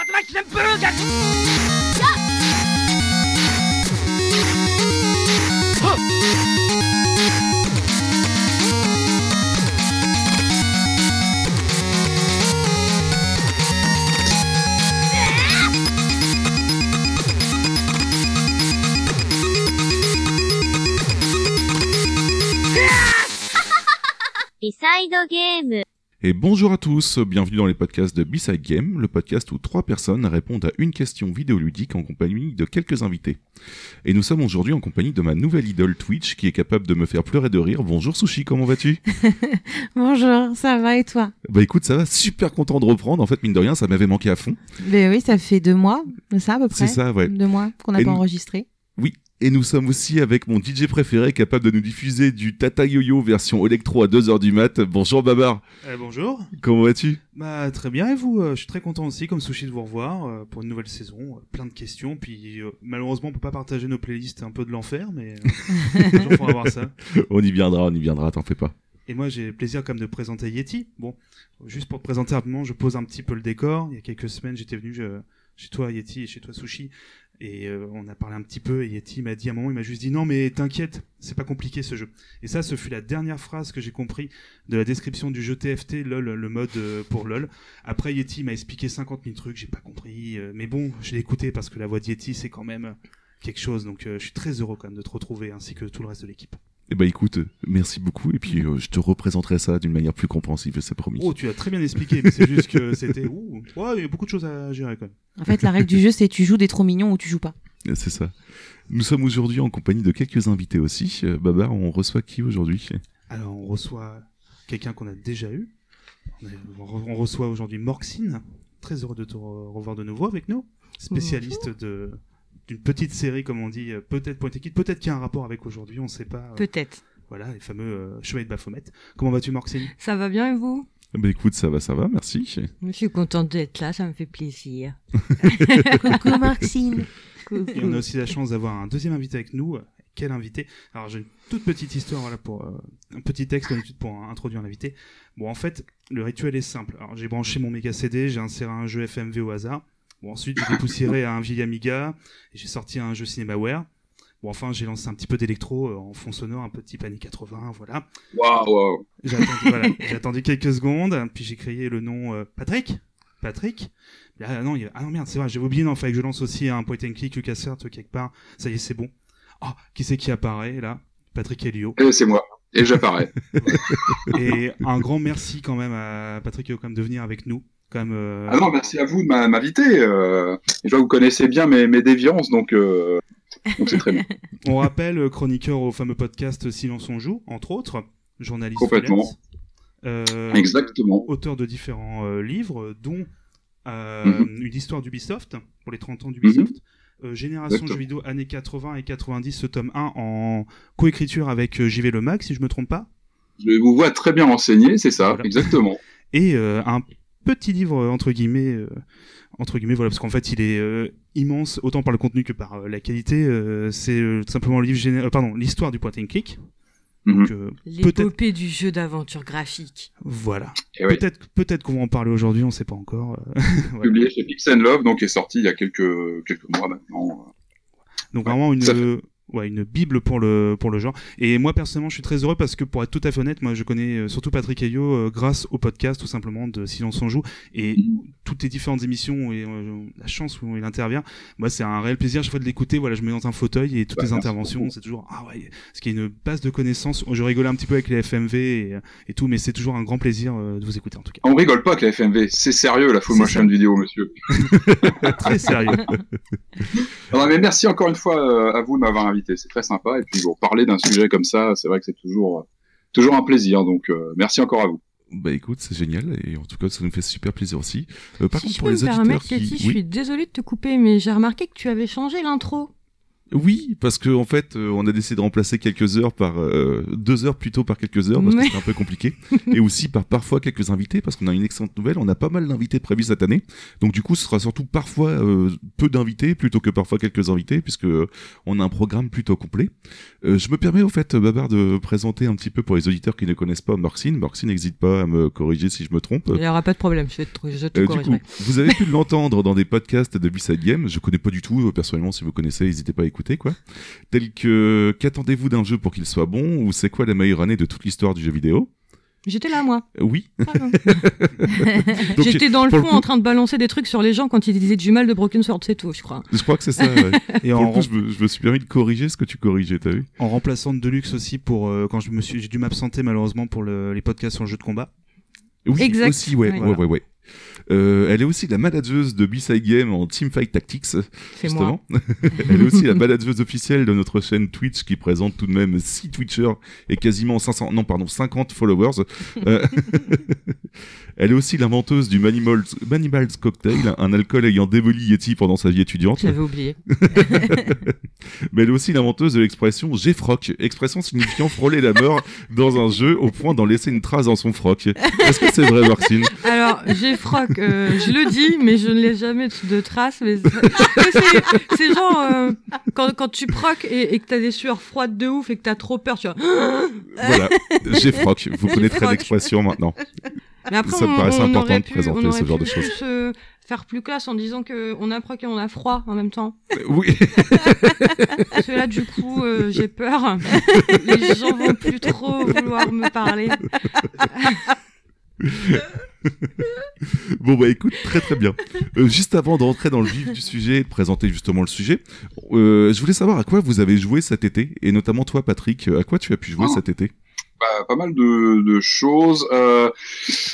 薩 リサイドゲーム。Et bonjour à tous, bienvenue dans les podcasts de B-Side Game, le podcast où trois personnes répondent à une question vidéoludique en compagnie de quelques invités. Et nous sommes aujourd'hui en compagnie de ma nouvelle idole Twitch qui est capable de me faire pleurer de rire. Bonjour Sushi, comment vas-tu? Bonjour, ça va et toi? Bah écoute, ça va, super content de reprendre. En fait, mine de rien, ça m'avait manqué à fond. Ben oui, ça fait deux mois, ça à peu près C'est ça, ouais. Deux mois qu'on n'a pas nous- enregistré. Et nous sommes aussi avec mon DJ préféré capable de nous diffuser du Tata Yo-Yo version électro à 2h du mat. Bonjour Babar, Eh, bonjour. comment vas-tu? Bah très bien et vous Euh, Je suis très content aussi comme sushi de vous revoir euh, pour une nouvelle saison. Euh, plein de questions. Puis malheureusement on peut pas partager nos playlists un peu de l'enfer, mais toujours faut avoir ça. On y viendra, on y viendra, t'en fais pas. Et moi j'ai le plaisir comme de présenter Yeti. Bon, juste pour te présenter rapidement, je pose un petit peu le décor. Il y a quelques semaines j'étais venu chez toi Yeti et chez toi Sushi. Et euh, on a parlé un petit peu et Yeti m'a dit à un moment, il m'a juste dit non mais t'inquiète, c'est pas compliqué ce jeu. Et ça, ce fut la dernière phrase que j'ai compris de la description du jeu TFT, LOL, le mode euh, pour LOL. Après, Yeti m'a expliqué 50 000 trucs, j'ai pas compris. euh, mais bon, je l'ai écouté parce que la voix de Yeti, c'est quand même quelque chose. Donc, je suis très heureux quand même de te retrouver, ainsi que tout le reste de l'équipe. Eh bah écoute, merci beaucoup, et puis euh, je te représenterai ça d'une manière plus compréhensible, c'est promis. Oh, tu as très bien expliqué, mais c'est juste que c'était... Ouh, ouais, il y a beaucoup de choses à gérer quand même. En fait, la règle du jeu, c'est tu joues des trop mignons ou tu joues pas. Euh, C'est ça. Nous sommes aujourd'hui en compagnie de quelques invités aussi. Euh, Babar, on reçoit qui aujourd'hui? Alors, on reçoit quelqu'un qu'on a déjà eu. On, on re- on reçoit aujourd'hui Morxine. Très heureux de te re- revoir de nouveau avec nous. Spécialiste de d'une petite série, comme on dit, euh, peut-être Point Kid, peut-être qu'il y a un rapport avec aujourd'hui, on sait pas. euh, Peut-être. voilà, les fameux euh, chevaliers de Baphomet. Comment vas-tu, Morxine Ça va bien et vous? Bah écoute, ça va, ça va, merci. Je suis contente d'être là, ça me fait plaisir. Coucou Maxine. Et on a aussi la chance d'avoir un deuxième invité avec nous. Quel invité? Alors j'ai une toute petite histoire, voilà, pour euh, un petit texte d'habitude pour introduire l'invité. Bon, en fait, le rituel est simple. Alors j'ai branché mon méga CD, j'ai inséré un jeu FMV au hasard. Bon, ensuite j'ai dépoussiéré un vieil Amiga, et j'ai sorti un jeu CinemaWare. Bon, enfin, j'ai lancé un petit peu d'électro euh, en fond sonore, un peu type années 80, voilà. Waouh. J'ai attendu, voilà, j'ai attendu quelques secondes, puis j'ai créé le nom euh, Patrick. Patrick. Ah non, il ah non merde, c'est vrai, j'ai oublié, non, fallait que je lance aussi un point and click LucasArts quelque part. Ça y est, c'est bon. Ah, qui c'est qui apparaît là? Patrick Helio. Et c'est moi. Et j'apparais. Et un grand merci quand même à Patrick Helio quand même de venir avec nous. Quand même, euh, Ah non, merci à vous de m'inviter. Euh, je vois que vous connaissez bien mes, mes déviances, donc euh, donc c'est très bien. On rappelle, euh, chroniqueur au fameux podcast Silence on joue, entre autres, journaliste Complètement. freelance, euh, Exactement. auteur de différents euh, livres, dont euh, Mhm. une histoire d'Ubisoft, pour les 30 ans d'Ubisoft, euh, Génération Exactement. jeux vidéo années 80 et 90, ce tome 1 en coécriture avec euh, JV Le Mag, si je me trompe pas, Je vous vois très bien renseigné, c'est ça, Voilà. exactement. et euh, un petit livre, euh, entre guillemets, euh, entre guillemets, voilà, parce qu'en fait, il est euh, immense, autant par le contenu que par euh, la qualité. euh, c'est euh, simplement le livre géné- euh, pardon, l'histoire du point and click. Donc, euh, peut-être, L'épopée du jeu d'aventure graphique. voilà. Et oui. Peut-être, peut-être qu'on va en parler aujourd'hui, on sait pas encore. voilà. Publié chez Pix and Love, donc est sorti il y a quelques quelques mois maintenant. Donc Ouais, vraiment une, ça fait- ouais, une bible pour le pour le genre. Et moi personnellement, je suis très heureux parce que pour être tout à fait honnête, moi je connais euh, surtout Patrick Ayot euh, grâce au podcast tout simplement de Silence on joue et Mhm. toutes les différentes émissions et euh, la chance où il intervient. Moi, c'est un réel plaisir chaque fois de l'écouter. Voilà, je me mets dans un fauteuil et toutes Bah, les interventions, c'est toujours ah ouais, qu'il y a une base de connaissances. Je rigolais un petit peu avec les FMV et, euh, et tout, mais c'est toujours un grand plaisir de vous écouter en tout cas. On rigole pas avec la FMV, c'est sérieux la full motion vidéo, monsieur. très sérieux. Non, mais merci encore une fois à vous de m'avoir invité, c'est très sympa. Et puis bon, parler d'un sujet comme ça, c'est vrai que c'est toujours toujours un plaisir. Donc euh, merci encore à vous. Bah écoute, c'est génial, et en tout cas, ça nous fait super plaisir aussi. Euh, par si contre, je pour peux les me auditeurs permettre, qui... Cathy, je suis désolée de te couper, mais j'ai remarqué que tu avais changé l'intro. Oui, parce que en fait, euh, on a décidé de remplacer quelques heures par euh, deux heures plutôt par quelques heures parce que c'est un peu compliqué, et aussi par parfois quelques invités parce qu'on a une excellente nouvelle. On a pas mal d'invités prévus cette année, donc du coup, ce sera surtout parfois euh, peu d'invités plutôt que parfois quelques invités puisque euh, on a un programme plutôt complet. Euh, je me permets au fait, Babar, de présenter un petit peu pour les auditeurs qui ne connaissent pas Morxine. Morxine n'hésite pas à me corriger si je me trompe. Il n'y aura pas de problème, je, vais te, je te Euh, du coup, corrigerai. vous avez pu l'entendre dans des podcasts de B-Side Game. Je connais pas du tout, euh, personnellement, si vous connaissez, n'hésitez pas à écouter, quoi. Tel que, qu'attendez-vous d'un jeu pour qu'il soit bon, ou c'est quoi la meilleure année de toute l'histoire du jeu vidéo? J'étais là, moi. Euh, Oui. J'étais dans le fond le coup- en train de balancer des trucs sur les gens quand ils disaient du mal de Broken Sword, c'est tout, je crois. Je crois que c'est ça, ouais. Et Pour en, le coup, je me, je me suis permis de corriger ce que tu corrigeais, t'as vu? en remplaçant de Deluxe aussi pour euh, quand je me suis j'ai dû m'absenter malheureusement pour le- les podcasts sur le jeu de combat. Oui, Exact. aussi, ouais, Ouais. ouais, ouais, ouais. Euh, elle est aussi la manageuse de B-Side Game en Teamfight Tactics, C'est moi. justement. elle est aussi la manageuse officielle de notre chaîne Twitch qui présente tout de même 6 Twitchers et quasiment 500, non, pardon, 50 followers. Euh, elle est aussi l'inventeuse du Manimals, Manimals Cocktail, un alcool ayant démoli Yeti pendant sa vie étudiante. J'avais oublié. Mais elle est aussi l'inventeuse de l'expression j'ai froc, expression signifiant frôler la mort dans un jeu au point d'en laisser une trace dans son froc. Est-ce que c'est vrai, Marcine Alors, j'ai froc, euh, je le dis, mais je ne laisse jamais de, traces. Mais c'est- genre, euh, quand, quand tu proques et, et que t'as des sueurs froides de ouf et que t'as trop peur, tu vois. Voilà, j'ai froc. Vous connaîtrez l'expression maintenant. Mais après, Ça me paraissait important de pu- présenter ce genre de choses. euh, faire plus classe en disant que on a proc et on a froid en même temps. Oui, Parce que là, du coup, euh, j'ai peur. Les gens vont plus trop vouloir me parler. bon bah écoute, très très bien. Euh, juste avant de rentrer dans le vif du sujet et de présenter justement le sujet, euh, je voulais savoir à quoi vous avez joué cet été, et notamment toi Patrick, à quoi tu as pu jouer Oh. cet été? Bah, pas mal de, de choses. Euh,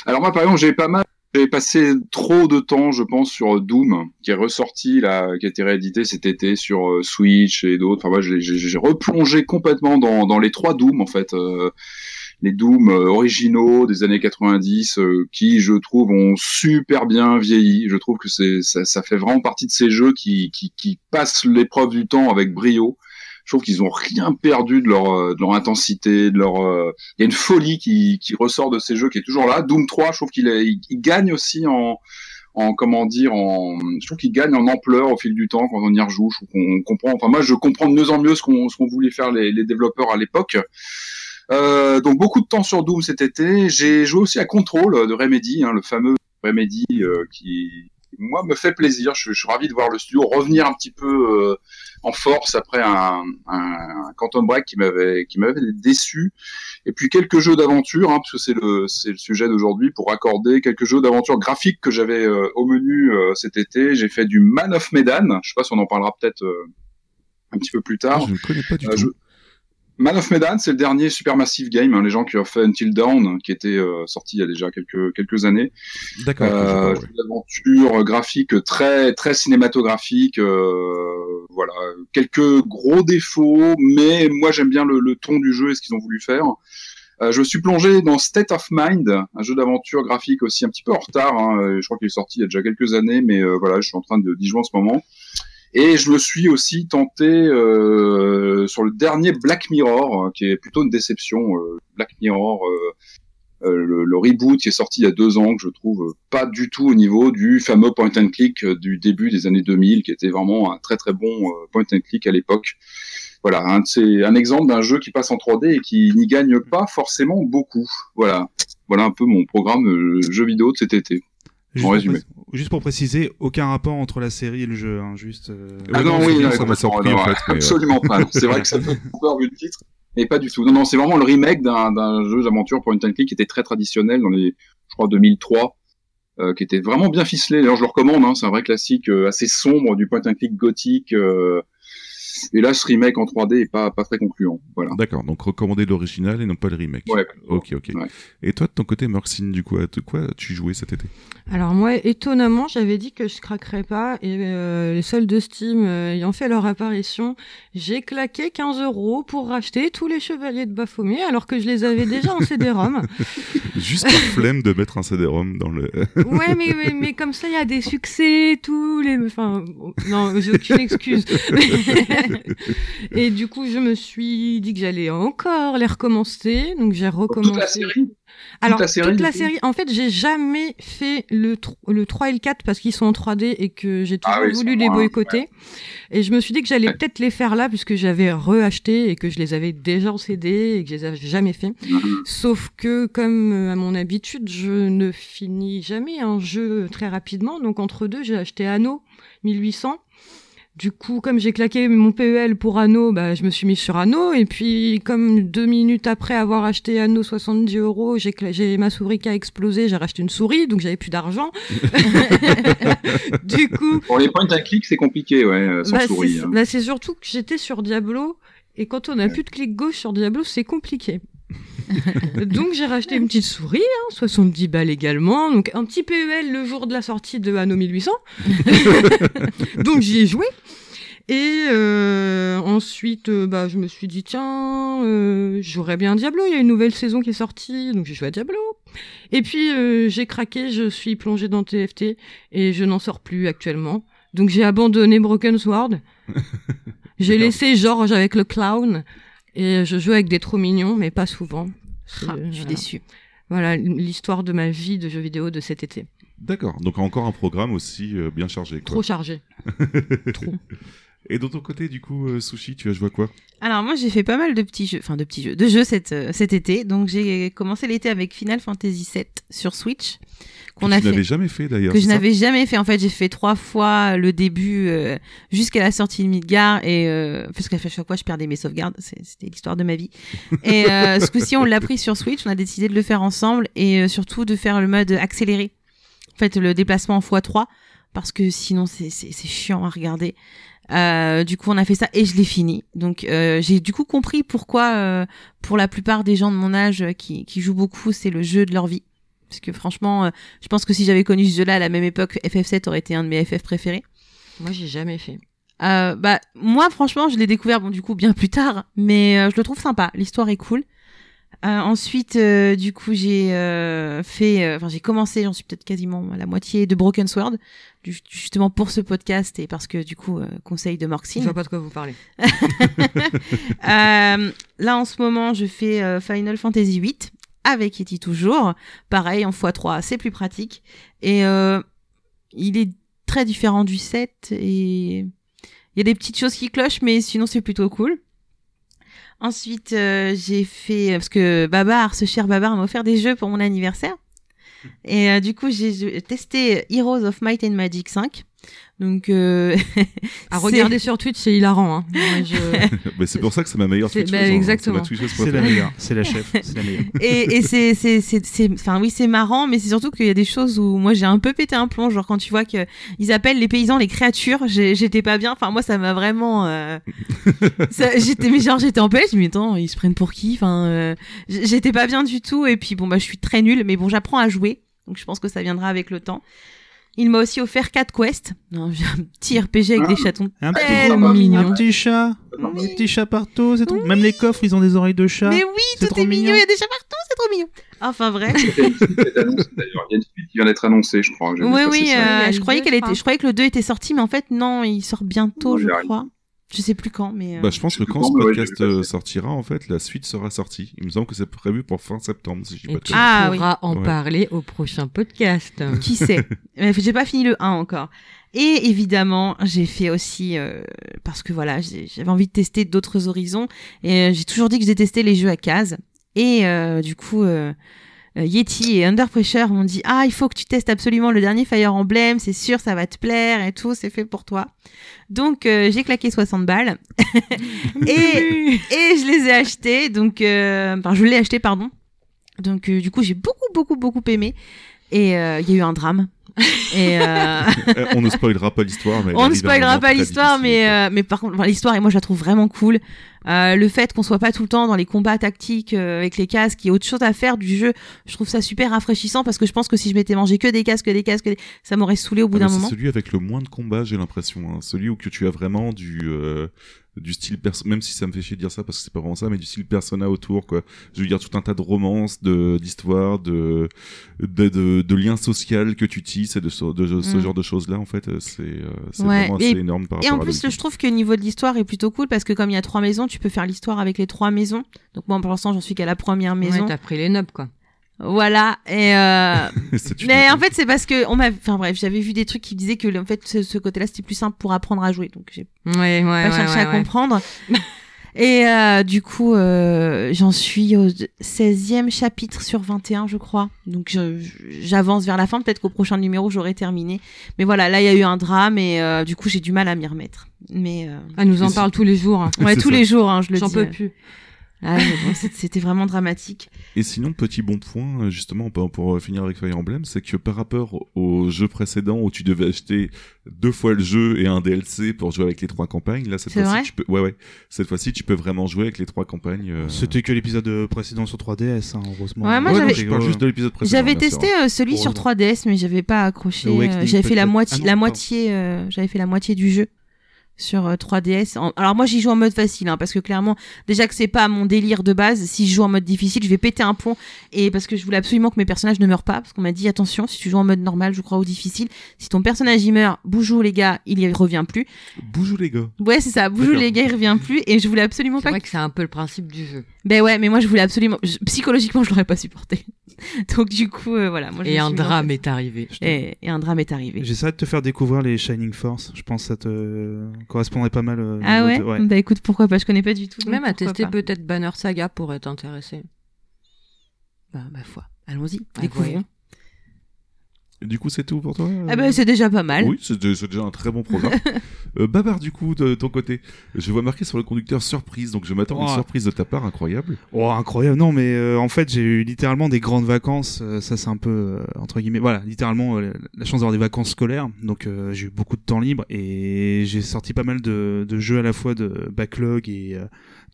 alors moi, par exemple, j'ai pas mal, j'ai passé trop de temps, je pense, sur Doom, qui est ressorti là, qui a été réédité cet été sur euh, Switch et d'autres. Enfin, moi, j'ai- replongé complètement dans, dans les trois Doom en fait. Euh, les Doom euh, originaux des années 90 euh, qui je trouve ont super bien vieilli. Je trouve que c'est ça, ça fait vraiment partie de ces jeux qui qui, qui passent l'épreuve du temps avec brio. Je trouve qu'ils ont rien perdu de leur euh, de leur intensité de leur il y a une folie qui qui ressort de ces jeux qui est toujours là. Doom 3 je trouve qu'il gagne aussi en en comment dire en je trouve qu'il gagne en ampleur au fil du temps quand on y rejoue. Je trouve qu'on comprend enfin moi je comprends de mieux en mieux ce qu'on ce qu'on voulait faire les, les développeurs à l'époque euh, donc beaucoup de temps sur Doom cet été. J'ai joué aussi à Control de Remedy, hein, le fameux Remedy euh, qui, moi, me fait plaisir. Je, je suis ravi de voir le studio revenir un petit peu euh, en force après un, un, un Quantum Break qui m'avait qui m'avait déçu. Et puis quelques jeux d'aventure, hein, parce que c'est le c'est le sujet d'aujourd'hui, pour accorder quelques jeux d'aventure graphiques que j'avais euh, au menu euh, cet été. J'ai fait du Man of Medan. Je sais pas si on en parlera peut-être euh, un petit peu plus tard. Ah, Je ne connais pas du Euh, tout. je- Man of Medan, c'est le dernier Supermassive Game, hein, les gens qui ont fait Until Dawn, qui était euh, sorti il y a déjà quelques quelques années. D'accord. Euh, ouais. jeu d'aventure graphique très très cinématographique. euh, voilà, quelques gros défauts, mais moi j'aime bien le, le ton du jeu et ce qu'ils ont voulu faire. Euh, je me suis plongé dans State of Mind, un jeu d'aventure graphique aussi un petit peu en retard. hein, je crois qu'il est sorti il y a déjà quelques années, mais euh, voilà, je suis en train de d'y jouer en ce moment. Et je me suis aussi tenté euh, sur le dernier Black Mirror, euh, qui est plutôt une déception. euh, Black Mirror, euh, euh, le, le reboot qui est sorti il y a deux ans, que je trouve pas du tout au niveau du fameux point and click euh, du début des années 2000, qui était vraiment un très très bon euh, point and click à l'époque. Voilà, un, de ces- un exemple d'un jeu qui passe en 3D et qui n'y gagne pas forcément beaucoup. Voilà, voilà un peu mon programme jeu vidéo de cet été. En résumé. Juste pour préciser, aucun rapport entre la série et le jeu. Hein, juste. euh, Ah non, oui, ça non, m'a surpris, non, en fait, mais, euh. absolument pas. C'est vrai que ça fait peur vu le titre, mais pas du tout. Non, non, c'est vraiment le remake d'un d'un jeu d'aventure pour une and click qui était très traditionnel dans les, je crois, 2003, euh, qui était vraiment bien ficelé. D'ailleurs, je le recommande. Hein, c'est un vrai classique euh, assez sombre du point and click gothique. euh, et là, ce remake en 3D est pas pas très concluant. Voilà. D'accord, donc recommander l'original et non pas le remake. Ouais. Ok, ok. Ouais. Et toi, de ton côté, Morxine, du coup, de quoi tu jouais cet été? Alors moi, étonnamment, j'avais dit que je craquerais pas et euh, les soldes de Steam euh, ayant fait leur apparition, j'ai claqué 15 euros pour racheter tous les chevaliers de Baphomet alors que je les avais déjà en CD-ROM. Juste par flemme de mettre un CD-ROM dans le. Ouais, mais, mais, mais comme ça, il y a des succès, tous les... Enfin, bon, non, j'ai aucune excuse. et du coup, je me suis dit que j'allais encore les recommencer. Donc j'ai recommencé. Toute la série? Alors, la série, toute la série, en fait, j'ai jamais fait le, le 3 et le 4 parce qu'ils sont en 3D et que j'ai toujours Ah oui, ils voulu les boycotter. Et je me suis dit que j'allais Ouais. peut-être les faire là puisque j'avais reacheté et que je les avais déjà en CD et que je les avais jamais fait. Mhm. Sauf que, comme euh, à mon habitude, je ne finis jamais un jeu très rapidement. Donc, entre deux, j'ai acheté Anno 1800. Du coup, comme j'ai claqué mon PEL pour Anno, bah, je me suis mis sur Anno. Et puis, comme deux minutes après avoir acheté Anno 70 euros, j'ai, ma souris qui a explosé, j'ai racheté une souris, donc j'avais plus d'argent. du coup, Pour les point and click, c'est compliqué, ouais, euh, sans bah, souris. c'est, hein. bah, c'est surtout que j'étais sur Diablo. Et quand on n'a plus de clic gauche sur Diablo, c'est compliqué. donc j'ai racheté une petite souris, hein, 70 balles également. Donc un petit PEL le jour de la sortie de Anno 1800. donc j'y ai joué. Et euh, ensuite, euh, bah, je me suis dit, tiens, euh, j'aurais bien Diablo, il y a une nouvelle saison qui est sortie, donc j'ai joué à Diablo. Et puis euh, j'ai craqué, je suis plongé dans TFT et je n'en sors plus actuellement. Donc j'ai abandonné Broken Sword. j'ai laissé George avec le clown et je joue avec des trop mignons, mais pas souvent. Ah, je suis voilà. déçue. Voilà l'histoire de ma vie de jeux vidéo de cet été. D'accord. Donc encore un programme aussi euh, bien chargé. Quoi. Trop chargé. Trop. Et de ton côté, du coup, euh, Sushi, tu as joué à quoi? Alors moi j'ai fait pas mal de petits jeux, enfin de petits jeux, de jeux cet, euh, cet été. Donc j'ai commencé l'été avec Final Fantasy VII sur Switch qu'on Que a fait. n'avais jamais fait d'ailleurs. que je n'avais jamais fait. En fait, j'ai fait trois fois le début euh, jusqu'à la sortie de Midgar et euh, parce qu'à chaque fois je perdais mes sauvegardes. C'était l'histoire de ma vie. Et euh, ce coup-ci, on l'a pris sur Switch. On a décidé de le faire ensemble et euh, surtout de faire le mode accéléré. En fait, le déplacement en x3 parce que sinon c'est chiant à regarder. Euh, du coup, on a fait ça et je l'ai fini. Donc, euh, j'ai du coup compris pourquoi, euh, pour la plupart des gens de mon âge qui, qui jouent beaucoup, c'est le jeu de leur vie. Parce que franchement, euh, je pense que si j'avais connu ce jeu-là à la même époque, FF7 aurait été un de mes FF préférés. Moi, j'ai jamais fait. Euh, bah, moi, franchement, je l'ai découvert, bon, du coup, bien plus tard, mais euh, je le trouve sympa. L'histoire est cool. Euh, ensuite, euh, du coup, j'ai euh, fait, enfin, j'ai commencé, j'en suis peut-être quasiment à la moitié de Broken Sword, du- justement pour ce podcast et parce que du coup, conseil de Je Morxine. vois pas de quoi vous parlez. Euh, là, en ce moment, je fais Final Fantasy VIII avec Yeti toujours. Pareil, en x3, c'est plus pratique. Et euh, il est très différent du 7 et il y a des petites choses qui clochent, mais sinon, c'est plutôt cool. Ensuite, euh, j'ai fait parce que Babar, ce cher Babar, m'a offert des jeux pour mon anniversaire. Et euh, du coup, j'ai testé Heroes of Might and Magic 5. Donc, euh, À c'est- regarder sur Twitch, c'est hilarant. Hein. Je- Bah, c'est pour ça que c'est ma meilleure Twitch. bah, exactement. C'est la meilleure, c'est la chef, c'est la meilleure. et, et c'est c'est c'est c'est enfin oui c'est marrant mais c'est surtout qu'il y a des choses où moi j'ai un peu pété un plomb genre quand tu vois que ils appellent les paysans les créatures j'étais pas bien enfin moi ça m'a vraiment euh, ça- j'étais mais genre j'étais en paix je me attends ils se prennent pour qui? Enfin euh, j'étais pas bien du tout et puis bon bah je suis très nulle mais bon j'apprends à jouer donc je pense que ça viendra avec le temps il m'a aussi offert 4 quests Non, j'ai un petit RPG avec Ah. des chatons Un petit, tellement mignons un petit chat, un Oui. petit chat partout, c'est. Même les coffres, ils ont des oreilles de chat. mais oui c'est tout trop est mignon il y a des chats partout c'est trop mignon enfin d'ailleurs. Il y a une suite qui vient d'être annoncée, je crois. Oui, oui, euh, je croyais qu'elle était, je croyais que le 2 était sorti, mais en fait, non, il sort bientôt, Non, je crois. Je sais plus quand, mais. euh, Bah, je pense que quand ce ouais, podcast j'ai euh, sortira, en fait, la suite sera sortie. Il me semble que c'est prévu pour fin septembre, si je dis Et pas de. Ah, pourras en Ouais. parler au prochain podcast. Qui sait? Mais J'ai pas fini le 1 encore. Et évidemment, j'ai fait aussi euh, parce que voilà, j'ai- j'avais envie de tester d'autres horizons et euh, j'ai toujours dit que je détestais les jeux à cases. Et euh, du coup, Yeti et Under Pressure m'ont dit ah il faut que tu testes absolument le dernier Fire Emblem, c'est sûr ça va te plaire et tout, c'est fait pour toi. Donc euh, j'ai claqué 60 balles et et je les ai achetés donc euh, enfin je l'ai acheté pardon. Donc euh, du coup j'ai beaucoup beaucoup beaucoup aimé et euh, il y a eu un drame. Et euh, on ne spoilera pas l'histoire. mais on ne spoilera pas l'histoire, mais euh, mais par contre enfin, l'histoire et moi je la trouve vraiment cool. Euh, le fait qu'on soit pas tout le temps dans les combats tactiques euh, avec les casques, qu'il y ait autre chose à faire du jeu, je trouve ça super rafraîchissant parce que je pense que si je m'étais mangé que des casques, que des casques, que des- ça m'aurait saoulé au bout Ah, d'un c'est moment. celui avec le moins de combats, j'ai l'impression. hein. Celui où que tu as vraiment du euh, du style perso même si ça me fait chier de dire ça parce que c'est pas vraiment ça, mais du style persona autour quoi. Je veux dire tout un tas de romances, de d'histoires, de de, de de liens sociaux que tu tisses et de ce, de ce Mm. genre de choses là en fait, euh, c'est euh, Ouais, vraiment et- assez énorme par Et rapport en à plus, je trouve que le niveau de l'histoire est plutôt cool parce que comme il y a trois maisons, tu peux faire l'histoire avec les trois maisons. Donc moi, pour l'instant, j'en suis qu'à la première maison. Ouais, t'as pris les nobles, quoi. voilà. Et euh, mais en fait, c'est parce que on m'a, enfin bref, j'avais vu des trucs qui disaient que en fait, ce, ce côté-là, c'était plus simple pour apprendre à jouer. Donc j'ai Ouais, ouais, pas ouais, cherché ouais, à ouais. comprendre. Et euh, du coup, euh, j'en suis au 16e chapitre sur 21, je crois. Donc je- j'avance vers la fin. Peut-être qu'au prochain numéro, j'aurai terminé. Mais voilà, là, il y a eu un drame et euh, du coup, j'ai du mal à m'y remettre. Mais euh, Elle nous en parle tous les jours. hein. ouais, tous ça. les jours, hein, je le J'en dis. peux plus. Ah, bon, c'était vraiment dramatique. Et sinon, petit bon point, euh, justement, pour, euh, finir avec Fire Emblem, c'est que par rapport au jeu précédent où tu devais acheter deux fois le jeu et un DLC pour jouer avec les trois campagnes, là, cette fois-ci, tu peux, ouais, ouais, cette fois-ci, tu peux vraiment jouer avec les trois campagnes. euh, C'était que l'épisode précédent sur 3DS, hein, heureusement. Ouais, moi, ouais, non, j'avais- je parle juste de l'épisode précédent. J'avais testé euh, celui sur Heureusement. 3DS, mais j'avais pas accroché. Euh, j'avais fait la moitié, Ah non, la pardon. moitié, euh, j'avais fait la moitié du jeu sur euh, 3DS. En- Alors moi, j'y joue en mode facile, hein, parce que clairement, déjà que c'est pas mon délire de base. Si je joue en mode difficile, je vais péter un pont, et parce que je voulais absolument que mes personnages ne meurent pas, parce qu'on m'a dit attention, si tu joues en mode normal, je crois, ou difficile, si ton personnage y meurt, boujou les gars, il y revient plus. Bougez les gars. Ouais, c'est ça, boujou les gars, il revient plus, et je voulais absolument C'est pas vrai que c'est un peu le principe du jeu. Ben ouais, mais moi je voulais absolument. je- Psychologiquement, je l'aurais pas supporté. Donc du coup, euh, voilà. Moi, je Et un drame fait. est arrivé. Et, et un drame est arrivé. J'essaie de te faire découvrir les Shining Force. Je pense que ça te correspondrait pas mal. euh, Ah ouais, Bah écoute, pourquoi pas Je connais pas du tout. Même à tester peut-être Banner Saga pourrait t'intéresser. Bah, ma foi. Allons-y, Ah, découvrons. Du coup, c'est tout pour toi Ah bah c'est déjà pas mal. Oui, c'est dé- c'est déjà un très bon programme. euh, Babar, du coup, de ton côté, je vois marqué sur le conducteur surprise, donc je m'attends à une Oh. surprise de ta part incroyable. Oh, incroyable. Non, mais euh, en fait, j'ai eu littéralement des grandes vacances. euh, ça, c'est un peu, euh, entre guillemets, voilà, littéralement euh, la chance d'avoir des vacances scolaires. Donc, euh, j'ai eu beaucoup de temps libre et j'ai sorti pas mal de, de jeux à la fois de backlog et euh,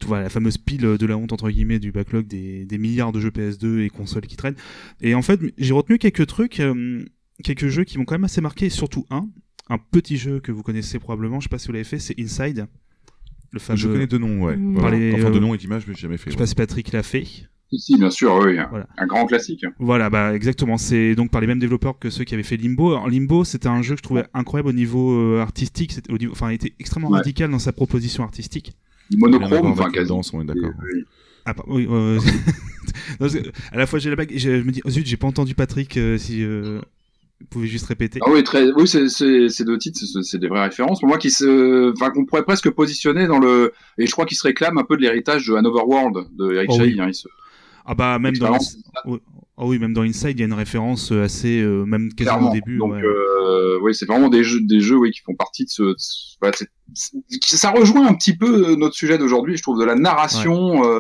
voilà, la fameuse pile de la honte, entre guillemets, du backlog des, des milliards de jeux PS2 et consoles qui traînent. Et en fait, j'ai retenu quelques trucs, euh, quelques jeux qui m'ont quand même assez marqué, surtout un. Un petit jeu que vous connaissez probablement, je sais pas si vous l'avez fait, c'est Inside. Le fameux. Je connais deux noms, ouais. Mm. Voilà. Les, Enfin, euh, deux noms et d'images, mais j'ai jamais fait. Je sais ouais. pas si Patrick l'a fait. Si, si, bien sûr, oui, un, Voilà. un grand classique. Voilà, bah exactement. C'est donc par les mêmes développeurs que ceux qui avaient fait Limbo. Alors, Limbo, c'était un jeu que je trouvais incroyable au niveau euh, artistique. C'était au niveau, enfin, il était extrêmement Ouais. radical dans sa proposition artistique. Monochrome, enfin, quasi. danse, on est d'accord. Oui. Ah, pas- oui. euh, non, à la fois j'ai la blague, et je me dis, oh, zut, j'ai pas entendu Patrick. euh, si euh, vous pouvez juste répéter. Ah oui, très, oui, c'est, c'est, ces deux titres, c'est, c'est des vraies références. Pour moi, qui se, enfin, qu'on pourrait presque positionner dans le, et je crois qu'ils se réclament un peu de l'héritage de Hanover World de Eric Oh oui. Hein, se- Ah bah même dans. Oh oui, même dans Inside, il y a une référence euh, assez, euh, même quasiment clairement. au début. Donc, ouais. euh, oui, c'est vraiment des jeux, des jeux, oui, qui font partie de ce, de ce- voilà, c'est- c'est- ça rejoint un petit peu notre sujet d'aujourd'hui, je trouve, de la narration, euh,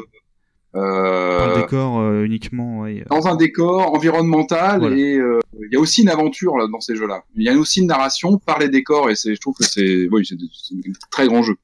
Par le décor uniquement. ouais. dans un décor environnemental Voilà. et il y a aussi une aventure là dans ces jeux-là. Il y a aussi une narration par les décors et c'est, je trouve que c'est, oui, c'est, c'est un très grand jeu.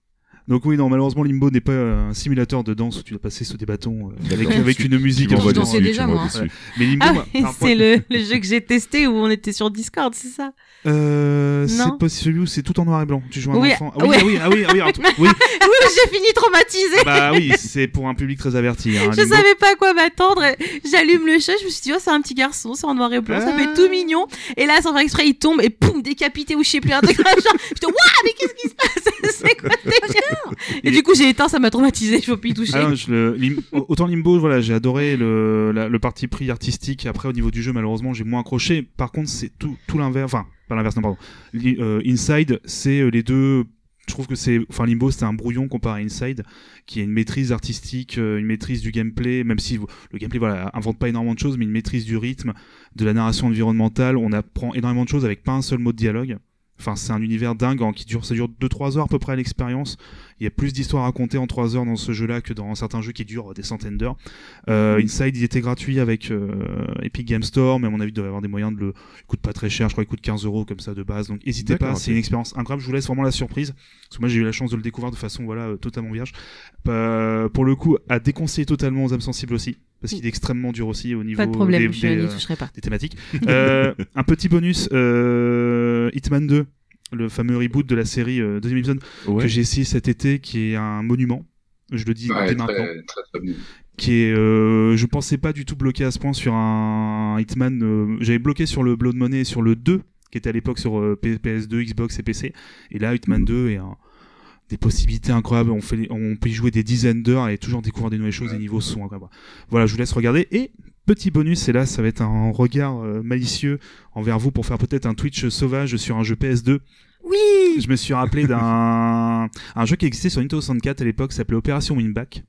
Donc oui, non, malheureusement, Limbo n'est pas un simulateur de danse où tu dois passer sous des bâtons euh, avec, avec une musique. Je dansais dessus, déjà, moi. dessus. Mais Limbo, Ah c'est le, le jeu que j'ai testé où on était sur Discord, c'est ça? Euh, c'est pas celui où c'est tout en noir et blanc. Tu joues un Oui, enfant. Ah oui, ouais. ah oui, ah oui, ah oui, alors, oui. Oui, j'ai fini traumatisée. Bah oui, c'est pour un public très averti. Hein, Je Limbo. savais pas à quoi m'attendre. et J'allume le chat, je me suis dit, oh, c'est un petit garçon, c'est en noir et blanc, ça Ah. fait tout mignon. Et là, sans faire exprès, il tombe et poum, décapité ou je sais plus, un truc ça. Je te, waouh, mais qu'est-ce qui se passe? C'est quoi Et du coup, j'ai éteint, ça m'a traumatisé, je peux plus y toucher. Ah autant Limbo, voilà, j'ai adoré le, le parti pris artistique. Après, au niveau du jeu, malheureusement, j'ai moins accroché. Par contre, c'est tout, tout l'inverse. Enfin, pas l'inverse, non, pardon. Euh, Inside, c'est euh, les deux. Je trouve que c'est, enfin, Limbo, c'était un brouillon comparé à Inside, qui a une maîtrise artistique, euh, une maîtrise du gameplay, même si le gameplay, voilà, invente pas énormément de choses, mais une maîtrise du rythme, de la narration environnementale. On apprend énormément de choses avec pas un seul mot de dialogue. Enfin, c'est un univers dingue en, qui dure, ça dure 2-3 heures à peu près à l'expérience. Il y a plus d'histoires à raconter en 3 heures dans ce jeu-là que dans certains jeux qui durent des centaines d'heures. Euh, Inside, il était gratuit avec euh, Epic Game Store, mais à mon avis, il doit y avoir des moyens de le. Il coûte pas très cher, je crois qu'il coûte 15 euros comme ça de base. Donc, n'hésitez pas, c'est une expérience incroyable. Je vous laisse vraiment la surprise. Parce que moi, j'ai eu la chance de le découvrir de façon voilà euh, totalement vierge. Euh, pour le coup, à déconseiller totalement aux âmes sensibles aussi, parce qu'il est extrêmement dur aussi au niveau Pas de problème, des, je des, euh, pas. des thématiques. Euh, un petit bonus, euh, Hitman 2, le fameux reboot de la série euh, deuxième épisode Ouais. que j'ai essayé cet été, qui est un monument. Je le dis Ouais, dès maintenant. très, très bien. Qui est, euh, je pensais pas du tout bloqué à ce point sur un Hitman. euh, J'avais bloqué sur le Blood Money et sur le 2, qui était à l'époque sur euh, P- PS2, Xbox et PC. Et là, Hitman 2 est un- des possibilités incroyables. On, fait, on peut y jouer des dizaines d'heures et toujours découvrir des nouvelles choses. Les niveaux sont incroyables. Voilà, je vous laisse regarder. Et petit bonus, et là, ça va être un regard euh, malicieux envers vous pour faire peut-être un Twitch sauvage sur un jeu PS2. Oui Je me suis rappelé d'un un jeu qui existait sur Nintendo 64 à l'époque, s'appelait Opération Winback.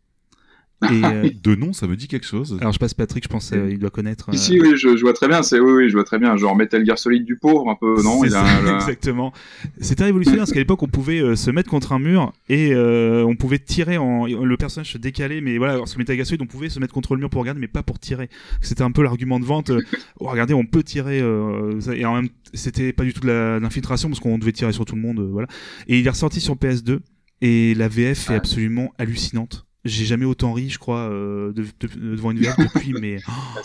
Et euh, De nom, ça me dit quelque chose. alors je passe Patrick, je pense euh, il doit connaître. euh, Ici, oui, je, je vois très bien. C'est oui, oui, je vois très bien. Genre Metal Gear Solid du pauvre, un peu, non C'est Il a, là- exactement. C'était révolutionnaire parce qu'à l'époque on pouvait euh, se mettre contre un mur et euh, on pouvait tirer en le personnage se décalait mais voilà parce que Metal Gear Solid on pouvait se mettre contre le mur pour regarder mais pas pour tirer. C'était un peu l'argument de vente. euh, oh, regardez on peut tirer euh, et en même c'était pas du tout de l'infiltration parce qu'on devait tirer sur tout le monde euh, voilà. Et il est ressorti sur PS2 et la VF est absolument hallucinante. J'ai jamais autant ri, je crois, euh, de- de- devant une VF depuis, mais. Oh,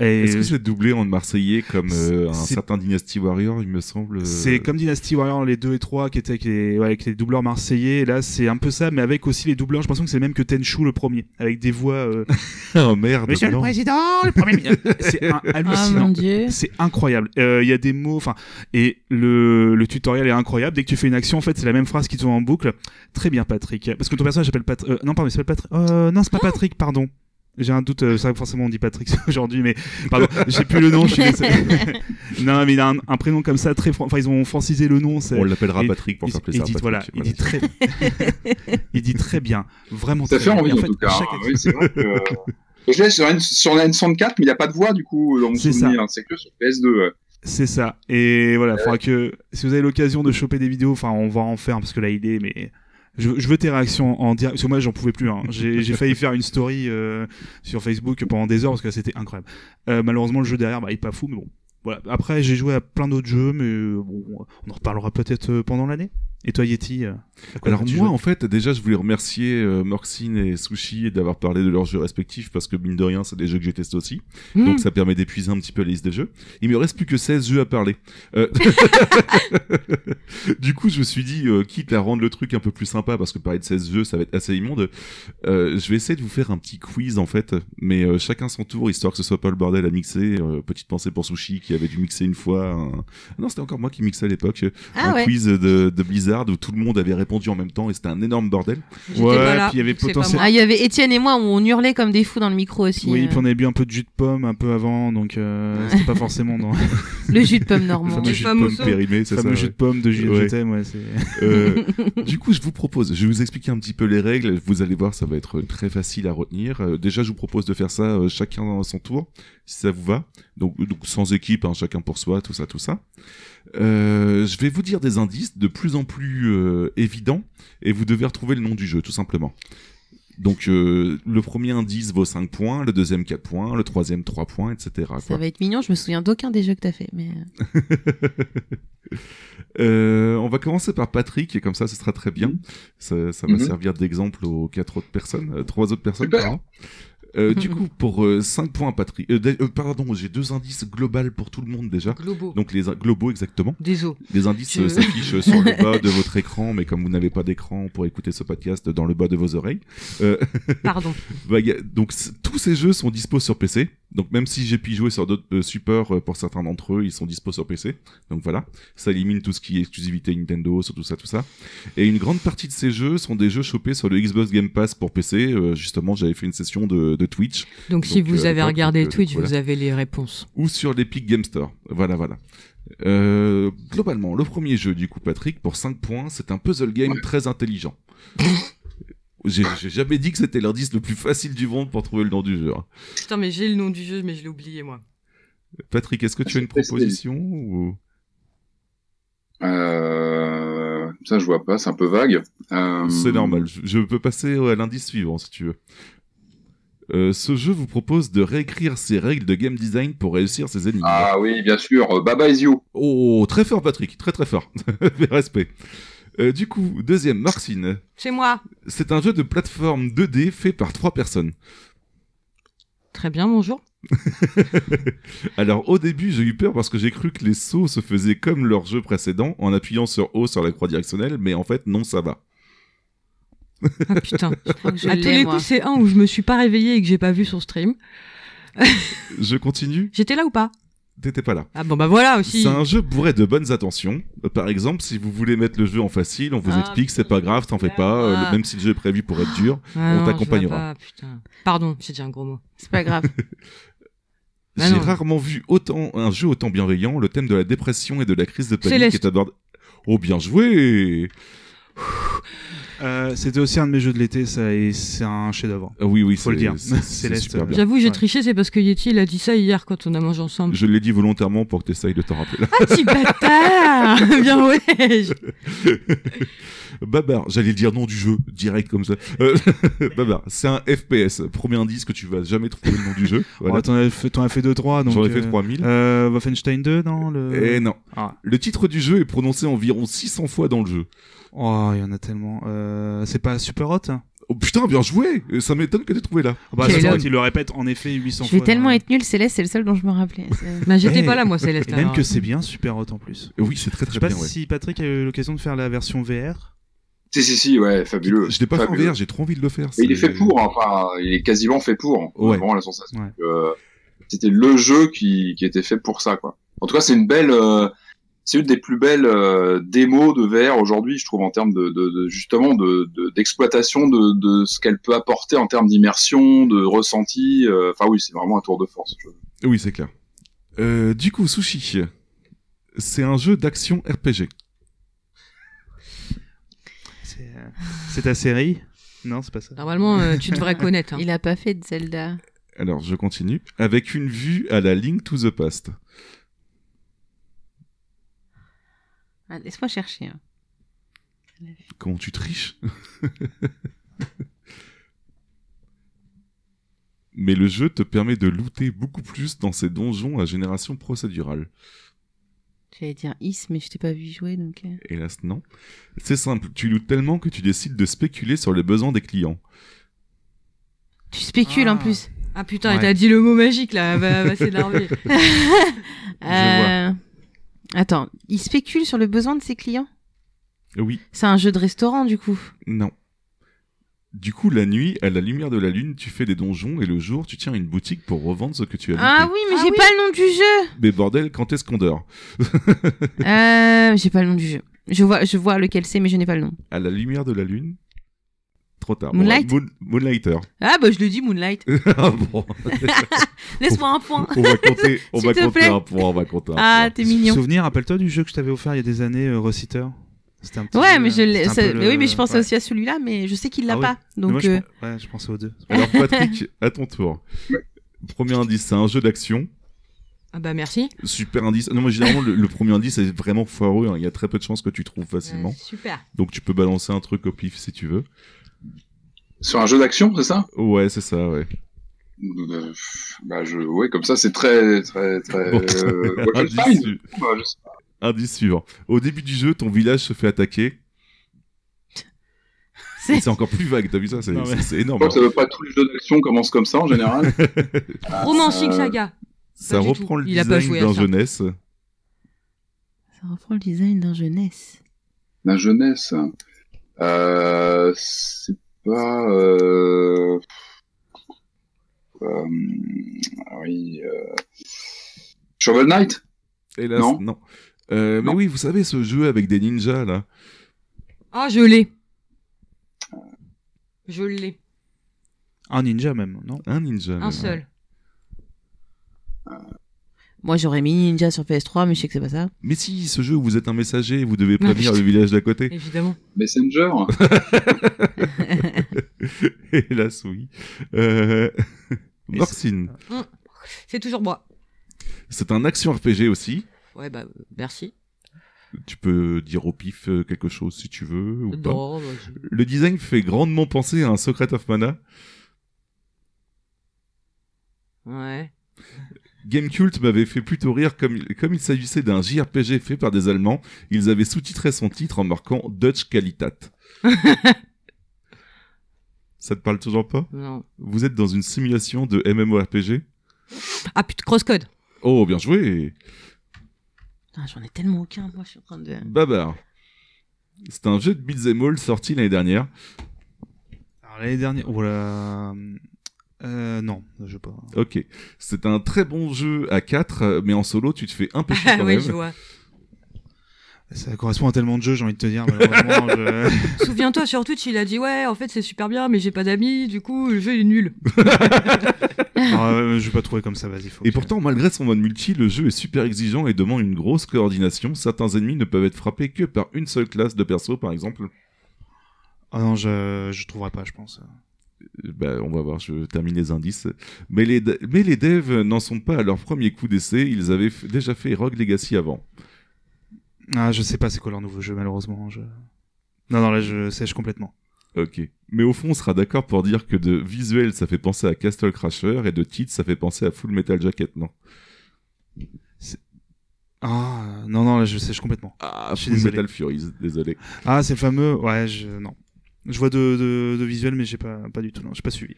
et- Est-ce que c'est doublé en marseillais comme euh, un certain Dynasty Warrior, il me semble euh, C'est comme Dynasty Warrior, les 2 et 3 qui étaient avec les, ouais, avec les doubleurs marseillais. Et là, c'est un peu ça, mais avec aussi les doubleurs. Je pense que c'est le même que Tenchu le premier, avec des voix. euh, Oh merde. Monsieur le président, le premier. C'est un- Ah hallucinant. c'est incroyable. Euh, Il y a des mots, enfin, et le, le tutoriel est incroyable. Dès que tu fais une action, en fait, c'est la même phrase qui tourne en boucle. Très bien, Patrick. Parce que ton personnage s'appelle Patrick. euh, non, pardon, il s'appelle Patrick. Euh, non, c'est pas Patrick, pardon. J'ai un doute, euh, ça forcément on dit Patrick aujourd'hui, mais pardon, j'ai plus le nom. Je suis non, mais il a un, un prénom comme ça très, enfin ils ont francisé le nom. On l'appellera Patrick pour il, faire il plaisir. à dit Patrick. voilà, il dit très, il dit très bien, vraiment. Ça très fait bien. envie en en fait, tout cas. chaque hein. action- Oui, c'est vrai que. Je l'ai sur, N- sur la N64, mais il n'y a pas de voix du coup dans mon C'est souvenir. C'est que sur PS2. ouais. C'est ça. Et voilà, faudra que si vous avez l'occasion de choper des vidéos, enfin on va en faire parce que là il est, mais je, je veux tes réactions en direct. Parce que moi j'en pouvais plus. Hein. J'ai failli faire une story euh, sur Facebook pendant des heures parce que c'était incroyable. Euh, malheureusement le jeu derrière, bah, il est pas fou, mais bon. Voilà. Après j'ai joué à plein d'autres jeux, mais euh, bon, on en reparlera peut-être euh, pendant l'année. Et toi Yeti, euh, Alors moi, en fait, déjà, je voulais remercier euh, Morxine et Sushi d'avoir parlé de leurs jeux respectifs parce que mine de rien, c'est des jeux que j'ai testés aussi. Mmh. Donc ça permet d'épuiser un petit peu la liste des jeux. Il me reste plus que 16 jeux à parler. Euh, du coup, je me suis dit, euh, quitte à rendre le truc un peu plus sympa, parce que parler de 16 jeux, ça va être assez immonde, euh, je vais essayer de vous faire un petit quiz en fait, mais euh, chacun son tour, histoire que ce soit pas le bordel à mixer. Euh, petite pensée pour Sushi qui avait dû mixer une fois. un- Non, c'était encore moi qui mixais à l'époque. Ah un ouais quiz de, de Blizzard où tout le monde avait répondu en même temps et c'était un énorme bordel. Ouais, pas là, puis il y avait potentiel-. Ah, il y avait Étienne et moi où on hurlait comme des fous dans le micro aussi. Oui, euh, puis on avait bu un peu de jus de pomme un peu avant, donc euh, c'était pas forcément dans Le jus de pomme Le normand. fameux Le jus de pomme périmé, c'est le ça. fameux jus de pomme de jus Ouais. Euh, du coup, je vous propose, je vais vous expliquer un petit peu les règles. Vous allez voir, ça va être très facile à retenir. Euh, déjà, je vous propose de faire ça euh, chacun à son tour, si ça vous va. Donc, donc sans équipe, hein, chacun pour soi, tout ça, tout ça. Euh, je vais vous dire des indices de plus en plus euh, évidents et vous devez retrouver le nom du jeu, tout simplement. Donc, euh, le premier indice vaut 5 points, le deuxième 4 points, le troisième 3 points, etc. Ça va être mignon, je me souviens d'aucun des jeux que t'as fait. Mais... Euh, on va commencer par Patrick et comme ça, ce sera très bien. Ça, ça va Mhm. servir d'exemple aux quatre autres personnes, euh, trois autres personnes. Super. pardon. Euh, du coup, pour 5 points, Patrick. euh, euh, pardon, j'ai deux indices globaux pour tout le monde déjà. Globaux. Donc les globaux exactement. Désolé. Les indices euh, s'affichent sur le bas de votre écran, mais comme vous n'avez pas d'écran pour écouter ce podcast, dans le bas de vos oreilles. Euh, Pardon. bah, a- donc tous ces jeux sont dispo sur PC. Donc même si j'ai pu y jouer sur d'autres euh, supports, euh, pour certains d'entre eux, ils sont dispo sur PC. Donc voilà, ça élimine tout ce qui est exclusivité Nintendo, sur tout ça, tout ça. Et une grande partie de ces jeux sont des jeux chopés sur le Xbox Game Pass pour PC. Euh, justement, j'avais fait une session de, de Twitch Donc, si vous euh, avez regardé donc, euh, Twitch, voilà. vous avez les réponses. ou sur l'Epic Game Store. Voilà, voilà. Euh, globalement, le premier jeu du coup, Patrick, pour 5 points, c'est un puzzle game très intelligent. J'ai jamais dit que c'était l'indice le plus facile du monde pour trouver le nom du jeu. hein. Putain, mais j'ai le nom du jeu, mais je l'ai oublié, moi. Patrick, est-ce que tu as une proposition ou... Euh, ça, je vois pas, c'est un peu vague. Euh, C'est normal. Je, je peux passer à l'indice suivant si tu veux. Euh, ce jeu vous propose de réécrire ses règles de game design pour réussir ses énigmes. Ah oui, bien sûr. Baba is you. Oh, très fort Patrick, très très fort. Respect. Euh, du coup, deuxième, Marcine. C'est moi. C'est un jeu de plateforme 2D fait par trois personnes. Très bien, bonjour. Alors au début j'ai eu peur parce que j'ai cru que les sauts se faisaient comme leur jeu précédent en appuyant sur haut sur la croix directionnelle, mais en fait non ça va. Ah putain. Je crois que je à tous les moi. coups, c'est un où je me suis pas réveillée et que j'ai pas vu son stream. Je continue, J'étais là ou pas? T'étais pas là. Ah bon bah voilà aussi. C'est un jeu bourré de bonnes attentions. Euh, Par exemple, si vous voulez mettre le jeu en facile, on vous Ah, explique c'est pas grave, t'en fais pas, euh, Ah. même si le jeu est prévu pour être dur. Ah on t'accompagnera. pas, putain. Pardon, j'ai dit un gros mot. C'est pas grave. Bah J'ai rarement vu autant un jeu autant bienveillant. Le thème de la dépression et de la crise de panique Céleste. est abordé. Oh bien joué Euh, C'était aussi un de mes jeux de l'été, ça, et c'est un chef-d'œuvre. Ah Oui oui, Faut le dire. Céleste, super bien. J'avoue, j'ai triché, c'est parce que Yeti il a dit ça hier quand on a mangé ensemble. Je l'ai dit volontairement pour que t'essayes de t'en rappeler. Ah petit bâtard Bien ouais Babar, j'allais dire nom du jeu, direct comme ça. Euh, Babar, c'est un FPS. Premier indice que tu vas jamais trouver le nom du jeu. Voilà. Oh, T'en as fait, t'en as fait 2-3, donc. J'en ai fait euh, 3000. Euh, Wolfenstein 2, non le... Et non. Ah. Le titre du jeu est prononcé environ 600 fois dans le jeu. Oh, il y en a tellement. Euh, c'est pas Super Hot hein Oh putain, bien joué Euh, Ça m'étonne que t'aies trouvé là. bah, Quel homme. il le répète en effet 800 Je fois. vais tellement être nul, Céleste, c'est le seul dont je me rappelais. C'est- Bah j'étais pas là moi Céleste. Et même alors. que c'est bien Super Hot en plus. Oui, c'est très Je très sais pas bien. ouais. si Patrick a eu l'occasion de faire la version VR. Si, si, si, ouais, fabuleux. Je l'ai pas fait en Fabuleux. VR, j'ai trop envie de le faire. Mais il est c'est- fait pour, hein, enfin, il est quasiment fait pour. On a Ouais. Vraiment la sensation Ouais. que euh, c'était le jeu qui, qui était fait pour ça, quoi. En tout cas, c'est une belle, euh, c'est une des plus belles euh, démos de VR aujourd'hui, je trouve, en termes de, de, de- justement de de- d'exploitation de, de ce qu'elle peut apporter en termes d'immersion, de ressenti. euh, Enfin oui, c'est vraiment un tour de force. Oui, c'est clair. Euh, du coup, Sushi, c'est un jeu d'action RPG. C'est euh, c'est ta série Non, c'est pas ça. Normalement euh, tu devrais connaître. hein. Il a pas fait de Zelda. Alors, je continue. Avec une vue à la Link to the Past. Ah, Laisse-moi chercher. hein. Comment tu triches? Mais le jeu te permet de looter beaucoup plus dans ces donjons à génération procédurale. J'allais dire Is, mais je t'ai pas vu jouer, donc... euh. Hélas, non. C'est simple, tu lootes tellement que tu décides de spéculer sur les besoins des clients. Tu spécules en Ah. plus. Ah putain, Ouais. il t'a dit le mot magique là, va, va s'énerver. Euh, Attends, il spécule sur le besoin de ses clients? Oui, C'est un jeu de restaurant, du coup? non. Du coup, la nuit, à la lumière de la lune, tu fais des donjons et le jour, tu tiens une boutique pour revendre ce que tu as looté. Ah oui, mais Ah j'ai oui. pas le nom du jeu Mais bordel, quand est-ce qu'on dort? Euh, j'ai pas le nom du jeu. Je vois, je vois lequel c'est, mais je n'ai pas le nom. À la lumière de la lune Trop tard. Moonlight Bon, Moon- Moonlighter. Ah bah je le dis Moonlight. ah bon. Laisse-moi un point. On va compter, on va te compter un point, on va compter un Ah, point. t'es mignon. Souvenir, rappelle-toi du jeu que je t'avais offert il y a des années, euh, Reciter C'était un petit Ouais, mais je euh, un ça- peu mais le- oui, mais je pensais ouais. aussi à celui-là, mais je sais qu'il l'a Ah oui. pas. Mais Donc, moi, je, euh, ouais, je pensais aux deux. Alors Patrick, à ton tour. Premier indice, c'est un jeu d'action. Ah bah merci. Super indice. Non, mais généralement, le, le premier indice est vraiment foireux. hein. Il y a très peu de chances que tu trouves facilement. Euh, super. Donc tu peux balancer un truc au pif si tu veux. Sur un jeu d'action, c'est ça? Ouais, c'est ça, ouais. Euh, Bah je, ouais, comme ça, c'est très, très, très. Bon. Euh, indice, su- Bah, je sais pas. indice suivant. Au début du jeu, ton village se fait attaquer. c'est- C'est encore plus vague, t'as vu ça? C'est mais- c'est- c'est Je énorme. crois que ça veut pas tous les jeux d'action commencent comme ça en général. Romancing Euh, saga. Ça Pas reprend le Il pas design d'un jeunesse. Ça reprend le design d'un jeunesse. La jeunesse. Euh, c'est pas. Euh... euh, oui. Euh... Shovel Knight? Hélas, Non. non. Euh, mais Non. oui, vous savez, ce jeu avec des ninjas, là. Ah je l'ai. Je l'ai. Un ninja même, non? Un ninja. Un même. seul. Moi, j'aurais mis Ninja sur PS3, mais je sais que c'est pas ça. Mais si, ce jeu où vous êtes un messager et vous devez prévenir le village d'à côté. Évidemment. Messenger Hélas, oui. Euh... Morcine. C'est toujours moi. C'est un action RPG aussi. Ouais bah euh, merci. Tu peux dire au pif euh, quelque chose si tu veux ou pas. Non, vas-y. Le design fait grandement penser à un Secret of Mana. Ouais. Gamecult m'avait fait plutôt rire comme, comme il s'agissait d'un JRPG fait par des Allemands, ils avaient sous-titré son titre en marquant Dutch Qualitat. Ça te parle toujours pas? Non. Vous êtes dans une simulation de MMORPG Ah putain, crosscode. Oh, bien joué Putain, J'en ai tellement aucun, moi je suis en train de. Babar. C'est un jeu de beat'em all sorti l'année dernière. Alors, l'année dernière, voilà. Euh, non, je sais pas. Ok. C'est un très bon jeu à 4, mais en solo, tu te fais un peu chier Ah quand ouais, même. je vois. Ça correspond à tellement de jeux, j'ai envie de te dire. malheureusement, je- Souviens-toi sur Twitch, il a dit ouais, en fait c'est super bien, mais j'ai pas d'amis, du coup le jeu est nul. Ah, ouais, je vais pas trouver comme ça, vas-y. Et que- pourtant, malgré son mode multi, le jeu est super exigeant et demande une grosse coordination. Certains ennemis ne peuvent être frappés que par une seule classe de perso, par exemple. Ah non, je, je trouverai pas, je pense. Bah, on va voir, je termine les indices. Mais les, mais les devs n'en sont pas à leur premier coup d'essai, ils avaient déjà fait Rogue Legacy avant. Ah, je sais pas c'est quoi leur nouveau jeu, malheureusement. Je... Non, non, là, je sèche complètement. Ok. Mais au fond, on sera d'accord pour dire que de visuel, ça fait penser à Castle Crasher, et de titre, ça fait penser à Full Metal Jacket, non? Ah, non, non, là, je sèche complètement. Ah, Je suis Full désolé. Metal Furies, désolé. Ah, c'est le fameux. Ouais, je. Non. Je vois de, de, de visuel, mais j'ai pas, pas du tout, non, j'ai pas suivi.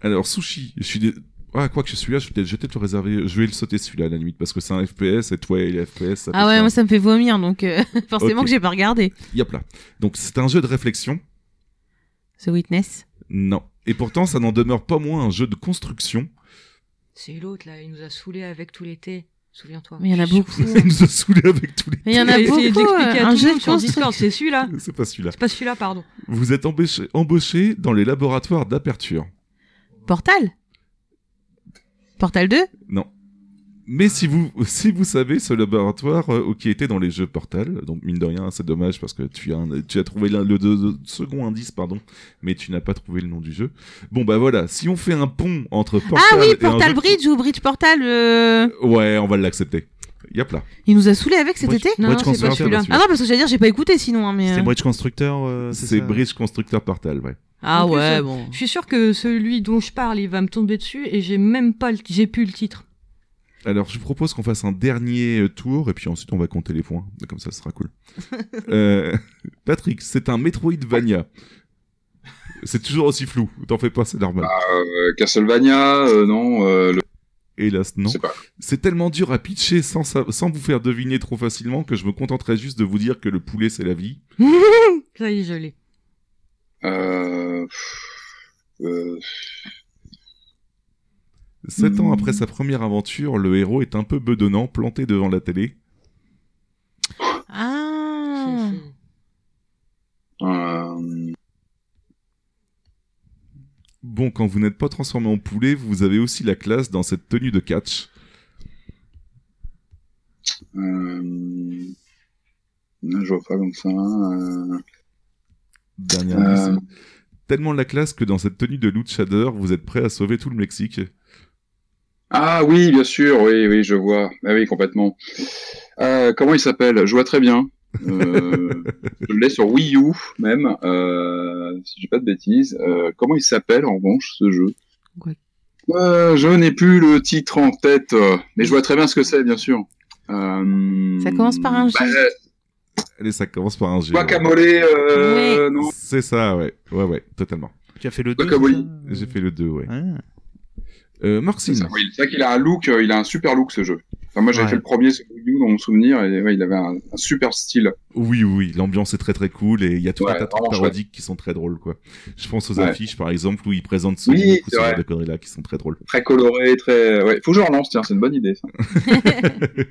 Alors, Sushi, je suis... Dé... Ah, quoi que je suis là, je vais peut-être le réserver. Je vais le sauter celui-là, à la limite, parce que c'est un FPS, et toi, et les FPS, ça Ah ouais, faire- moi ça me fait vomir donc euh, forcément que j'ai pas regardé. Yep là. Donc, c'est un jeu de réflexion The Witness. Non. Et pourtant, ça n'en demeure pas moins un jeu de construction. C'est l'autre là, il nous a saoulés avec tout l'été. Souviens-toi. Mais il y en a beaucoup. Il nous a saoulés avec tous les... Mais il y en a beaucoup. d'expliquer euh, à un tout jeu le monde de sur Discord, construction. c'est celui-là. C'est pas celui-là. C'est pas celui-là, pardon. Vous êtes embauché, embauché dans les laboratoires d'aperture. Portal? Portal 2 Non. Mais si vous, si vous savez ce laboratoire euh, qui était dans les jeux Portal, donc mine de rien, c'est dommage parce que tu as, un- tu as trouvé le, deux- deux- second indice, pardon, mais tu n'as pas trouvé le nom du jeu. Bon bah voilà, si on fait un pont entre Portal Ah oui, et Portal jeu- Bridge ou Bridge Portal. euh, Ouais, on va l'accepter. Yep là. Il nous a saoulés avec cet Bridge- été Non, Bridge c'est pas celui-là. Ah non, parce que j'allais dire, j'ai pas écouté sinon. hein, mais, C'était euh, Bridge Constructor, euh, c'est C'est Bridge Constructor Portal, ouais. Ah plus, ouais, euh, bon. Je suis sûr que celui dont je parle, il va me tomber dessus et j'ai même pas le... j'ai plus le titre. Alors, je propose qu'on fasse un dernier euh, tour et puis ensuite on va compter les points. Comme ça, ce sera cool. Euh, Patrick, c'est un Metroidvania. C'est toujours aussi flou. T'en fais pas, c'est normal. Euh, Castlevania, euh, non, euh, le... Hélas, non. C'est tellement dur à pitcher sans, sa- sans vous faire deviner trop facilement que je me contenterai juste de vous dire que le poulet, c'est la vie. Ça y est, je l'ai. Euh... Sept ans après sa première aventure, le héros est un peu bedonnant, planté devant la télé. Ah. Euh, Bon, quand vous n'êtes pas transformé en poulet, vous avez aussi la classe dans cette tenue de catch. euh, Je vois pas comme ça. euh, Euh. Tellement la classe que dans cette tenue de luchador, vous êtes prêt à sauver tout le Mexique. Ah oui, bien sûr, oui, oui, je vois. Ah oui, complètement. Euh, comment il s'appelle? Je vois très bien. Euh, je l'ai sur Wii U même, euh, si j'ai pas de bêtises. Euh, comment il s'appelle en revanche ce jeu? Ouais. Euh, Je n'ai plus le titre en tête, mais je vois très bien ce que c'est, bien sûr. Euh, Ça commence par un G. bah, Allez, ça commence par un G. ouais. Guacamole, non C'est ça, ouais. Ouais, ouais, totalement. Tu as fait le 2 Guacamole. J'ai fait le 2, ouais. Ah. Euh, C'est Marcine, ça, oui. C'est vrai qu'il a un look, euh, il a un super look ce jeu. Enfin, moi j'avais Ouais. fait le premier sur Wii U dans mon souvenir et ouais, il avait un, un super style. oui, oui, l'ambiance est très très cool et il y a tout un Ouais, tas de parodiques qui sont très drôles, quoi. Je pense aux Ouais. affiches, par exemple, où ils présentent ce Oui, genre de conneries-là qui sont très drôles. Très coloré, très. Ouais, faut que je relance, tiens, c'est une bonne idée ça.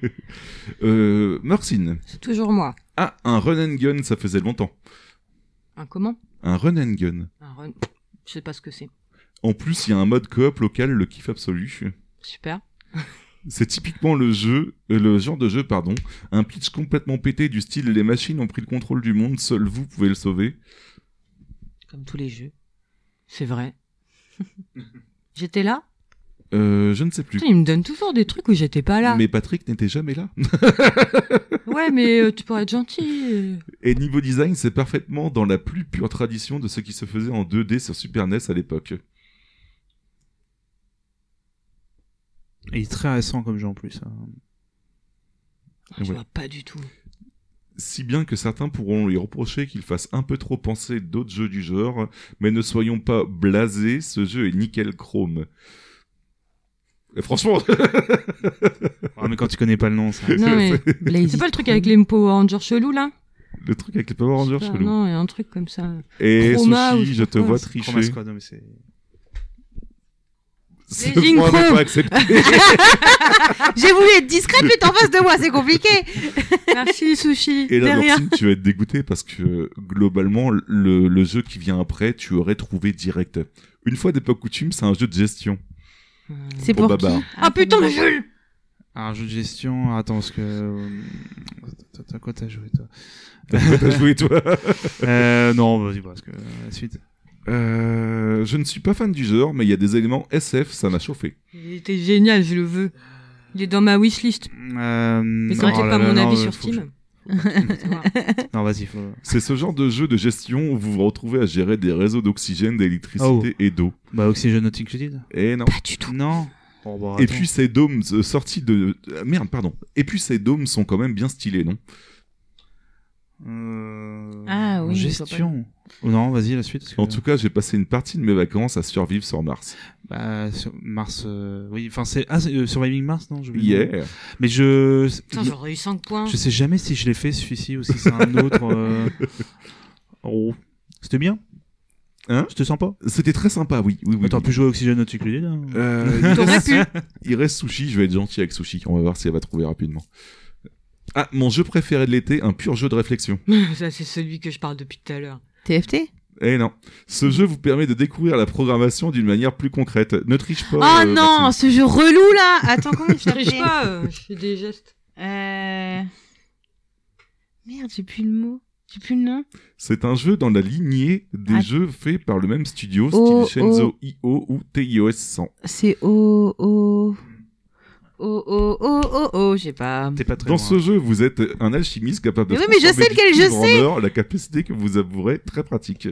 euh, Marcine. C'est toujours moi. Ah, un run and gun, ça faisait longtemps. Un comment? Un run and gun. Un run. Je sais pas ce que c'est. En plus, il y a un mode coop local, le kiff absolu. Super. C'est typiquement le jeu, euh, le genre de jeu, pardon, un pitch complètement pété du style les machines ont pris le contrôle du monde, seul vous pouvez le sauver. Comme tous les jeux. C'est vrai. J'étais là? Euh, je ne sais plus. Putain, il me donne toujours des trucs où j'étais pas là. Mais Patrick n'était jamais là. Ouais, mais euh, tu pourrais être gentil. Et niveau design, c'est parfaitement dans la plus pure tradition de ce qui se faisait en 2D sur Super NES à l'époque. Et il est très récent comme jeu en plus. hein. Je Ouais. vois pas du tout. Si bien que certains pourront lui reprocher qu'il fasse un peu trop penser d'autres jeux du genre, mais ne soyons pas blasés, ce jeu est nickel chrome. Et franchement, Ah, mais quand tu connais pas le nom, ça. Non, mais Blazy. c'est pas le truc avec les Power Rangers chelous là? Le truc avec les Power Rangers Je chelou. Non, il y a un truc comme ça. Et Chroma Sushi, je je te vois tricher. Chroma Squad, non, mais c'est. Ce point n'est pas accepté. J'ai voulu être discrète, mais t'es en face de moi, c'est compliqué. Merci Sushi. Et là. Dorcine, tu vas être dégoûté parce que globalement, le, le jeu qui vient après, tu aurais trouvé direct. Une fois d'époque coutume, c'est un jeu de gestion. C'est Pour pour qui Babar. Ah putain, Babar. jeu Un jeu de gestion. Attends, parce que. euh, Attends, attends, quoi t'as joué, toi? T'as joué, toi? Euh, Non, vas-y, parce que. euh, La suite. Euh, Je ne suis pas fan du genre, mais il y a des éléments SF, ça m'a chauffé. Il était génial, je le veux. Il est dans ma wishlist. Euh, Mais ça non, n'était oh pas là mon là, avis non, sur Steam. je- Non, vas-y, faut. C'est ce genre de jeu de gestion où vous vous retrouvez à gérer des réseaux d'oxygène, d'électricité Oh. et d'eau. Bah, Oxygen Not Included Et non. Pas du tout. Non. Oh, bah, Et puis ces dômes euh, sortis de... euh, Merde, pardon. Et puis ces dômes sont quand même bien stylés, non? Euh... Ah oui, je Gestion. Non, vas-y, la suite. parce que- En tout cas, j'ai passé une partie de mes vacances à survivre sur Mars. Bah, sur Mars. euh, Oui, enfin, c'est. Ah, euh, Surviving Mars, non je Yeah Mais je. Putain, j'aurais eu 5 points. Je sais jamais si je l'ai fait celui-ci ou si c'est un autre. euh. Oh. C'était bien Hein? C'était sympa C'était très sympa, oui. oui, oui, T'aurais oui. pu jouer à Oxygen Not Included hein. Euh, il, reste, il reste Sushi, je vais être gentil avec Sushi. On va voir si elle va trouver rapidement. Ah, mon jeu préféré de l'été, un pur jeu de réflexion. Ça, c'est celui que je parle depuis tout à l'heure. TFT Eh non. Ce jeu vous permet de découvrir la programmation d'une manière plus concrète. Ne triche pas. Oh euh, non, Maxime. ce jeu relou là Attends, comment il Je triche pas, euh, je fais des gestes. Euh... Merde, j'ai plus le mot. J'ai plus le nom. C'est un jeu dans la lignée des Ah. jeux faits par le même studio, Oh, style Shenzo IO ou TIOS 100. C'est O... O... O... O... O... O... O... J'ai pas... T'es pas très Dans loin. ce jeu, vous êtes un alchimiste capable de Mais oui, mais je sais lequel je cuivre sais. la capacité que vous avouerez très pratique.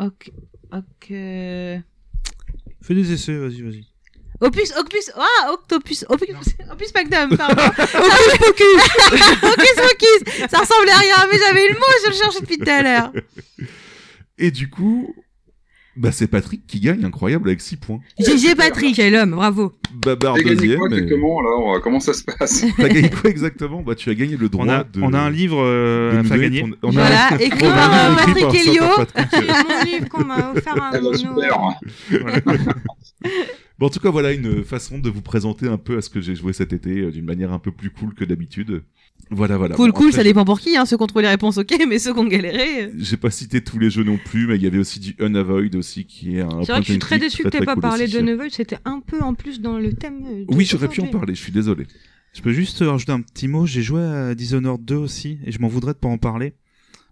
Ok... Ok... Fais des essais, vas-y, vas-y. Opus... Opus... Ah, Octopus... Opus... Opus Magnum, pardon. Opus Pocus Opus Pocus Ça ressemblait à rien, mais j'avais eu le mot, je le cherchais depuis tout à l'heure. Et du coup, bah c'est Patrick qui gagne incroyable avec 6 points. GG Patrick Quel homme, bravo. Babar T'as gagné deuxième. quoi et- exactement alors euh, Comment ça se passe T'as gagné quoi exactement? Bah tu as gagné le droit On a, de. on a un livre euh, à nous faire donner gagner. ton- on a Voilà, un- écrit on a par un euh, livre écrit Patrick par Patrick. C'est mon livre qu'on m'a offert à Eh ben. Bon, en tout cas, voilà une façon de vous présenter un peu à ce que j'ai joué cet été euh, d'une manière un peu plus cool que d'habitude. Voilà, voilà. Cool, Bon, cool, après, ça dépend pour qui, hein. Ceux qui ont trouvé les réponses, ok, mais ceux qui ont galéré... euh. J'ai pas cité tous les jeux non plus, mais il y avait aussi du Unavoid aussi qui est un. C'est vrai que je suis très déçu que t'aies pas cool parlé aussi. de Neville, c'était un peu en plus dans le thème. euh, Oui, j'aurais pu en parler. Je suis désolé. Je peux juste rajouter un petit mot. J'ai joué à Dishonored 2 aussi, et je m'en voudrais de pas en parler.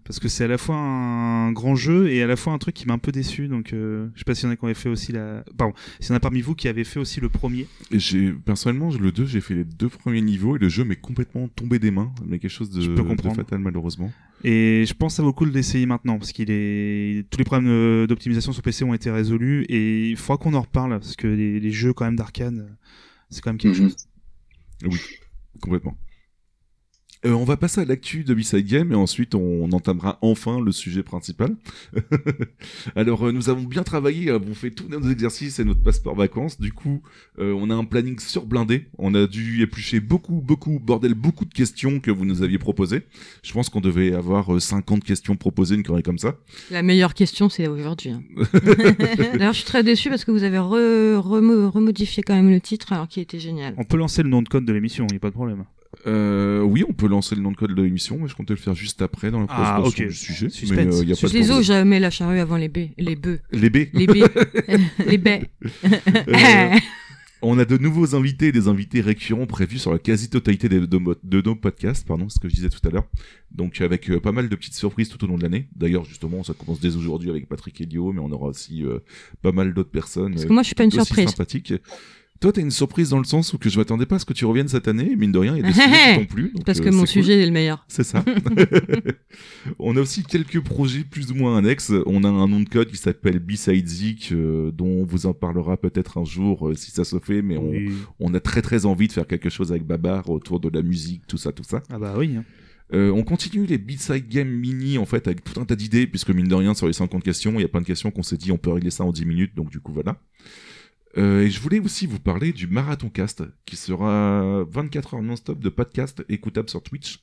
Parce que c'est à la fois un grand jeu et à la fois un truc qui m'a un peu déçu. Donc, euh, je sais pas s'il y en a qui avaient fait aussi la. Pardon, s'il y en a parmi vous qui avaient fait aussi le premier. Et j'ai personnellement le 2, j'ai fait les deux premiers niveaux et le jeu m'est complètement tombé des mains, mais quelque chose de, Je peux de comprendre. fatal malheureusement. Et je pense que ça vaut le coup de l'essayer maintenant, parce qu'il est tous les problèmes euh, d'optimisation sur PC ont été résolus et il faudra qu'on en reparle parce que les, les jeux quand même d'arcade, c'est quand même quelque Mhm. chose. Complètement. Euh, on va passer à l'actu de B-Side Game et ensuite on entamera enfin le sujet principal. Alors euh, nous avons bien travaillé, avons fait tous nos exercices et notre passeport vacances. Du coup, euh, on a un planning surblindé. On a dû éplucher beaucoup, beaucoup, bordel, beaucoup de questions que vous nous aviez proposées. Je pense qu'on devait avoir euh, 50 questions proposées, une connerie comme ça. La meilleure question, c'est aujourd'hui. hein. D'ailleurs, je suis très déçu parce que vous avez re- remo- remodifié quand même le titre alors qu'il était génial. On peut lancer le nom de code de l'émission, il n'y a pas de problème. Euh, oui, on peut lancer le nom de code de l'émission, mais je comptais le faire juste après dans la Ah, du sujet. Suspense. Mais euh, y a pas de Désolé, problème. jamais la charrue avant les baies. Les bœufs. Les. Les baies. les baies. Euh, On a de nouveaux invités des invités récurrents prévus sur la quasi-totalité des- de, de nos podcasts, pardon, ce que je disais tout à l'heure. Donc avec euh, pas mal de petites surprises tout au long de l'année. D'ailleurs, justement, ça commence dès aujourd'hui avec Patrick Elio, mais on aura aussi euh, pas mal d'autres personnes Parce que moi, je suis pas une surprise. sympathiques. Toi, t'as une surprise dans le sens où que je m'attendais pas à ce que tu reviennes cette année. Mine de rien, il y a des sujets qui t'ont plu. donc, Parce euh, que mon c'est cool. sujet est le meilleur. C'est ça. on a aussi quelques projets plus ou moins annexes. On a un nom de code qui s'appelle B-Side Zik, euh, dont on vous en parlera peut-être un jour euh, si ça se fait, mais on, Oui. on a très très envie de faire quelque chose avec Babar autour de la musique, tout ça, tout ça. Ah bah oui. hein. Euh, on continue les B-Side Game Mini en fait avec tout un tas d'idées, puisque mine de rien sur les 50 questions, il y a plein de questions qu'on s'est dit on peut régler ça en 10 minutes, donc du coup voilà. Euh, et je voulais aussi vous parler du Marathon Cast, qui sera 24 heures non-stop de podcast écoutable sur Twitch.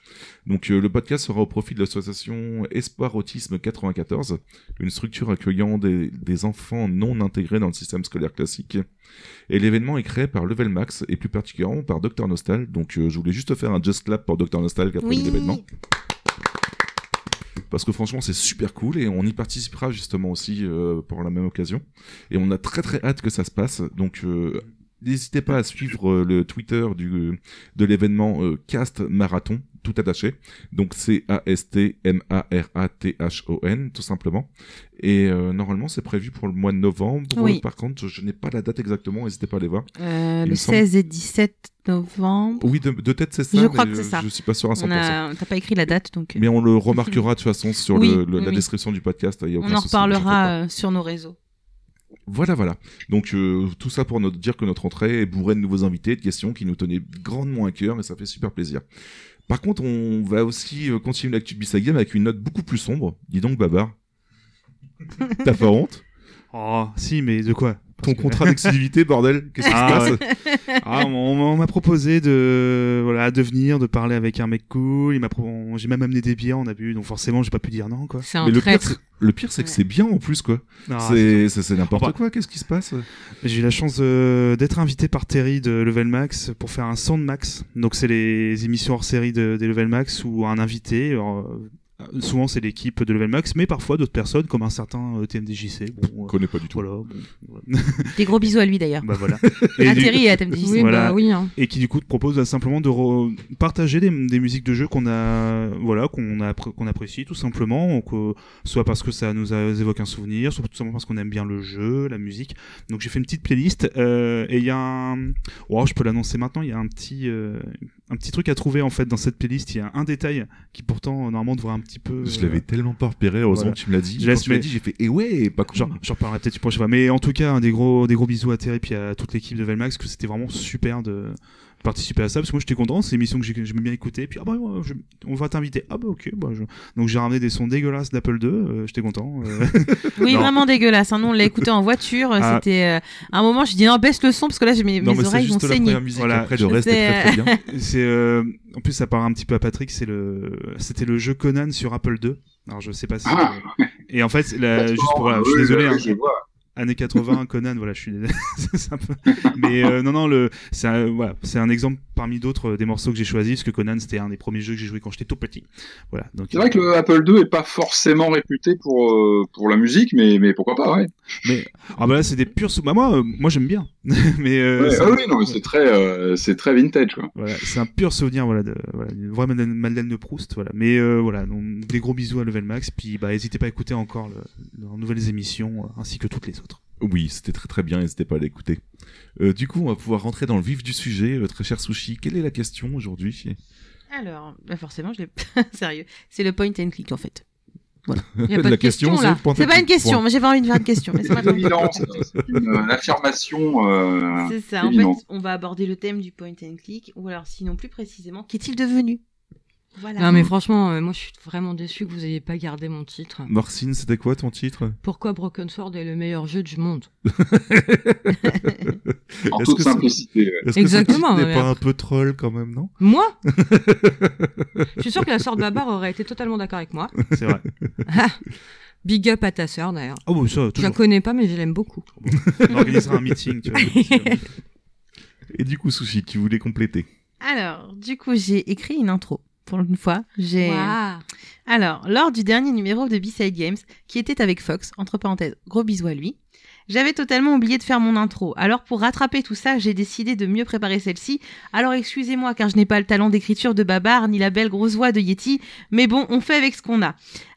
Donc euh, le podcast sera au profit de l'association Espoir Autisme 94, une structure accueillant des, des enfants non intégrés dans le système scolaire classique. Et l'événement est créé par Level Max, et plus particulièrement par Dr Nostal. Donc euh, je voulais juste faire un Just Clap pour Dr Nostal qui a Oui. l'événement. Parce que franchement c'est super cool et on y participera justement aussi euh, pour la même occasion. Et on a très très hâte que ça se passe. Donc euh, n'hésitez pas à suivre euh, le Twitter du, de l'événement euh, Cast Marathon, tout attaché. Donc c'est A-S-T-M-A-R-A-T-H-O-N tout simplement. Et euh, normalement c'est prévu pour le mois de novembre. Oui. Par contre je n'ai pas la date exactement, n'hésitez pas à aller voir. Euh, le me semble- 16 et 17 novembre. Oui de, de tête c'est ça. Je crois que c'est ça. Je suis pas sûr à 100%. On a, t'as pas écrit la date, donc euh, Mais on le remarquera de toute façon sur Oui, le, le- oui, la description du podcast. il y a on en reparlera euh, sur nos réseaux. Voilà, voilà. Donc euh, tout ça pour notre, dire que notre entrée est bourrée de nouveaux invités, de questions qui nous tenaient grandement à cœur et ça fait super plaisir. Par contre, on va aussi euh, continuer l'actu de Game avec une note beaucoup plus sombre. Dis donc, Babar. T'as pas honte? Oh, si, mais de quoi? Ton contrat d'exclusivité, bordel Qu'est-ce qui Ah, se passe Ah, on, on m'a proposé de voilà de venir, de parler avec un mec cool. Il m'a j'ai même amené des bières, on a bu, donc forcément j'ai pas pu dire non quoi. C'est un Mais le pire, le pire, c'est que Ouais. c'est bien en plus, quoi. Non, c'est n'importe Bah. quoi, qu'est-ce qui se passe? J'ai eu la chance euh, d'être invité par Terry de Level Max pour faire un Sound Max. Donc c'est les émissions hors série de, des Level Max où un invité, alors, euh, souvent c'est l'équipe de Level Max, mais parfois d'autres personnes comme un certain euh, TMDJC. Bon, Je euh, connais pas du tout. voilà, bon. Des gros bisous à lui d'ailleurs. bah voilà. À TMDJC. Oui, Voilà. bah oui. hein. et qui du coup te propose euh, simplement de re- partager des, des musiques de jeux qu'on a voilà qu'on qu'on apprécie tout simplement donc, euh, soit parce que ça nous a- évoque un souvenir soit tout simplement parce qu'on aime bien le jeu la musique donc j'ai fait une petite playlist euh, et il y a un oh, je peux l'annoncer maintenant il y a un petit euh, un petit truc à trouver en fait dans cette playlist il y a un détail qui pourtant normalement devrait un petit peu Je euh, l'avais tellement pas repéré, heureusement voilà. que tu me l'as dit. Je Quand tu m'as mes- dit, j'ai fait, eh ouais, pas cool. J'en reparlerai peut-être une prochaine fois. Mais en tout cas, des gros, des gros bisous à Terry et à toute l'équipe de Velmax, que c'était vraiment super de participer à ça, parce que moi j'étais content, c'est une émission que j'ai- que j'aimais bien écouter, puis ah bah je- on va t'inviter, ah bah ok, bah je... donc j'ai ramené des sons dégueulasses d'Apple II, euh, j'étais content. euh. Oui, Non. vraiment dégueulasse. hein. Nous, on l'a écouté en voiture. Ah. C'était euh, à un moment, je dis non, baisse le son parce que là, j'ai mes, non, mes oreilles vont la saigner. Voilà. Après, le reste est très très bien. c'est euh, en plus ça parle un petit peu à Patrick, c'est le, c'était le jeu Conan sur Apple II. Alors je sais pas si. Ah. Et en fait, la- juste pour, voilà, je suis désolé. hein, je vois. Années 80 Conan voilà je suis un peu- mais euh, non non le c'est un, voilà c'est un exemple parmi d'autres euh, des morceaux que j'ai choisis parce que Conan c'était un des premiers jeux que j'ai joué quand j'étais tout petit. Voilà donc C'est vrai que le Apple II est pas forcément réputé pour euh, pour la musique, mais mais pourquoi pas, ouais. mais ah bah là c'est des purs sous bah moi euh, moi j'aime bien mais euh, Ouais, ah oui, non, mais c'est très euh, c'est très vintage, quoi. voilà c'est un pur souvenir voilà de voilà, une vraie Madeleine, Madeleine de Proust voilà mais euh, voilà donc des gros bisous à Level Max puis bah n'hésitez pas à écouter encore le, leurs nouvelles émissions ainsi que toutes les autres Oui, c'était très très bien, n'hésitez pas à l'écouter. Euh, du coup, on va pouvoir rentrer dans le vif du sujet, euh, très cher Sushi. Quelle est la question aujourd'hui? Alors, bah forcément, je l'ai sérieux. C'est le point and click en fait. Y a pas de question, là. point C'est pas une question, point. mais j'ai pas envie de faire une question. mais c'est évident, c'est une, euh, affirmation. Euh... C'est ça. En fait, on va aborder le thème du point and click, ou alors sinon plus précisément, qu'est-il devenu? Voilà. Non, mais franchement, euh, moi, je suis vraiment déçu que vous ayez pas gardé mon titre. Marcine, c'était quoi ton titre? Pourquoi Broken Sword est le meilleur jeu du monde? En toute simplicité. Est-ce Exactement, que ce titre ma n'est pas un peu troll quand même, non? Moi? Je suis sûre que la sœur de Babar aurait été totalement d'accord avec moi. c'est vrai Big up à ta sœur, d'ailleurs. oh bon ça Je la connais pas, mais je l'aime beaucoup. on organisera un meeting tu vois Et du coup, Sushi, tu voulais compléter? Alors, du coup, j'ai écrit une intro. Pour une fois, j'ai. Alors, lors du dernier numéro de B-Side Games, qui était avec Fox, entre parenthèses, gros bisous à lui, j'avais totalement oublié de faire mon intro. Alors, pour rattraper tout ça, j'ai décidé de mieux préparer celle-ci. Alors, excusez-moi, car je n'ai pas le talent d'écriture de Babar, ni la belle grosse voix de Yeti, mais bon, on fait avec ce qu'on a.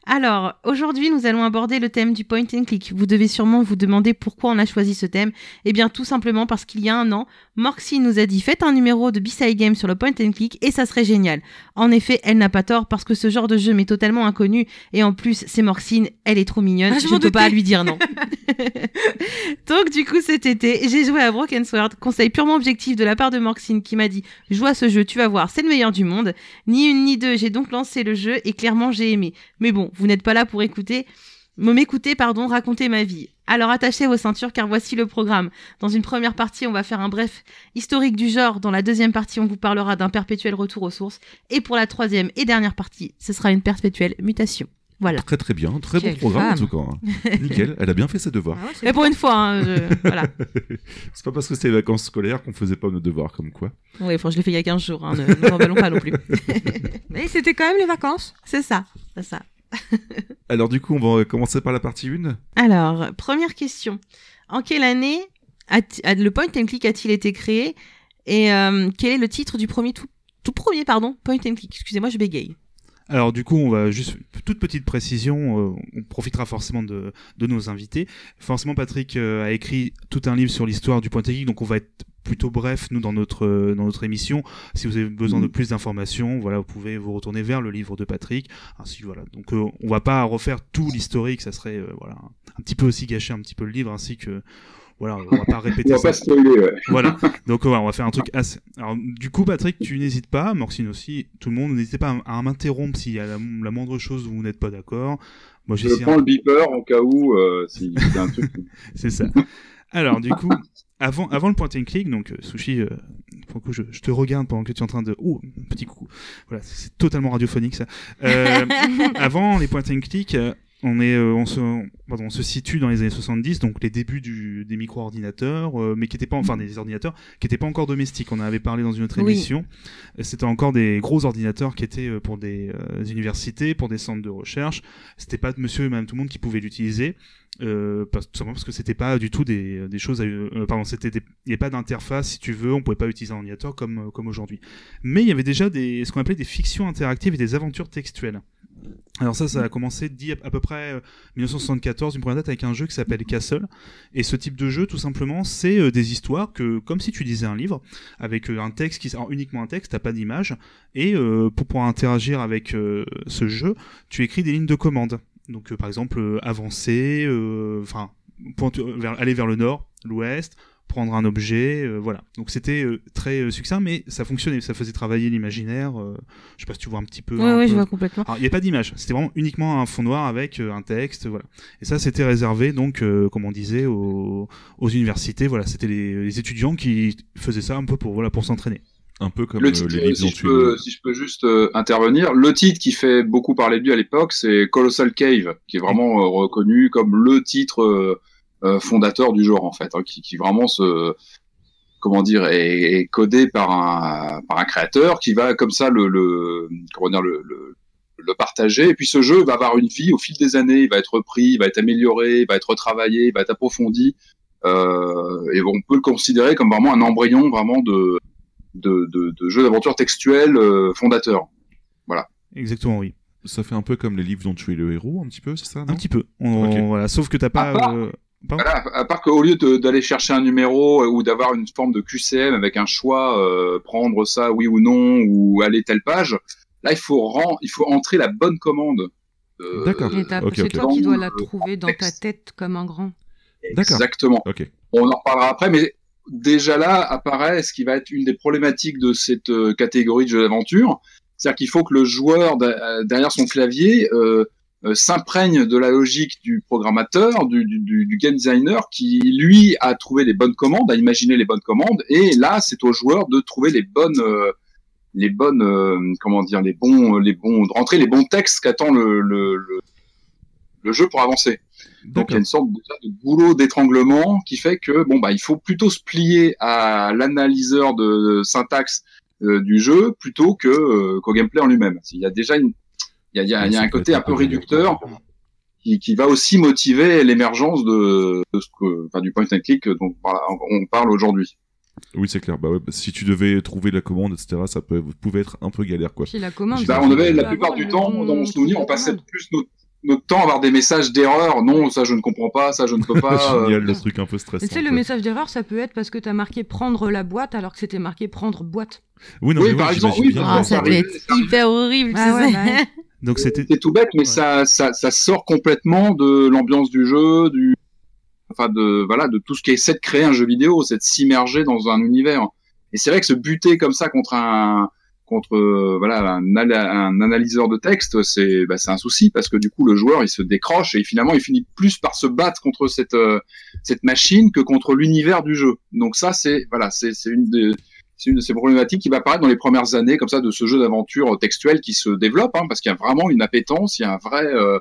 Alors, aujourd'hui, nous allons aborder le thème du point and click. Vous devez sûrement vous demander pourquoi on a choisi ce thème. Eh bien, tout simplement parce qu'il y a un an, Morxy nous a dit faites un numéro de B-Side Game sur le point and click et ça serait génial. En effet, elle n'a pas tort parce que ce genre de jeu m'est totalement inconnu et en plus, c'est Morxine, elle est trop mignonne, Ah, je ne peux pas lui dire non. Donc, du coup, cet été, j'ai joué à Broken Sword, conseil purement objectif de la part de Morxine qui m'a dit joue à ce jeu, tu vas voir, c'est le meilleur du monde. Ni une ni deux, j'ai donc lancé le jeu et clairement j'ai aimé. Mais bon, vous n'êtes pas là pour écouter, m'écouter, pardon, raconter ma vie. Alors attachez vos ceintures car voici le programme. Dans une première partie, on va faire un bref historique du genre. Dans la deuxième partie, on vous parlera d'un perpétuel retour aux sources. Et pour la troisième et dernière partie, ce sera une perpétuelle mutation. Voilà. Très très bien, très bon Quelle programme femme. en tout cas. hein. Nickel, elle a bien fait ses devoirs. Ah ouais, Mais pour une fois, hein, je- voilà. C'est pas parce que c'était les vacances scolaires qu'on faisait pas nos devoirs comme quoi. Oui, enfin, je l'ai fait il y a 15 jours, hein, ne nous pas non plus. Mais c'était quand même les vacances. C'est ça, c'est ça. Alors du coup, on va commencer par la partie 1. Alors, première question. En quelle année le point and click a-t-il été créé? Et euh, quel est le titre du premier, tout, tout premier, pardon, point and click? Excusez-moi, je bégaye. Alors du coup, on va juste toute petite précision. euh, on profitera forcément de, de nos invités. Forcément, Patrick euh, a écrit tout un livre sur l'histoire du point click, donc on va être plutôt bref nous dans notre euh, dans notre émission. Si vous avez besoin de plus d'informations, voilà, vous pouvez vous retourner vers le livre de Patrick. Ainsi voilà. Donc euh, on va pas refaire tout l'historique, ça serait euh, voilà un petit peu aussi gâcher un petit peu le livre, ainsi que voilà, on va pas On répéter va ça. pas spoiler, ouais. Voilà. Donc on va faire un truc assez. Alors du coup, Patrick, tu n'hésites pas, Morcine aussi, tout le monde, n'hésitez pas à, à m'interrompre s'il y a la, la moindre chose où vous n'êtes pas d'accord. Moi, Je j'essaie. prends le beeper au cas où, euh, si c'est un truc. C'est ça. Alors du coup, avant, avant le point and click, donc euh, Sushi, euh, pour que je, je te regarde pendant que tu es en train de. Oh, un petit coucou. Voilà, c'est totalement radiophonique ça. Euh, avant les point and click, euh, on est, euh, on se, pardon, on se situe dans les années 70, donc les débuts du, des micro-ordinateurs, euh, mais qui étaient pas, enfin des ordinateurs qui étaient pas encore domestiques. On en avait parlé dans une autre émission. C'était encore des gros ordinateurs qui étaient euh, pour des euh, universités, pour des centres de recherche. C'était pas monsieur et madame tout le monde qui pouvait l'utiliser. Euh, parce, tout simplement parce que c'était pas du tout des, des choses à, euh, pardon c'était il n'y avait pas d'interface si tu veux on pouvait pas utiliser un ordinateur comme comme aujourd'hui mais il y avait déjà des ce qu'on appelait des fictions interactives et des aventures textuelles alors ça ça a commencé dit à, peu près euh, 1974 une première date avec un jeu qui s'appelle Castle. Et ce type de jeu tout simplement c'est euh, des histoires que comme si tu lisais un livre avec euh, un texte qui alors, uniquement un texte t'as pas d'image. Et euh, pour pouvoir interagir avec euh, ce jeu tu écris des lignes de commande. Donc euh, par exemple euh, avancer, euh, enfin aller vers le nord, l'ouest, prendre un objet, euh, voilà. Donc c'était euh, très euh, succinct, mais ça fonctionnait, ça faisait travailler l'imaginaire. euh, je sais pas si tu vois un petit peu. Un ouais, peu- je vois complètement. alors, il n'y a pas d'image, c'était vraiment uniquement un fond noir avec euh, un texte, voilà. Et ça, c'était réservé, donc, euh, comme on disait, aux, aux universités, voilà, c'était les, les étudiants qui faisaient ça un peu pour, voilà, pour s'entraîner. Un peu comme Le titre, les livres si, dont je tu peux, si je peux juste euh, intervenir, le titre qui fait beaucoup parler de lui à l'époque, c'est Colossal Cave, qui est vraiment euh, reconnu comme le titre fondateur du genre en fait, hein, qui, qui vraiment se, comment dire, est, est codé par un par un créateur qui va comme ça le, le comment dire le, le le partager et puis ce jeu va avoir une vie au fil des années il va être repris il va être amélioré il va être retravaillé il va être approfondi euh, et on peut le considérer comme vraiment un embryon vraiment de de, de, de jeux d'aventure textuel euh, fondateur. Exactement, oui. Ça fait un peu comme les livres dont tu es le héros, un petit peu, c'est ça Un petit peu. On- voilà, sauf que t'as pas. À part- euh, pardon Voilà, à part qu'au lieu d'aller chercher un numéro euh, ou d'avoir une forme de QCM avec un choix, euh, prendre ça oui ou non ou aller telle page, là il faut rend, il faut entrer la bonne commande. Euh, D'accord. Et t'as- ok, c'est toi qui dois la le trouver dans ta tête comme un grand. D'accord. Exactement. Ok. On en reparlera après, mais déjà là apparaît ce qui va être une des problématiques de cette euh, catégorie de jeux d'aventure, c'est-à-dire qu'il faut que le joueur de- euh, derrière son clavier euh, euh, s'imprègne de la logique du programmateur, du, du, du- game designer, qui lui a trouvé les bonnes commandes, a imaginé les bonnes commandes, et là c'est au joueur de trouver les bonnes, euh, les bonnes, euh, comment dire, les bons, les bons, de rentrer les bons textes qu'attend le, le, le, le jeu pour avancer. Donc il y a une sorte de boulot d'étranglement qui fait que bon bah il faut plutôt se plier à l'analyseur de syntaxe euh, du jeu plutôt que euh, qu'au gameplay en lui-même. Il y a déjà une il y a, il y a, il y a Ça un peut côté un peu réducteur qui, qui va aussi motiver l'émergence de, de ce que enfin du point and click dont on parle, on parle aujourd'hui. Oui, c'est clair. Bah ouais, bah, si tu devais trouver la commande, etc., ça peut, pouvait être un peu galère, quoi. Puis la commande. Bah, tu on peux avait la plupart du temps bon dans mon souvenir on passait commande. plus notre notre temps à avoir des messages d'erreur. Non, ça je ne comprends pas, ça je ne peux pas. Génial, euh, le truc un peu stressant. Tu sais, le message d'erreur, ça peut être parce que t'as marqué prendre la boîte alors que c'était marqué prendre boîte. Oui, non, Oui, mais par oui, exemple, j'imagine oui, bien. Ah, ça ça doit arrive, être hyper horrible. Ah tu ouais. Donc c'était tout bête, mais Ouais. ça, ça, ça sort complètement de l'ambiance du jeu, du, enfin de, voilà, de tout ce qui essaie de créer un jeu vidéo, c'est de s'immerger dans un univers. Et c'est vrai que se buter comme ça contre un, contre, euh, voilà, un analyseur de texte, c'est, bah, c'est un souci parce que du coup, le joueur, il se décroche et finalement, il finit plus par se battre contre cette, euh, cette machine que contre l'univers du jeu. Donc ça, c'est, voilà, c'est, c'est une des, c'est une de ces problématiques qui va apparaître dans les premières années comme ça de ce jeu d'aventure textuel qui se développe, hein, parce qu'il y a vraiment une appétence, il y a un vrai, euh,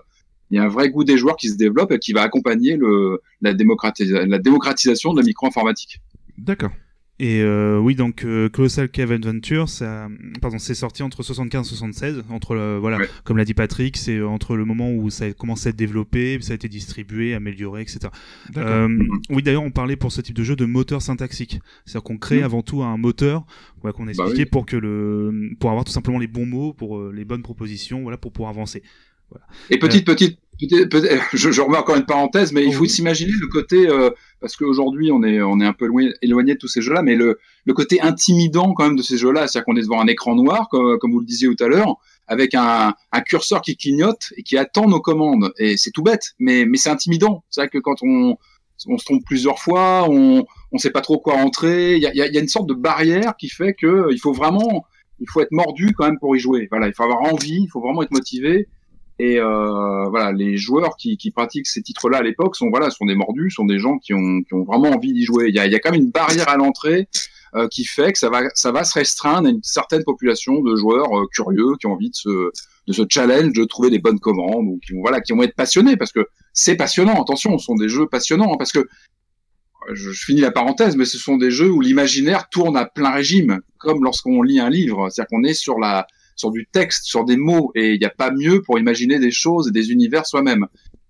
il y a un vrai goût des joueurs qui se développe et qui va accompagner le, la, la démocratisation de la micro-informatique. D'accord. Et euh, oui, donc euh, Colossal Cave Adventure, ça, pardon, c'est sorti entre 75 et 76. Entre le, voilà, Ouais. comme l'a dit Patrick, c'est entre le moment où ça a commencé à être développé, ça a été distribué, amélioré, etc. Euh, oui, d'ailleurs, on parlait pour ce type de jeu de moteur syntaxique. C'est-à-dire qu'on crée Mhm. avant tout un moteur, voilà, qu'on a Bah oui. pour que le, pour avoir tout simplement les bons mots, pour euh, les bonnes propositions, voilà, pour pouvoir avancer. Et petite, petite, petite- je, je remets encore une parenthèse, mais il faut s'imaginer le côté, euh, parce qu'aujourd'hui on est, on est un peu éloigné, éloigné de tous ces jeux-là, mais le, le côté intimidant quand même de ces jeux-là, c'est-à-dire qu'on est devant un écran noir, comme, comme vous le disiez tout à l'heure, avec un, un curseur qui clignote et qui attend nos commandes. Et c'est tout bête, mais, mais c'est intimidant. C'est vrai que quand on, on se trompe plusieurs fois, on on sait pas trop quoi entrer. Il y a, y a- y a une sorte de barrière qui fait que il faut vraiment, il faut être mordu quand même pour y jouer. Voilà, il faut avoir envie, il faut vraiment être motivé. Et euh, voilà, les joueurs qui, qui pratiquent ces titres-là à l'époque sont voilà, sont des mordus, sont des gens qui ont, qui ont vraiment envie d'y jouer. Il y a, y a quand même une barrière à l'entrée euh, qui fait que ça va, ça va se restreindre à une certaine population de joueurs euh, curieux qui ont envie de se, de se challenge, de trouver des bonnes commandes, ou qui vont voilà, qui vont être passionnés parce que c'est passionnant. Attention, ce sont des jeux passionnants hein, parce que je finis la parenthèse, mais ce sont des jeux où l'imaginaire tourne à plein régime, comme lorsqu'on lit un livre. C'est-à-dire qu'on est sur la, sur du texte, sur des mots, et il n'y a pas mieux pour imaginer des choses et des univers soi-même.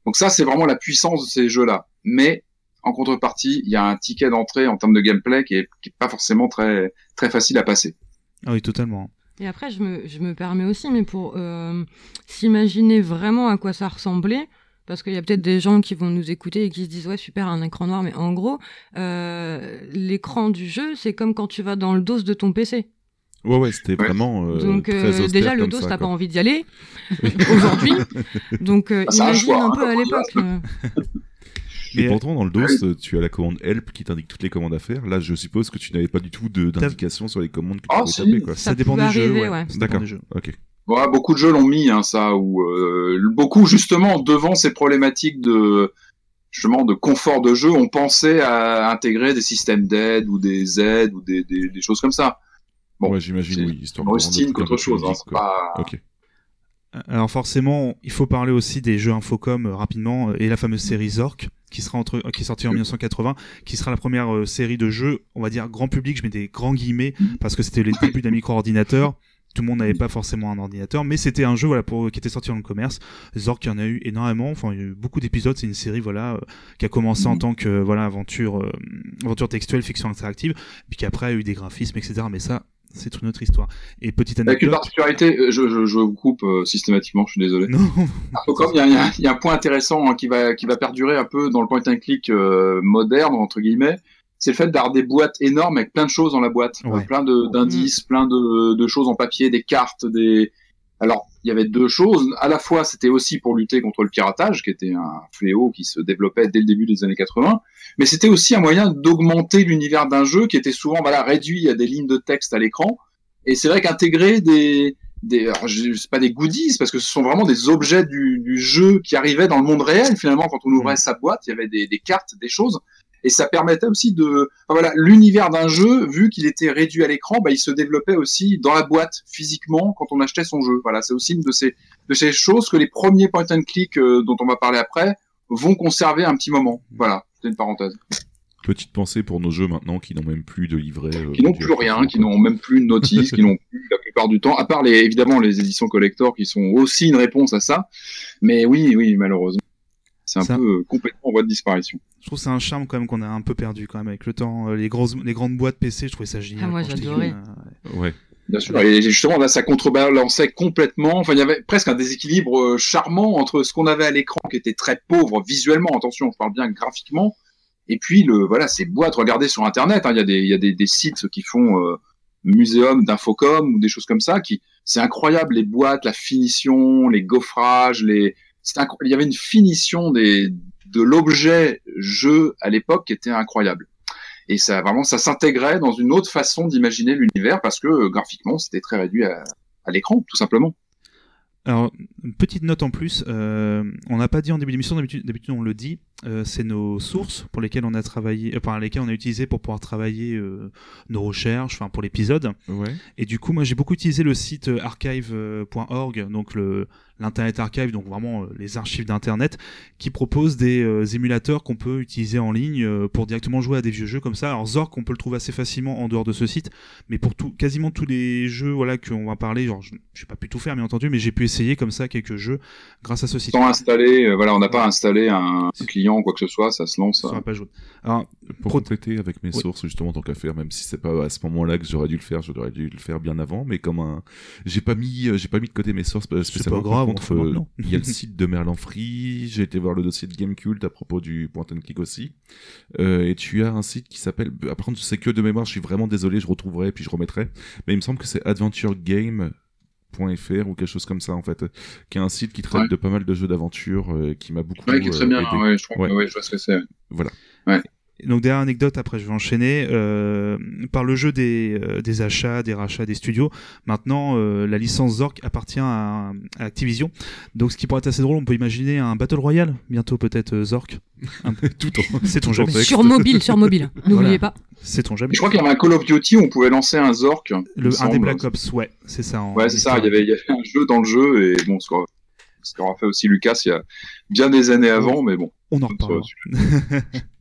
Donc ça, c'est vraiment la puissance de ces jeux-là. Mais en contrepartie, il y a un ticket d'entrée en termes de gameplay qui est, qui est pas forcément très, très facile à passer. Ah oui, totalement. Et après, je me, je me permets aussi, mais pour euh, s'imaginer vraiment à quoi ça ressemblait, parce qu'il y a peut-être des gens qui vont nous écouter et qui se disent ouais super un écran noir, mais en gros, euh, l'écran du jeu, c'est comme quand tu vas dans le dos de ton PC. Ouais, ouais, c'était vraiment. euh, Donc euh, déjà le dos, ça, t'as pas envie d'y aller aujourd'hui. Donc euh, Ah, imagine choix, un hein, peu à comme l'époque. euh. Et Mais- pourtant, dans le DOS, euh, tu as la commande help qui t'indique toutes les commandes à faire. Là, je suppose que tu n'avais pas du tout d'indication sur les commandes que tu Ah, pouvais si. taper, quoi. Ça dépend pouvait des jeux. ouais. ouais. Ça dépend D'accord. des jeux. Ok. Voilà, beaucoup de jeux l'ont mis, hein, ça, ou euh, beaucoup justement devant ces problématiques de justement de confort de jeu, on pensait à intégrer des systèmes d'aide ou des aides ou des, des, des choses comme ça. Bon, ouais, j'imagine, oui. Histoire un qu'autre chose. Hein, pas... Ok. Alors forcément, il faut parler aussi des jeux Infocom euh, rapidement euh, et la fameuse série Zork qui sera entre qui est sortie en 1980, qui sera la première euh, série de jeux, on va dire grand public, je mets des grands guillemets parce que c'était les débuts d'un micro-ordinateur. Tout le monde n'avait pas forcément un ordinateur, mais c'était un jeu voilà pour qui était sorti dans le commerce. Zork, il y en a eu énormément, enfin il y a eu beaucoup d'épisodes. C'est une série voilà euh, qui a commencé en tant que voilà aventure aventure textuelle, fiction interactive, puis qui après a eu des graphismes, etc. Mais ça, c'est une autre histoire. Et petite Avec une anecdote. particularité, euh, je, je, je vous coupe euh, systématiquement, je suis désolé. Non, Infocom, il y a, y un point intéressant hein, qui va qui va perdurer un peu dans le point and click euh, moderne entre guillemets. C'est le fait d'avoir des boîtes énormes avec plein de choses dans la boîte, Ouais. Euh, plein d'indices, plein de, de choses en papier, des cartes, des. Alors, il y avait deux choses. À la fois, c'était aussi pour lutter contre le piratage, qui était un fléau qui se développait dès le début des années 80, mais c'était aussi un moyen d'augmenter l'univers d'un jeu qui était souvent voilà réduit à des lignes de texte à l'écran. Et c'est vrai qu'intégrer des des, c'est pas des goodies parce que ce sont vraiment des objets du, du jeu qui arrivaient dans le monde réel finalement quand on ouvrait sa boîte il y avait des, des cartes des choses et ça permettait aussi de enfin, voilà l'univers d'un jeu vu qu'il était réduit à l'écran bah, il se développait aussi dans la boîte physiquement quand on achetait son jeu voilà c'est aussi une de ces de ces choses que les premiers point and click euh, dont on va parler après vont conserver un petit moment voilà c'est une parenthèse Petite pensée pour nos jeux maintenant qui n'ont même plus de livret. euh, qui n'ont plus rien, qui n'ont même plus de notice, qui n'ont plus la plupart du temps, à part les, évidemment les éditions collector qui sont aussi une réponse à ça. Mais oui, oui, malheureusement, c'est un Ça- peu euh, complètement en voie de disparition. Je trouve que c'est un charme quand même qu'on a un peu perdu quand même avec le temps. Euh, Les grosses, les grandes boîtes PC, je trouvais ça génial. Ah, moi, j'adorais. euh, Ouais. Bien sûr. Et justement, là, ça contrebalançait complètement. Enfin, il y avait presque un déséquilibre charmant entre ce qu'on avait à l'écran, qui était très pauvre visuellement. Attention, je parle bien graphiquement. Et puis, le, voilà, ces boîtes, regardez sur Internet. hein, Il y a des, il y a des, des sites qui font euh, muséum d'infocom ou des choses comme ça. Qui, c'est incroyable les boîtes, la finition, les gaufrages, les. Il y avait une finition de l'objet jeu à l'époque qui était incroyable. Et ça, vraiment, ça s'intégrait dans une autre façon d'imaginer l'univers parce que euh, graphiquement, c'était très réduit à l'écran, tout simplement. Alors, une petite note en plus, euh, on n'a pas dit en début d'émission, d'habitude, on le dit, euh, c'est nos sources pour lesquelles on a travaillé, euh, enfin lesquelles on a utilisé pour pouvoir travailler euh, nos recherches, enfin pour l'épisode. Ouais. Et du coup, moi j'ai beaucoup utilisé le site archive.org, donc le l'internet archive, donc vraiment les archives d'internet, qui propose des émulateurs qu'on peut utiliser en ligne pour directement jouer à des vieux jeux comme ça. Alors Zork, on peut le trouver assez facilement en dehors de ce site, mais pour tout, quasiment tous les jeux voilà qu'on va parler, genre je n'ai pas pu tout faire bien entendu, mais j'ai pu essayer comme ça quelques jeux grâce à ce site. Sans installer, euh, voilà, on n'a pas installé un client ou quoi que ce soit, ça se lance. Sur euh, la page jaune. Alors, Pour compléter avec mes Oui. sources, justement, tant qu'à faire, même si c'est pas à ce moment-là que j'aurais dû le faire, j'aurais dû le faire bien avant, mais comme un, j'ai pas mis, euh, j'ai pas mis de côté mes sources spécialement. pas grave, contre, euh, il y a le site de Merlin Free, j'ai été voir le dossier de Gamecult à propos du point and click aussi, euh, et tu as un site qui s'appelle, après, c'est que de mémoire, je suis vraiment désolé, je retrouverai, puis je remettrai, mais il me semble que c'est adventuregame.fr ou quelque chose comme ça en fait, qui est un site qui traite Ouais. de pas mal de jeux d'aventure euh, qui m'a beaucoup Ouais, qui est très euh, bien. aidé. Ouais, je crois Ouais. que ouais, je vois ce que c'est. Voilà. Donc dernière anecdote, après je vais enchaîner, euh, par le jeu des, euh, des achats, des rachats des studios, maintenant euh, la licence Zork appartient à, à Activision, donc ce qui pourrait être assez drôle, on peut imaginer un Battle Royale, bientôt peut-être euh, Zork, tout en, C'est ton jamais. Sur mobile, sur mobile. N'oubliez pas. c'est on jamais. Je crois qu'il y avait un Call of Duty où on pouvait lancer un Zork. Le, un des. Black Ops, ouais, c'est ça. en- Ouais, c'est ça. Il y avait, il y avait un jeu dans le jeu et bon, ce qu'aura fait aussi Lucas il y a bien des années avant, mais bon. On en c'est-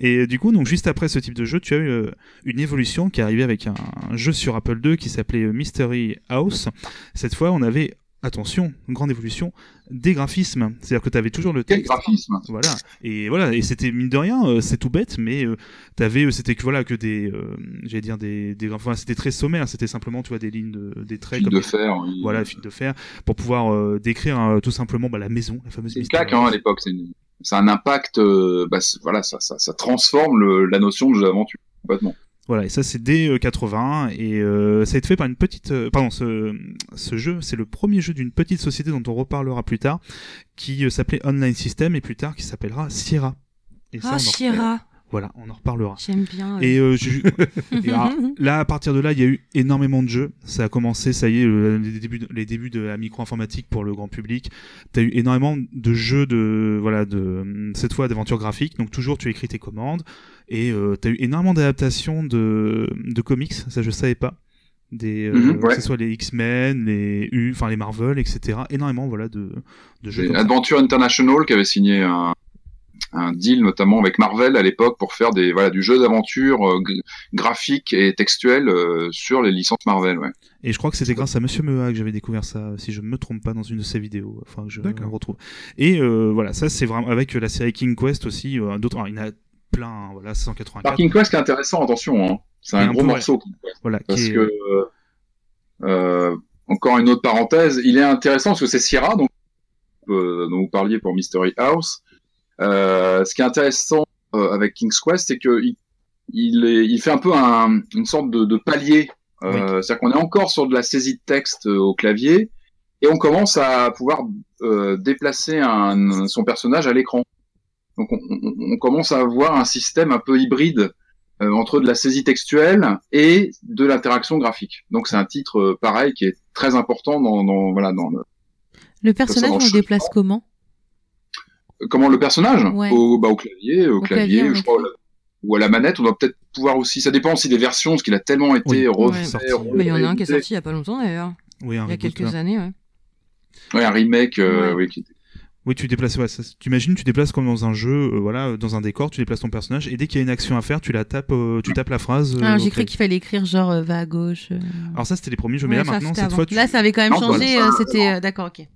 Et euh, du coup, donc juste après ce type de jeu, tu as eu euh, une évolution qui est arrivée avec un, un jeu sur Apple II qui s'appelait euh, Mystery House. Cette fois, on avait, attention, une grande évolution, des graphismes. C'est-à-dire que tu avais toujours le texte. graphisme Voilà. Et voilà. Et c'était mine de rien, euh, c'est tout bête, mais euh, t'avais, c'était que voilà que des, euh, j'allais dire des, des, enfin c'était très sommaire. C'était simplement, tu vois, des lignes, de, des traits Fil comme de fer. oui. voilà, fil de fer, pour pouvoir décrire tout simplement bah, la maison, la fameuse C'est claque hein, à l'époque. C'est une- c'est un impact. euh, bah, voilà, ça, ça, ça transforme le- la notion de jeu d'aventure complètement. Voilà, et ça c'est dès euh, 80 et euh, ça a été fait par une petite, euh, pardon, ce, ce jeu, c'est le premier jeu d'une petite société dont on reparlera plus tard, qui euh, s'appelait Online System et plus tard qui s'appellera Sierra. Et ça, Ah, Shira. Voilà, on en reparlera. J'aime bien. Et euh, je- et alors, là, à partir de là, il y a eu énormément de jeux. Ça a commencé, ça y est, le- les débuts, de, les débuts de la micro-informatique pour le grand public. T'as eu énormément de jeux de, voilà, de cette fois d'aventure graphique. Donc toujours, tu écris tes commandes. Et euh, t'as eu énormément d'adaptations de, de comics. Ça, je savais pas. Des, euh, Mhm, ouais. que ce soit les X-Men, les U, enfin les Marvel, etc. Énormément, voilà, de, de jeux. Ça. Adventure International qui avait signé un, un deal notamment avec Marvel à l'époque pour faire des voilà du jeu d'aventure euh, graphique et textuel euh, sur les licences Marvel. Ouais. Et je crois que c'était grâce à Monsieur Mea que j'avais découvert ça, si je me trompe pas, dans une de ses vidéos. Enfin, que je retrouve. Et euh, voilà, ça c'est vraiment avec la série King Quest aussi. euh, d'autres, alors, il y en a plein. hein, Voilà, 184. Parking Quest qui est intéressant, attention, hein. c'est un un gros peu, morceau. King Quest, Voilà, qui Parce est- que euh, euh, encore une autre parenthèse, il est intéressant parce que c'est Sierra donc euh, dont vous parliez pour Mystery House. Euh, ce qui est intéressant euh, avec King's Quest, c'est que il, il, est- il fait un peu un- une sorte de, de palier. Euh, C'est-à-dire qu'on est encore sur de la saisie de texte euh, au clavier et on commence à pouvoir euh, déplacer un, son personnage à l'écran. Donc on, on- on commence à avoir un système un peu hybride euh, entre de la saisie textuelle et de l'interaction graphique. Donc c'est un titre euh, pareil qui est très important dans, dans voilà dans le, Le personnage, on le déplace comment? Comment le personnage Ouais. au, bah, au clavier, au, Au clavier, je crois, ou à la manette. On doit peut-être pouvoir aussi. Ça dépend aussi des versions, parce qu'il a tellement été Oui. refait. Ouais. Sorti. refait, Mais il y en a un qui est sorti il y a pas longtemps d'ailleurs. oui, Il y a quelques là. années, ouais. Ouais, un remake. euh, Ouais. oui, qui Oui, tu déplaces. Ouais, tu imagines, tu déplaces comme dans un jeu, euh, voilà, dans un décor, tu déplaces ton personnage et dès qu'il y a une action à faire, tu la tapes, euh, tu tapes la phrase. euh, Ah, J'ai cru qu'il fallait écrire genre euh, va à gauche. euh. Alors ça, c'était les premiers jeux, mais là maintenant, c'était cette avant. fois, tu... Là, ça avait quand même Non, changé. voilà. euh, C'était euh, d'accord, ok.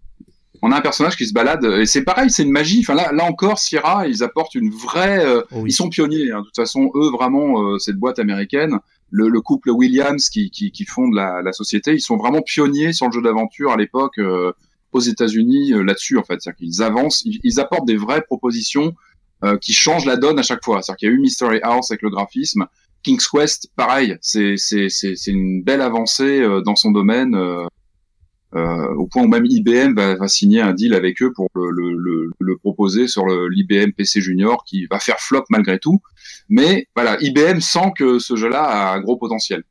On a un personnage qui se balade et c'est pareil, c'est une magie. Enfin là, là encore, Sierra, ils apportent une vraie. euh, Oh oui. Ils sont pionniers. hein. De toute façon, eux vraiment, euh, cette boîte américaine, le, le couple Williams qui, qui, qui fonde la, la, société, ils sont vraiment pionniers sur le jeu d'aventure à l'époque euh, aux États-Unis euh, là-dessus en fait. C'est-à-dire qu'ils avancent, ils, apportent des vraies propositions euh, qui changent la donne à chaque fois. C'est-à-dire qu'il y a eu Mystery House avec le graphisme, King's Quest, pareil, c'est c'est c'est une belle avancée dans son domaine. Euh, au point où même IBM va, va, signer un deal avec eux pour le, le, le, proposer sur l'IBM PC Junior qui va faire flop malgré tout. Mais voilà, IBM sent que ce jeu-là a un gros potentiel.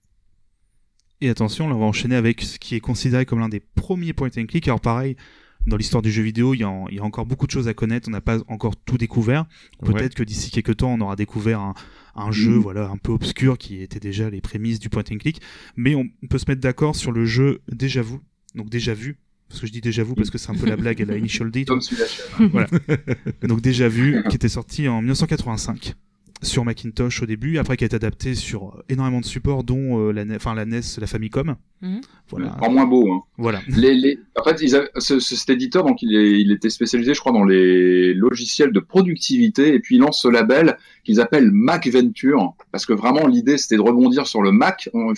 Et attention, là on va enchaîner avec ce qui est considéré comme l'un des premiers point and click. Alors pareil, dans l'histoire du jeu vidéo, il y, a, il y, a, encore beaucoup de choses à connaître. On n'a pas encore tout découvert. Peut-être que d'ici quelques temps, on aura découvert un, un jeu, mm. voilà, un peu obscur qui était déjà les prémices du point and click. Mais on peut se mettre d'accord sur le jeu Déjà Vu, donc déjà vu, parce que je dis déjà vu parce que c'est un peu la blague à la Initial D. voilà. donc déjà vu, qui était sorti en 1985 sur Macintosh au début, après qui a été adapté sur euh, énormément de supports, dont euh, la, NES, enfin, la NES, la Famicom. Mhm. Voilà. En moins beau. Hein. Voilà. Les, les... En fait, ils avaient... ce, cet éditeur, donc, il, est... il, était spécialisé, je crois, dans les logiciels de productivité, et puis il lance ce label qu'ils appellent Mac Venture, parce que vraiment l'idée, c'était de rebondir sur le Mac. On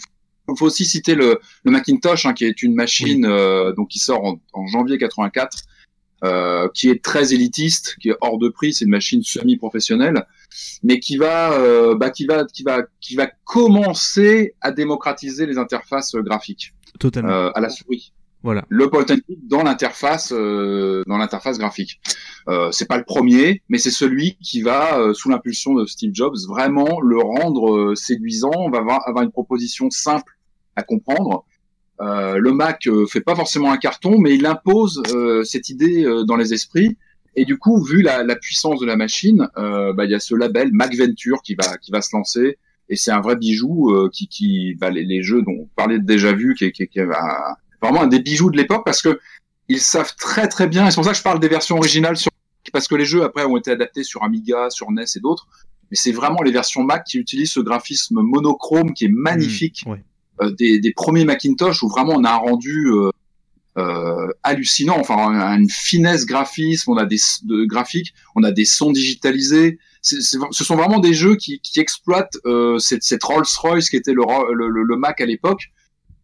faut aussi citer le, le Macintosh, hein, qui est une machine euh, donc qui sort en, en janvier 84, euh, qui est très élitiste, qui est hors de prix. C'est une machine semi-professionnelle, mais qui va, euh, bah, qui va, qui va, qui va commencer à démocratiser les interfaces graphiques. Totalement. Euh, à la souris. Voilà. Le point dans l'interface, euh, dans l'interface graphique. Euh, c'est pas le premier, mais c'est celui qui va, euh, sous l'impulsion de Steve Jobs, vraiment le rendre séduisant. On va avoir, avoir une proposition simple à comprendre. Euh, le Mac euh, fait pas forcément un carton, mais il impose euh, cette idée dans les esprits. Et du coup, vu la, la puissance de la machine, bah, il y a ce label Mac Venture qui va qui va se lancer. Et c'est un vrai bijou qui, qui bah, les, les, jeux dont on parlait de déjà vu, qui, qui, qui est vraiment un des bijoux de l'époque parce que ils savent très très bien. Et c'est pour ça que je parle des versions originales sur parce que les jeux après ont été adaptés sur Amiga, sur NES et d'autres. Mais c'est vraiment les versions Mac qui utilisent ce graphisme monochrome qui est magnifique. Mmh, ouais. Euh, des, des, premiers Macintosh où vraiment on a un rendu euh, euh, hallucinant, enfin une finesse graphisme, on a des de, graphiques, on a des sons digitalisés. C ce sont vraiment des jeux qui, qui exploitent euh, cette, cette Rolls-Royce qui était le, le, le, Mac à l'époque.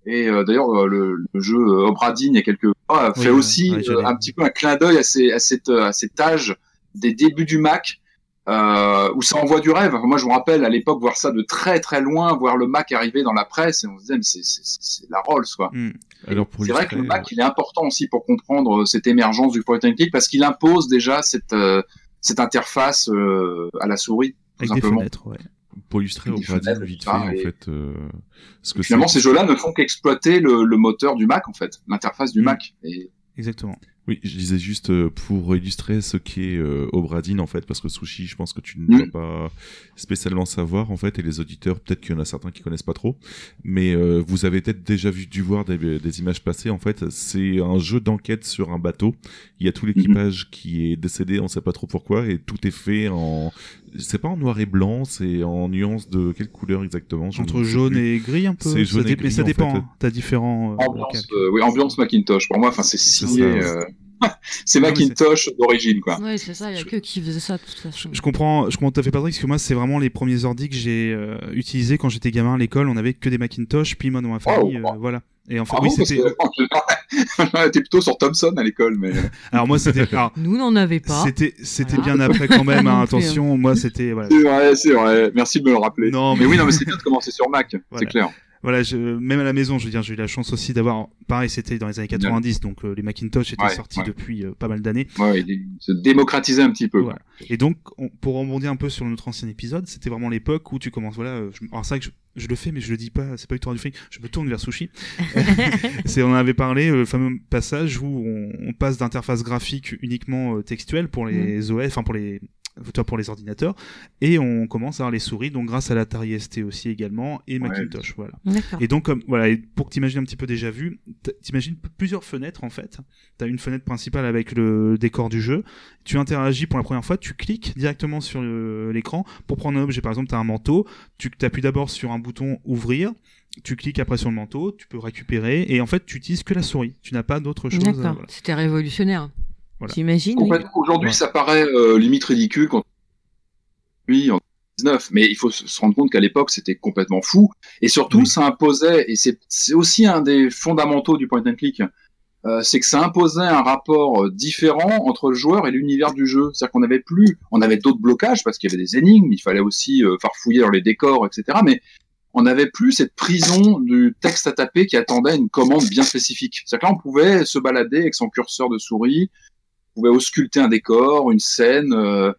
Et euh, d'ailleurs, le, le, jeu Obradine, il y a quelques mois, fait aussi un petit peu un clin d'œil à, ces, à, cette, à cet âge des débuts du Mac, euh, où ça envoie du rêve. Moi, je me rappelle à l'époque voir ça de très très loin, voir le Mac arriver dans la presse, et on se disait, mais c'est la Rolls, quoi. Mm. C'est vrai que le Mac, il est important aussi pour comprendre euh, cette émergence du point and click, parce qu'il impose déjà cette, euh, cette interface euh, à la souris, tout Avec simplement. Des fenêtres, ouais. Pour illustrer au Bradin vite fait, en fait. ce que finalement, ces jeux-là ne font qu'exploiter le, le, moteur du Mac, en fait, l'interface du mm. Mac. Et... Exactement. Oui, je disais juste euh, pour illustrer ce qu'est euh, Obradine en fait, parce que Sushi, je pense que tu ne vas pas spécialement savoir en fait, et les auditeurs, peut-être qu'il y en a certains qui connaissent pas trop, mais euh, vous avez peut-être déjà vu, dû voir des, des images passées. En fait, c'est un jeu d'enquête sur un bateau. Il y a tout l'équipage qui est décédé, on sait pas trop pourquoi, et tout est fait en, c'est pas en noir et blanc, c'est en nuance de quelle couleur exactement Entre jaune et gris un peu. C'est jaune et gris, mais ça dépend. Fait. Hein. T'as différents. Euh, ambiance, euh, oui, ambiance Macintosh. Pour moi, enfin, c'est signé. Euh, c'est Macintosh d'origine, quoi. Ouais, c'est ça. Il y a que qui faisait ça de toute façon. Je comprends, je comprends tout à fait Patrick, parce que moi, c'est vraiment les premiers ordi que j'ai euh, utilisés quand j'étais gamin à l'école. On avait que des Macintosh, puis moi dans ma famille, oh, voilà. Et enfin, ah oui, bon, c'était. On était plutôt sur Thomson à l'école, mais. Alors moi, c'était. Nous, n'en avait pas. C'était, c'était bien après quand même. Hein, attention, moi, c'était. Voilà. C'est vrai, c'est vrai. Merci de me le rappeler. Non, mais, oui, non, mais c'est bien de commencer sur Mac. Voilà. C'est clair voilà, je, même à la maison, je veux dire, j'ai eu la chance aussi d'avoir, pareil, c'était dans les années 90, donc euh, les Macintosh étaient ouais, sortis ouais. depuis euh, pas mal d'années. Ouais, ils se démocratisaient un petit peu. Voilà. Et donc, on, pour rebondir un peu sur notre ancien épisode, c'était vraiment l'époque où tu commences, voilà, euh, je, alors c'est vrai que je, je, le fais, mais je le dis pas, c'est pas Victor du fric, je me tourne vers Sushi. c'est, on avait parlé, le fameux passage où on, on passe d'interface graphique uniquement textuelle pour les mmh. OS, enfin pour les pour les ordinateurs et on commence à avoir les souris donc grâce à l'Atari ST aussi également et Macintosh ouais. voilà et donc comme voilà et pour que t'imagines un petit peu déjà vu t'imagines plusieurs fenêtres en fait t'as une fenêtre principale avec le décor du jeu tu interagis pour la première fois tu cliques directement sur l'écran pour prendre un objet par exemple t'as un manteau tu t'appuies d'abord sur un bouton ouvrir tu cliques après sur le manteau, tu peux récupérer, et en fait, tu utilises que la souris. Tu n'as pas d'autre chose. D'accord, voilà. c'était révolutionnaire. Voilà. J'imagine. Oui. Aujourd'hui, ouais. ça paraît euh, limite ridicule quand oui, 19. Mais il faut se rendre compte qu'à l'époque, c'était complètement fou. Et surtout, Oui. ça imposait, et c'est c'est aussi un des fondamentaux du point and click, euh, c'est que ça imposait un rapport euh, différent entre le joueur et l'univers du jeu. C'est-à-dire qu'on n'avait plus, on avait d'autres blocages parce qu'il y avait des énigmes, il fallait aussi euh, farfouiller dans les décors, etc. Mais on n'avait plus cette prison du texte à taper qui attendait une commande bien spécifique. C'est-à-dire que là, on pouvait se balader avec son curseur de souris, on pouvait ausculter un décor, une scène, euh,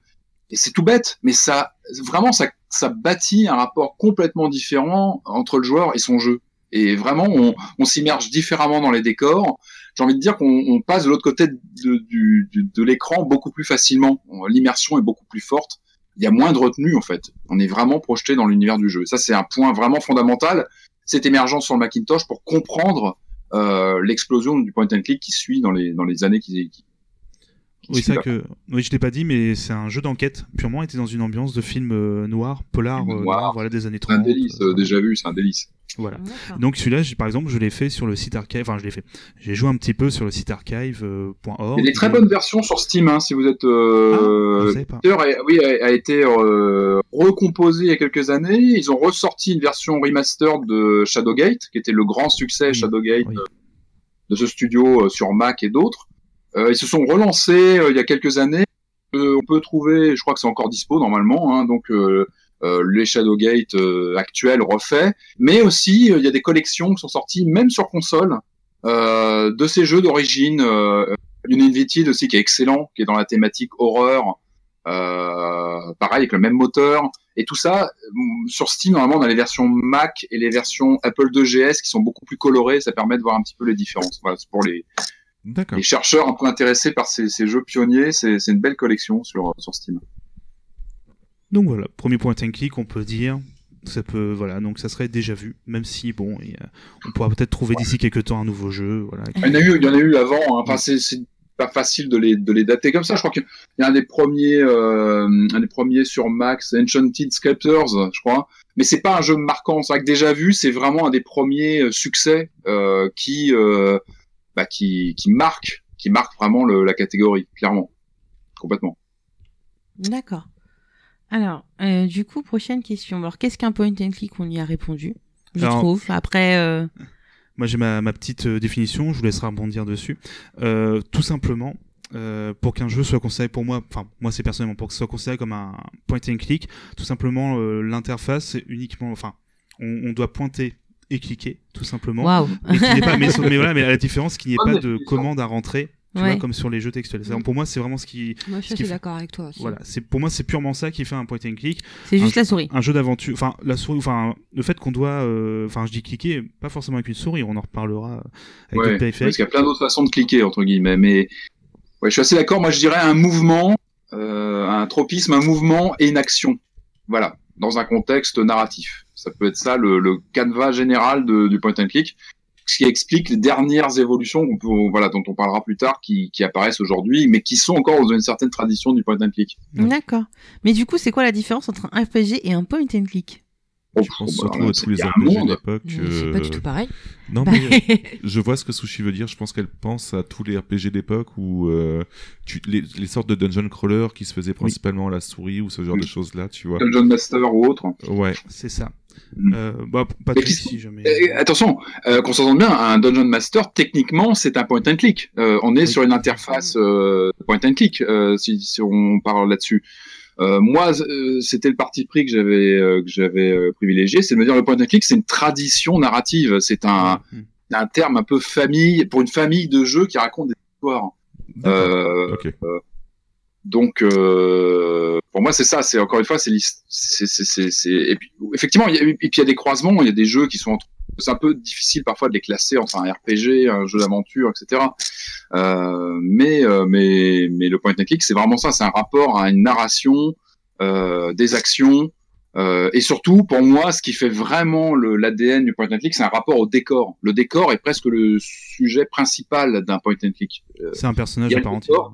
et c'est tout bête, mais ça, vraiment, ça, ça bâtit un rapport complètement différent entre le joueur et son jeu. Et vraiment, on, on s'immerge différemment dans les décors. J'ai envie de dire qu'on on passe de l'autre côté de, du- de l'écran beaucoup plus facilement. On- L'immersion est beaucoup plus forte. Il y a moins de retenue en fait. On est vraiment projeté dans l'univers du jeu. Ça, c'est un point vraiment fondamental. Cette émergence sur le Macintosh pour comprendre euh, l'explosion du point and click qui suit dans les dans les années qui qui Oui, vrai que oui, je l'ai pas dit, mais c'est un jeu d'enquête purement était dans une ambiance de film euh, noir, polar, Film euh, noir. voilà des années C'est un 30. délice, euh, déjà vu, c'est un délice. Voilà. D'accord. Donc celui-là, j'ai- par exemple, je l'ai fait sur le site archive. Enfin, je l'ai fait. J'ai joué un petit peu sur le site archive.org. Il y a des très bonnes versions sur Steam, hein, si vous êtes. Ah, Euh... D'ailleurs, a- oui, a, a été euh, recomposé il y a quelques années. Ils ont ressorti une version remastered de Shadowgate, qui était le grand succès Shadowgate oui. euh, de ce studio euh, sur Mac et d'autres. Euh, ils se sont relancés euh, il y a quelques années. Euh, on peut trouver, je crois que c'est encore dispo normalement, hein, donc les Shadowgate actuels refaits, mais aussi il y a des collections qui sont sorties même sur console de ces jeux d'origine. Euh, Uninvited aussi qui est excellent, qui est dans la thématique horreur, euh, pareil avec le même moteur. Et tout ça, euh, sur Steam, normalement, on a les versions Mac et les versions Apple 2GS qui sont beaucoup plus colorées. Ça permet de voir un petit peu les différences. Voilà, c'est pour les. Les chercheurs un peu intéressés par ces, ces jeux pionniers. C'est c'est une belle collection sur, sur Steam. Donc voilà, premier point and click, on peut dire. Ça peut, voilà, donc ça serait déjà vu, même si bon, il y a- on pourra peut-être trouver d'ici quelques temps un nouveau jeu, voilà. Il y en a eu, il y en a eu avant. hein. Enfin, c'est c'est pas facile de les, de les dater comme ça. Je crois qu'il y a un des premiers, euh, un des premiers sur Max, Enchanted Sculptors, je crois. Mais c'est pas un jeu marquant. C'est vrai que déjà vu, c'est vraiment un des premiers euh, succès euh, qui, euh, bah, qui, qui marque, qui marque vraiment le- la catégorie, clairement, complètement. D'accord. Alors, euh, du coup, prochaine question. Alors, qu'est-ce qu'un point and click On y a répondu, je Alors- trouve. Après, euh, Moi j'ai ma, ma petite euh, définition, je vous laisserai rebondir dessus. Euh, tout simplement, euh, pour qu'un jeu soit considéré pour moi, enfin moi c'est personnellement pour que ce soit considéré comme un point and click, tout simplement euh, l'interface c'est uniquement, enfin on, on doit pointer et cliquer tout simplement. waouh. Mais, pas, voilà, mais à la différence qu'il n'y ait pas de commande à rentrer, tu Ouais. vois, comme sur les jeux textuels. C'est- Pour moi c'est vraiment ce qui, Moi, je suis fait- d'accord avec toi aussi. voilà, c'est pour moi c'est purement ça qui fait un point and click C'est juste un- la souris. un jeu d'aventure, enfin la souris, enfin le fait qu'on doit, euh, enfin je dis cliquer, pas forcément avec une souris, on en reparlera avec Ouais, parce qu'il y a plein d'autres façons de cliquer entre guillemets. Mais ouais, je suis assez d'accord. Moi, je dirais un mouvement, euh, un tropisme, un mouvement et une action. Voilà, dans un contexte narratif. Ça peut être ça le, le canevas général de- du point and click, ce qui explique les dernières évolutions qu'on peut, voilà, dont on parlera plus tard, qui, qui apparaissent aujourd'hui, mais qui sont encore dans une certaine tradition du point and click. Ouais. D'accord. Mais du coup, c'est quoi la différence entre un RPG et un point and click? Oh, Je pense bah, surtout là, à tous les RPG monde. d'époque. Mais C'est pas du tout pareil. Non, Bah, mais je vois ce que Sushi veut dire. Je pense qu'elle pense à tous les RPG d'époque où euh, tu, les, les sortes de dungeon crawler qui se faisaient principalement à la souris ou ce genre Oui. de choses-là, tu vois. Dungeon Master ou autre. Ouais. C'est ça. Mm. Euh, bah, Patrick, si jamais. Euh, attention, euh, qu'on s'entende bien, un Dungeon Master, techniquement, c'est un point and click. Euh, on est Oui. sur une interface euh, point and click, si, si on parle là-dessus. Moi, c'était le parti pris que j'avais que j'avais privilégié, c'est de me dire le point and click, c'est une tradition narrative. C'est un, Mm. un terme un peu famille pour une famille de jeux qui racontent des histoires. D'accord. Donc, euh, pour moi, c'est ça. C'est encore une fois, c'est et puis effectivement, il y a, et puis il y a des croisements. Il y a des jeux qui sont entre c'est un peu difficile parfois de les classer entre un RPG, un jeu d'aventure, etc. Euh, mais euh, mais mais le point and click, c'est vraiment ça. C'est un rapport à une narration, euh, des actions. Euh, et surtout, pour moi, ce qui fait vraiment l'ADN du point and click, c'est un rapport au décor. Le décor est presque le sujet principal d'un point and click. Euh, C'est un personnage à part le entière.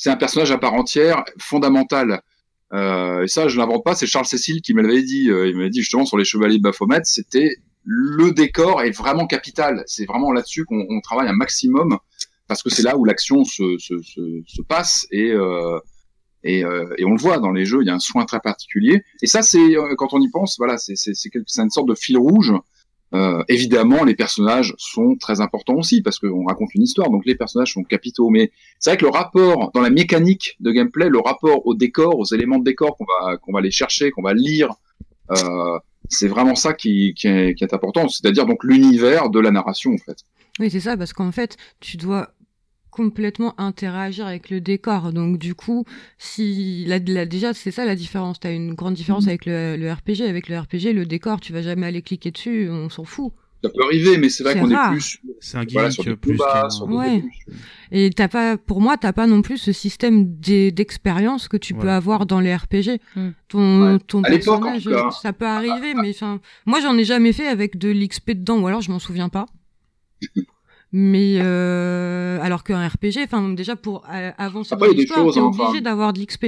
C'est un personnage à part entière, fondamental. Euh, et ça, je l'invente pas, c'est Charles Cécile qui me l'avait dit. Euh, il m'avait dit justement sur les Chevaliers de Baphomet, c'était le décor est vraiment capital. C'est vraiment là-dessus qu'on on travaille un maximum parce que c'est là où l'action se, se, se, se passe et, euh, et, on le voit dans les jeux, il y a un soin très particulier. Et ça, c'est quand on y pense, voilà, c'est une sorte de fil rouge euh, évidemment, les personnages sont très importants aussi parce qu'on raconte une histoire, donc les personnages sont capitaux. Mais c'est vrai que le rapport dans la mécanique de gameplay, le rapport au décor, aux éléments de décor qu'on va qu'on va aller chercher, qu'on va lire, euh, c'est vraiment ça qui, qui, est, qui est important. C'est-à-dire donc l'univers de la narration en fait. Oui, c'est ça, parce qu'en fait, tu dois complètement interagir avec le décor. Donc du coup, si la, déjà c'est ça la différence. T'as une grande différence mhm. avec le, RPG. Avec le RPG, le décor, tu vas jamais aller cliquer dessus, on s'en fout. Ça peut arriver, mais c'est vrai qu'on est plus. C'est un gimmick plus. ouais. Et t'as pas, pour moi, t'as pas non plus ce système d'expérience que tu peux avoir dans les RPG. Mm. Ton, ton personnage, ça peut arriver, mais moi j'en ai jamais fait avec de l'XP dedans, ou alors je m'en souviens pas. mais euh, alors qu'un RPG enfin déjà pour euh, avancer dans l'histoire t'es obligé d'avoir de l'XP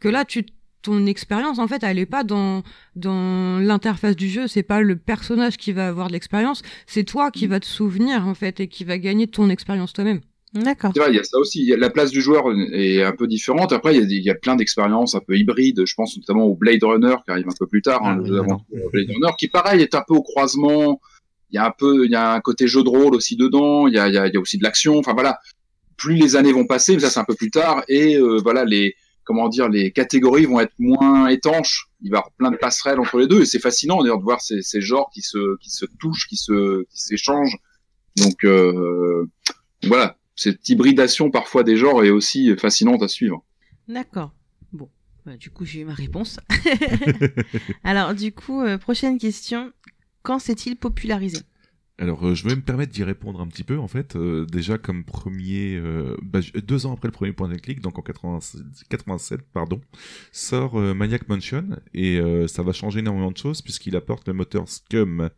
que là tu ton expérience en fait elle est pas dans dans l'interface du jeu c'est pas le personnage qui va avoir de l'expérience c'est toi qui mm. va te souvenir en fait et qui va gagner ton expérience toi-même D'accord. Il y a ça aussi. La place du joueur est un peu différente. Après, il y a, il y a plein d'expériences un peu hybrides. Je pense notamment au Blade Runner qui arrive un peu plus tard. Hein, ah, Blade Runner, qui pareil est un peu au croisement il y a un peu, il y a un côté jeu de rôle aussi dedans. Il y a, il y a, aussi de l'action. Enfin voilà. Plus les années vont passer, mais ça c'est un peu plus tard. Et euh, voilà, les comment dire, les catégories vont être moins étanches. Il va y avoir plein de passerelles entre les deux. Et c'est fascinant d'ailleurs de voir ces, ces genres qui se qui se touchent, qui se qui s'échangent. Donc euh, voilà, cette hybridation parfois des genres est aussi fascinante à suivre. D'accord. Bon, bah, du coup j'ai eu ma réponse. Alors du coup, euh, prochaine question. Quand s'est-il popularisé? Alors, euh, je vais me permettre d'y répondre un petit peu, en fait. Euh, déjà, comme premier, euh, bah, deux ans après le premier point de clic, donc en 87, pardon, sort Maniac Mansion, et ça va changer énormément de choses, puisqu'il apporte le moteur Scum,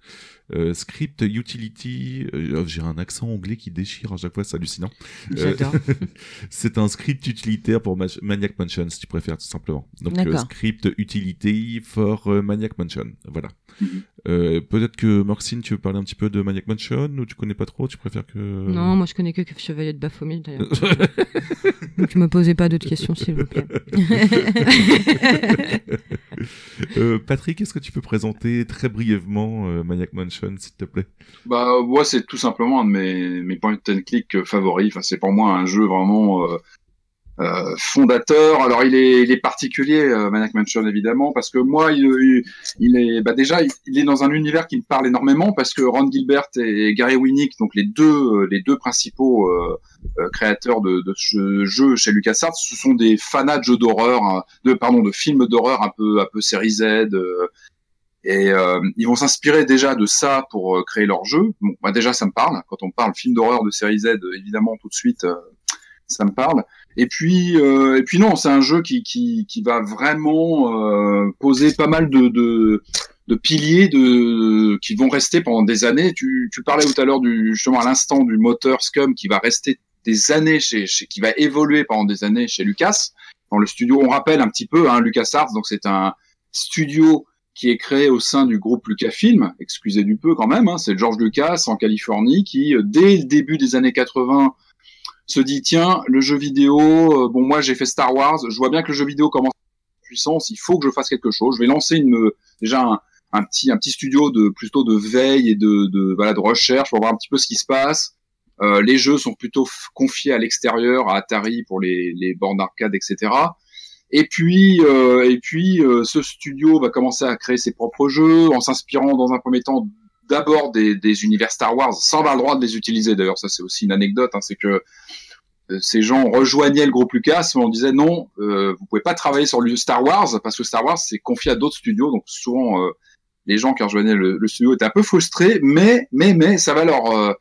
Script Utility, oh, j'ai un accent anglais qui déchire à chaque fois, c'est hallucinant. c'est un script utilitaire pour Maniac Mansion, si tu préfères, tout simplement. Donc, Script Utility for Maniac Mansion, voilà. Mhm. Euh, peut-être que Maxine, tu veux parler un petit peu de Maniac Mansion ou tu connais pas trop Tu préfères que Non, moi je connais que Chevalier de Baphomet d'ailleurs. Donc me posez pas d'autres questions s'il vous plaît. euh, Patrick, est-ce que tu peux présenter très brièvement euh, Maniac Mansion, s'il te plaît Bah moi c'est tout simplement un de mes mes point and click favoris. Enfin c'est pour moi un jeu vraiment euh, euh, fondateur. Alors il est, il est particulier, euh, Maniac Mansion évidemment, parce que moi, il, il, est, bah déjà, il, est dans un univers qui me parle énormément parce que Ron Gilbert et Gary Winnick, donc les deux, les deux principaux euh, euh créateurs de, de ce jeu chez LucasArts, ce sont des fanats de jeux d'horreur, hein, de pardon, de films d'horreur un peu, un peu série Z. Euh, et ils vont s'inspirer déjà de ça pour créer leur jeu. Bon, bah déjà ça me parle. Quand on parle film d'horreur de série Z, évidemment tout de suite ça me parle. Et puis, euh, et puis non, c'est un jeu qui, qui, qui va vraiment euh, poser pas mal de, de, de, piliers de, qui vont rester pendant des années. Tu, tu parlais tout à l'heure du, justement à l'instant du moteur Scum qui va rester des années chez, chez, qui va évoluer pendant des années chez Lucas. Dans le studio, on rappelle un petit peu, hein, LucasArts, donc c'est un studio qui est créé au sein du groupe Lucasfilm, excusez du peu quand même, hein, c'est George Lucas en Californie qui, euh, dès le début des années 80, se dit tiens, le jeu vidéo, euh, bon moi j'ai fait Star Wars, je vois bien que le jeu vidéo commence à puissance, il faut que je fasse quelque chose. Je vais lancer déjà un, petit studio de plutôt de veille et de, de recherche pour voir un petit peu ce qui se passe. Euh, les jeux sont plutôt confiés à l'extérieur, à Atari pour les, les bornes d'arcade, etc. Et puis, euh, et puis, ce studio va commencer à créer ses propres jeux en s'inspirant dans un premier temps d'abord des, des, univers Star Wars sans avoir le droit de les utiliser. D'ailleurs, ça c'est aussi une anecdote, hein, c'est que euh, ces gens rejoignaient le groupe Lucas, mais on disait non, euh, vous pouvez pas travailler sur le Star Wars parce que Star Wars c'est confié à d'autres studios, donc souvent euh, les gens qui rejoignaient le, le, studio étaient un peu frustrés, mais mais mais ça va leur euh,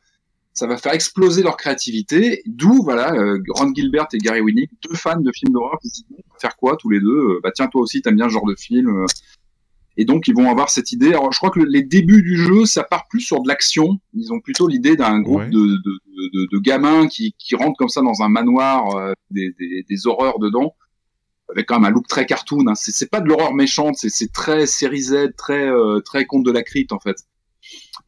ça va faire exploser leur créativité. D'où voilà, Ron Gilbert et Gary Winnick, deux fans de films d'horreur, qui disent faire quoi tous les deux Bah tiens toi aussi t'aimes bien ce genre de film. Et donc, ils vont avoir cette idée. Alors, je crois que les débuts du jeu, ça part plus sur de l'action. Ils ont plutôt l'idée d'un groupe de, de, de, de, gamins qui, qui rentrent comme ça dans un manoir, euh, des, des, des, horreurs dedans, avec quand même un look très cartoon. Hein. C'est pas de l'horreur méchante, c'est très série Z, très euh, très conte de la crypte en fait.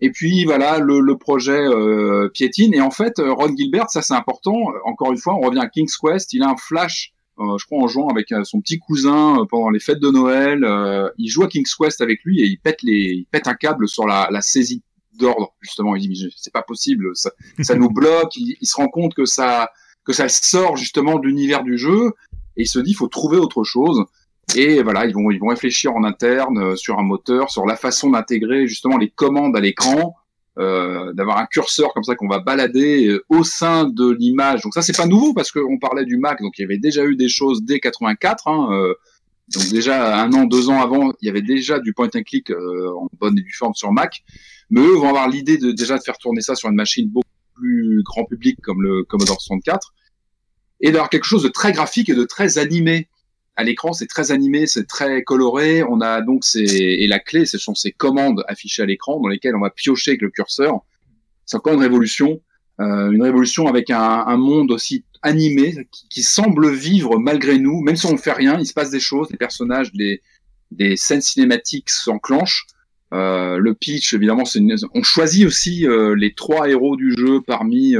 Et puis voilà, le, projet euh, piétine. Et en fait, Ron Gilbert, ça c'est important. Encore une fois, on revient à King's Quest. Il a un flash euh, je crois en jouant avec euh, son petit cousin euh, pendant les fêtes de Noël. il joue à King's Quest avec lui et il pète les, il pète un câble sur la, saisie d'ordre justement. Il dit c'est pas possible, ça, ça nous bloque. Il, se rend compte que ça que ça sort justement de l'univers du jeu et il se dit il faut trouver autre chose. Et voilà, ils vont ils vont réfléchir en interne sur un moteur, sur la façon d'intégrer justement les commandes à l'écran euh, d'avoir un curseur comme ça qu'on va balader euh, au sein de l'image. Donc ça c'est pas nouveau parce qu'on parlait du Mac, donc il y avait déjà eu des choses dès 84. Hein, euh, donc déjà un an, deux ans avant, il y avait déjà du point and click en bonne et due forme sur Mac. Mais eux vont avoir l'idée de déjà de faire tourner ça sur une machine beaucoup plus grand public comme le Commodore 64 et d'avoir quelque chose de très graphique et de très animé à l'écran, c'est très animé, c'est très coloré. On a donc ces et la clé, ce sont ces commandes affichées à l'écran dans lesquelles on va piocher avec le curseur. C'est encore une révolution, euh, une révolution avec un, un monde aussi animé qui, semble vivre malgré nous, même si on ne fait rien, il se passe des choses, des personnages, des, des scènes cinématiques s'enclenchent. Euh, le pitch, évidemment, c'est une... on choisit aussi euh, les trois héros du jeu parmi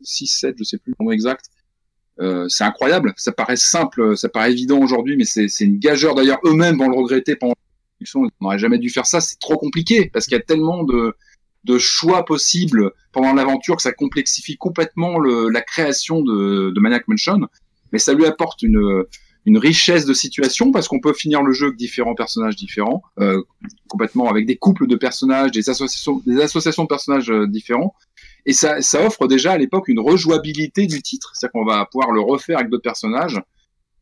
6, 7, je sais plus le nombre exact. Euh, c'est incroyable. Ça paraît simple, ça paraît évident aujourd'hui, mais c'est une gageure. D'ailleurs, eux-mêmes vont le regretter pendant la Ils n'auraient jamais dû faire ça. C'est trop compliqué parce qu'il y a tellement de, de choix possibles pendant l'aventure que ça complexifie complètement le, la création de, de Maniac Mansion. Mais ça lui apporte une, une richesse de situation parce qu'on peut finir le jeu avec différents personnages différents, euh, complètement avec des couples de personnages, des associations, des associations de personnages euh, différents. Et ça, ça offre déjà à l'époque une rejouabilité du titre, c'est-à-dire qu'on va pouvoir le refaire avec d'autres personnages.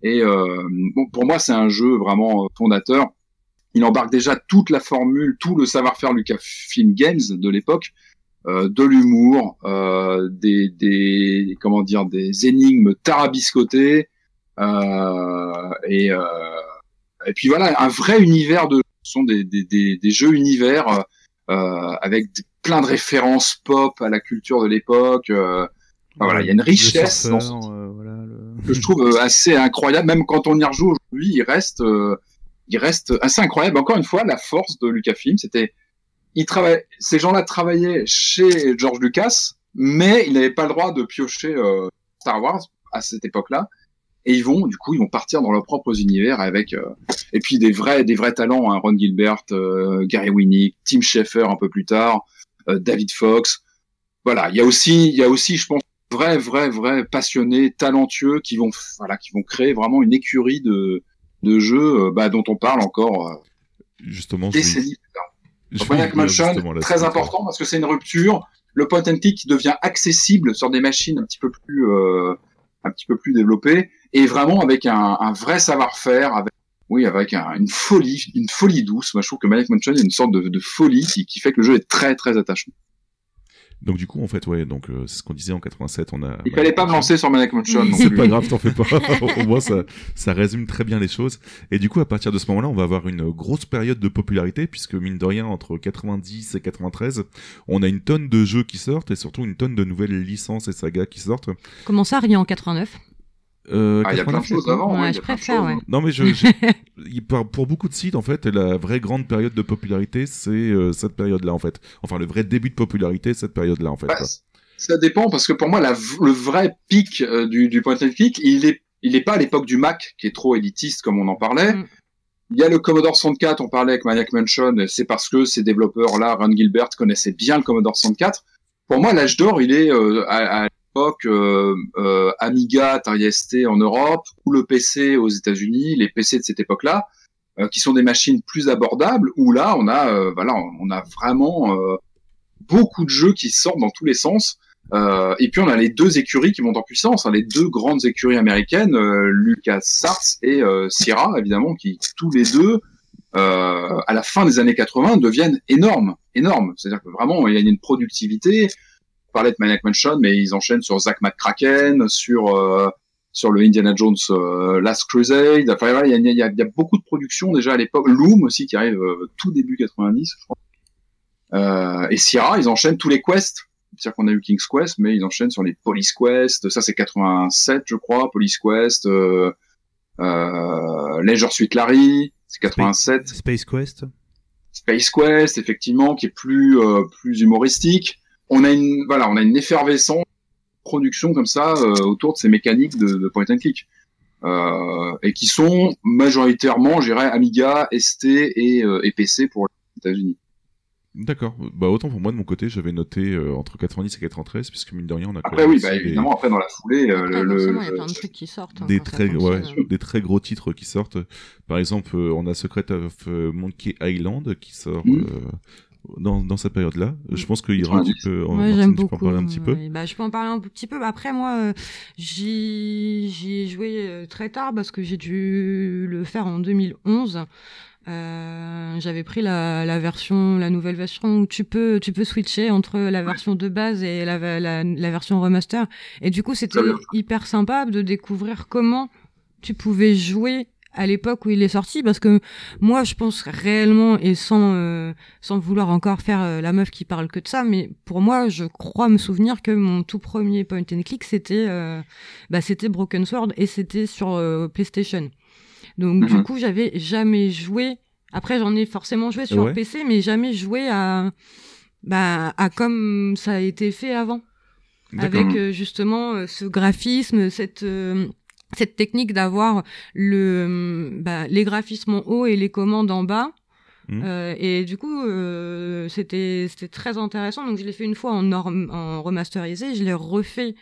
Et euh, bon, pour moi, c'est un jeu vraiment fondateur. Il embarque déjà toute la formule, tout le savoir-faire Lucasfilm Games de l'époque, euh, de l'humour, euh, des, des comment dire, des énigmes tarabiscotées, euh, et euh, et puis voilà, un vrai univers de ce sont des, des, des, des jeux univers euh, avec plein de références pop à la culture de l'époque. Euh, voilà, il y a une richesse euh, voilà, que je trouve euh, assez incroyable. Même quand on y rejoue aujourd'hui, il reste, il reste assez incroyable. Encore une fois, la force de Lucasfilm, c'était, il travaille, ces gens-là travaillaient chez George Lucas, mais ils n'avaient pas le droit de piocher Star Wars à cette époque-là et ils vont du coup ils vont partir dans leurs propres univers avec euh, et puis des vrais des vrais talents hein, Ron Gilbert euh, Gary Winnick Tim Schafer un peu plus tard euh, David Fox. Voilà il y a aussi il y a aussi je pense vrais vrais vrais passionnés talentueux qui vont voilà qui vont créer vraiment une écurie de de jeux bah, dont on parle encore justement décennies plus tard. très important parce que c'est une rupture le point and click devient accessible sur des machines un petit peu plus un petit peu plus développées et vraiment avec un, un vrai savoir-faire, avec oui, avec une folie, une folie douce. Moi, je trouve que Maniac Mansion, il y a une sorte de, de folie qui, qui, fait que le jeu est très, très attachant. Donc du coup, en fait, ouais, donc euh, c'est ce qu'on disait en 87, on a. Il fallait pas me lancer sur Maniac Mansion. C'est pas grave, t'en fais pas. Au moins, ça, ça résume très bien les choses. Et du coup, à partir de ce moment-là, on va avoir une grosse période de popularité, puisque mine de rien, entre 90 et 93, on a une tonne de jeux qui sortent et surtout une tonne de nouvelles licences et sagas qui sortent. Comment ça, rien en 89 euh, ah, il y a plein de choses avant. Ouais, je préfère, ouais. Non, mais je, pour beaucoup de sites, en fait, la vraie grande période de popularité, c'est euh, cette période-là, en fait. Enfin, le vrai début de popularité, cette période-là, en fait. Bah, ça dépend, parce que pour moi, la, le vrai pic euh, du, du point and click, il est, il est pas à l'époque du Mac, qui est trop élitiste, comme on en parlait. Mm. Il y a le Commodore 64, on parlait avec Maniac Mansion, c'est parce que ces développeurs-là, Ron Gilbert, connaissaient bien le Commodore 64. Pour moi, l'âge d'or, il est euh, à, euh, euh, Amiga, Atari ST en Europe, ou le PC aux États-Unis, les PC de cette époque-là, euh, qui sont des machines plus abordables, où là, on a, voilà, on a vraiment beaucoup de jeux qui sortent dans tous les sens. Et puis on a les deux écuries qui montent en puissance, hein, les deux grandes écuries américaines, Lucas Sarts et Sierra, évidemment, qui tous les deux, à la fin des années 80, deviennent énormes, énormes. C'est-à-dire que vraiment il y a une productivité parlait de Maniac Mansion, mais ils enchaînent sur Zack McCracken, sur euh, sur le Indiana Jones euh, Last Crusade. Enfin, il y, a, y, a, y, a, beaucoup de productions déjà à l'époque. Loom aussi qui arrive euh, tout début 90, je crois. Et Sierra, ils enchaînent tous les quests. C'est-à-dire qu'on a eu King's Quest, mais ils enchaînent sur les Police Quest. Ça, c'est 87, je crois. Police Quest, euh, Leisure Suite Larry, c'est 87. Space Quest. Space Quest, effectivement, qui est plus plus humoristique on a une voilà, on a une effervescence production comme ça euh, autour de ces mécaniques de, point and click. euh, et qui sont majoritairement, je dirais, Amiga, ST et, euh, et PC pour les États-Unis. D'accord. Bah autant pour moi de mon côté, j'avais noté euh, entre 90 et 93, puisque mine de rien, on a. quand Après même oui, bah, des- évidemment, après dans la foulée, euh, le, il y a le- plein de trucs qui sortent. hein, des très ouais, des très gros titres qui sortent. Par exemple, euh, on a Secret of Monkey Island qui sort Mhm. Dans, dans cette période-là. Je pense qu'il ira un 90. petit peu. en- Ouais, j'aime tu peux en beaucoup. parler un petit peu. Bah, je peux en parler un petit peu. Bah, Après, moi, euh, j'y j'y ai joué euh, très tard parce que j'ai dû le faire en 2011. Euh, J'avais pris la, la version, la nouvelle version où tu peux, tu peux switcher entre la version de base et la, la, la version remaster. Et du coup, c'était hyper sympa de découvrir comment tu pouvais jouer à l'époque où il est sorti parce que moi je pense réellement et sans euh, sans vouloir encore faire euh, la meuf qui parle que de ça mais pour moi je crois me souvenir que mon tout premier point and click c'était euh, bah c'était Broken Sword et c'était sur euh, PlayStation donc du Mhm. coup j'avais jamais joué après j'en ai forcément joué sur Ouais. PC mais jamais joué à bah à comme ça a été fait avant avec euh, justement ce graphisme, cette euh, cette technique d'avoir le bah, les graphismes en haut et les commandes en bas. Mhm. Euh, et du coup, euh, c'était c'était très intéressant. Donc je l'ai fait une fois en, norm- en remasterisé, je l'ai refait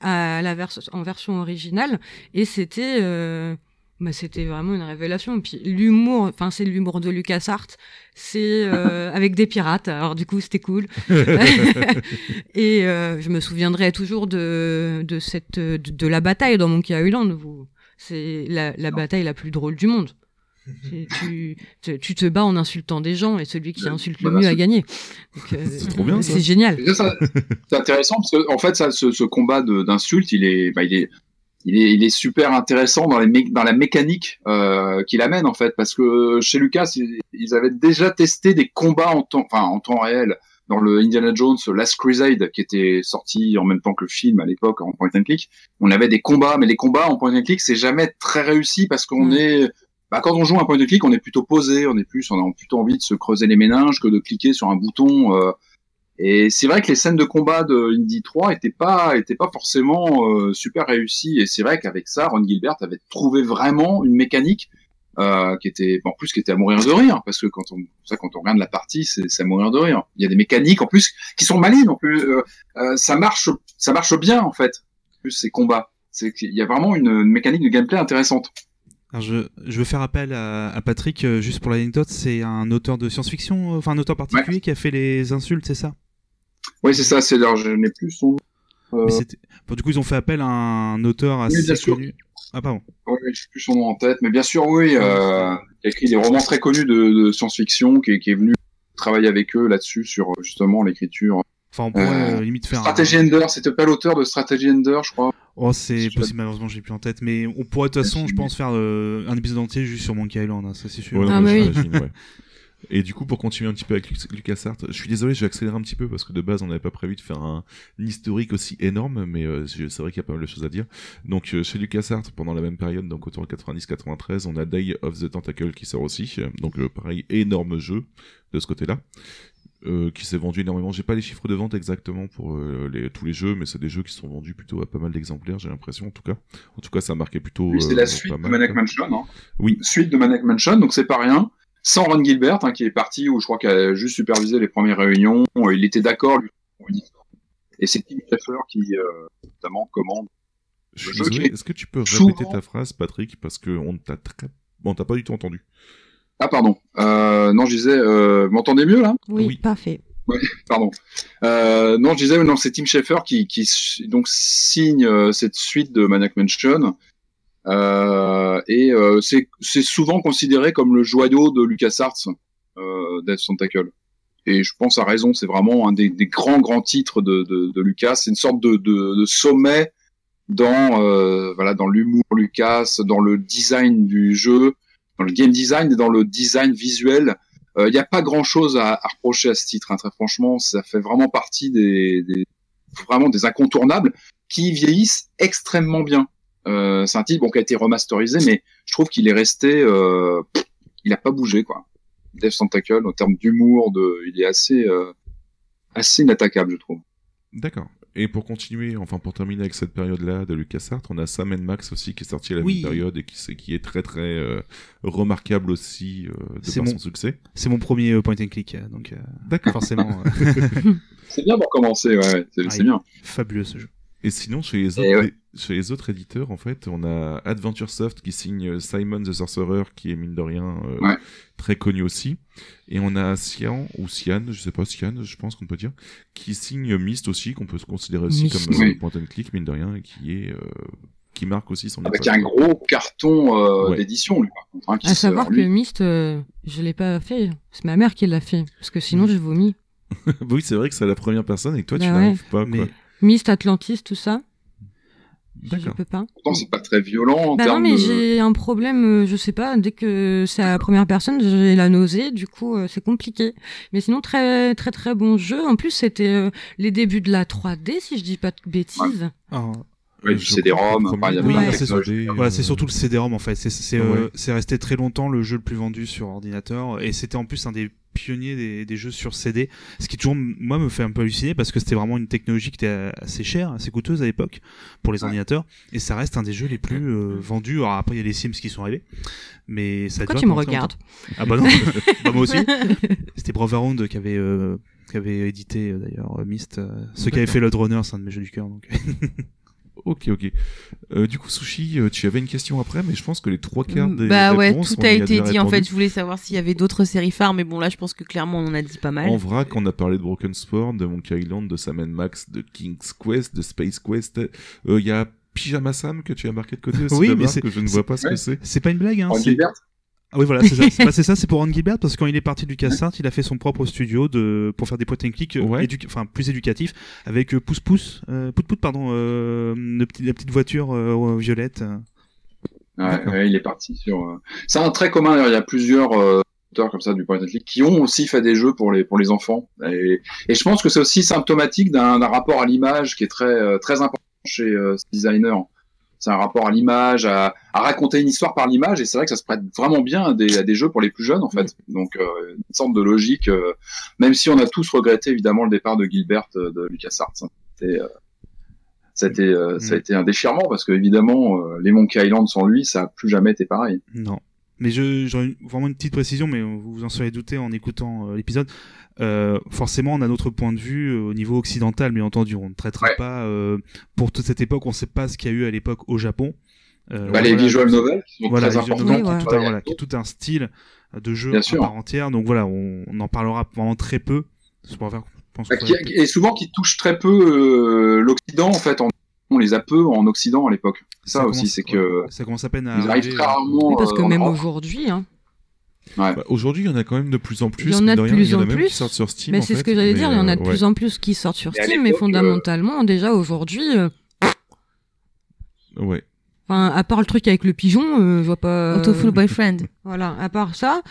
à la version en version originale et c'était euh, bah, c'était vraiment une révélation. Puis l'humour, enfin c'est l'humour de LucasArts, c'est euh, avec des pirates. Alors du coup c'était cool. et euh, je me souviendrai toujours de, de cette de, de la bataille dans Monkey Island. Vous, c'est la, la bataille la plus drôle du monde. Tu, tu, tu te bats en insultant des gens et celui qui Ouais, insulte le bah, mieux a gagné. Euh, C'est trop bien. C'est génial. C'est intéressant parce que en fait, ça, ce, ce combat d'insultes, il est, bah, il est, il est, il est super intéressant dans, les dans la mécanique euh, qu'il amène en fait, parce que chez Lucas, ils, ils avaient déjà testé des combats en temps, enfin en temps réel dans le Indiana Jones Last Crusade qui était sorti en même temps que le film à l'époque en point and click. On avait des combats, mais les combats en point and click, c'est jamais très réussi parce qu'on est bah, quand on joue un point and click, on est plutôt posé, on est plus, on a plutôt envie de se creuser les méninges que de cliquer sur un bouton. euh, et c'est vrai que les scènes de combat de Indy 3 étaient pas, étaient pas forcément euh, super réussies. Et c'est vrai qu'avec ça, Ron Gilbert avait trouvé vraiment une mécanique euh, qui était, en plus, qui était à mourir de rire, parce que quand on, ça, quand on regarde la partie, c'est c'est à mourir de rire. Il y a des mécaniques en plus qui sont malines. En plus, euh, euh, ça marche, ça marche bien en fait. En plus ces combats, c'est qu'il y a vraiment une, une mécanique de gameplay intéressante. Alors je, je veux faire appel à, à Patrick, euh, juste pour l'anecdote, c'est un auteur de science-fiction, euh, enfin un auteur particulier qui a fait les insultes, c'est ça? Oui, c'est ça. C'est alors je n'ai plus son. Euh, Mais c'était- bon, Du coup, ils ont fait appel à un auteur assez Oui, bien sûr. connu. Ah pardon. Oui, je sais plus son nom en tête, mais bien sûr, oui, euh, il a écrit des romans très connus de, de science-fiction, qui, est- qui est venu travailler avec eux là-dessus sur euh, justement l'écriture. Enfin, on pourrait Euh, euh, limite faire Strategy un... Ender, c'était pas l'auteur de Strategy Ender, je crois. Oh, c'est possible, malheureusement, j'ai plus en tête. Mais on pourrait de toute façon, je pense, faire euh, un épisode entier juste sur Monkey Island, hein, ça c'est sûr. Ouais, Ah, non, bah oui. ouais. Et du coup, pour continuer un petit peu avec Lu- LucasArts, je suis désolé, je vais accélérer un petit peu parce que de base, on n'avait pas prévu de faire un, un historique aussi énorme, mais euh, c'est vrai qu'il y a pas mal de choses à dire. Donc, euh, chez LucasArts, pendant la même période, donc autour de 90-93, on a Day of the Tentacle qui sort aussi. Donc, euh, pareil, énorme jeu de ce côté-là. Euh, qui s'est vendu énormément. J'ai pas les chiffres de vente exactement pour euh, les, tous les jeux, mais c'est des jeux qui sont vendus plutôt à pas mal d'exemplaires, j'ai l'impression en tout cas. En tout cas, ça a marqué plutôt. Lui, c'est la suite de Maniac. Mansion. Hein. Oui. Suite de Maniac Mansion, donc c'est pas rien. Sans Ron Gilbert, hein, qui est parti, où je crois qu'il a juste supervisé les premières réunions. Euh, Il était d'accord, lui. Et c'est Tim Schafer qui, euh, notamment, commande. Je suis désolé, est-ce que tu peux souvent- répéter ta phrase, Patrick, parce que on t'a très... bon, t'a pas du tout entendu. Ah, pardon. Euh, non, je disais, euh, vous m'entendez mieux, là? Oui, Oui. parfait. Pardon. Euh, non, je disais, non, c'est Tim Schafer qui, qui donc signe euh, cette suite de Maniac Mansion. Euh, et euh, c'est souvent considéré comme le joyau de LucasArts, euh, Death Tentacle. Et je pense à raison, c'est vraiment un des, des grands grands titres de, de, de Lucas. C'est une sorte de, de, sommet dans euh, voilà dans l'humour Lucas, dans le design du jeu, dans le game design et dans le design visuel. Il n'y a pas grand chose à, à reprocher à ce titre. Hein, très franchement, ça fait vraiment partie des, des vraiment des incontournables qui vieillissent extrêmement bien. Euh, c'est un titre bon, qui a été remasterisé, mais je trouve qu'il est resté, euh, il a pas bougé quoi. Death Tentacle en termes d'humour, de, il est assez euh, assez inattaquable, je trouve. D'accord. et pour continuer, enfin pour terminer avec cette période-là de LucasArts, on a Sam Max aussi qui est sorti à la Oui. même période et qui, est très très euh, remarquable aussi euh, de C'est par mon- son succès. C'est mon premier point and click, donc euh, D'accord. forcément euh, C'est bien pour commencer, ouais, c'est Ah, bien. fabuleux ce jeu. Et sinon, chez les, autres, ouais. chez les autres éditeurs, en fait, on a Adventure Soft qui signe euh, Simon the Sorcerer, qui est mine de rien euh, Ouais. très connu aussi. Et on a Cian, ou Cian, je sais pas, Cian, je pense qu'on peut dire, qui signe Myst aussi, qu'on peut se considérer aussi Myst. comme euh, Oui. point and click, mine de rien, et qui est, euh, qui marque aussi son Avec époque. un gros carton euh, Ouais. d'édition, lui, par contre. Hein, qui À savoir lui- que Myst, euh, je l'ai pas fait. C'est ma mère qui l'a fait. Parce que sinon, je vomis. oui, c'est vrai que c'est la première personne, et toi, tu Bah n'arrives pas, Mais Myst, Atlantis, tout ça? Je D'accord. peux pas. Pourtant, c'est pas très violent en Bah non, termes mais de... j'ai un problème, euh, je sais pas, dès que c'est à la première personne, j'ai la nausée, du coup, euh, c'est compliqué. Mais sinon, très, très, très bon jeu. En plus, c'était euh, les débuts de la 3D, si je dis pas de bêtises. Ah, Ouais, du CD-ROM, enfin, de c'est Voilà, surtout le CD-ROM en fait. C'est c'est euh, resté très longtemps le jeu le plus vendu sur ordinateur et c'était en plus un des pionniers des, des jeux sur CD. Ce qui toujours moi me fait un peu halluciner parce que c'était vraiment une technologie qui était assez chère, assez coûteuse à l'époque pour les Ouais. ordinateurs et ça reste un des jeux les plus euh, vendus. Alors après il y a les Sims qui sont arrivés, mais ça Pourquoi tu me regardes. Ah bah non, bah moi aussi. C'était Brotherhood qui avait euh, qui avait édité euh, d'ailleurs euh, Myst. euh, ceux qui avaient fait Load Runner, c'est un de mes jeux du cœur donc. Ok, ok. Euh, du coup, Sushi, euh, tu avais une question après, mais je pense que les trois quarts des bah ouais, tout a été dit. En fait, je voulais savoir s'il y avait d'autres séries phares, mais bon, là, je pense que clairement, on en a dit pas mal. En vrac, on a parlé de Broken Sword, de Monkey Island, de Sam Max, de King's Quest, de Space Quest. Euh, Il y a Pyjama Sam que tu as marqué de côté aussi, Oui, mais c'est- que je ne vois pas ce que c'est. C'est pas une blague, hein. Ah oui, voilà, c'est ça. C'est bah, c'est ça, c'est pour Ron Gilbert parce que quand il est parti du CastArt, il a fait son propre studio de pour faire des point and click, euh, Ouais. édu- enfin plus éducatifs, avec euh, Pouce Pouce, euh, Pout Pout, pardon, euh, le petit- la petite voiture euh, violette. ouais, il est parti sur... C'est un trait commun, d'ailleurs, il y a plusieurs auteurs comme ça du point and click qui ont aussi fait des jeux pour les, pour les enfants. Et, et je pense que c'est aussi symptomatique d'un rapport à l'image qui est très, très important chez euh, ces designers. C'est un rapport à l'image, à, à raconter une histoire par l'image, et c'est vrai que ça se prête vraiment bien à des, à des jeux pour les plus jeunes, en fait. Donc, euh, une sorte de logique, euh, même si on a tous regretté, évidemment, le départ de Gilbert euh, de LucasArts. hein. Ça, a été, euh, ça a Mm. été un déchirement, parce que, évidemment, les Monkey Island sans lui, ça a plus jamais été pareil. Non. Mais j'aurais vraiment une petite précision, mais vous vous en serez douté en écoutant l'épisode. Euh, forcément, on a notre point de vue euh, au niveau occidental, bien entendu. On ne traitera Ouais. pas euh, pour toute cette époque. On ne sait pas ce qu'il y a eu à l'époque au Japon. Euh, Bah, les voilà, visual novels, qui sont voilà, très importants. novels, qui, est tout un, voilà, qui est tout un style de jeu Bien à sûr. part entière. Donc voilà, on, on en parlera vraiment très peu. C'est pour faire- je pense Bah, qui- et souvent qui touche très peu euh, l'Occident, en fait. En- on les a peu en Occident à l'époque. Ça, aussi, c'est que ça commence à peine à ils arrivent arriver, très rarement. Oui, parce que même aujourd'hui, hein. Bah, Aujourd'hui, il y en a quand même de plus en plus. Il y en a mine de rien, plus en a en même plus. qui sortent sur Steam. Mais c'est ce que j'allais dire, il y en a de euh, plus en plus qui sortent sur Steam, mais fondamentalement, déjà aujourd'hui, euh, Ouais. enfin, à part le truc avec le pigeon, euh, je vois pas. Autoful Boyfriend. Voilà, à part ça,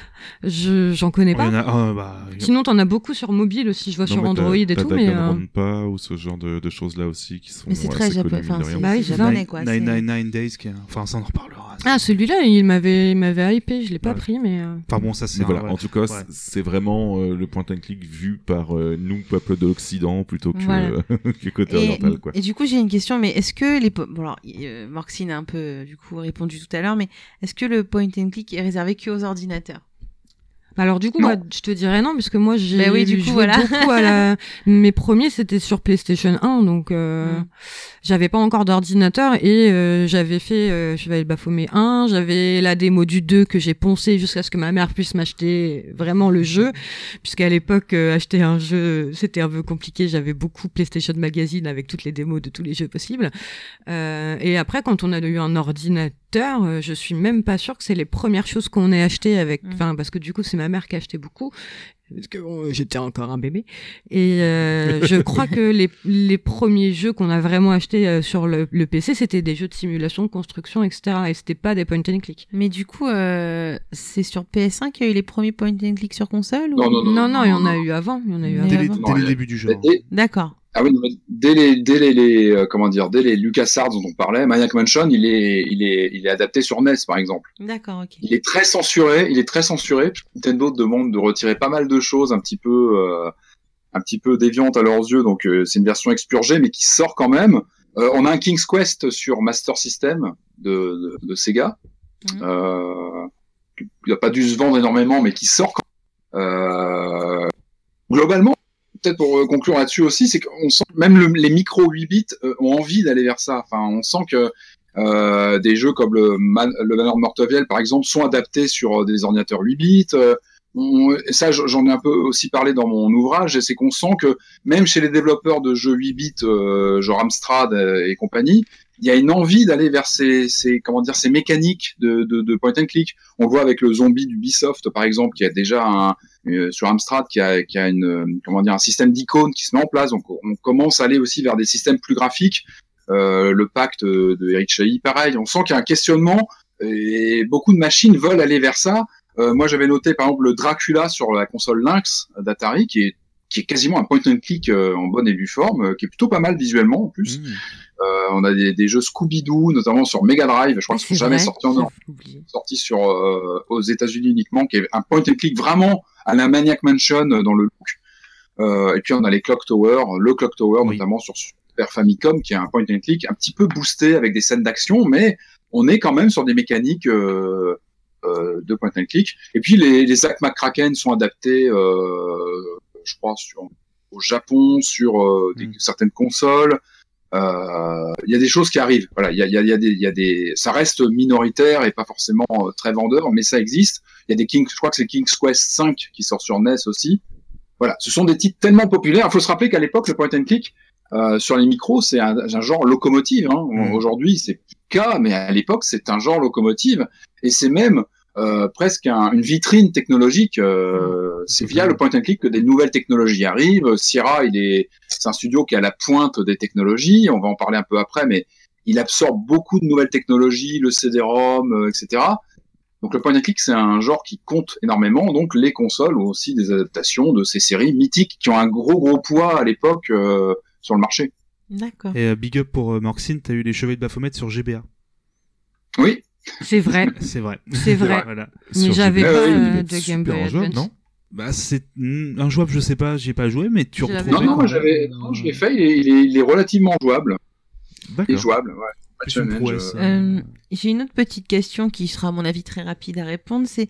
je j'en connais il y en pas. a- ah, bah, il y a- Sinon, t'en as beaucoup sur mobile aussi, je vois Non, sur Android et tout, mais. euh, Danganronpa ou ce genre de, de choses-là aussi qui sont Mais c'est très japonais. Enfin, c'est Bah japonais, quoi. c'est- 999 Days, qui enfin ça on en reparlera. Ah, celui-là, il m'avait, il m'avait hypé, je l'ai pas Ouais. pris, mais. euh, Enfin bon, ça c'est voilà, en tout cas, Ouais. c'est- vraiment euh, le point and click vu par euh, nous, peuple de l'Occident, plutôt que, Voilà. que côté Et, oriental, quoi. et du coup, j'ai une question, mais est-ce que les. po- Bon, alors, euh, Morxine a un peu, euh, du coup, répondu tout à l'heure, mais est-ce que le point and click est réservé que aux ordinateurs? Alors du coup, moi, je te dirais non, puisque moi j'ai Bah oui, du coup, joué voilà. beaucoup à la. Mes premiers c'était sur PlayStation 1, donc euh, Mm. j'avais pas encore d'ordinateur et euh, j'avais fait euh, Chevalier Baphomet 1, j'avais la démo du 2 que j'ai poncé jusqu'à ce que ma mère puisse m'acheter vraiment le jeu, puisqu'à l'époque euh, acheter un jeu c'était un peu compliqué, j'avais beaucoup PlayStation Magazine avec toutes les démos de tous les jeux possibles. Euh, et après, quand on a eu un ordinateur, euh, je suis même pas sûre que c'est les premières choses qu'on ait achetées avec, Mm. enfin parce que du coup c'est ma mère qui achetait beaucoup. Parce que bon, j'étais encore un bébé. Et euh, je crois que les, les premiers jeux qu'on a vraiment achetés euh, sur le, le PC, c'était des jeux de simulation, de construction, etc. Et c'était pas des point and click. Mais du coup, euh, c'est sur PS1 qu'il y a eu les premiers point and click sur console ou... Non, non, Non, non, il y en a eu avant. Il y en a eu avant. Dès, les- dès Non, le il y a- début du jeu. D'accord. Ah oui, mais dès les, dès les, les, euh, comment dire, dès les LucasArts dont on parlait, Maniac Mansion, il est, il est, il est adapté sur NES par exemple. D'accord, ok. Il est très censuré, il est très censuré. Nintendo demande de retirer pas mal de choses un petit peu, euh, un petit peu déviante à leurs yeux, donc c'est une version expurgée, mais qui sort quand même. on a un King's Quest sur Master System de, de, Sega, mmh. qui n'a pas dû se vendre énormément, mais qui sort quand même. globalement, peut-être pour conclure là-dessus aussi, c'est qu'on sent même les micro 8 bits ont envie d'aller vers ça. Enfin, on sent que euh, des jeux comme le, Man le Manor Mortoviel, par exemple, sont adaptés sur euh, des ordinateurs 8 bits. Euh, et ça, j'en ai un peu aussi parlé dans mon ouvrage, et c'est qu'on sent que même chez les développeurs de jeux 8 bits, euh, genre Amstrad et compagnie, il y a une envie d'aller vers ces, ces, comment dire, ces mécaniques de, de, de, point and click. On le voit avec le zombie d'Ubisoft, par exemple, qui a déjà un, sur Amstrad, qui a, qui a une, comment dire, un système d'icônes qui se met en place. Donc, on commence à aller aussi vers des systèmes plus graphiques euh, le pacte de Eric Chahi, pareil, on sent qu'il y a un questionnement et beaucoup de machines veulent aller vers ça. Euh, moi, j'avais noté par exemple le Dracula sur la console Lynx d'Atari, qui est qui est quasiment un point and click euh, en bonne et due forme, qui est plutôt pas mal visuellement en plus. Mmh. On a des, jeux Scooby-Doo, notamment sur Mega Drive, je crois qu'ils sont jamais sortis en Europe, sortis sur aux États-Unis uniquement, qui est un point and click vraiment à la Maniac Mansion dans le look. et puis on a les Clock Tower, le Clock Tower notamment sur Super Famicom, qui est un point and click un petit peu boosté avec des scènes d'action, mais on est quand même sur des mécaniques euh, euh, de point and click. Et puis les, les Zack McCracken sont adaptés, euh, je crois, sur, au Japon, sur des, mm. certaines consoles. Il y a des choses qui arrivent. Voilà, il y a, y, a, y, a des, y a des, ça reste minoritaire et pas forcément très vendeur, mais ça existe. Il y a des Kings, je crois que c'est King's Quest 5 qui sort sur NES aussi. Voilà, ce sont des titres tellement populaires. Il faut se rappeler qu'à l'époque, le point and click, euh, sur les micros, c'est un, un, genre locomotive. Hein. Mm. Aujourd'hui, c'est cas, mais à l'époque, c'est un genre locomotive, et c'est même euh, presque un, une vitrine technologique. Euh, c'est via le point and click que des nouvelles technologies arrivent. Sierra, il est, c'est un studio qui est à la pointe des technologies. On va en parler un peu après, mais il absorbe beaucoup de nouvelles technologies, le CD-ROM, euh, etc. Donc le point and click, c'est un genre qui compte énormément. Donc les consoles ont aussi des adaptations de ces séries mythiques qui ont un gros gros poids à l'époque. Euh, sur le marché. D'accord. Et euh, big up pour euh, Morxine, t'as eu les cheveux de Baphomet sur GBA. Oui. C'est vrai. c'est vrai. C'est vrai. Mais j'avais pas euh, de Game Boy Advance. non? Bah c'est un jouable, je sais pas, j'ai pas joué, mais tu retrouves. Non, non, moi j'avais, non, je l'ai fait, il est, il, est, il est, relativement jouable. Il est jouable, ouais. Euh, j'ai une autre petite question qui sera à mon avis très rapide à répondre, c'est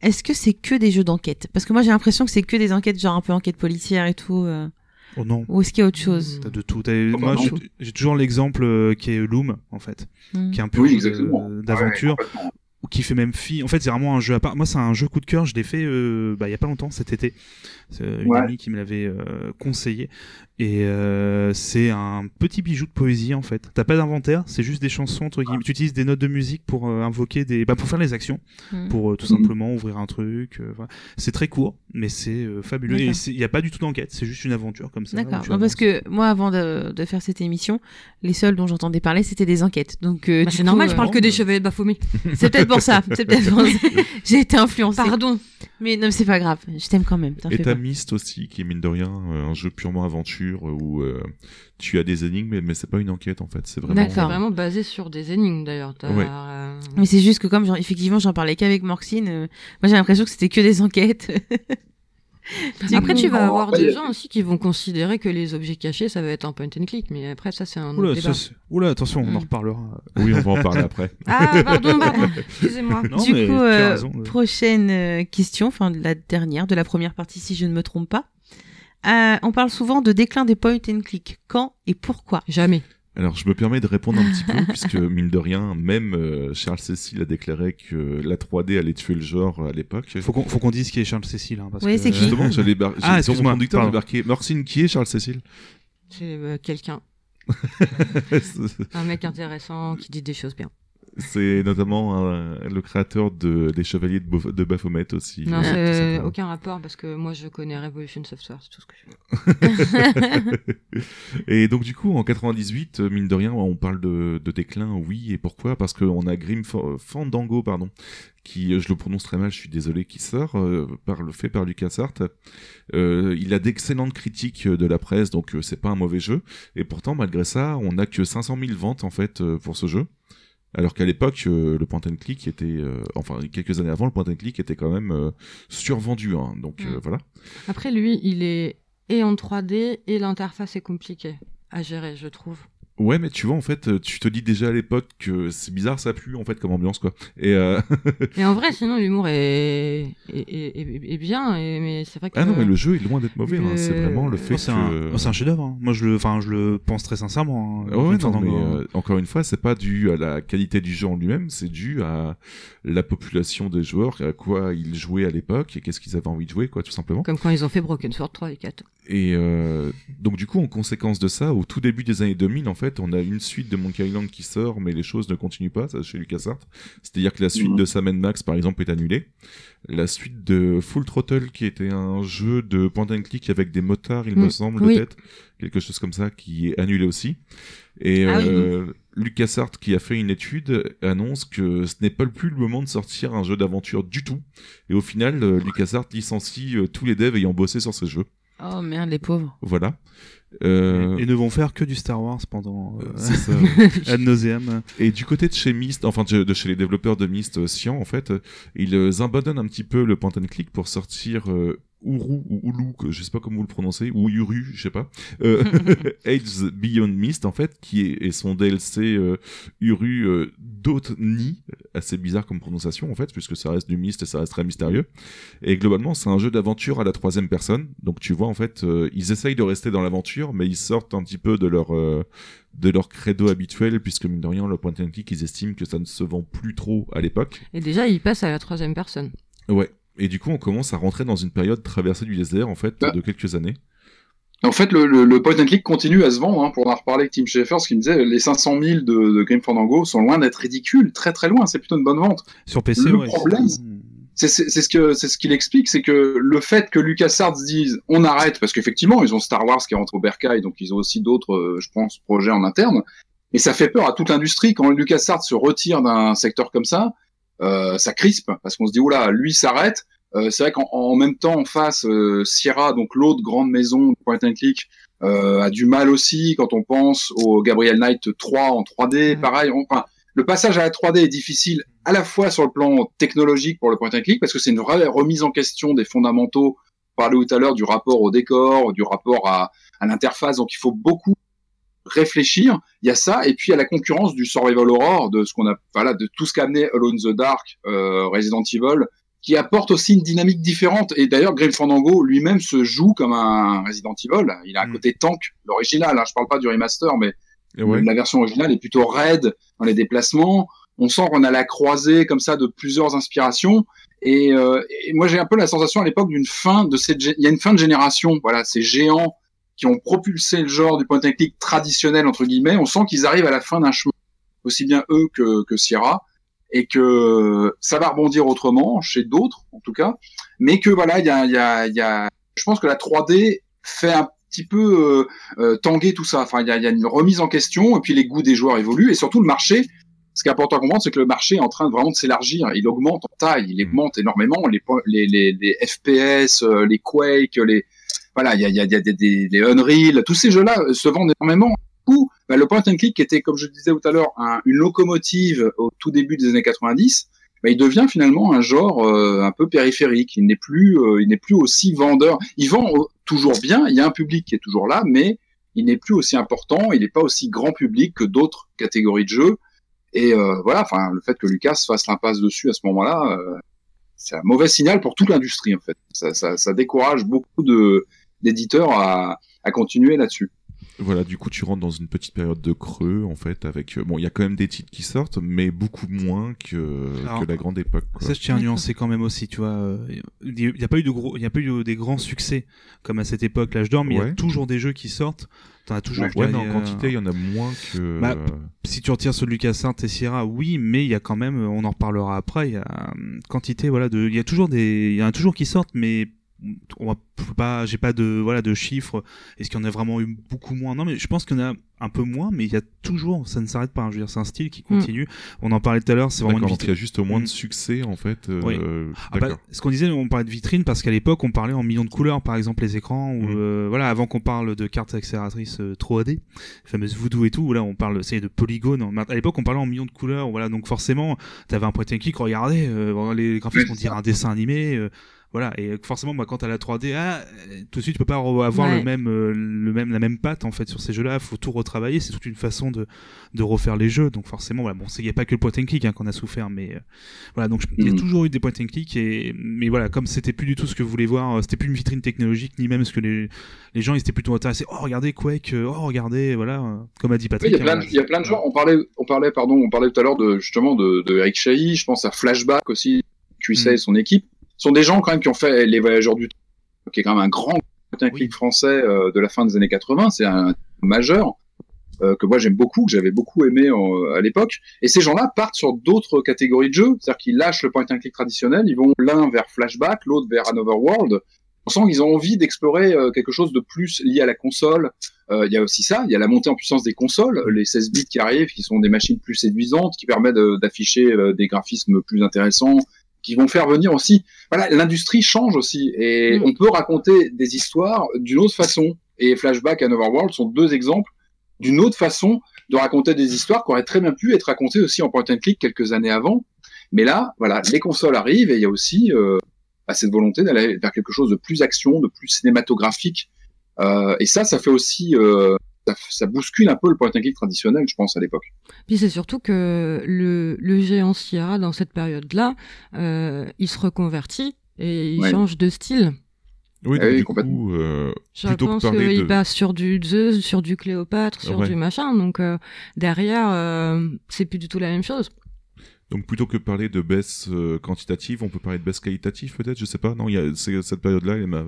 est-ce que c'est que des jeux d'enquête? Parce que moi j'ai l'impression que c'est que des enquêtes genre un peu enquête policière et tout. Euh... Oh non. Ou est-ce qu'il y a autre chose T'as de tout. Oh, moi, bah j'ai toujours l'exemple euh, qui est Loom, en fait, hmm. qui est un peu d'aventure, qui fait même fi. En fait, c'est vraiment un jeu à part. Moi, c'est un jeu coup de cœur. Je l'ai fait euh, bah, il y a pas longtemps, cet été. C'est une amie qui me l'avait euh, conseillé. Et euh, c'est un petit bijou de poésie en fait. T'as pas d'inventaire, c'est juste des chansons entre guillemets. Tu utilises des notes de musique pour euh, invoquer des, bah, pour faire les actions, hmm. pour tout simplement ouvrir un truc. Voilà. C'est très court, mais c'est fabuleux. Et il n'y a pas du tout d'enquête, c'est juste une aventure comme ça. D'accord. parce que moi, avant de, de, faire cette émission, les seuls dont j'entendais parler, c'était des enquêtes. Donc bah, c'est normal, je parle que des chevaliers de Baphomet. c'est peut-être pour ça. C'est peut-être pour ça. J'ai été influencée. Pardon. Mais non, c'est pas grave. Je t'aime quand même. Et t'as Myst aussi, qui est mine de rien euh, un jeu purement aventure où euh, tu as des énigmes, mais, c'est pas une enquête en fait. C'est vraiment. Basé sur des énigmes d'ailleurs. Euh, mais c'est juste que comme effectivement j'en parlais qu'avec Morxine, moi j'ai l'impression que c'était que des enquêtes. après, tu vas avoir des gens aussi qui vont considérer que les objets cachés, ça va être un point and click, mais après, ça, c'est un Oula, débat. Oula, attention, on en mm. reparlera. Oui, on va en parler après. ah, pardon, pardon, excusez-moi. Du coup, euh, prochaine euh, question, enfin, la dernière, de la première partie, si je ne me trompe pas. Euh, on parle souvent de déclin des point and click. Quand et pourquoi? Jamais. Alors, je me permets de répondre un petit peu, puisque mine de rien, même euh, Charles Cécile a déclaré que la 3D allait tuer le genre à l'époque. Faut qu'on faut qu'on dise qui est Charles Cécile. Hein, oui, c'est qui Justement, j'allais bar... ah, mon conducteur, j'ai marqué Morcine, qui est Charles Cécile C'est euh, quelqu'un. un mec intéressant qui dit des choses bien. C'est notamment le créateur de, des Chevaliers de, de Baphomet aussi. Non, c'est aucun rapport parce que moi je connais Revolution Software, c'est tout ce que je Et donc du coup, en 98, mine de rien, on parle de, de déclin, oui, et pourquoi? Parce qu'on a Grim Fandango, pardon, qui, je le prononce très mal, je suis désolé, qui sort, euh, par le fait par LucasArts. Euh, il a d'excellentes critiques de la presse, donc euh, c'est pas un mauvais jeu. Et pourtant, malgré ça, on a que 500 000 ventes en fait pour ce jeu. Alors qu'à l'époque, euh, le point and click était, euh, enfin quelques années avant, le point and click était quand même euh, survendu. Hein, donc mm. voilà. Après, lui, il est et en 3D et l'interface est compliquée à gérer, je trouve. Ouais, mais tu vois, en fait, tu te dis déjà à l'époque que c'est bizarre, ça pue, en fait, comme ambiance, quoi. Et, euh... et en vrai, sinon, l'humour est... Est, est, est, bien, et... mais c'est vrai que... Ah non, mais le jeu est loin d'être mauvais, le... hein. c'est vraiment le fait Oh, c'est que... un, oh, c'est un chef-d'œuvre. Hein. Moi, je le, enfin, je le pense très sincèrement. hein. Ouais, non, mais euh, encore une fois, c'est pas dû à la qualité du jeu en lui-même, c'est dû à la population des joueurs, à quoi ils jouaient à l'époque et qu'est-ce qu'ils avaient envie de jouer, quoi, tout simplement. Comme quand ils ont fait Broken Sword 3 et 4. Et euh, donc du coup, en conséquence de ça, au tout début des années 2000, en fait, on a une suite de Monkey Island qui sort, mais les choses ne continuent pas, ça chez LucasArts. C'est-à-dire que la suite Mhm. de Sam Max, par exemple, est annulée. La suite de Full Throttle, qui était un jeu de point and click avec des motards, il me Mm, semble, oui. tête, quelque chose comme ça, qui est annulé aussi. Et Ah oui. euh, LucasArts, qui a fait une étude, annonce que ce n'est pas plus le moment de sortir un jeu d'aventure du tout. Et au final, euh, LucasArts licencie euh, tous les devs ayant bossé sur ce jeu. Oh merde, les pauvres. Voilà. Euh, Et ne vont faire que du Star Wars pendant euh, ça. ad nauseam. Et du côté de chez Myst, enfin de, de chez les développeurs de Myst euh, Cyan, en fait, euh, ils euh, abandonnent un petit peu le point and click pour sortir euh, Uru ou Ulu, je sais pas comment vous le prononcez, ou Uru, je sais pas, euh, Age Beyond Mist, en fait, qui est, son DLC euh, Uru euh, Dotni, assez bizarre comme prononciation, en fait, puisque ça reste du Myst et ça reste très mystérieux. Et globalement, c'est un jeu d'aventure à la troisième personne, donc tu vois, en fait, euh, ils essayent de rester dans l'aventure, mais ils sortent un petit peu de leur... euh, de leur credo habituel, puisque mine de rien, le point and click, ils estiment que ça ne se vend plus trop à l'époque. Et déjà, ils passent à la troisième personne. Ouais. Et du coup, on commence à rentrer dans une période traversée du désert, en fait, Ah. de quelques années. En fait, le, le, le point and click continue à se vendre. Hein, pour en reparler avec Tim Schafer, ce qui me disait, les 500 000 de, de Grim Fandango sont loin d'être ridicules, très très loin. C'est plutôt une bonne vente. Sur PC, Le ouais. problème, C'est ce que c'est ce qu'il explique, c'est que le fait que LucasArts dise on arrête parce qu'effectivement ils ont Star Wars qui est rentré au bercail, donc ils ont aussi d'autres, euh, je pense, projets en interne. Et ça fait peur à toute l'industrie quand LucasArts se retire d'un secteur comme ça, euh, ça crispe parce qu'on se dit oula, lui s'arrête. Euh, c'est vrai qu'en en même temps en face, euh, Sierra, donc l'autre grande maison de point and click, euh, a du mal aussi quand on pense au Gabriel Knight 3 en 3D, Mhm. pareil. on- Enfin, le passage à la 3D est difficile à la fois sur le plan technologique pour le point and click parce que c'est une vraie remise en question des fondamentaux. On parlait tout à l'heure du rapport au décor, du rapport à, à l'interface, donc il faut beaucoup réfléchir. Il y a ça et puis à la concurrence du survival horror, de ce qu'on a, voilà, de tout ce qu'a amené Alone in the Dark, euh, Resident Evil, qui apporte aussi une dynamique différente. Et d'ailleurs, Grim Fandango lui-même se joue comme un Resident Evil. Il a un Mm. côté tank, l'original. Hein, je parle pas du remaster, mais ouais. la version originale est plutôt raide dans les déplacements. On sent qu'on a la croisée comme ça de plusieurs inspirations. Et, euh, et moi, j'ai un peu la sensation à l'époque d'une fin de cette. Il y a une fin de génération. Voilà, ces géants qui ont propulsé le genre du point click traditionnel entre guillemets. On sent qu'ils arrivent à la fin d'un chemin, aussi bien eux que, que Sierra, et que ça va rebondir autrement chez d'autres, en tout cas. Mais que voilà, il y a, y a, y a. Je pense que la 3D fait un petit peu euh, euh, tanguer tout ça. Enfin, il y a, y a une remise en question, et puis les goûts des joueurs évoluent, et surtout le marché. Ce qui est important à comprendre, c'est que le marché est en train de vraiment de s'élargir. Il augmente en taille, il Mm. augmente énormément. Les, po- les, les, les FPS, euh, les Quake, les voilà, il y a, y a, y a des, des, des Unreal, tous ces jeux-là se vendent énormément. Coup, bah, le point and click, qui était, comme je le disais tout à l'heure, un- une locomotive au tout début des années 90, bah, il devient finalement un genre euh, un peu périphérique. Il n'est plus, euh, il n'est plus aussi vendeur. Il vend euh, toujours bien. Il y a un public qui est toujours là, mais il n'est plus aussi important. Il n'est pas aussi grand public que d'autres catégories de jeux. Et voilà, enfin, le fait que Lucas fasse l'impasse dessus à ce moment-là, c'est un mauvais signal pour toute l'industrie en fait. Ça, ça, ça décourage beaucoup d'éditeurs à continuer là-dessus. Voilà, du coup, tu rentres dans une petite période de creux, en fait, avec... euh, Bon, il y a quand même des titres qui sortent, mais beaucoup moins que, Alors, que la grande époque, quoi. Ça, je tiens à nuancer quand même aussi, tu vois. euh, Il n'y a pas eu de gros, il y a pas eu de- des grands succès comme à cette époque, l'âge d'or, mais il y a toujours des jeux qui sortent. T'en as toujours. Ouais, mais en quantité, il y en a moins que... Bah, Si tu retires ceux de LucasArts et Sierra, oui, mais il y a quand même, on en reparlera après, il y a euh, quantité, voilà, de, il y a toujours des, il y en a toujours qui sortent, mais on pas, j'ai pas de, voilà, de chiffres. Est-ce qu'il y en a vraiment eu beaucoup moins? Non, mais je pense qu'il y en a un peu moins, mais il y a toujours, ça ne s'arrête pas. hein. Je veux dire, c'est un style qui continue. On en parlait tout à l'heure, c'est vraiment une donc il y a juste moins de Mm. succès, en fait. euh, Oui. Ah bah, ce qu'on disait, on parlait de vitrine parce qu'à l'époque, on parlait en millions de couleurs, par exemple les écrans, ou Mm. euh, voilà, avant qu'on parle de cartes accélératrices euh, 3D, fameuse Voodoo et tout, là on parle, c'est de polygones. À l'époque, on parlait en millions de couleurs, voilà, donc forcément, t'avais un point and click, regardez, euh, les graphismes, on dirait un dessin animé. Voilà, et forcément, bah, quand t'as la 3D, pas euh, tout de suite, tu peux pas re- avoir Ouais. le même, euh, le même, la même patte en fait sur ces jeux-là. Faut tout retravailler. C'est toute une façon de, de refaire les jeux. Donc forcément, voilà. Bon, il n'y a pas que le point and click hein, qu'on a souffert, mais euh, voilà. Donc il y a Mhm. toujours eu des point and click et mais voilà, comme c'était plus du tout ce que vous voulez voir, euh, c'était plus une vitrine technologique ni même ce que les, les gens ils étaient plutôt intéressés. Oh regardez Quake, oh regardez, voilà. Comme a dit Patrick. il y a plein, hein, de, il y a plein de gens. On parlait, on parlait, pardon, on parlait tout à l'heure de justement de, de Eric Chahi. Je pense à Flashback aussi, Mm. et son équipe. Ce sont des gens quand même qui ont fait les Voyageurs du Temps, qui est quand même un grand click Oui. français euh, de la fin des années 80. C'est un majeur euh, que moi j'aime beaucoup, que j'avais beaucoup aimé en- à l'époque. Et ces gens-là partent sur d'autres catégories de jeux, c'est-à-dire qu'ils lâchent le point and click traditionnel, ils vont l'un vers Flashback, l'autre vers Another World. On sent qu'ils ont envie d'explorer euh, quelque chose de plus lié à la console. Euh, Il y a aussi ça, il y a la montée en puissance des consoles, les 16 bits qui arrivent, qui sont des machines plus séduisantes, qui permettent d'afficher des graphismes plus intéressants, qui vont faire venir aussi. Voilà, l'industrie change aussi, et Mm. on peut raconter des histoires d'une autre façon. Et Flashback et Another World sont deux exemples d'une autre façon de raconter des histoires qui auraient très bien pu être racontées aussi en point and click quelques années avant. Mais là, voilà, les consoles arrivent et il y a aussi euh, bah, cette volonté d'aller vers quelque chose de plus action, de plus cinématographique. Euh, et ça, ça fait aussi, euh, ça, ça bouscule un peu le point and click traditionnel, je pense, à l'époque. Puis c'est surtout que le, le géant Sierra, dans cette période-là, euh, il se reconvertit et il Ouais. change de style. Oui, Ah donc oui, du complètement. coup, euh, Je Plutôt que pense parler qu'il de- passe sur du Zeus, sur du Cléopâtre, sur Ouais. du machin. Donc euh, derrière, euh, c'est plus du tout la même chose. donc plutôt que parler de baisse euh, quantitative, on peut parler de baisse qualitative peut-être, je sais pas. Non, il y a cette période-là, elle m'a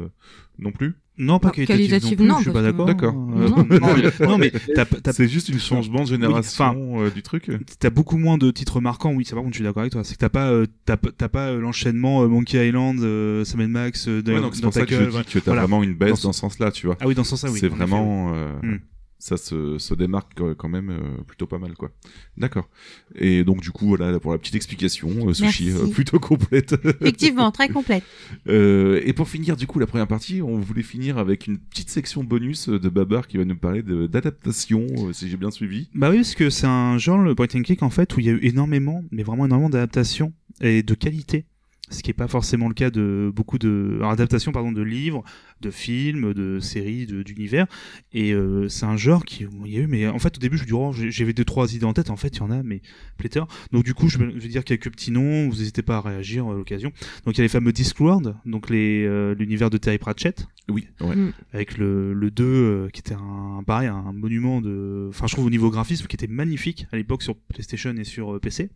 non plus? Non, pas qualitative, non, plus, non, je suis pas d'accord. D'accord. Euh, Non. Mais t'as, t'as, C'est juste une changement de génération euh, du truc. t'as beaucoup moins de titres marquants, oui, ça par contre je suis d'accord avec toi. C'est que t'as pas, euh, t'as, pas- t'as pas euh, l'enchaînement euh, Monkey Island, euh, Sam Max, euh, Ouais, dans, donc c'est dans pour ça que je Tackle, dis voilà. que t'as Voilà. vraiment une baisse Dans ce- dans ce sens-là, tu vois. Ah oui, dans ce sens-là, oui. c'est vraiment euh, Hmm. Ça se, se démarque quand même euh, plutôt pas mal quoi. D'accord. Et donc du coup voilà pour la petite explication euh, sushi euh, plutôt complète. Effectivement, très complète. Euh, et pour finir du coup la première partie, on voulait finir avec une petite section bonus de Babar qui va nous parler d'adaptation euh, si j'ai bien suivi. Bah oui, parce que c'est un genre, le point and click, en fait, où il y a eu énormément, mais vraiment énormément d'adaptations et de qualité. Ce qui n'est pas forcément le cas de beaucoup de adaptations pardon de livres, de films, de séries, d'univers. Et euh, c'est un genre qui il y a eu, mais en fait au début je me dis oh, j'ai- j'avais deux trois idées en tête. En fait il y en a mais pléthore. Donc du coup je vais, je vais dire quelques petits noms. Vous n'hésitez pas à réagir à l'occasion. Donc il y a les fameux Discworld, donc les euh, l'univers de Terry Pratchett Oui. Ouais. avec le, le 2 euh, qui était un pareil un monument de enfin je trouve au niveau graphisme qui était magnifique à l'époque sur PlayStation et sur euh, PC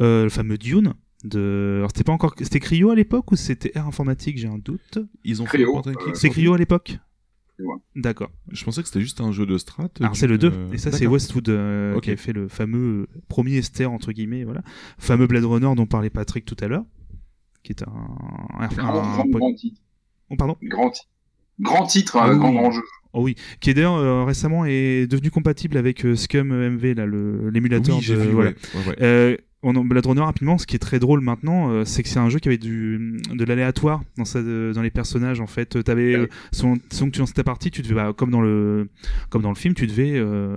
euh, le fameux Dune de alors c'était pas encore c'était Cryo à l'époque ou c'était Air Informatique j'ai un doute? Ils ont fait Cryo, un click euh, c'est Cryo à l'époque? Ouais. d'accord. Je pensais que c'était juste un jeu de strat. alors du- c'est le 2 euh, et ça c'est. Westwood euh, qui a fait le fameux premier Esther entre guillemets voilà. Fameux Blade Runner dont parlait Patrick tout à l'heure qui est un, un- Grand, un- grand, grand titre. oh, pardon? Grand, ti- grand titre, Ah un oui. grand, grand jeu. Oh oui, qui est d'ailleurs euh, récemment est devenu compatible avec euh, Scum MV là, le- l'émulateur Oui, de vu, voilà. ouais, ouais, ouais. Euh, on en Blade Runner rapidement, ce qui est très drôle maintenant, euh, c'est que c'est un jeu qui avait du de l'aléatoire dans sa de- dans les personnages en fait. T'avais euh, selon, selon que tu lançais ta partie, tu devais bah, comme dans le comme dans le film, tu devais euh,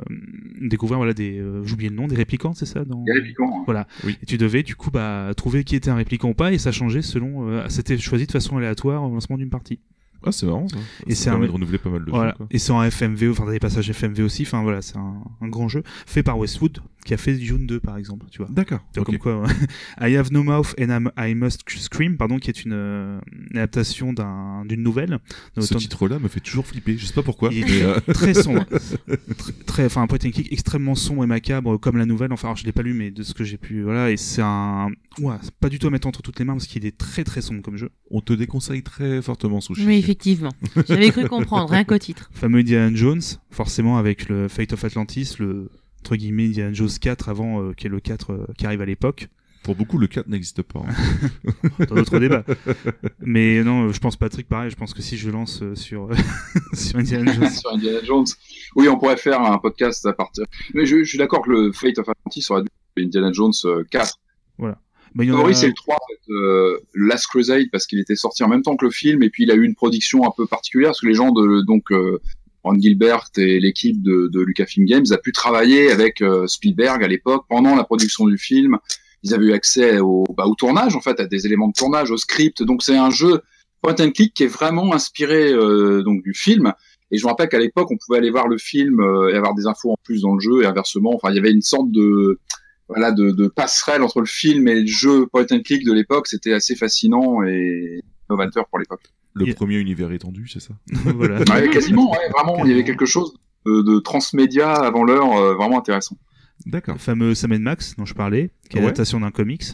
découvrir voilà des euh, oublié le nom des réplicants, c'est ça dans a Répliquant, hein. voilà. Oui. Et tu devais du coup bah trouver qui était un répliquant ou pas et ça changeait selon euh, c'était choisi de façon aléatoire au lancement d'une partie. Ah, c'est marrant ça. Et c'est un- de renouveler pas mal de Voilà. trucs, quoi. Et c'est en FMV, enfin des passages FMV aussi. Enfin voilà, c'est un, un grand jeu fait par Westwood qui a fait Dune 2 par exemple, tu vois. D'accord. C'est ok. Comme quoi, ouais. I Have No Mouth and I'm- I Must Scream, pardon, qui est une, euh, une adaptation d'un- d'une nouvelle. Ce Autant- titre-là me fait toujours flipper. Je sais pas pourquoi. Il est mais, euh, très sombre, Tr- très, enfin un point and click extrêmement sombre et macabre comme la nouvelle. Enfin, alors, je l'ai pas lu, mais de ce que j'ai pu, voilà, et c'est un, ouais, c'est pas du tout à mettre entre toutes les mains parce qu'il est très très sombre comme jeu. on te déconseille très fortement Sushi. Oui, effectivement. J'avais cru comprendre, rien qu'au titre. fameux Indiana Jones, forcément avec le Fate of Atlantis, le entre guillemets Indiana Jones 4 avant, euh, qui est le 4 euh, qui arrive à l'époque. Pour beaucoup, le 4 n'existe pas. hein. Dans d'autres débats. Mais non, euh, je pense Patrick, pareil, je pense que si je lance euh, sur, sur Indiana Jones. sur Indiana Jones. Oui, on pourrait faire un podcast à partir. Mais je, je suis d'accord que le Fate of Atlantis aurait dû être Indiana Jones euh, 4. Bah, il y en a- c'est le 3, en fait, euh, Last Crusade, parce qu'il était sorti en même temps que le film, et puis il a eu une production un peu particulière, parce que les gens de, donc, euh, Ron Gilbert et l'équipe de, de Lucasfilm Games a pu travailler avec euh, Spielberg à l'époque, pendant la production du film. Ils avaient eu accès au, bah, au tournage, en fait, à des éléments de tournage, au script. Donc c'est un jeu point and click qui est vraiment inspiré euh, donc du film. Et je me rappelle qu'à l'époque, on pouvait aller voir le film euh, et avoir des infos en plus dans le jeu et inversement. Enfin, il y avait une sorte de voilà de, de passerelle entre le film et le jeu point and click de l'époque. C'était assez fascinant et novateur pour l'époque. Le Et- premier univers étendu, c'est ça voilà. Ouais, quasiment, ouais, vraiment. Il y avait quelque chose de, de transmédia avant l'heure, euh, vraiment intéressant. D'accord. Le fameux Sam Max dont je parlais, qui est Ouais. l'adaptation d'un comics.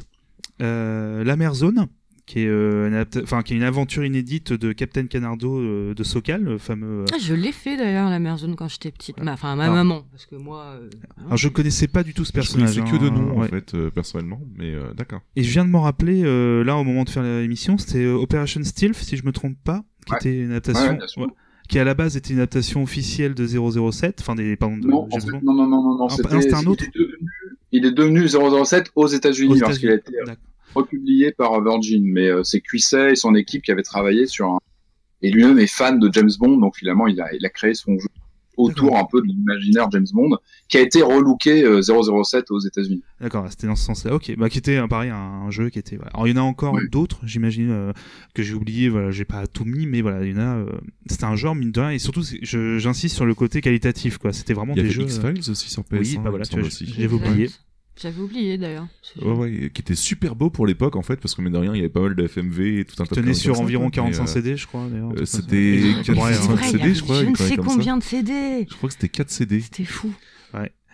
Euh, La Mer Zone, qui est, euh, enfin, qui est une aventure inédite de Captain Canardo euh, de Sokal, le fameux. Ah, je l'ai fait d'ailleurs, la mère zone, quand j'étais petite. Enfin, ma Alors- maman. Parce que moi. euh, Alors je connaissais pas du tout ce Je personnage. connaissais que de hein, nom, en fait, euh, personnellement, mais euh, d'accord. Et je viens de m'en rappeler, euh, là, au moment de faire l'émission, c'était euh, Operation Stealth, si je me trompe pas, qui Ouais. était une adaptation. Ouais, qui à la base était une adaptation officielle de 007, enfin des pardon de Non, en James fait, Bond. non, non, non, non, non, Ah, c'était, non, c'était un autre. Il est devenu, il est devenu 007 aux États-Unis Aux parce qu'il a États-Unis. été euh, D'accord. Republié par Virgin, mais euh, c'est Cuisset et son équipe qui avaient travaillé sur un. Et lui-même est fan de James Bond, donc finalement il a, il a créé son jeu autour un peu de l'imaginaire James Bond, qui a été relooké euh, 007 aux États-Unis. D'accord, c'était dans ce sens-là. Ok, bah qui était euh, pareil un, un jeu qui était. voilà. Alors il y en a encore d'autres, j'imagine euh, que j'ai oublié. Voilà, j'ai pas tout mis, mais voilà, il y en a. euh, C'était un genre mine de rien, et surtout j'insiste sur le côté qualitatif, quoi. C'était vraiment Il y des avait jeux. euh, X-Files aussi sur PS1. Oui, bah il voilà, j'avais oublié. J'avais oublié d'ailleurs. Ouais, ouais, qui était super beau pour l'époque en fait, parce que mine de rien, il y avait pas mal de FMV et tout un tas de Tenait sur environ quoi, 45 mais, euh, CD, je crois. euh, c'était Et- 400 Ouais, C'est hein. vrai, il y CD, avait je crois, je ne sais ça. combien de CD. Je crois que c'était 4 CD. C'était fou.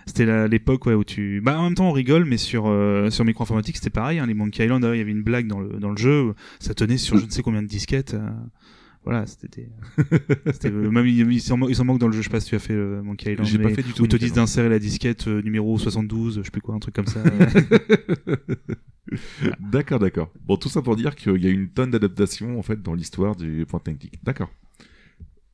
C'était la- l'époque ouais, où tu. Bah, en même temps, on rigole, mais sur, euh, sur micro-informatique, c'était pareil. Hein, les Monkey Island, il y avait une blague dans le, dans le jeu. Ça tenait sur je ne sais combien de disquettes. Voilà, c'était. c'était euh, même il, il s'en mo- il s'en manque dans le jeu. Je sais pas si tu as fait euh, Monkey Island. J'ai pas fait du tout. Ils te disent d'insérer la disquette euh, numéro 72, je sais plus quoi, un truc comme ça. D'accord, d'accord. Bon, tout ça pour dire qu'il y a une tonne d'adaptations en fait dans l'histoire du point click. D'accord.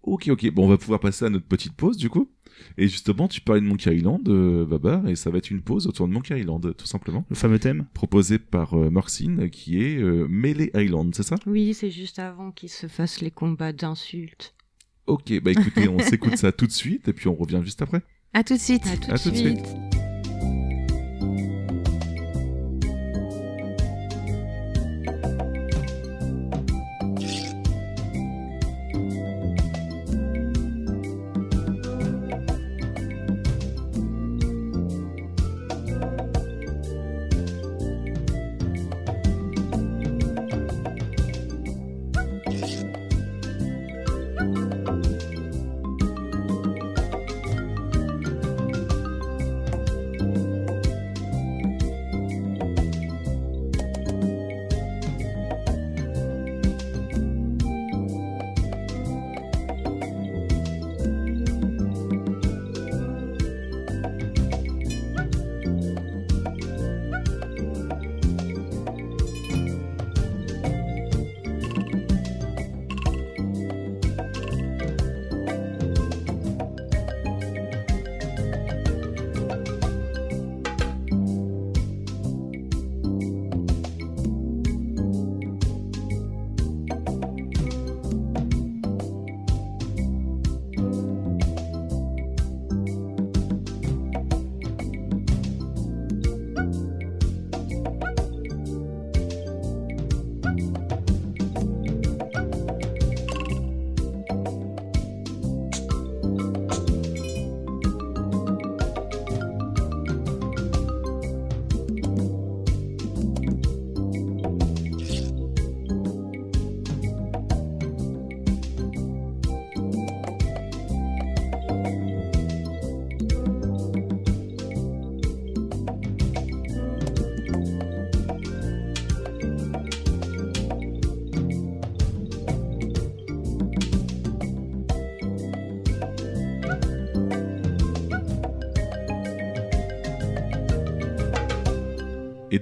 Ok, ok. Bon, on va pouvoir passer à notre petite pause du coup. Et justement, tu parlais de Monkey Island, euh, Babar, et ça va être une pause autour de Monkey Island, tout simplement, le fameux thème. proposé par euh, Morcine, qui est euh, Melee Island, c'est ça? Oui, c'est juste avant qu'ils se fassent les combats d'insultes. Ok, bah écoutez, on s'écoute ça tout de suite, et puis on revient juste après. À tout de suite. À tout À de tout de suite. suite.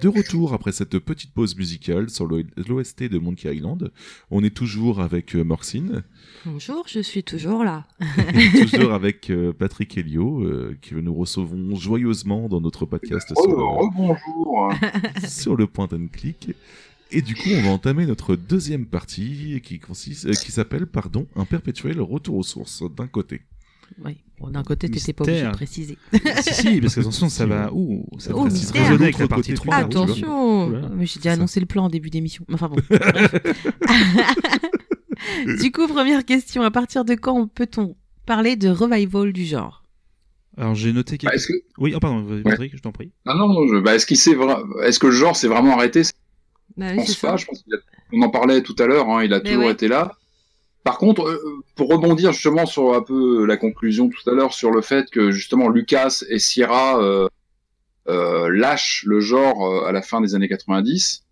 De retour après cette petite pause musicale sur l'OST de Monkey Island, on est toujours avec euh, Morcine, Bonjour, je suis toujours là. toujours avec euh, Patrick Helio, euh, que nous recevons joyeusement dans notre podcast Oh, sur, le- rebonjour. sur le point and click. Et du coup, on va entamer notre deuxième partie qui consiste, euh, qui s'appelle, pardon, un perpétuel retour aux sources d'un côté. Oui. Bon, d'un côté, t'étais pas obligé de préciser. si, si, parce que attention, ça va. Ouh, ça Oh, va résonner avec la L'autre partie côté 3. du carreau, tu vois. Attention. Mais j'ai déjà Ça. annoncé le plan en début d'émission. Enfin bon. bref. du coup, première question. À partir de quand peut-on parler de revival du genre? Alors j'ai noté Bah, quelque... que, Oui, oh pardon, Patrick, je t'en prie. non, non, je- bah, est-ce qu'il s'est vra- est-ce que le genre s'est vraiment arrêté? Bah Je oui, pense c'est pas. Je pense qu'il a- on en parlait tout à l'heure. Hein, il a Mais toujours ouais. été là. Par contre, euh, pour rebondir justement sur un peu la conclusion tout à l'heure sur le fait que justement Lucas et Sierra euh, euh, lâchent le genre euh, à la fin des années 90,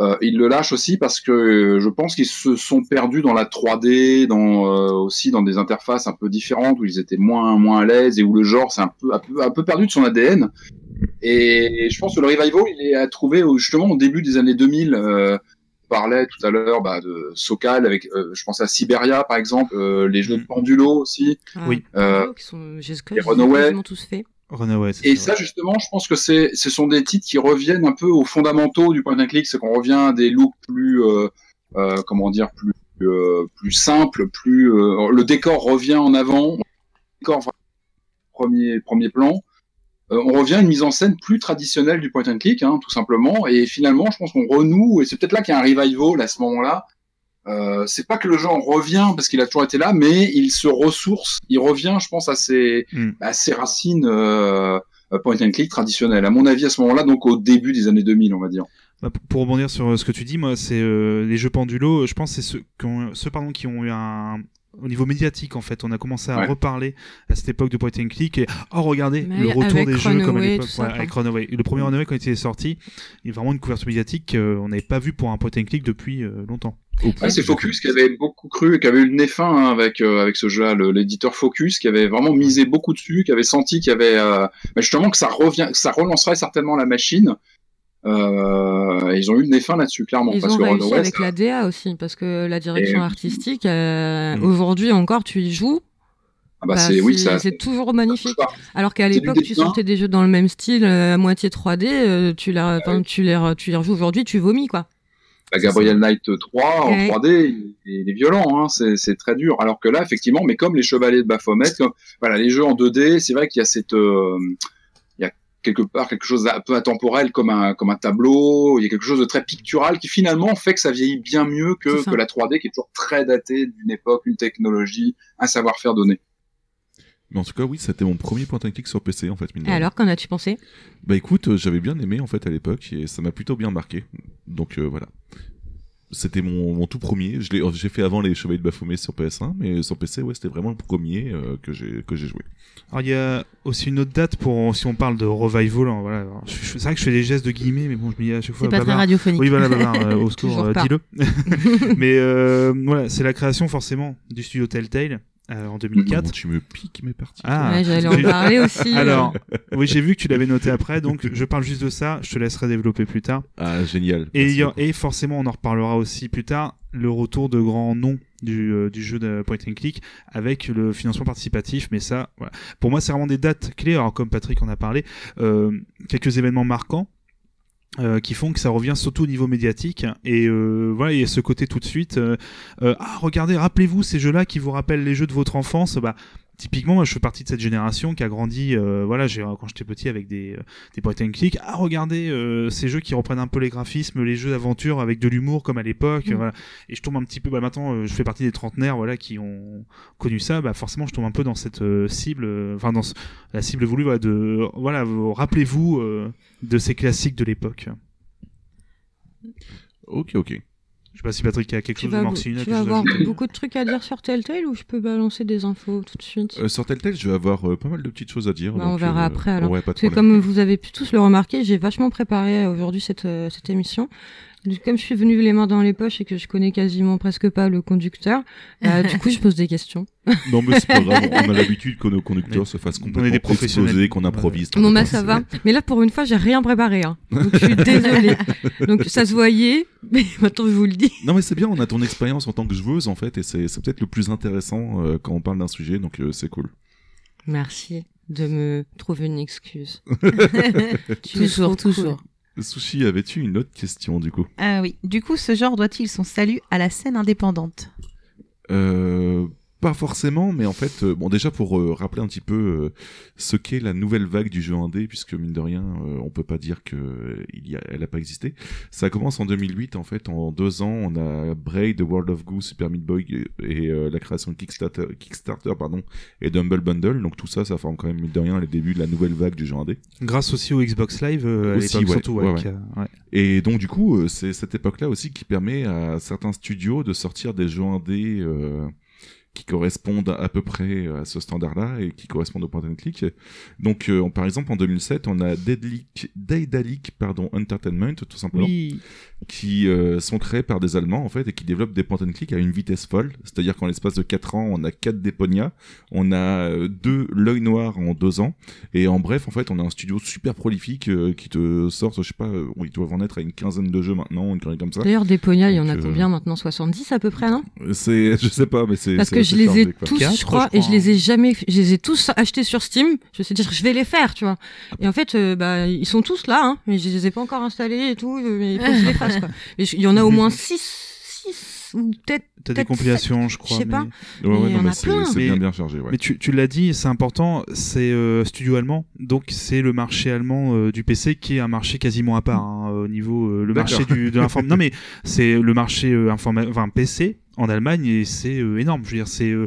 euh, ils le lâchent aussi parce que je pense qu'ils se sont perdus dans la 3D, dans aussi dans des interfaces un peu différentes où ils étaient moins moins à l'aise et où le genre c'est un peu, un peu un peu perdu de son ADN. Et je pense que le revival il est à trouver justement au début des années 2000. Euh, on parlait tout à l'heure bah, de Sokal avec, euh, je pense à Siberia par exemple, euh, les jeux de Mm. Pendulo aussi. Ah, Oui. Euh, qui sont, j'ai les Runaway. quasiment tous fait. Runaway, c'est Et ça. justement, je pense que c'est, ce sont des titres qui reviennent un peu aux fondamentaux du point and click, c'est qu'on revient à des looks plus, euh, euh, comment dire, plus, euh, plus simples, plus, euh, le décor revient en avant, le décor vraiment premier, premier plan. Euh, on revient à une mise en scène plus traditionnelle du point and click, hein, tout simplement. Et finalement, je pense qu'on renoue, et c'est peut-être là qu'il y a un revival à ce moment-là. Euh, c'est pas que le genre revient parce qu'il a toujours été là, mais il se ressource, il revient, je pense, à ses, Mm. à ses racines euh, point and click traditionnelles. À mon avis, à ce moment-là, donc au début des années 2000, on va dire. Bah, pour- rebondir sur ce que tu dis, moi, c'est euh, les jeux pendulo. Je pense que c'est ceux, qui ont- ceux pardon, qui ont eu un au niveau médiatique en fait, on a commencé à Ouais. reparler à cette époque de point and click et oh regardez Mais le retour des jeux comme à l'époque ouais, avec Runaway. Le premier Runaway quand il était sorti, il y a vraiment une couverture médiatique qu'on n'avait pas vu pour un point and click depuis euh, longtemps. Ouais, c'est Focus qui avait beaucoup cru et qui avait eu le nez fin hein, avec euh, avec ce jeu-là, l'éditeur Focus, qui avait vraiment misé beaucoup dessus, qui avait senti qu'il y avait euh, justement que ça revient, que ça relancerait certainement la machine. Euh, ils ont eu le nez fin là-dessus, clairement. Ils parce ont que réussi avec la DA aussi, parce que la direction Et- artistique, euh, Mm. aujourd'hui encore, tu y joues, ah bah, bah, c'est oui, ça. c'est toujours magnifique. Alors qu'à l'époque, tu sortais des jeux dans le même style, euh, à moitié 3D, euh, tu, la, enfin, tu, les, tu les rejoues aujourd'hui, tu vomis, quoi. Bah, Gabriel Knight 3 en Ouais. 3D, il, il est violent, hein, c'est, très dur. Alors que là, effectivement, mais comme les Chevaliers de Baphomet, comme, voilà, les jeux en 2D, c'est vrai qu'il y a cette, quelque part quelque chose d'un peu intemporel comme un, comme un tableau. Il y a quelque chose de très pictural qui finalement fait que ça vieillit bien mieux que, que la 3D qui est toujours très datée d'une époque, une technologie, un savoir-faire donné. Mais en tout cas, oui, c'était mon premier point and click sur PC en fait. mine de Et alors, qu'en as-tu pensé? Bah écoute, euh, j'avais bien aimé en fait à l'époque et ça m'a plutôt bien marqué. Donc euh, voilà. C'était mon, mon tout premier. Je l'ai, j'ai fait avant les Chevaliers de Baphomet sur PS1, mais sur PC, ouais, c'était vraiment le premier euh, que j'ai que j'ai joué. Alors il y a aussi une autre date pour si on parle de revival. hein, voilà. Alors, je- je- c'est vrai que je fais des gestes de guillemets, mais bon, je me dis à chaque fois. C'est pas très radiophonique. Oui, voilà, euh, au secours, euh, dis-le. Mais euh, voilà, c'est la création forcément du studio Telltale euh, en 2004. Comment tu me piques mes parties. Ah. Ouais, J'allais en parler aussi. Alors, oui, j'ai vu que tu l'avais noté après, donc je parle juste de ça. Je te laisserai développer plus tard. Ah génial. Y a- et forcément, on en reparlera aussi plus tard, le retour de grands noms du, euh, du jeu de point and click avec le financement participatif. Mais ça, voilà. pour moi, c'est vraiment des dates clés. Alors, comme Patrick en a parlé, euh, quelques événements marquants. Euh, qui font que ça revient surtout au niveau médiatique. Et euh, voilà il y a ce côté tout de suite euh, euh, ah regardez rappelez-vous ces jeux là qui vous rappellent les jeux de votre enfance? Bah typiquement moi je fais partie de cette génération qui a grandi euh, voilà j'ai quand j'étais petit avec des euh, des point and click ah regardez euh, ces jeux qui reprennent un peu les graphismes les jeux d'aventure avec de l'humour comme à l'époque Mm. voilà et je tombe un petit peu bah maintenant euh, je fais partie des trentenaires voilà qui ont connu ça bah forcément je tombe un peu dans cette euh, cible euh, enfin dans ce- la cible voulue voilà de voilà vous- rappelez-vous euh, de ces classiques de l'époque Ok, ok. Je sais pas si Patrick a quelque Tu chose Marcine a tu vas à avoir beaucoup de trucs à dire sur Telltale ou je peux balancer des infos tout de suite? Euh, sur Telltale, je vais avoir euh, pas mal de petites choses à dire. Bah, on verra euh, après, alors. Ouais, pas de Parce que comme vous avez pu tous le remarquer, j'ai vachement préparé aujourd'hui cette, euh, cette émission. Comme je suis venue les mains dans les poches et que je connais quasiment presque pas le conducteur, euh, du coup je pose des questions. Non, mais c'est pas grave. On a l'habitude que nos conducteurs se fassent On est complètement des professionnels. qu'on improvise. Bon bah ça va. Mais là pour une fois j'ai rien préparé. Hein. Donc je suis désolée. Donc ça se voyait, mais maintenant je vous le dis. Non mais c'est bien, on a ton expérience en tant que joueuse en fait, et c'est peut-être le plus intéressant euh, quand on parle d'un sujet, donc euh, c'est cool. Merci de me trouver une excuse. Toujours, toujours. Sushi, avais-tu une autre question du coup? Ah oui. Du coup, ce genre doit-il son salut à la scène indépendante? Euh, pas forcément, mais en fait, euh, bon déjà pour euh, rappeler un petit peu euh, ce qu'est la nouvelle vague du jeu indé, puisque mine de rien, on peut pas dire que il y a, elle a pas existé. Ça commence en 2008 en fait, en deux ans, on a Braid, The World of Goo, Super Meat Boy et, la création de Kickstarter, Kickstarter pardon, et d'Humble Bundle. Donc tout ça, ça forme quand même mine de rien les débuts de la nouvelle vague du jeu indé. Grâce aussi au Xbox Live euh, à Aussi, ouais, surtout. ouais. Et donc du coup, c'est cette époque-là aussi qui permet à certains studios de sortir des jeux indés euh, qui correspondent à peu près à ce standard-là et qui correspondent au point and click. Donc euh, on- par exemple en 2007, on a Daedalic, Daedalic pardon, Entertainment tout simplement Oui. qui euh, sont créés par des Allemands en fait et qui développent des point and click à une vitesse folle. C'est-à-dire qu'en l'espace de 4 ans, on a 4 Deponia, on a euh, deux L'œil noir en 2 ans et en bref en fait on a un studio super prolifique euh, qui te sort, je sais pas, euh, ils doivent en être à une quinzaine de jeux maintenant, une comme ça. D'ailleurs, des pognas, il y en a euh, combien maintenant? 70 à peu près, non? C'est, je sais pas, mais c'est Parce que je les ai tous, Quatre, je crois, je et je les ai jamais, je les ai tous achetés sur Steam. Je suis dit, je vais les faire, tu vois. Et en fait, euh, bah, ils sont tous là, hein, mais je les ai pas encore installés et tout. euh, Mais il faut que je les fasse, quoi. Mais je- il y en a au moins 6 six ou peut-être. T'as des compilations, je crois. sais mais... pas. Ouais, Mais ouais, il y non, en mais a c'est plein. c'est Mais- bien bien chargé, ouais. Mais tu, tu l'as dit, c'est important, c'est euh, studio allemand, donc c'est le marché allemand euh, du PC qui est un marché quasiment à part hein, au niveau euh, le marché du, de l'inform. non mais c'est le marché euh, informa- enfin PC en Allemagne et c'est euh, énorme. Je veux dire, c'est euh,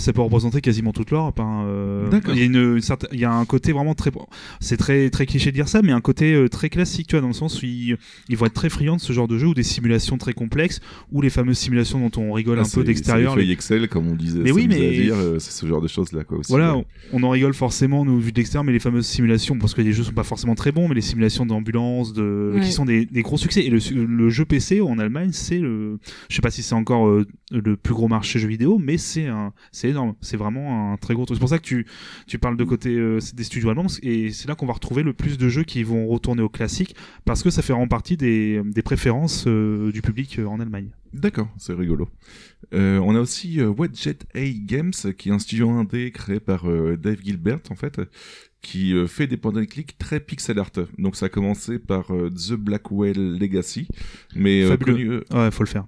ça peut représenter quasiment toute l'Europe. Hein, euh, D'accord. Il y a une, une certaine- il y a un côté vraiment très, c'est très très cliché de dire ça, mais un côté euh, très classique, tu vois, dans le sens où ils, ils vont être très friands de ce genre de jeu ou des simulations très complexes ou les fameuses simulations dont on rigole Ah, un peu d'extérieur. c'est les Excel, comme on disait, Mais oui, mais- dire, euh, c'est ce genre de choses là, quoi. Aussi, Voilà, ouais. on, en rigole forcément, nous, vu de l'extérieur, mais les fameuses simulations, parce que les jeux sont pas forcément très bons, mais les simulations d'ambulance, de, Ouais. qui sont des, des gros succès. Et le, le jeu PC en Allemagne, c'est le, je sais pas si c'est encore euh, le plus gros marché jeux vidéo, mais c'est un, c'est énorme. C'est vraiment un très gros truc. C'est pour ça que tu, tu parles de côté euh, des studios allemands, et c'est là qu'on va retrouver le plus de jeux qui vont retourner au classique, parce que ça fait vraiment partie des, des préférences euh, du public en Allemagne. D'accord, c'est rigolo. Euh, on a aussi euh, Wedget A Games, qui est un studio indé créé par euh, Dave Gilbert, en fait, qui fait des point and click très pixel art. Donc ça a commencé par The Blackwell Legacy, mais Fabuleux. connu, Ouais, faut le faire.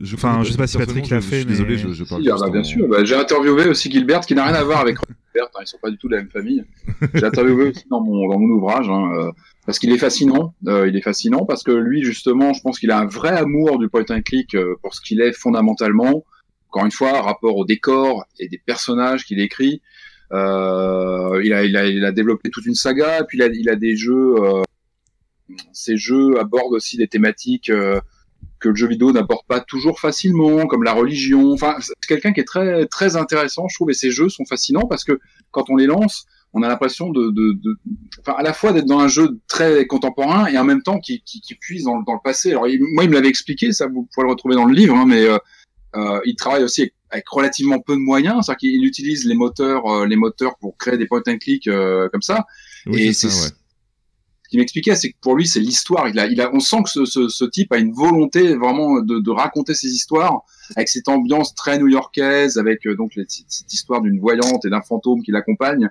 Je Enfin, je sais pas si Patrick l'a fait, Je suis désolé, je, je parle Si, ah bah, bien en- sûr. Bah, j'ai interviewé aussi Gilbert, qui n'a rien à voir avec Gilbert. hein, ils sont pas du tout de la même famille. J'ai interviewé aussi dans mon, dans mon ouvrage, hein, euh, parce qu'il est fascinant. Euh, il est fascinant parce que lui, justement, je pense qu'il a un vrai amour du point and click euh, pour ce qu'il est fondamentalement. Encore une fois, rapport au décor et des personnages qu'il écrit. Euh, il, a, il, a, il a développé toute une saga, et puis il a, il a des jeux. Euh, ces jeux abordent aussi des thématiques. Que le jeu vidéo n'aborde pas toujours facilement, comme la religion. Enfin, c'est quelqu'un qui est très très intéressant, je trouve, et ces jeux sont fascinants parce que quand on les lance, on a l'impression de, de, de, enfin, à la fois d'être dans un jeu très contemporain et en même temps qui, qui, qui puise dans, le- dans le passé. Alors, il- moi, il me l'avait expliqué, ça, vous pouvez le retrouver dans le livre, hein, mais euh, euh, il travaille aussi avec, avec relativement peu de moyens, c'est-à-dire qu'il utilise les moteurs, euh, les moteurs pour créer des point and click euh, comme ça. Oui, et c'est c'est ça, ouais. ce qu'il m'expliquait, c'est que pour lui, c'est l'histoire. Il a, il a, on sent que ce, ce, ce type a une volonté vraiment de, de raconter ses histoires avec cette ambiance très new-yorkaise, avec euh, donc cette histoire d'une voyante et d'un fantôme qui l'accompagne.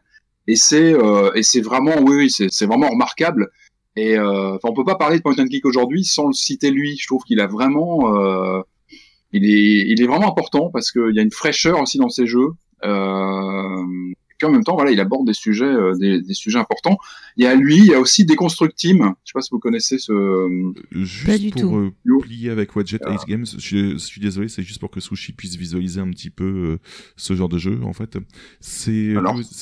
Et c'est, euh, et c'est vraiment, oui, oui, c'est, vraiment remarquable. Et euh, on peut pas parler de point and click aujourd'hui sans le citer lui. Je trouve qu'il a vraiment, euh, il est, il est vraiment important parce qu'il y a une fraîcheur aussi dans ses jeux. Euh, puis en même temps, voilà, il aborde des sujets, euh, des, des sujets importants. Il y a lui, il y a aussi Deconstruct Team. Je sais pas si vous connaissez ce. Juste Pas du pour tout. euh, plier avec Wedget Ah. Ace Games, je, je suis désolé, c'est juste pour que Sushi puisse visualiser un petit peu euh, ce genre de jeu en fait. C'est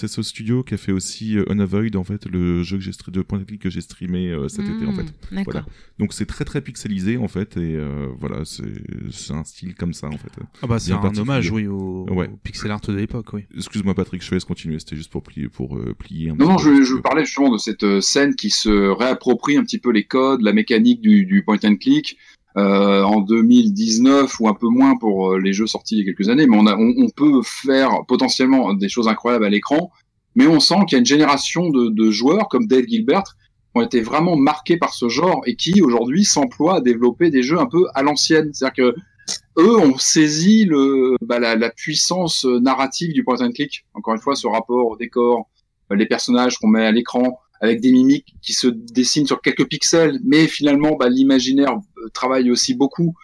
ce studio qui a fait aussi euh, Unavoid en fait, le jeu que j'ai de point and click que j'ai streamé euh, cet été en fait. Voilà. Donc c'est très très pixelisé en fait et euh, voilà, c'est c'est un style comme ça en fait. Ah bah c'est un hommage, oui, au, Ouais. au pixel art de l'époque, oui. Excuse-moi Patrick, je te laisse continuer, c'était juste pour plier pour euh, plier un Non, non, je, je parlais justement de cette euh, scène qui se réapproprie un petit peu les codes, la mécanique du, du point and click. Euh, en 2019 ou un peu moins pour euh, les jeux sortis il y a quelques années, mais on, a, on, on peut faire potentiellement des choses incroyables à l'écran. Mais on sent qu'il y a une génération de, de joueurs comme Dave Gilbert qui ont été vraiment marqués par ce genre et qui aujourd'hui s'emploient à développer des jeux un peu à l'ancienne. C'est-à-dire que eux ont saisi le, bah, la, puissance euh, narrative du point and click. Encore une fois, ce rapport au décor, euh, les personnages qu'on met à l'écran avec des mimiques qui se dessinent sur quelques pixels, mais finalement bah, l'imaginaire euh, travaille aussi beaucoup.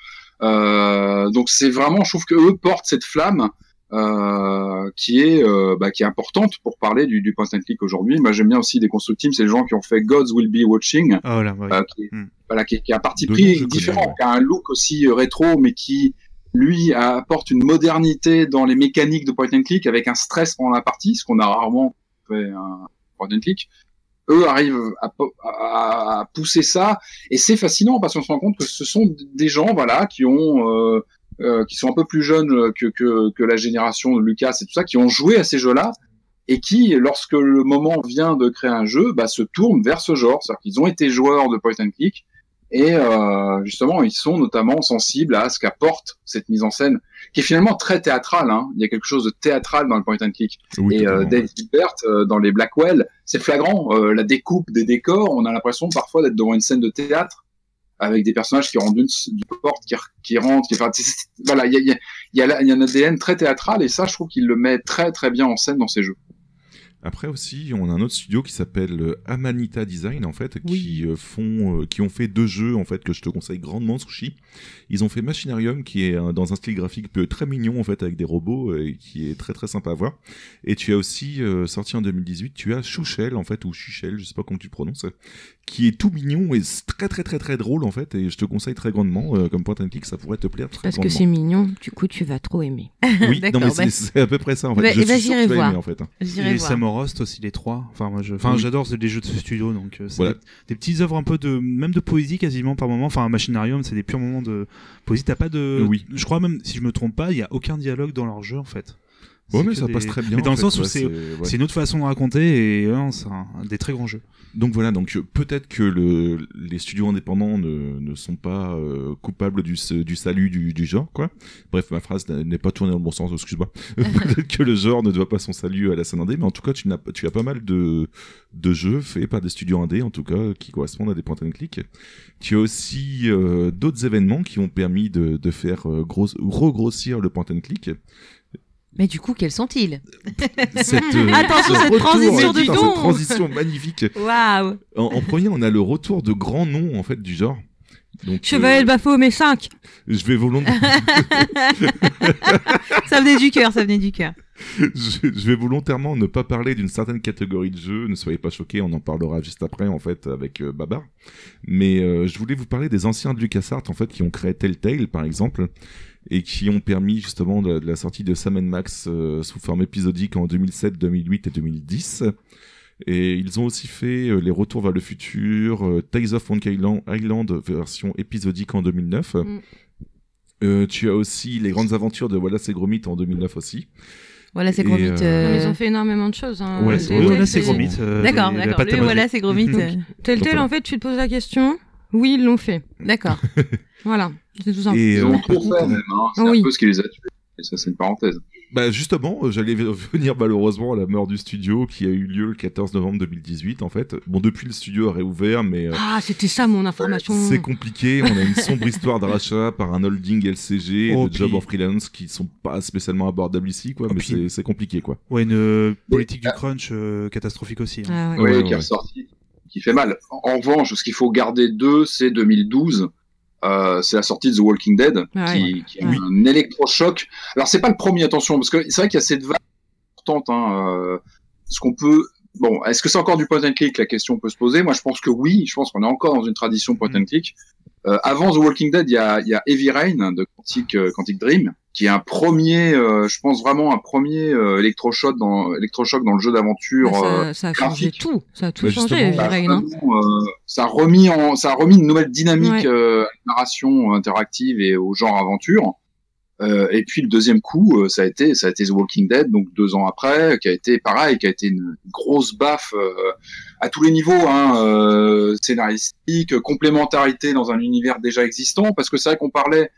Euh, donc c'est vraiment, je trouve que eux portent cette flamme euh, qui est euh, bah, qui est importante pour parler du, du point and click aujourd'hui. Moi, j'aime bien aussi des constructives, c'est les gens qui ont fait Gods Will Be Watching, Oh là, ouais. euh, qui, est- Hmm. voilà, qui, qui a un parti pris différent, connais, ouais. qui a un look aussi euh, rétro, mais qui lui apporte une modernité dans les mécaniques de point and click avec un stress pendant la partie, ce qu'on a rarement fait un point and click. Eux arrivent à, à- à pousser ça et c'est fascinant parce qu'on se rend compte que ce sont des gens voilà qui ont euh, euh, qui sont un peu plus jeunes que, que, que la génération de Lucas et tout ça, qui ont joué à ces jeux-là et qui, lorsque le moment vient de créer un jeu, bah, se tournent vers ce genre. C'est-à-dire qu'ils ont été joueurs de point and click et euh, justement, ils sont notamment sensibles à ce qu'apporte cette mise en scène, qui est finalement très théâtrale. Hein. Il y a quelque chose de théâtral dans le point and click. Oui, et euh. Dave Gilbert, euh, dans les Blackwell, c'est flagrant. Euh, la découpe des décors, on a l'impression parfois d'être devant une scène de théâtre avec des personnages qui rentrent d'une d'une porte, qui, re- qui rentrent, qui, enfin, c'est- c'est- voilà, il y a, il y, a, il y, a y un ADN très théâtral et ça, je trouve qu'il le met très très bien en scène dans ses jeux. Après aussi, on a un autre studio qui s'appelle euh, Amanita Design en fait, qui euh, font, euh, qui ont fait deux jeux en fait que je te conseille grandement, Sushi. Ils ont fait Machinarium qui est dans un style graphique peu- très mignon en fait avec des robots et qui est très très sympa à voir. Et tu as aussi euh, sorti en 2018, tu as Chouchel en fait ou Chuchel, je sais pas comment tu le prononces, qui est tout mignon et très très très très drôle en fait et je te conseille très grandement euh, comme point and click, ça pourrait te plaire très Parce que c'est mignon, du coup tu vas trop aimer. Oui, non mais bah, c'est- à peu près ça en fait. Bah, je suis sûr que j'irai tu vas aimer, en fait. J'irai Et voir. Samorost aussi les trois. Enfin moi je, enfin Oui. j'adore les jeux de ce studio donc euh, c'est Voilà. des, des petites œuvres un peu de même de poésie quasiment par moment. Enfin un machinarium c'est des purs moments de poésie. T'as pas de. Oui. Je crois même si je me trompe pas il y a aucun dialogue dans leur jeu en fait. Ouais, mais ça des- passe très bien. Mais dans le fait, sens où ouais, c'est ouais. une autre façon de raconter et euh, c'est un, un des très grands jeux. Donc voilà, donc euh, peut-être que le, les studios indépendants ne, ne sont pas euh, coupables du, du salut du, du genre, quoi. Bref, ma phrase n'est pas tournée dans le bon sens, excuse-moi. peut-être que le genre ne doit pas son salut à la scène indé, mais en tout cas, tu, n'as, tu as pas mal de, de jeux faits par des studios indés, en tout cas, qui correspondent à des point and click. Tu as aussi euh, d'autres événements qui ont permis de, de faire euh, gros, regrossir le point and click. Mais du coup, quels sont-ils? Cette, euh, Attention, ce cette retour, transition, putain, dis cette transition magnifique. Waouh En, en premier, on a le retour de grands noms en fait du genre. Donc, Chevalier de Baphomet 5 euh, je vais volontairement, Ça venait du cœur, ça venait du cœur. je, je vais volontairement ne pas parler d'une certaine catégorie de jeux. Ne soyez pas choqués, on en parlera juste après en fait avec euh, Babar. Mais euh, je voulais vous parler des anciens de LucasArts en fait qui ont créé Telltale par exemple et qui ont permis justement de, de la sortie de Sam Max euh, sous forme épisodique en 2007, 2008 et 2010. Et ils ont aussi fait euh, les Retours vers le futur, euh, Tales of Monkey Island, Island version épisodique en 2009. Mm. Euh, tu as aussi les grandes aventures de Wallace et Gromit en 2009 aussi. Voilà, c'est Et, Gromit. euh, Ils ont fait énormément de choses. Hein. Ouais, c'est- voilà, c'est- Gromit. euh, D'accord, d'accord. Lui, voilà, c'est Gromit. Telltale, en fait, tu te poses la question. Oui, ils l'ont fait. D'accord. Voilà, c'est tout simple. Et, Ils ont par trop contre, fait même, hein. c'est Oui. un peu ce qui les a tués. Et ça, c'est une parenthèse. Bah justement, euh, j'allais venir malheureusement à la mort du studio qui a eu lieu le 14 novembre 2018 en fait. Bon depuis le studio a réouvert mais euh, Ah, c'était ça mon information. c'est compliqué, on a une sombre histoire de rachat par un holding LCG Oh, de job puis- en freelance qui sont pas spécialement abordables ici quoi, Oh, mais puis- c'est- compliqué quoi. Ouais, une euh, politique du crunch euh, catastrophique aussi. hein. Ah, ouais. Oui, Ouais, qui est ressorti, qui fait mal. En, en revanche, ce qu'il faut garder d'eux, c'est 2012. Euh, c'est la sortie de The Walking Dead, Ah qui, qui est Oui. un électrochoc. Alors c'est pas le premier, attention, parce que c'est vrai qu'il y a cette vague importante. Hein, euh, ce qu'on peut, bon, est-ce que c'est encore du point and click? La question peut se poser. Moi, je pense que oui. Je pense qu'on est encore dans une tradition point and click. Euh, avant The Walking Dead, il y a, il y a Heavy Rain de Quantic, euh, Quantic Dream, qui est un premier, euh, je pense vraiment un premier euh, électrochoc dans électrochoc dans le jeu d'aventure. Euh, ça, ça a changé tout. Ça a tout Bah, changé, bah, Rain, hein. vraiment, euh, ça a remis en, ça a remis une nouvelle dynamique Ouais. euh, à la narration interactive et au genre aventure. Euh, et puis le deuxième coup, euh, ça a été, ça a été The Walking Dead, donc deux ans après, qui a été pareil, qui a été une grosse baffe euh, à tous les niveaux, hein, euh, scénaristique, complémentarité dans un univers déjà existant, parce que c'est vrai qu'on parlait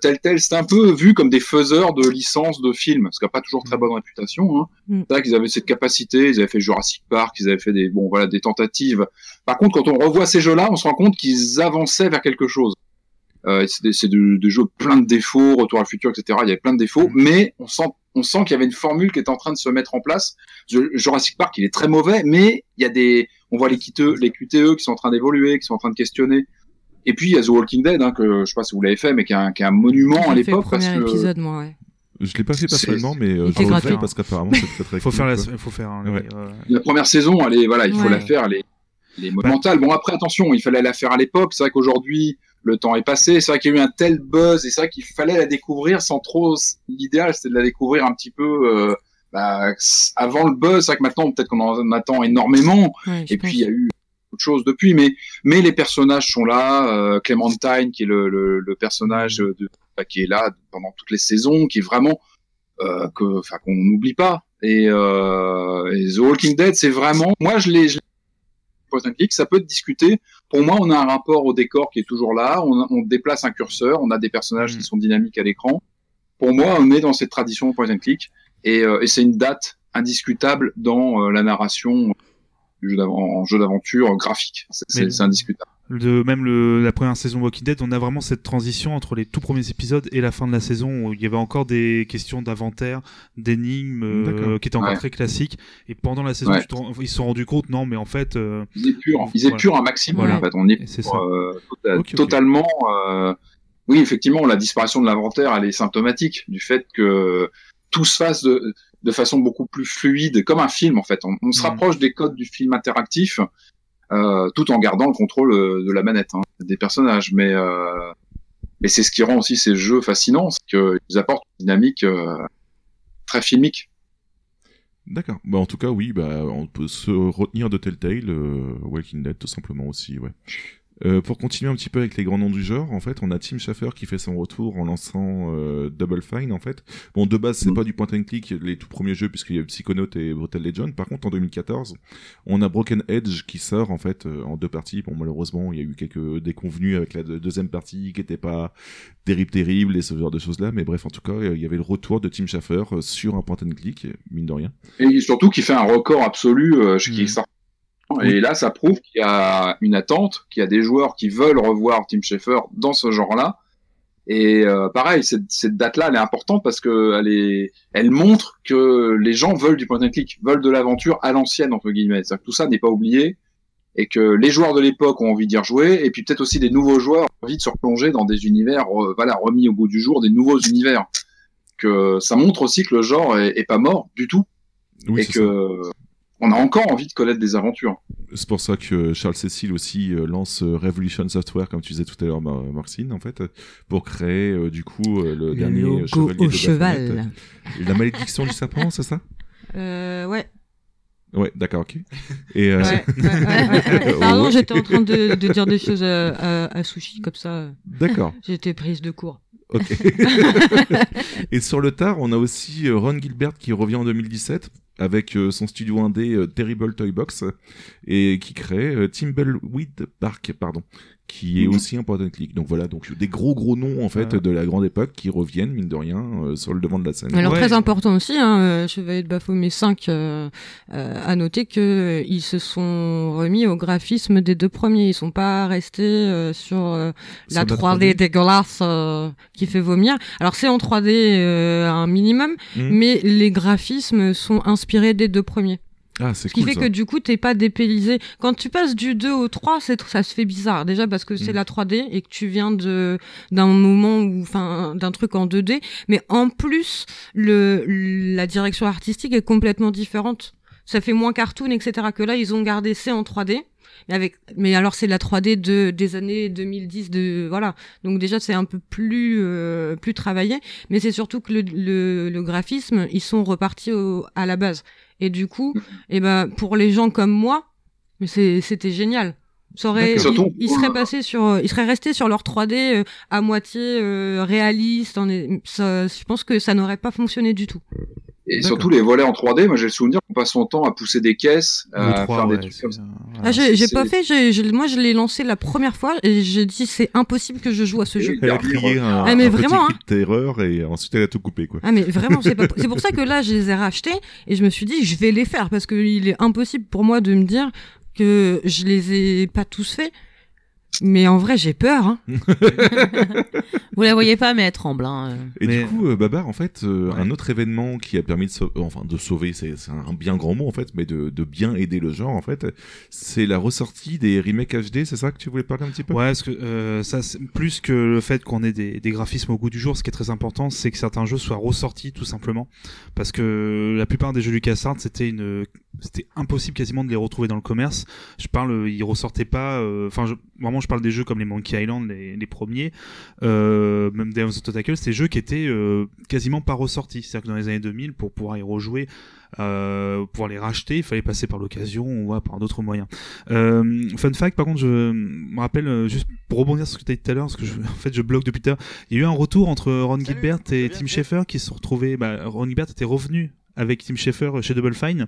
tel tel, c'était un peu vu comme des faiseurs de licences de films, ce qui n'a pas toujours très bonne réputation. Hein. Mm. C'est vrai qu'ils avaient cette capacité, ils avaient fait Jurassic Park, ils avaient fait des bon voilà des tentatives. Par contre, quand on revoit ces jeux-là, on se rend compte qu'ils avançaient vers quelque chose. Euh, c'est des, c'est de- des jeux plein de défauts, Retour à le futur, etc. Il y avait plein de défauts, Mm. mais on sent on sent qu'il y avait une formule qui est en train de se mettre en place. Jurassic Park, il est très mauvais, mais il y a des on voit les QTE, les QTE qui sont en train d'évoluer, qui sont en train de questionner. Et puis il y a The Walking Dead, hein, que je sais pas si vous l'avez fait, mais qui est un, qui est un monument à l'époque parce premier que épisode, moi, ouais. Je l'ai pas fait personnellement, mais euh, je le faire parce qu'apparemment c'est très très faut cool, faire la, faut faire. hein, Ouais. euh, La première saison, elle est, voilà, il faut Ouais. la faire, elle est, elle est monumentale. Bon, après, attention, il fallait la faire à l'époque. C'est vrai qu'aujourd'hui, le temps est passé. C'est vrai qu'il y a eu un tel buzz et c'est vrai qu'il fallait la découvrir sans trop. L'idéal, c'était de la découvrir un petit peu euh, bah, avant le buzz. C'est vrai que maintenant, peut-être qu'on en attend énormément. Ouais, Et puis, il y a eu autre chose depuis. Mais, mais les personnages sont là. Euh, Clementine, qui est le, le, le personnage de, bah, qui est là pendant toutes les saisons, qui est vraiment euh, que, enfin, qu'on n'oublie pas. Et, euh, et The Walking Dead, c'est vraiment, moi, je l'ai, point and click, ça peut être discuté. Pour moi, on a un rapport au décor qui est toujours là. On, on déplace un curseur, on a des personnages Mm. qui sont dynamiques à l'écran. Pour moi, on est dans cette tradition point and click, et, euh, et c'est une date indiscutable dans euh, la narration du jeu d'av- en jeu d'aventure graphique. C'est, indiscutable. de même le, la première saison de Walking Dead, on a vraiment cette transition entre les tout premiers épisodes et la fin de la saison où il y avait encore des questions d'inventaire, d'énigmes euh, qui étaient encore Ouais. très classiques. Et pendant la saison, Ouais. ils se sont rendus compte, non, mais en fait, euh, Ils épurent, ils Voilà. épurent un maximum. Voilà. En fait, on est pour, ça. euh, tota- totalement. euh, Oui, effectivement, la disparition de l'inventaire, elle est symptomatique du fait que tout se fasse de, de façon beaucoup plus fluide, comme un film en fait. On, on se Mhm. rapproche des codes du film interactif, euh, tout en gardant le contrôle euh, de la manette hein, des personnages. Mais euh, mais c'est ce qui rend aussi ces jeux fascinants, c'est qu'ils apportent une dynamique euh, très filmique. D'accord. Bah, en tout cas, oui, bah, on peut se retenir de Telltale, euh, Walking Dead, tout simplement aussi, ouais. Euh, pour continuer un petit peu avec les grands noms du genre, en fait, on a Tim Schafer qui fait son retour en lançant euh, Double Fine, en fait. Bon, de base, c'est Mm. pas du point and click, les tout premiers jeux, puisqu'il y a Psychonaut et Brutal Legend. Par contre, en 2014, on a Broken Edge qui sort, en fait, euh, en deux parties. Bon, malheureusement, il y a eu quelques déconvenus avec la deux- deuxième partie qui était pas terrible, terrible, et ce genre de choses-là. Mais bref, en tout cas, il y avait le retour de Tim Schafer euh, sur un point and click, mine de rien. Et surtout qui fait un record absolu euh, chez Mhm. Kickstarter. Et là, ça prouve qu'il y a une attente, qu'il y a des joueurs qui veulent revoir Tim Schafer dans ce genre-là. Et euh, pareil, cette, cette date-là, elle est importante parce que elle est, elle montre que les gens veulent du point and click, veulent de l'aventure à l'ancienne entre guillemets. C'est-à-dire que tout ça n'est pas oublié et que les joueurs de l'époque ont envie d'y rejouer et puis peut-être aussi des nouveaux joueurs ont envie de se replonger dans des univers, euh, voilà, remis au goût du jour, des nouveaux univers. Que ça montre aussi que le genre est, est pas mort du tout Oui, et que ça. On a encore envie de connaître des aventures. C'est pour ça que Charles Cécile aussi euh, lance euh, Revolution Software, comme tu disais tout à l'heure, Mar- Marcine, en fait, pour créer euh, du coup euh, le, Le dernier logo chevalier au de cheval. Baphomet. La malédiction du serpent, c'est ça? Euh, ouais. Ouais, d'accord, ok. Et euh, Ouais, ouais, ouais, ouais, ouais. Pardon, j'étais en train de, de dire des choses à, à, à Sushi, comme ça, d'accord, j'étais prise de court. ok. Et sur le tard, on a aussi Ron Gilbert qui revient en 2017 avec euh, son studio indé euh, Terrible Toy Box et qui crée euh, Timbleweed Park, pardon, qui est Mhm. aussi un point and click. Donc voilà, donc des gros gros noms en fait Ouais. de la grande époque qui reviennent mine de rien euh, sur le devant de la scène. Alors Ouais. très important aussi, hein, Chevalier de Baphomet 5, euh, euh, à noter que ils se sont remis au graphisme des deux premiers. Ils sont pas restés euh, sur euh, la Sur 3D, dégueulasse euh, qui fait vomir. Alors c'est en 3D euh, un minimum, Mhm. mais les graphismes sont inspirés des deux premiers. Ah, c'est Ce qui cool fait ça. que du coup, t'es pas dépaylisé. Quand tu passes du 2 au 3, c'est, ça se fait bizarre. Déjà parce que c'est Mm. la 3D et que tu viens de, d'un moment où, enfin, d'un truc en 2D. Mais en plus, le, la direction artistique est complètement différente. Ça fait moins cartoon, etc. Que là, ils ont gardé c'est en 3D. Mais avec, mais alors c'est la 3D de, des années 2010 de, voilà. Donc déjà, c'est un peu plus, euh, plus travaillé. Mais c'est surtout que le, le, le graphisme, ils sont repartis au, à la base. Et du coup, et ben pour les gens comme moi, mais c'était génial. Ça aurait, ils, Surtout, ils seraient euh, passés sur, ils seraient restés sur leur 3D euh, à moitié euh, réaliste. En, ça, je pense que ça n'aurait pas fonctionné du tout. Et surtout les volets en 3D, moi j'ai le souvenir qu'on passe son temps à pousser des caisses, le à 3, faire ouais, des trucs c'est- comme ça. voilà. Ah, j'ai pas fait. j'ai- j'ai- moi, je l'ai lancé la première fois et j'ai dit c'est impossible que je joue à ce Et jeu. Elle a crié un, Ah, mais un vraiment, petit cri de terreur et ensuite elle a tout coupé quoi. Ah mais vraiment c'est pas c'est pour ça que là je les ai rachetés et je me suis dit je vais les faire parce que il est impossible pour moi de me dire que je les ai pas tous faits Mais en vrai, j'ai peur. Hein. Vous la voyez pas, mais elle tremble. Hein. Et Mais- du coup, euh, Babar, en fait, euh, Ouais. un autre événement qui a permis de sauver, enfin de sauver, c'est un bien grand mot en fait, mais de, de bien aider le genre en fait, c'est la ressortie des remakes HD, c'est ça que tu voulais parler un petit peu? Ouais, parce que euh, ça, c'est- plus que le fait qu'on ait des, des graphismes au goût du jour, ce qui est très important, c'est que certains jeux soient ressortis tout simplement, parce que la plupart des jeux LucasArts, c'était une, c'était impossible quasiment de les retrouver dans le commerce. Je parle, euh, ils ressortaient pas, euh, enfin, vraiment, je parle des jeux comme les Monkey Island, les, les premiers, euh, même the Tentacle, c'est des jeux qui étaient euh, quasiment pas ressortis. C'est-à-dire que dans les années 2000, pour pouvoir y rejouer, euh, pouvoir les racheter, il fallait passer par l'occasion ou ouais, par d'autres moyens. Euh, fun fact, par contre, je me rappelle, euh, juste pour rebondir sur ce que tu as dit tout à l'heure, parce que je, en fait, je bloque depuis tout à l'heure, il y a eu un retour entre Ron Salut, Gilbert et Tim Schafer qui se sont retrouvés. Bah, Ron Gilbert était revenu avec Tim Schafer chez Double Fine.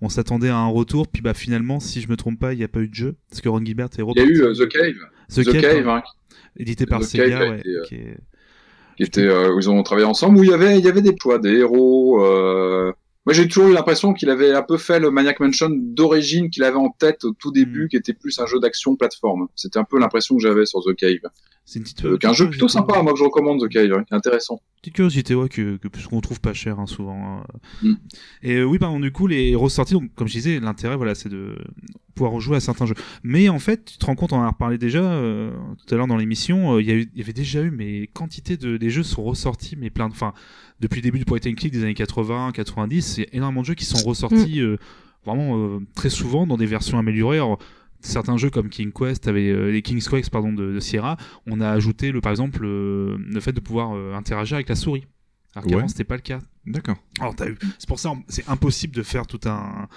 On s'attendait à un retour, puis bah finalement, si je me trompe pas, il n'y a pas eu de jeu, parce que Ron Gilbert est Il y a eu euh, The Cave, The, The Cave, Cave, ouais, hein, édité par The Sega, Cave ouais, été, euh, qui est- qui était euh, où ils ont travaillé ensemble où il y avait il y avait des choix des héros euh... moi j'ai toujours eu l'impression qu'il avait un peu fait le Maniac Mansion d'origine qu'il avait en tête au tout début Mm. qui était plus un jeu d'action plateforme c'était un peu l'impression que j'avais sur The Cave c'est une petite, euh, qui est un jeu plutôt sympa moi que je recommande The Cave hein, intéressant Petite curiosité, ouais, que, que qu'on trouve pas cher hein, souvent. euh. Mm. Et euh, oui, du coup, les ressorties, donc, comme je disais, l'intérêt, voilà, c'est de pouvoir rejouer à certains jeux. Mais en fait, tu te rends compte, on en a reparlé déjà euh, tout à l'heure dans l'émission, euh, il y, y avait déjà eu, mais quantité de des jeux sont ressortis, mais plein de, enfin, depuis le début du point and click des années 80, 90, c'est énormément de jeux qui sont ressortis euh, vraiment euh, très souvent dans des versions améliorées. Alors, certains jeux comme King Quest, avait, euh, les King's Quest pardon, de, de Sierra, on a ajouté le, par exemple euh, le fait de pouvoir euh, interagir avec la souris. Alors qu'avant Ouais. c'était pas le cas. D'accord. Alors t'as eu, c'est pour ça c'est impossible de faire tout un,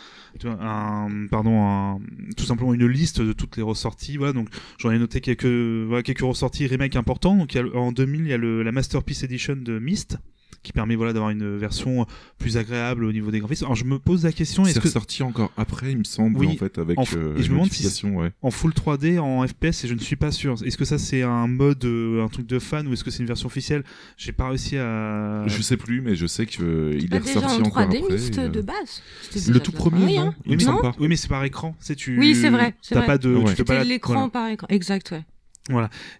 pardon, un- tout simplement une liste de toutes les ressorties. Voilà donc j'en ai noté quelques, voilà, quelques ressorties remake importants. Donc il y a en 2000 il y a le, la Masterpiece Edition de Myst qui permet voilà d'avoir une version plus agréable au niveau des graphismes. Alors je me pose la question est-ce C'est que ressorti encore après, il me semble, Oui, en fait, avec en f- euh, et je me une demande si ouais. en full 3D en FPS et je ne suis pas sûr. Est-ce que ça c'est un mode, euh, un truc de fan ou est-ce que c'est une version officielle? J'ai pas réussi à. Je sais plus, mais je sais qu'il est Pas déjà ressorti en encore 3D après. mixte et, euh, de base. Le tout premier, connerie, non? Hein. Il me non semble pas. Oui, mais c'est par écran. Sais, tu. Oui, c'est vrai, c'est pas de. Ouais. Tu l'écran voilà. par écran. Exact, ouais.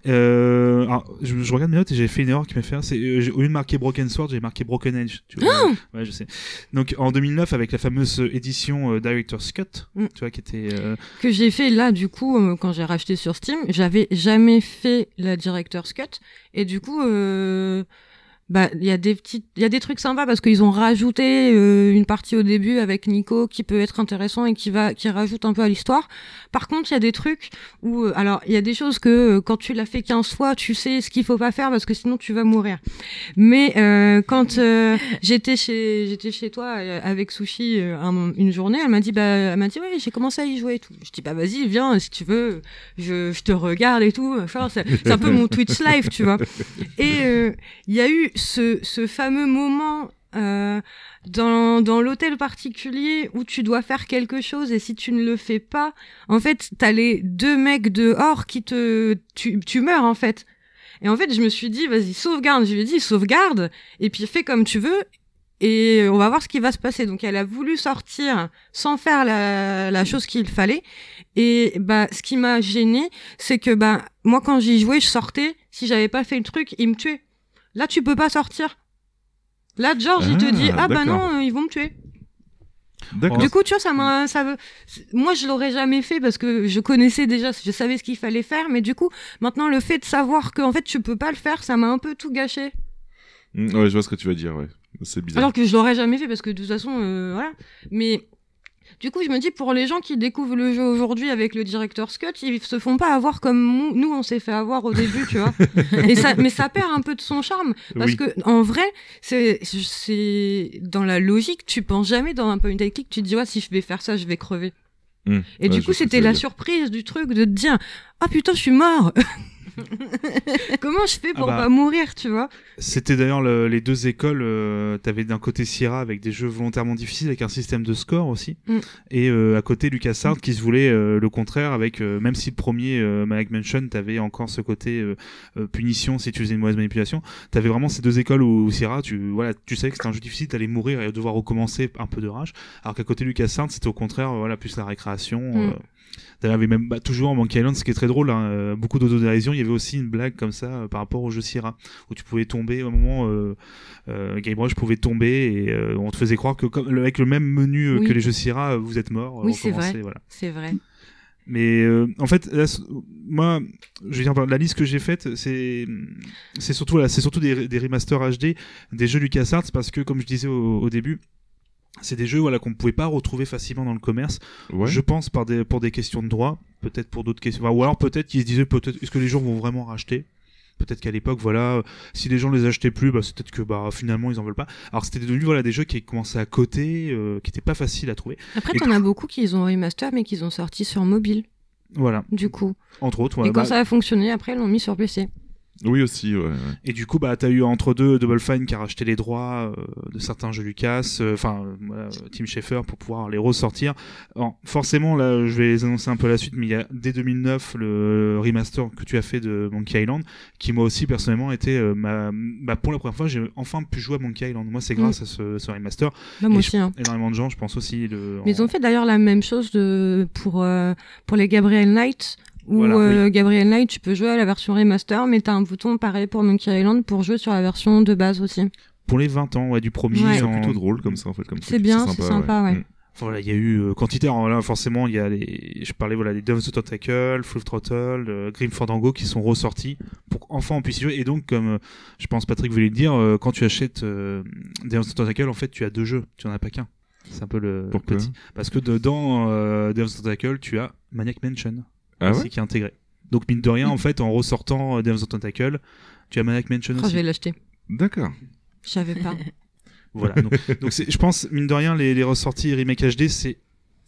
Euh, alors, je, je regarde mes notes et j'ai fait une erreur qui m'a fait. C'est euh, au lieu de marquer Broken Sword, j'ai marqué Broken Edge. Tu vois, Ah ouais, je sais. Donc en 2009 avec la fameuse édition euh, Director's Cut, Mm. tu vois, qui était. euh, que j'ai fait là du coup euh, quand j'ai racheté sur Steam j'avais jamais fait la director's cut et du coup euh, bah il y a des petites il y a des trucs sympas parce qu'ils ont rajouté euh, une partie au début avec Nico qui peut être intéressant et qui va qui rajoute un peu à l'histoire par contre il y a des trucs où euh, alors il y a des choses que euh, quand tu l'as fait 15 fois tu sais ce qu'il faut pas faire parce que sinon tu vas mourir mais quand j'étais chez j'étais chez toi avec Sushi un- une journée, elle m'a dit bah elle m'a dit ouais j'ai commencé à y jouer et tout. Je dis bah vas-y viens si tu veux, je, je te regarde et tout. C'est un peu mon Twitch live tu vois. Et il y a eu ce ce fameux moment. Euh, dans, dans l'hôtel particulier où tu dois faire quelque chose et si tu ne le fais pas, en fait, t'as les deux mecs dehors qui te, tu, tu meurs en fait. Et en fait, je me suis dit, vas-y, sauvegarde. Je lui ai dit, sauvegarde, et puis fais comme tu veux, et on va voir ce qui va se passer. Donc, elle a voulu sortir sans faire la, la chose qu'il fallait. Et bah, ce qui m'a gêné, c'est que bah, moi, quand j'y jouais, je sortais. Si j'avais pas fait le truc, il me tuait. Là, tu peux pas sortir. Là, George, il te Ah, dit, ah bah non, euh, ils vont me tuer. D'accord. Du coup, tu vois, ça m'a, ça veut, moi, je l'aurais jamais fait parce que je connaissais déjà, je savais ce qu'il fallait faire, mais du coup, maintenant, le fait de savoir que, en fait, tu peux pas le faire, ça m'a un peu tout gâché. Mm, Ouais, je vois ce que tu veux dire, ouais. C'est bizarre. Alors que je l'aurais jamais fait parce que de toute façon, euh, voilà. Mais, du coup, je me dis, pour les gens qui découvrent le jeu aujourd'hui avec le Director's Cut, ils se font pas avoir comme nous, on s'est fait avoir au début, tu vois. Et ça, mais ça perd un peu de son charme. Parce Oui. que, en vrai, c'est, c'est, dans la logique, tu penses jamais dans un point and click, tu te dis, ouais, si je vais faire ça, je vais crever. Mm. Et Ouais, du coup, c'était la dire. surprise du truc de te dire Ah putain, je suis mort Comment je fais pour Ah bah. pas mourir, tu vois? C'était d'ailleurs le- les deux écoles. Euh, T'avais d'un côté Sierra avec des jeux volontairement difficiles avec un système de score aussi, Mm. et euh, à côté LucasArts qui se voulait euh, le contraire avec même si le premier Maniac Mansion t'avais encore ce côté punition si tu faisais une mauvaise manipulation. T'avais vraiment ces deux écoles où, où Sierra tu voilà tu savais que c'était un jeu difficile, t'allais mourir et devoir recommencer un peu de rage. Alors qu'à côté LucasArts c'était au contraire voilà plus la récréation. Mm. Avait même bah, toujours en Monkey Island, ce qui est très drôle, hein, euh, beaucoup d'autodérision. Il y avait aussi une blague comme ça euh, par rapport au jeu Sierra, où tu pouvais tomber au moment, euh, euh, Game Rush pouvait tomber et euh, on te faisait croire que comme, avec le même menu Oui. que les jeux Sierra, vous êtes mort. Oui, c'est vrai. Voilà. C'est vrai. Mais euh, en fait, là, moi, je veux dire, la liste que j'ai faite, c'est c'est surtout c'est surtout des, des remasters HD des jeux LucasArts parce que, comme je disais au, au début, c'est des jeux voilà qu'on ne pouvait pas retrouver facilement dans le commerce. Ouais. Je pense par des pour des questions de droit, peut-être pour d'autres questions, enfin, ou alors peut-être qu'ils se disaient peut-être est-ce que les gens vont vraiment racheter? Peut-être qu'à l'époque, voilà, si les gens les achetaient plus, bah, c'est peut-être que bah, finalement ils en veulent pas. Alors c'était devenu voilà des jeux qui commençaient à côté, euh, qui étaient pas faciles à trouver. Après, t'en as beaucoup qui ont remaster, mais qui ont sorti sur mobile, Voilà, du coup. entre autres. et quand bah, ça a fonctionné, après, ils l'ont mis sur PC. Oui aussi, ouais. ouais. Et du coup, bah, t'as eu entre deux Double Fine qui a racheté les droits euh, de certains jeux Lucas, euh, enfin, euh, voilà, euh, Tim Schafer pour pouvoir les ressortir. Alors, forcément, là, je vais les annoncer un peu la suite, mais il y a dès 2009 le remaster que tu as fait de Monkey Island, qui moi aussi personnellement était euh, ma, bah, pour la première fois, j'ai enfin pu jouer à Monkey Island. Moi, c'est grâce à ce, ce remaster. Là, moi Et aussi, hein. Énormément de gens, je pense aussi. Le, Mais ils ont fait d'ailleurs la même chose de, pour, euh, pour les Gabriel Knight, Voilà, euh, Gabriel Knight, tu peux jouer à la version remaster, mais t'as un bouton pareil pour Monkey Island pour jouer sur la version de base aussi. pour les 20 ans, ouais, du premier. Ouais. C'est plutôt drôle comme ça en fait. comme C'est bien, c'est sympa, ouais. Mm. Voilà, il y a eu euh, quantité. Alors là, forcément, il y a les. Je parlais voilà, des Down the Tentacle, Full Throttle, euh, Grim Fandango qui sont ressortis pour qu'enfin on puisse y jouer. Et donc, comme euh, je pense Patrick voulait le dire, euh, quand tu achètes euh, Down the Tentacle, en fait, tu as deux jeux. Tu en as pas qu'un. C'est un peu le Pourquoi? petit. Parce que dedans euh, Down the Tentacle, tu as Maniac Mansion Ah aussi ouais qui est intégré. Donc mine de rien, en fait, en ressortant euh, the Tentacle, tu as Maniac Mansion Oh, aussi. je vais l'acheter. D'accord. Je savais pas. Voilà. Donc, je pense, mine de rien, les, les ressorties remake HD, c'est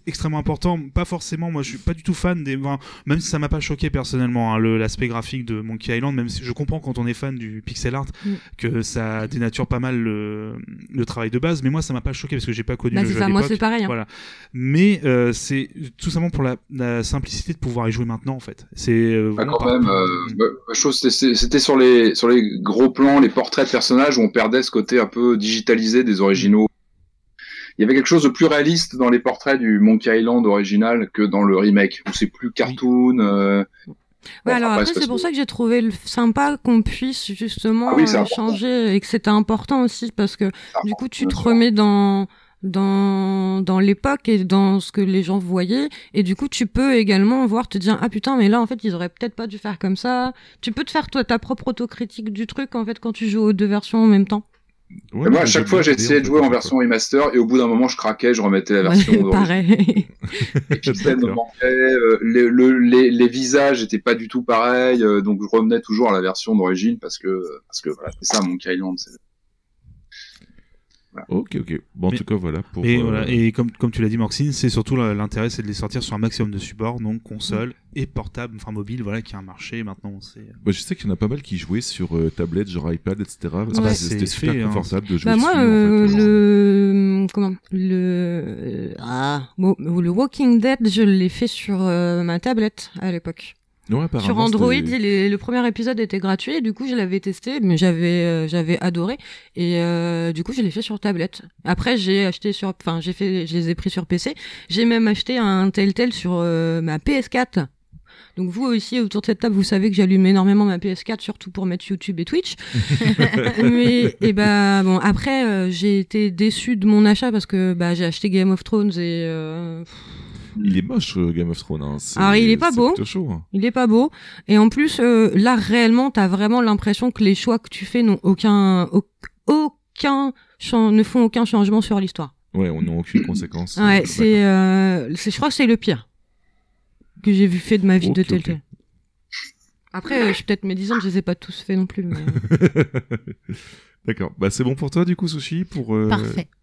extrêmement important. Pas forcément, moi, je suis pas du tout fan des. enfin, même si ça m'a pas choqué personnellement, hein, le- l'aspect graphique de Monkey Island, même si je comprends quand on est fan du pixel art Mm. que ça dénature pas mal le, le travail de base. Mais moi, ça m'a pas choqué parce que j'ai pas connu bah, le c'est jeu ça, à moi c'est pareil. Hein. Voilà. Mais euh, c'est tout simplement pour la, la simplicité de pouvoir y jouer maintenant, en fait. C'est euh, Bah, quand même, euh, bah, chose, c'était- c'était sur les sur les gros plans, les portraits de personnages où on perdait ce côté un peu digitalisé des originaux. Il y avait quelque chose de plus réaliste dans les portraits du Monkey Island original que dans le remake où c'est plus cartoon. euh, Ouais, bon, alors après, c'est pour que- ça que j'ai trouvé le- sympa qu'on puisse justement Ah oui, euh, important. changer et que c'était important aussi parce que du coup, tu te remets dans dans dans l'époque et dans ce que les gens voyaient et du coup tu peux également voir te dire ah putain mais là en fait ils auraient peut-être pas dû faire comme ça tu peux te faire toi ta propre autocritique du truc en fait quand tu joues aux deux versions en même temps Ouais, moi, à chaque fois, en de jouer en version remaster et au bout d'un moment, je craquais, je remettais la version Ouais, d'origine. pareil Les pixels me D'accord. manquaient, euh, les, le- les, les visages étaient pas du tout pareils, euh, donc je revenais toujours à la version d'origine parce que parce que voilà, c'est ça Monkey Island. c'est- Ok, ok. Bon, en Mais- tout cas, voilà. Pour, Et, euh, voilà, et comme, comme tu l'as dit, Maxine, c'est surtout l'intérêt, c'est de les sortir sur un maximum de supports, donc console et portable, enfin mobile, voilà, qui a un marché maintenant. C'est bah, je sais qu'il y en a pas mal qui jouaient sur euh, tablette, genre iPad, etc. Parce que Ouais. c'était C'est super fait, hein. confortable de jouer bah moi dessus, en euh, fait. le comment le ah bon, le Walking Dead je l'ai fait sur euh, ma tablette à l'époque Ouais, Sur Android, le premier épisode était gratuit et du coup je l'avais testé, mais j'avais euh, j'avais adoré et euh, du coup je l'ai fait sur tablette. Après j'ai acheté sur, enfin j'ai fait, je les ai pris sur PC. J'ai même acheté un Telltale sur euh, ma PS4. Donc vous aussi autour de cette table, vous savez que j'allume énormément ma PS4, surtout pour mettre YouTube et Twitch. mais et bah bon après j'ai été déçu de mon achat parce que bah j'ai acheté Game of Thrones et Il est moche, euh, Game of Thrones. Hein. Alors, il est pas beau. chaud. hein. Il est pas beau. Et en plus, euh, là, réellement, t'as vraiment l'impression que les choix que tu fais n'ont aucun, au- aucun, ne font aucun changement sur l'histoire. Ouais, on n'a aucune conséquence. Ouais, Euh, c'est, euh, je crois que c'est le pire que j'ai vu fait de ma vie de Ok, ok. Telltale. Après, euh, je suis peut-être médisante, je les ai pas tous fait non plus. Mais... D'accord. Bah, c'est bon pour toi, du coup, Sushi, pour euh,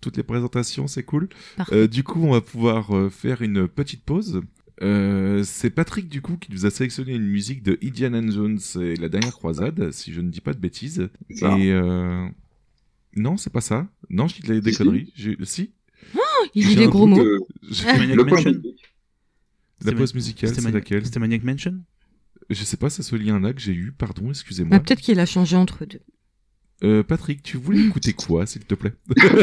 toutes les présentations, c'est cool. Euh, du coup, on va pouvoir euh, faire une petite pause. Euh, c'est Patrick, du coup, qui nous a sélectionné une musique de Indiana Jones et la dernière croisade, si je ne dis pas de bêtises. C'est ça. Et euh... non, c'est pas ça. Non, je dis des, Si. conneries. Si. Il J'ai dit des gros mots. Maniac Mansion La pause musicale, c'est laquelle C'était Maniac Mansion Je sais pas, c'est ce lien-là que j'ai eu. Pardon, excusez-moi. Bah, peut-être qu'il a changé entre deux. Euh, Patrick, tu voulais écouter quoi, s'il te plaît?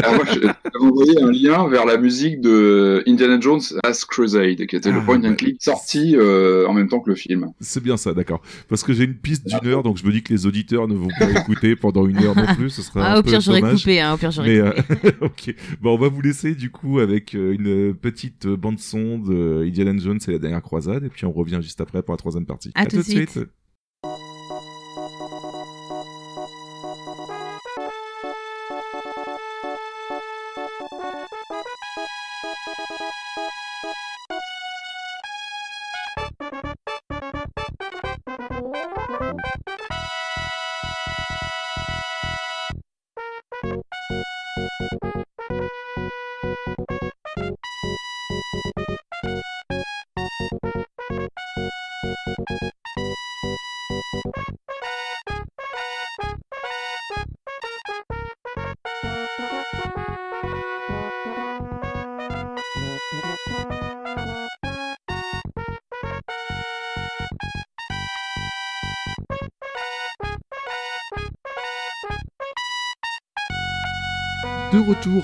Alors moi, je- j'avais envoyé un lien vers la musique de Indiana Jones Last Crusade, qui était Ah, le point bah. and click sorti euh, en même temps que le film. C'est bien ça, d'accord. Parce que j'ai une piste d'une heure, donc je me dis que les auditeurs ne vont pas écouter pendant une heure non plus. Ce serait Ah, un au peu pire, coupé, hein, au pire, j'aurais Mais euh, coupé. ok, bon, on va vous laisser du coup avec euh, une petite bande son de Indiana Jones et la dernière croisade, et puis on revient juste après pour la troisième partie. À tout de suite.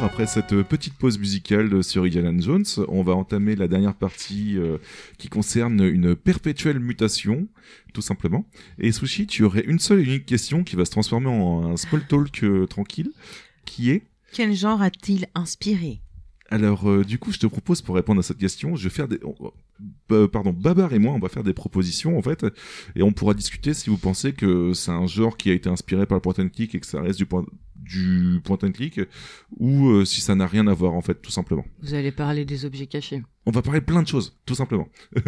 Après cette petite pause musicale sur Indiana Jones, on va entamer la dernière partie euh, qui concerne une perpétuelle mutation, tout simplement. Et Sushi, tu aurais une seule et unique question qui va se transformer en un small talk euh, tranquille, qui est? Quel genre a-t-il inspiré? Alors, euh, du coup, je te propose pour répondre à cette question, je vais faire des. euh, pardon, Babar et moi, on va faire des propositions en fait, et on pourra discuter si vous pensez que c'est un genre qui a été inspiré par le point and click et que ça reste du point du point and click, ou euh, si ça n'a rien à voir en fait, tout simplement. Vous allez parler des objets cachés. On va parler plein de choses, tout simplement.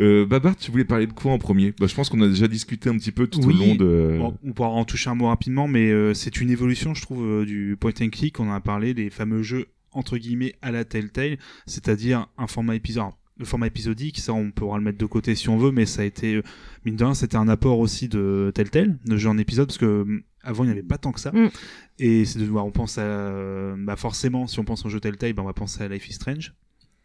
euh, Babar, tu voulais parler de quoi en premier? Bah, Je pense qu'on a déjà discuté un petit peu tout Oui. au long de. Bon, on pourra en toucher un mot rapidement, mais euh, c'est une évolution, je trouve, euh, du point and click. On en a parlé, les fameux jeux entre guillemets à la Telltale, c'est-à-dire un format épisode. Le format épisodique, ça on pourra le mettre de côté si on veut, mais ça a été, euh, mine de rien, c'était un apport aussi de Telltale, de jeu en épisode, parce que euh, avant il n'y avait pas tant que ça. Mm. Et c'est de voir, on pense à, euh, bah forcément, si on pense au jeu Telltale, bah on va penser à Life is Strange,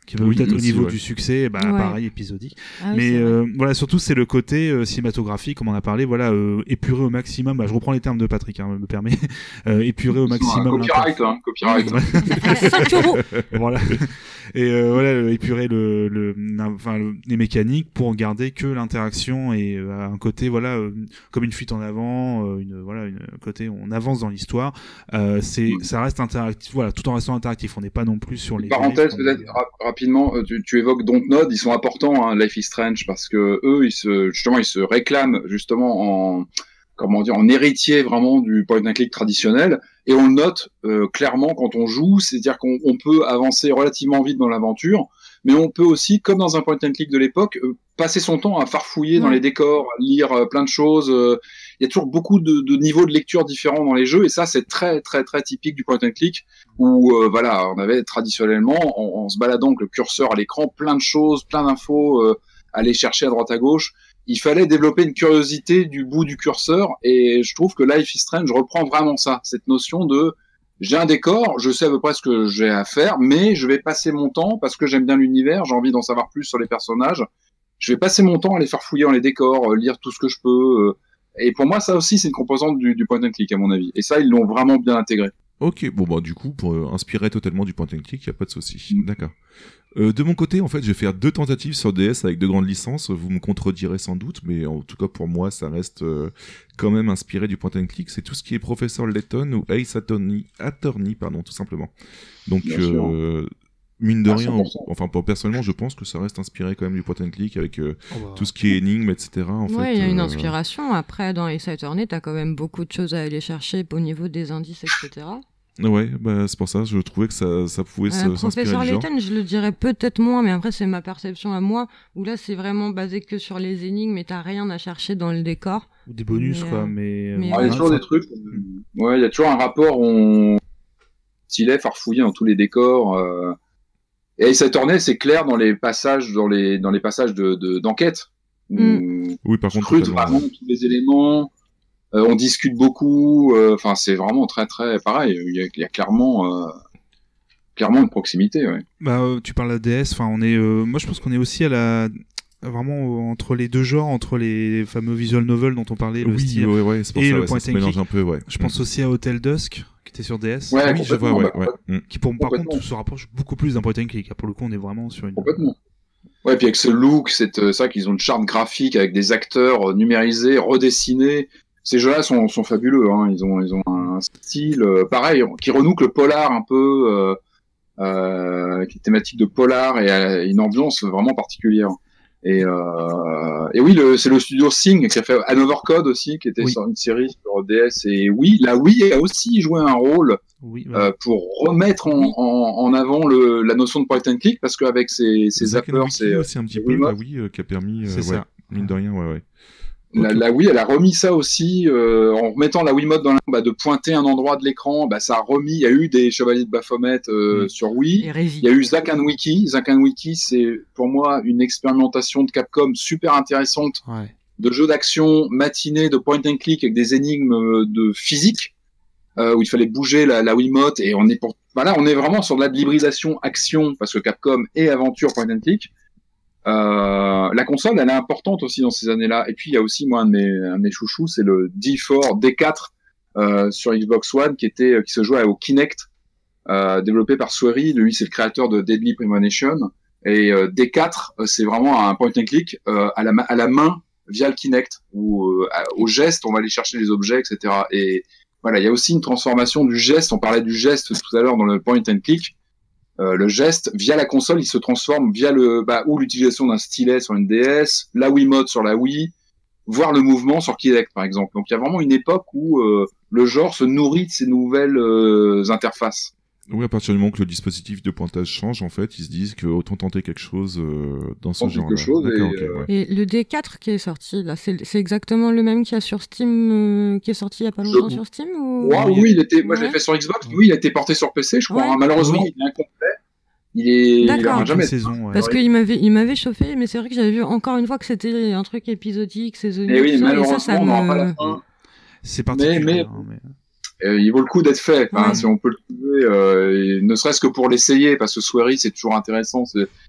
qui va Oui, peut-être au niveau ouais. du succès, bah Ouais. pareil, épisodique. Ah oui, Mais euh, voilà, surtout c'est le côté euh, cinématographique, comme on a parlé, voilà, euh, épuré au maximum. Bah, je reprends les termes de Patrick, hein, me permet. Euh, épuré au maximum. Copyright, hein, copyright. l'inter- 5 euros voilà. Et euh, voilà, épurer le, le, enfin, le- les mécaniques pour garder que l'interaction et euh, un côté, voilà, euh, comme une fuite en avant, euh, une, voilà, une côté, on avance dans l'histoire. Euh, c'est, Mm. ça reste interactif, voilà, tout en restant interactif. On n'est pas non plus sur les. Parenthèse peut-être rapidement, euh, tu, tu évoques Dontnod, ils sont importants, hein, Life is Strange, parce que eux, ils se, justement, ils se réclament justement en, comment dire, en héritier vraiment du point and click traditionnel, et on le note euh, clairement quand on joue, c'est-à-dire qu'on on peut avancer relativement vite dans l'aventure, mais on peut aussi, comme dans un point and click de l'époque, euh, passer son temps à farfouiller dans les décors, lire euh, plein de choses. Euh, Il y a toujours beaucoup de, de niveaux de lecture différents dans les jeux, et ça, c'est très très très typique du point and click où euh, voilà, on avait traditionnellement, en, en se baladant avec le curseur à l'écran, plein de choses, plein d'infos, euh, à aller chercher à droite à gauche. Il fallait développer une curiosité du bout du curseur, et je trouve que Life is Strange reprend vraiment ça, cette notion de j'ai un décor, je sais à peu près ce que j'ai à faire, mais je vais passer mon temps parce que j'aime bien l'univers, j'ai envie d'en savoir plus sur les personnages. Je vais passer mon temps à les faire fouiller dans les décors, euh, lire tout ce que je peux. Et pour moi, ça aussi, c'est une composante du, du point and click, à mon avis. Et ça, ils l'ont vraiment bien intégré. Ok, bon bah du coup, pour euh, inspirer totalement du point and click, y a pas de souci. Mm. D'accord. Euh, de mon côté, en fait, je vais faire deux tentatives sur DS avec de grandes licences. Vous me contredirez sans doute, mais en tout cas pour moi, ça reste euh, quand même inspiré du point and click. C'est tout ce qui est Professeur Layton ou Ace Attorney, Attorney pardon, tout simplement. Donc, mine de À rien, 100%. enfin pour personnellement, je pense que ça reste inspiré quand même du point and click avec euh, Oh, bah, tout ce qui est énigme, etc. En Ouais, fait, il y a une euh, inspiration. Après, dans Ace Attorney, t'as quand même beaucoup de choses à aller chercher au niveau des indices, etc. Ouais, bah c'est pour ça, je trouvais que ça, ça pouvait se- Euh, s'inspirer Professeur. Layton, je le dirais peut-être moins, mais après, c'est ma perception à moi, où là, c'est vraiment basé que sur les énigmes, mais t'as rien à chercher dans le décor. ou des bonus, Mais, quoi, euh, mais. mais Ah, il y a toujours des trucs. Ouais, il y a toujours un rapport. On stylet farfouillé dans tous les décors. Et Ace Attorney, c'est clair dans les passages, dans les dans les passages de de- d'enquête. Mm. On Oui, par contre, scrute vraiment tous les éléments. Euh, on discute beaucoup. euh, Enfin, c'est vraiment très très pareil. Il y a, il y a clairement euh, clairement une proximité. Ouais. Bah, tu parles de la DS. Enfin, on est. euh, moi, je pense qu'on est aussi à la vraiment entre les deux genres, entre les fameux visual novels dont on parlait, le oui, style. ouais, ouais, c'est pour et ça, le ouais, point ça and un peu, ouais. Je pense aussi à Hotel Dusk, qui était sur DS, Ouais, oui, je vois, complètement, ouais, ouais. Mm. qui pour, par contre se rapproche beaucoup plus d'un point and click. Pour le coup, on est vraiment sur une. Complètement. Ouais, puis avec ce look, c'est euh, ça qu'ils ont une charte graphique avec des acteurs euh, numérisés, redessinés. Ces jeux-là sont, sont fabuleux. Hein. Ils ont ils ont un style euh, pareil qui renoue le polar un peu, euh, euh, qui est thématique de polar et euh, une ambiance vraiment particulière. Et, euh, et oui, le- c'est le studio Sing qui a fait Another Code aussi, qui était Oui. sur une série sur DS. Et oui, la Wii a aussi joué un rôle Oui, bah, euh, pour remettre en, en, en avant le, la notion de point and click parce qu'avec ces, ces zappers, c'est aussi un petit peu, Wiimote. bah oui, euh, qui a permis, euh, ouais, mine de rien, ouais, ouais. La, la Wii, elle a remis ça aussi euh, en remettant la Wiimote dans la bah, de pointer un endroit de l'écran. Bah, ça a remis. Il y a eu des chevaliers de Baphomet euh, Mm. sur Wii. Il y a eu Zack and Wiki. Zack and Wiki, c'est pour moi une expérimentation de Capcom super intéressante ouais. de jeux d'action matinée, de point and click avec des énigmes euh, de physique euh, où il fallait bouger la, la Wiimote et on est pour voilà, on est vraiment sur de la hybridation action parce que Capcom et aventure point and click. Euh, la console, elle est importante aussi dans ces années-là. Et puis il y a aussi moi un de mes, un de mes chouchous, c'est le D4 D4 euh, sur Xbox One qui était qui se jouait au Kinect, euh, développé par Swery. Lui, c'est le créateur de Deadly Premonition. Et euh, D4, euh, c'est vraiment un point and click euh, à la à la main via le Kinect ou euh, au geste, on va aller chercher les objets, etc. Et voilà, il y a aussi une transformation du geste. On parlait du geste tout à l'heure dans le point and click. Euh, le geste via la console, il se transforme via le bah, ou l'utilisation d'un stylet sur une DS, la Wiimote sur la Wii, voire le mouvement sur Kinect par exemple. Donc il y a vraiment une époque où euh, le genre se nourrit de ces nouvelles euh, interfaces. Oui, à partir du moment que le dispositif de pointage change, en fait, ils se disent que autant tenter quelque chose euh, dans ce genre-là. et, euh, ouais. Et le D4 qui est sorti, là, c'est exactement le même qu'il y a sur Steam, euh, qui est sorti il y a pas longtemps Je- sur Steam ou... Ouais, oui, il était, moi je l'ai fait sur Xbox, oui, il a été porté sur PC, je crois. Ouais. hein. Malheureusement, Oui. il est incomplet. Il est, D'accord. jamais. Saison, ouais. Parce Ouais. qu'il m'avait, il m'avait chauffé, mais c'est vrai que j'avais vu encore une fois que c'était un truc épisodique, saisonnier. Et oui, ça, malheureusement, ça, on pas la fin. C'est particulier. mais- hein, mais- Euh, il vaut le coup d'être fait. Enfin, Ouais. Si on peut le trouver, euh, ne serait-ce que pour l'essayer, parce que Swery, c'est toujours intéressant.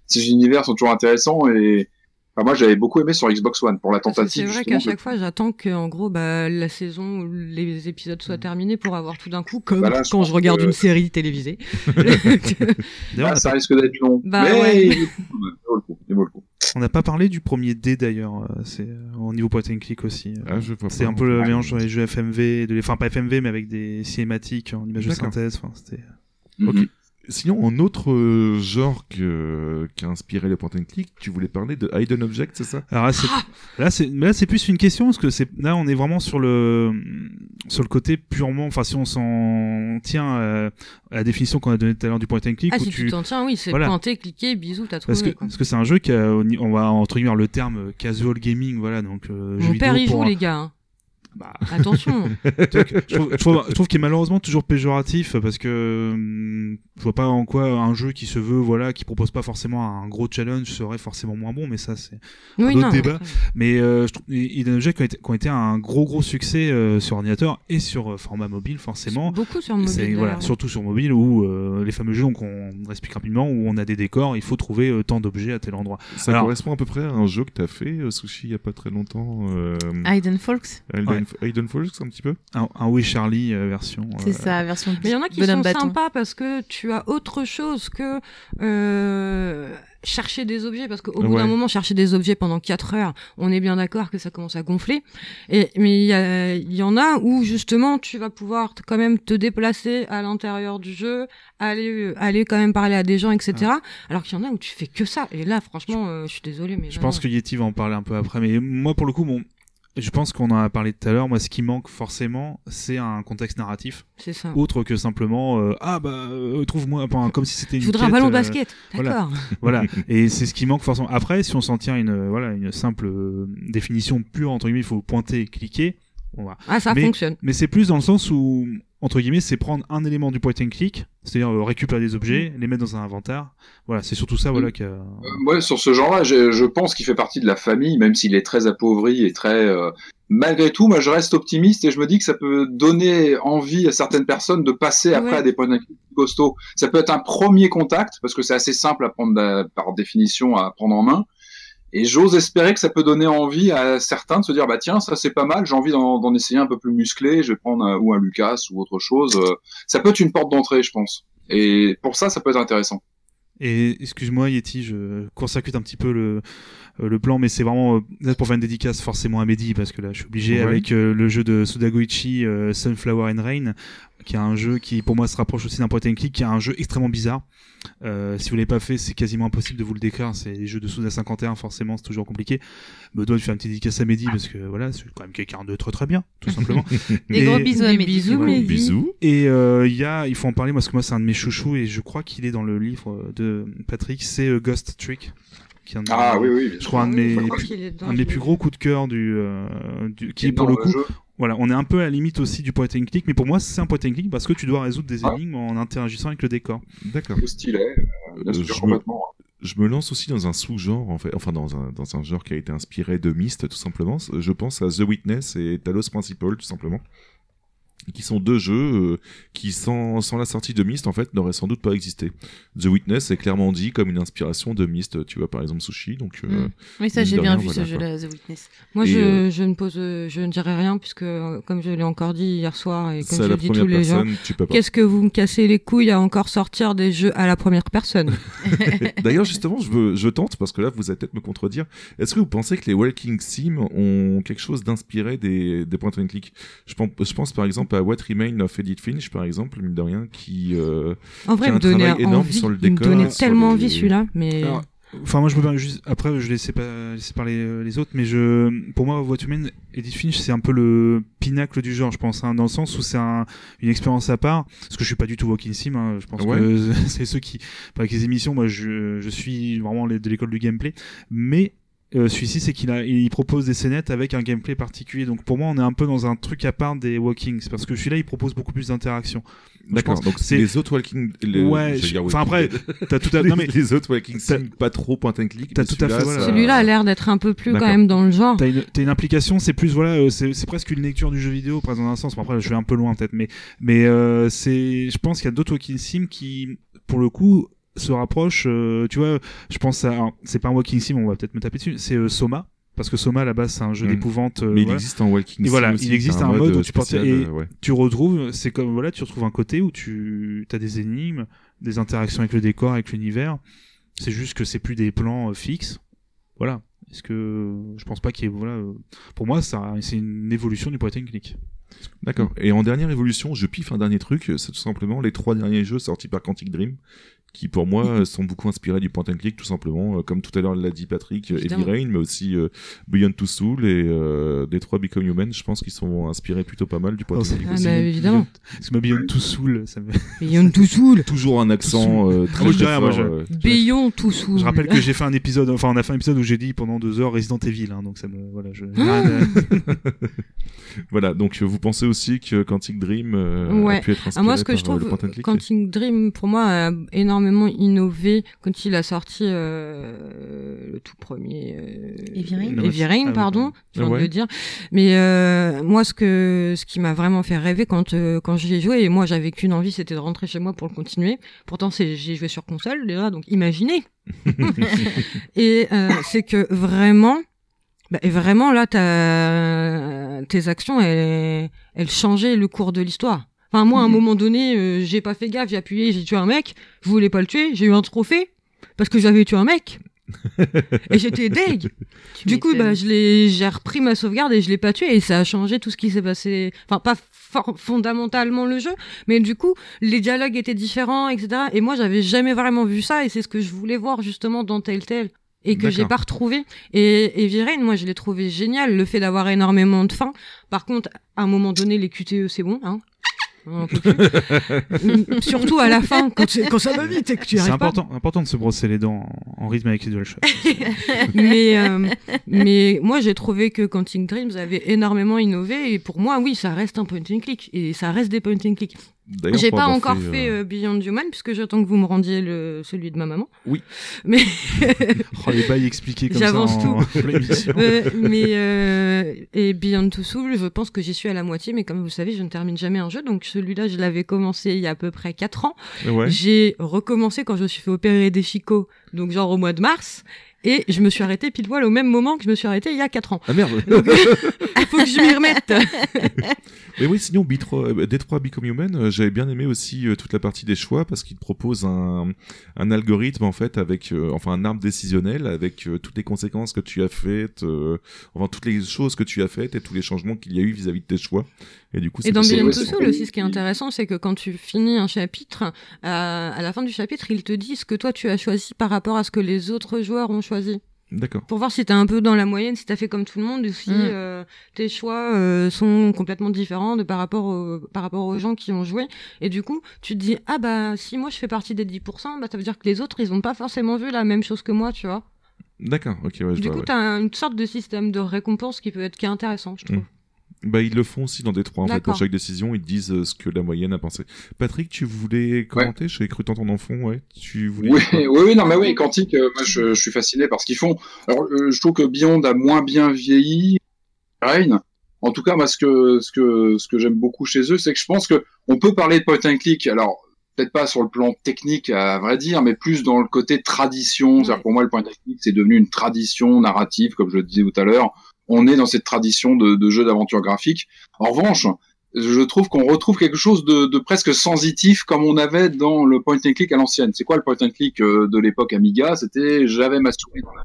Ces univers sont toujours intéressants. Et enfin, moi, j'avais beaucoup aimé sur Xbox One pour la tentative. C'est vrai qu'à chaque fois, j'attends que, en gros, bah, la saison, ou les épisodes soient terminés pour avoir tout d'un coup, comme Bah là, je quand je regarde que- une série télévisée. D'ailleurs, Ah, on ça n'a risque d'être long. Bah mais ouais. il vaut le coup. Il vaut le coup. pas- on n'a pas parlé du premier D d'ailleurs. euh, C'est euh, au niveau point and click aussi. euh. Ah, C'est un peu le mélange des jeux FMV, de, enfin pas FMV mais avec des cinématiques en images de synthèse. Enfin, c'était. Ok. Mhm. Sinon, en autre euh, genre que, qui a inspiré le point and click, tu voulais parler de Hidden Object, c'est ça? Alors là, c'est là, c'est mais là, c'est plus une question parce que c'est là, on est vraiment sur le sur le côté purement. Enfin, si on s'en tient euh, à la définition qu'on a donnée tout à l'heure du point and click, Ah, où si tu t'en tiens, oui, c'est Voilà. pointer, cliquer, bisous, t'as parce que trouvé. quoi. parce que c'est un jeu qui a, on va entre guillemets le terme euh, casual gaming, voilà, donc euh, jeu Mon vidéo père y joue, un- les gars. hein. Bah, Attention. je trouve, je trouve, je trouve qu'il est malheureusement toujours péjoratif parce que hum, je vois pas en quoi un jeu qui se veut, voilà, qui propose pas forcément un gros challenge serait forcément moins bon, mais ça c'est. oui, non. débats. après. Mais euh, je trouve Hidden Object qui ont été, qui ont été un gros gros succès euh, sur ordinateur et sur euh, format mobile forcément. Beaucoup sur C'est mobile. voilà, surtout sur mobile où euh, les fameux jeux donc on explique rapidement où on a des décors, il faut trouver euh, tant d'objets à tel endroit. Ça Alors- correspond à peu près à un jeu que t'as fait, euh, Sushi, il y a pas très longtemps. Euh, Hidden Folks, Hidden, Hidden Falls, un petit peu? Un, un Oui Charlie euh, version. c'est euh, sa version Mais il y en a qui sont bâton. sympas parce que tu as autre chose que euh, chercher des objets. Parce qu'au bout d'un moment, chercher des objets pendant 4 heures, on est bien d'accord que ça commence à gonfler. Et, mais il y, en a où justement tu vas pouvoir quand même te déplacer à l'intérieur du jeu, aller, aller quand même parler à des gens, etc. Alors qu'il y en a où tu fais que ça. Et là, franchement, euh, je suis désolée, mais Je vraiment. pense que Yeti va en parler un peu après, mais moi pour le coup, bon, je pense qu'on en a parlé tout à l'heure. Moi, ce qui manque forcément, c'est un contexte narratif, c'est ça. autre que simplement euh, ah bah euh, trouve-moi, enfin, comme si c'était une. Je voudrais un ballon de euh, basket. D'accord. voilà, et c'est ce qui manque forcément. Après, si on s'en tient à une voilà une simple définition pure entre guillemets, il faut pointer, cliquer. On va. Ah, ça Mais- fonctionne. Mais c'est plus dans le sens où entre guillemets, c'est prendre un élément du point and click, c'est-à-dire euh, récupérer des objets, les mettre dans un inventaire. Voilà, c'est surtout ça, voilà, qui a- Euh, moi, sur ce genre-là, je, je pense qu'il fait partie de la famille, même s'il est très appauvri et très. euh, Malgré tout, moi, je reste optimiste et je me dis que ça peut donner envie à certaines personnes de passer après Ouais. à des points d'accueil costauds. Ça peut être un premier contact parce que c'est assez simple à prendre par définition à prendre en main. Et j'ose espérer que ça peut donner envie à certains de se dire bah tiens ça c'est pas mal, j'ai envie d'en essayer un peu plus musclé, je vais prendre un, ou un Lucas ou autre chose. Euh, Ça peut être une porte d'entrée, je pense. Et pour ça, ça peut être intéressant. Et excuse-moi Yeti, je court-circuite un petit peu le, euh, le plan, mais c'est vraiment euh, pour faire une dédicace forcément à Mehdi, parce que là je suis obligé Ouais. avec euh, le jeu de Sudagoichi euh, Sunflower and Rain, qui est un jeu qui pour moi se rapproche aussi d'un point and click, qui est un jeu extrêmement bizarre. Euh, si vous l'avez pas fait, c'est quasiment impossible de vous le décrire. C'est les jeux de Suda 51, forcément, c'est toujours compliqué. Me doit de faire une petite dédicace à Mehdi parce que voilà, c'est quand même quelqu'un de très très bien, tout simplement. Des Et- gros bisous à Mehdi. bisous, Ouais. Bisous. et euh, il y a, il faut en parler parce que moi c'est un de mes chouchous et je crois qu'il est dans le livre de Patrick, c'est euh, Ghost Trick. Qui est un de Ah mes- oui oui. bien Je crois un de mes, un de mes plus gros coups de cœur du, euh, du qui est pour le coup. jeu. Voilà, on est un peu à la limite aussi du point and click, mais pour moi c'est un point and click parce que tu dois résoudre des Ouais. énigmes en interagissant avec le décor. D'accord. Au stylet, euh, Euh, sûr, je me- complètement. Je me lance aussi dans un sous-genre, en fait, enfin dans un, dans un genre qui a été inspiré de Myst, tout simplement. Je pense à The Witness et Talos Principal, tout simplement. Qui sont deux jeux euh, qui, sans, sans la sortie de Myst, en fait, n'auraient sans doute pas existé. The Witness est clairement dit comme une inspiration de Myst, tu vois, par exemple Sushi, donc... euh, Mm. Oui, ça j'ai bien rien, vu voilà, ce jeu-là, The Witness. Moi, je, euh, je ne pose, je ne dirai rien puisque, comme je l'ai encore dit hier soir et comme je le dis tous les pas. qu'est-ce que vous me cassez les couilles à encore sortir des jeux à la première personne? D'ailleurs, justement, je, veux, je tente, parce que là, vous allez peut-être me contredire. Est-ce que vous pensez que les Walking Sim ont quelque chose d'inspiré des, des point and click? Je pense, je pense par exemple à What Remain of Edith Finch, par exemple, mine de rien, qui... euh, En Qui a un me donnait travail énorme envie, sur le il me décor, donnait tellement les- envie celui-là, mais Alors, Enfin, moi, je pas juste. Après, je laissais pas laisser parler euh, les autres, mais je, pour moi, What Human, Edith Finch, c'est un peu le pinacle du genre, je pense, hein, dans le sens où c'est un, une expérience à part. Parce que je suis pas du tout Walking Sim. Hein, je pense Ouais. que c'est ceux qui, avec les émissions, moi, je, je suis vraiment de l'école du gameplay, mais euh, celui-ci, c'est qu'il a, il propose des scénettes avec un gameplay particulier. Donc pour moi, on est un peu dans un truc à part des Walkings, parce que celui-là, il propose beaucoup plus d'interaction. Je D'accord, donc c'est- les autres Walking... les- Ouais, enfin, après. T'as tout à, les, non mais les autres Walking pas trop point and click. t'as tout à fait, celui-là, voilà. celui-là a l'air d'être un peu plus quand même dans le genre. T'as une, t'as une implication, c'est plus voilà, euh, c'est c'est presque une lecture du jeu vidéo, presque dans un sens. Bon, après, je vais un peu loin peut-être, mais mais euh, c'est, je pense qu'il y a d'autres walking sim qui, pour le coup, se rapprochent. euh, tu vois, je pense à, c'est pas un walking sim, on va peut-être me taper dessus. C'est euh, Soma, parce que Soma base c'est un jeu Mm. d'épouvante. euh, Mais il existe en Walking Sim voilà, aussi, il existe un mode où tu spécial, et- ouais. Tu retrouves, c'est comme voilà, tu retrouves un côté où tu as des énigmes, des interactions avec le décor, avec l'univers. C'est juste que c'est plus des plans euh, fixes. Voilà. Est-ce que je pense pas qu'il y ait voilà, euh, pour moi ça c'est une évolution du point and click. D'accord. Et en dernière évolution, je piffe un dernier truc, c'est tout simplement les trois derniers jeux sortis par Quantic Dream, qui pour moi sont beaucoup inspirés du point and click, tout simplement, euh, comme tout à l'heure l'a dit Patrick, euh, Heavy Évidemment. Rain, mais aussi euh, Beyond Two Soul et euh, Detroit Become Human, je pense qu'ils sont inspirés plutôt pas mal du point and click Ah aussi. bah, évidemment. Parce que ma Beyond tout saoul, ça me... Beyond tout saoul. Toujours un accent euh, très, moi, je très dirais, moi, fort, je- euh, Beyond tout saoul. Je rappelle que j'ai fait un épisode, enfin on a fait un épisode où j'ai dit pendant deux heures Resident Evil, hein, donc ça me voilà, je. Voilà, donc vous pensez aussi que Quantic Dream euh, a Ouais. pu être inspiré Ah, moi, ce que par je trouve, le point and click Quantic Dream, pour moi, a énormément innové quand il a sorti euh, le tout premier euh, Ah pardon, je viens Ouais. de le dire. Mais euh, moi, ce que ce qui m'a vraiment fait rêver quand euh, quand j'y ai joué, et moi, j'avais qu'une envie, c'était de rentrer chez moi pour le continuer. Pourtant, c'est j'ai joué sur console déjà, donc imaginez. et euh, c'est que vraiment. Bah, et vraiment là, t'as- tes actions, elles, elles changeaient le cours de l'histoire. Enfin, moi, à un Mhm. moment donné, euh, j'ai pas fait gaffe, j'ai appuyé, j'ai tué un mec, je voulais pas le tuer, j'ai eu un trophée parce que j'avais tué un mec. et j'étais deg. Tu Du coup, bah, je l'ai, j'ai repris ma sauvegarde et je l'ai pas tué et ça a changé tout ce qui s'est passé. Enfin, pas fondamentalement le jeu, mais du coup, les dialogues étaient différents, etc. Et moi, j'avais jamais vraiment vu ça et c'est ce que je voulais voir justement dans Telltale et que j'ai pas retrouvé. Et, et Viren, moi, je l'ai trouvé génial, le fait d'avoir énormément de fins. Par contre, à un moment donné, les QTE, c'est bon, hein. Surtout à la fin, quand, c'est- quand ça va vite et que tu C'est arrives pas. important, important de se brosser les dents en, en rythme avec les DualShock. mais euh, mais moi j'ai trouvé que Quantic Dreams avait énormément innové et pour moi oui ça reste un point and click et ça reste des point and click. J'ai pas encore fait, fait, euh, euh, Beyond Human puisque j'attends que vous me rendiez le celui de ma maman. Oui. Mais Oh, les bails expliqués comme ça J'avance en pleine émission. euh, mais euh, et Beyond Two Souls, je pense que j'y suis à la moitié mais comme vous le savez, je ne termine jamais un jeu donc celui-là je l'avais commencé il y a à peu près 4 ans. Ouais. J'ai recommencé quand je me suis fait opérer des chicots donc genre au mois de mars Et je me suis arrêté pile poil au même moment que je me suis arrêté il y a 4 ans. Ah merde Il faut que je m'y remette. Mais oui, sinon, B3, euh, Become Human, euh, j'avais bien aimé aussi euh, toute la partie des choix parce qu'il propose un, un algorithme en fait avec, euh, enfin un arbre décisionnel avec euh, toutes les conséquences que tu as faites, euh, enfin toutes les choses que tu as faites et tous les changements qu'il y a eu vis-à-vis de tes choix. Et du coup, Et c'est dans Beyond Two Souls aussi, ce qui est intéressant, c'est que quand tu finis un chapitre, euh, à la fin du chapitre, il te dit ce que toi tu as choisi par rapport à ce que les autres joueurs ont choisi. D'accord. Pour voir si t'es un peu dans la moyenne, si t'as fait comme tout le monde, ou si Mm. euh, tes choix euh, sont complètement différents de par rapport au, par rapport aux gens qui ont joué. Et du coup, tu te dis ah bah si moi je fais partie des 10%, bah ça veut dire que les autres ils ont pas forcément vu la même chose que moi, tu vois. D'accord, ok, ouais, je du vois, coup, ouais. t'as un- une sorte de système de récompense qui peut être qui est intéressant, je trouve. Mm. Bah, ils le font aussi dans Détroit, en fait. Pour chaque décision, ils disent euh, ce que la moyenne a pensé. Patrick, tu voulais commenter? J'avais cru t'entendre en fond, ouais. Tu voulais. Oui, oui, oui, non, mais oui, Quantique, euh, moi je, je suis fasciné par ce qu'ils font. Alors, euh, je trouve que Beyond a moins bien vieilli. Rain. En tout cas, moi, ce que, ce que, ce que j'aime beaucoup chez eux, c'est que je pense que on peut parler de point and click. Alors, peut-être pas sur le plan technique, à vrai dire, mais plus dans le côté tradition. C'est-à-dire, pour moi, le point and click, c'est devenu une tradition narrative, comme je le disais tout à l'heure. On est dans cette tradition de, de jeux d'aventure graphique. En revanche, je trouve qu'on retrouve quelque chose de, de presque sensitif comme on avait dans le point and click à l'ancienne. C'est quoi le point and click euh, de l'époque Amiga? C'était j'avais ma souris dans la...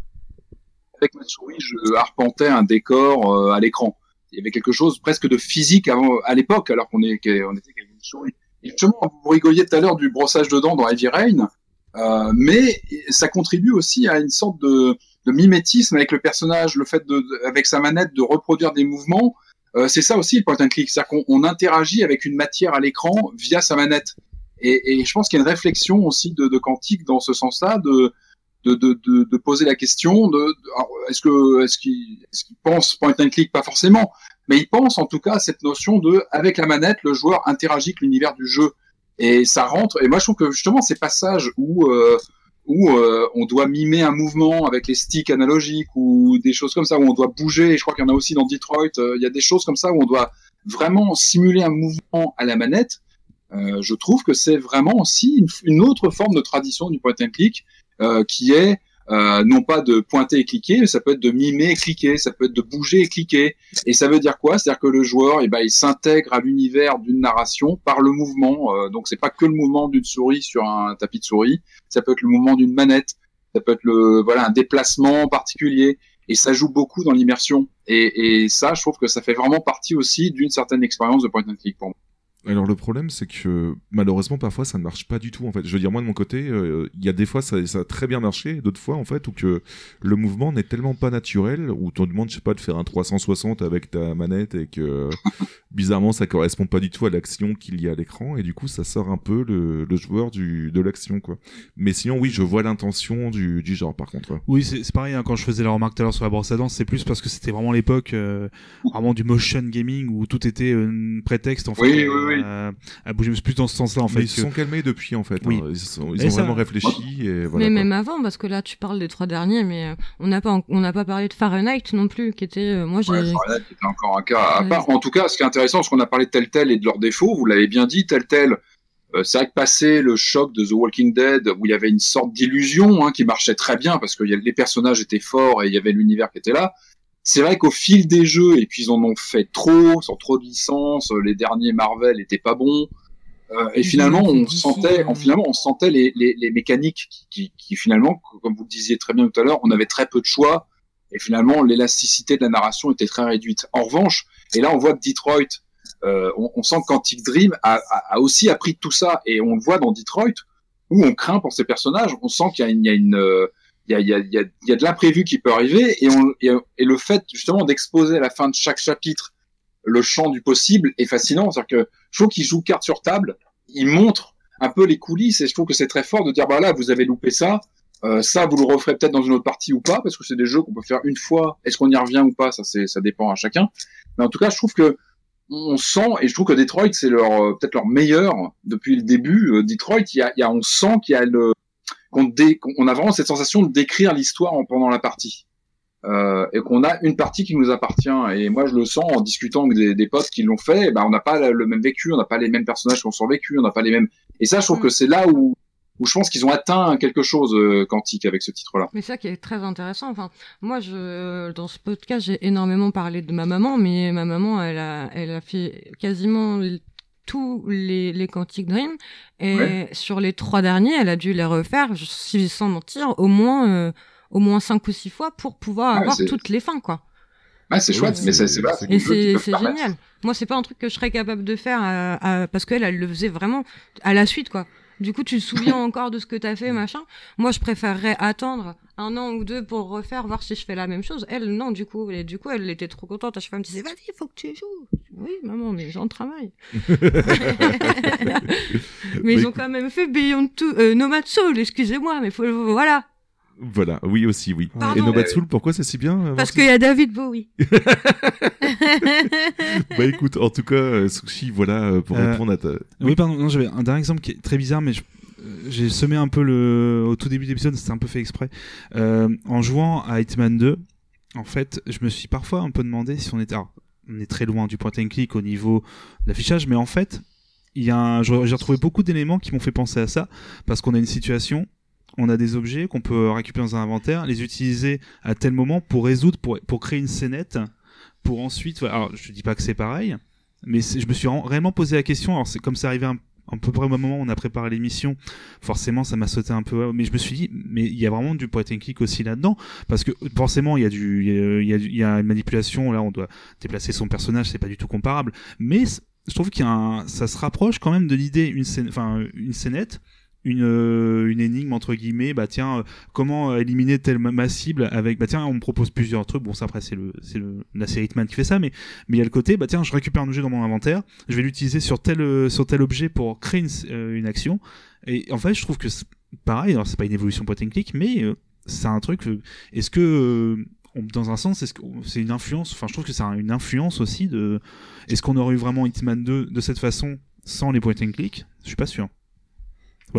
avec ma souris, je arpentais un décor euh, à l'écran. Il y avait quelque chose presque de physique avant, à l'époque, alors qu'on est, on était avec une souris. Et justement, vous rigoliez tout à l'heure du brossage de dents dans Heavy Rain, euh, mais ça contribue aussi à une sorte de, de mimétisme avec le personnage, le fait de, avec sa manette de reproduire des mouvements. Euh, c'est ça aussi le point and click, c'est-à-dire qu'on on interagit avec une matière à l'écran via sa manette. Et, et je pense qu'il y a une réflexion aussi de, de Quantique dans ce sens-là, de, de, de, de, poser la question de, est-ce que est-ce qu'il qu'il pense point and click? Pas forcément, mais il pense en tout cas à cette notion de avec la manette le joueur interagit avec l'univers du jeu et ça rentre. Et moi je trouve que justement ces passages où euh, où euh, on doit mimer un mouvement avec les sticks analogiques ou des choses comme ça où on doit bouger. Et je crois qu'il y en a aussi dans Detroit. euh, Il y a des choses comme ça où on doit vraiment simuler un mouvement à la manette. Euh, je trouve que c'est vraiment aussi une, une autre forme de tradition du point and click euh, qui est euh, non pas de pointer et cliquer, mais ça peut être de mimer et cliquer, ça peut être de bouger et cliquer. Et ça veut dire quoi? C'est-à-dire que le joueur, eh ben, il s'intègre à l'univers d'une narration par le mouvement. Euh, donc c'est pas que le mouvement d'une souris sur un tapis de souris, ça peut être le mouvement d'une manette, ça peut être le voilà un déplacement particulier. Et ça joue beaucoup dans l'immersion. Et, et ça, je trouve que ça fait vraiment partie aussi d'une certaine expérience de point and click pour moi. Alors le problème c'est que malheureusement parfois ça ne marche pas du tout en fait. Je veux dire moi de mon côté, euh, il y a des fois ça, ça a très bien marché, d'autres fois en fait où que le mouvement n'est tellement pas naturel, où on te demande je sais pas de faire un 360 avec ta manette et que bizarrement ça correspond pas du tout à l'action qu'il y a à l'écran et du coup ça sort un peu le, le joueur du, de l'action quoi. Mais sinon oui je vois l'intention du, du genre par contre. Oui, c'est c'est pareil, hein, quand je faisais la remarque tout à l'heure sur la brosse à dents, c'est plus parce que c'était vraiment l'époque euh, vraiment du motion gaming où tout était un prétexte en fait Oui, euh, oui, oui. À, à bouger c'est plus dans ce sens-là en Mais fait. ils se que- sont calmés depuis en fait. Oui. hein. Ils, sont- ils ont ça- vraiment réfléchi et voilà. mais quoi. même avant, parce que là, tu parles des trois derniers, mais euh, on n'a pas, on n'a pas parlé de Fahrenheit non plus, qui était, euh, moi, j'ai, Ouais, Fahrenheit, c'était encore un cas à Ouais. part. En tout cas, ce qui est intéressant, c'est qu'on a parlé de tel tel et de leurs défauts. Vous l'avez bien dit, tel tel. euh, c'est vrai que passé le choc de The Walking Dead, où il y avait une sorte d'illusion hein, qui marchait très bien parce que il y a- les personnages étaient forts et il y avait l'univers qui était là. C'est vrai qu'au fil des jeux, et puis ils en ont fait trop, sans trop de licences, euh, les derniers Marvel étaient pas bons. Euh, et finalement, on sentait, on, finalement, on sentait les, les, les mécaniques qui, qui, qui finalement, comme vous le disiez très bien tout à l'heure, on avait très peu de choix et finalement l'élasticité de la narration était très réduite. En revanche, et là on voit que Detroit, euh, on, on sent que Quantic Dream a, a, a aussi appris tout ça et on le voit dans Detroit où on craint pour ces personnages, on sent qu'il y a une, il y a une euh, il y a, y, a, y, a, y a de l'imprévu qui peut arriver et, on, et, et le fait justement d'exposer à la fin de chaque chapitre le champ du possible est fascinant. C'est-à-dire que je trouve qu'il joue carte sur table, il montre un peu les coulisses et je trouve que c'est très fort de dire bah là vous avez loupé ça, euh, ça vous le referez peut-être dans une autre partie ou pas parce que c'est des jeux qu'on peut faire une fois. Est-ce qu'on y revient ou pas? Ça c'est ça dépend à chacun. Mais en tout cas je trouve que on sent et je trouve que Detroit c'est leur euh, peut-être leur meilleur depuis le début. Euh, Detroit il y a, il y a on sent qu'il y a le qu'on dé, qu'on a vraiment cette sensation de décrire l'histoire en- pendant la partie. Euh, et qu'on a une partie qui nous appartient. Et moi, je le sens en discutant avec des, des potes qui l'ont fait. eh Ben, on n'a pas le le même vécu, on n'a pas les mêmes personnages qui ont survécu, on n'a pas les mêmes. Et ça, je trouve Mm. que c'est là où où je pense qu'ils ont atteint quelque chose euh, quantique avec ce titre-là. Mais ça qui est très intéressant. Enfin, moi, je, dans ce podcast, j'ai énormément parlé de ma maman, mais ma maman, elle a, elle a fait quasiment tous les, les Quantic Dream. Et Ouais. sur les trois derniers, elle a dû les refaire, je- si sans mentir, au moins, euh, au moins cinq ou six fois pour pouvoir Ouais, avoir toutes les fins, quoi. Ah, c'est chouette, mais c'est- Et c'est génial. Moi, c'est pas un truc que je serais capable de faire à- à- parce qu'elle, elle le faisait vraiment à la suite, quoi. Du coup, tu te souviens encore de ce que t'as fait, machin? Moi, je préférerais attendre un an ou deux pour refaire, voir si je fais la même chose. Elle, non, du coup, et du coup, elle était trop contente. À chaque fois, elle me disait, vas-y, il faut que tu joues. Oui, maman, mais j'en travaille. mais ils ont quand même fait Beyond Two, euh, Nomad Soul, excusez-moi, mais faut, voilà. Voilà, oui aussi, oui. Pardon. Et Nomad Soul, pourquoi c'est si bien euh, Parce qu'il y a David Bowie. Bah écoute, en tout cas, euh, Sushi, voilà, euh, pour Euh, répondre à ta... Oui, pardon, non, j'avais un dernier exemple qui est très bizarre, mais je- euh, j'ai semé un peu le. Au tout début de l'épisode, c'était un peu fait exprès. Euh, en jouant à Hitman 2, en fait, je me suis parfois un peu demandé si on était. alors, on est très loin du point and click au niveau de l'affichage, mais en fait, il y a un- j'ai j'ai retrouvé beaucoup d'éléments qui m'ont fait penser à ça, parce qu'on a une situation. On a des objets qu'on peut récupérer dans un inventaire, les utiliser à tel moment pour résoudre, pour, créer une scénette, pour ensuite. Alors, je dis pas que c'est pareil, mais je me suis réellement posé la question. Alors, c'est comme ça arrivait un, un peu près au moment où on a préparé l'émission, forcément, ça m'a sauté un peu. Mais je me suis dit, mais il y a vraiment du point and click aussi là-dedans, parce que forcément, il y a y a, une manipulation. Là, on doit déplacer son personnage, c'est pas du tout comparable. Mais je trouve qu'il ça se rapproche quand même de l'idée, une scène, enfin, une scénette. Une, euh, une énigme entre guillemets bah tiens euh, comment euh, éliminer telle ma cible avec bah tiens on me propose plusieurs trucs. Bon ça après c'est le c'est le la série Hitman qui fait ça mais mais il y a le côté bah tiens je récupère un objet dans mon inventaire je vais l'utiliser sur tel sur tel objet pour créer une, une action. Et en fait je trouve que c'est pareil. Alors c'est pas une évolution point and click mais euh, c'est un truc est-ce que euh, on- dans un sens est-ce que c'est une influence enfin je trouve que c'est un- une influence aussi de est-ce qu'on aurait eu vraiment Hitman 2 de cette façon sans les point and click je suis pas sûr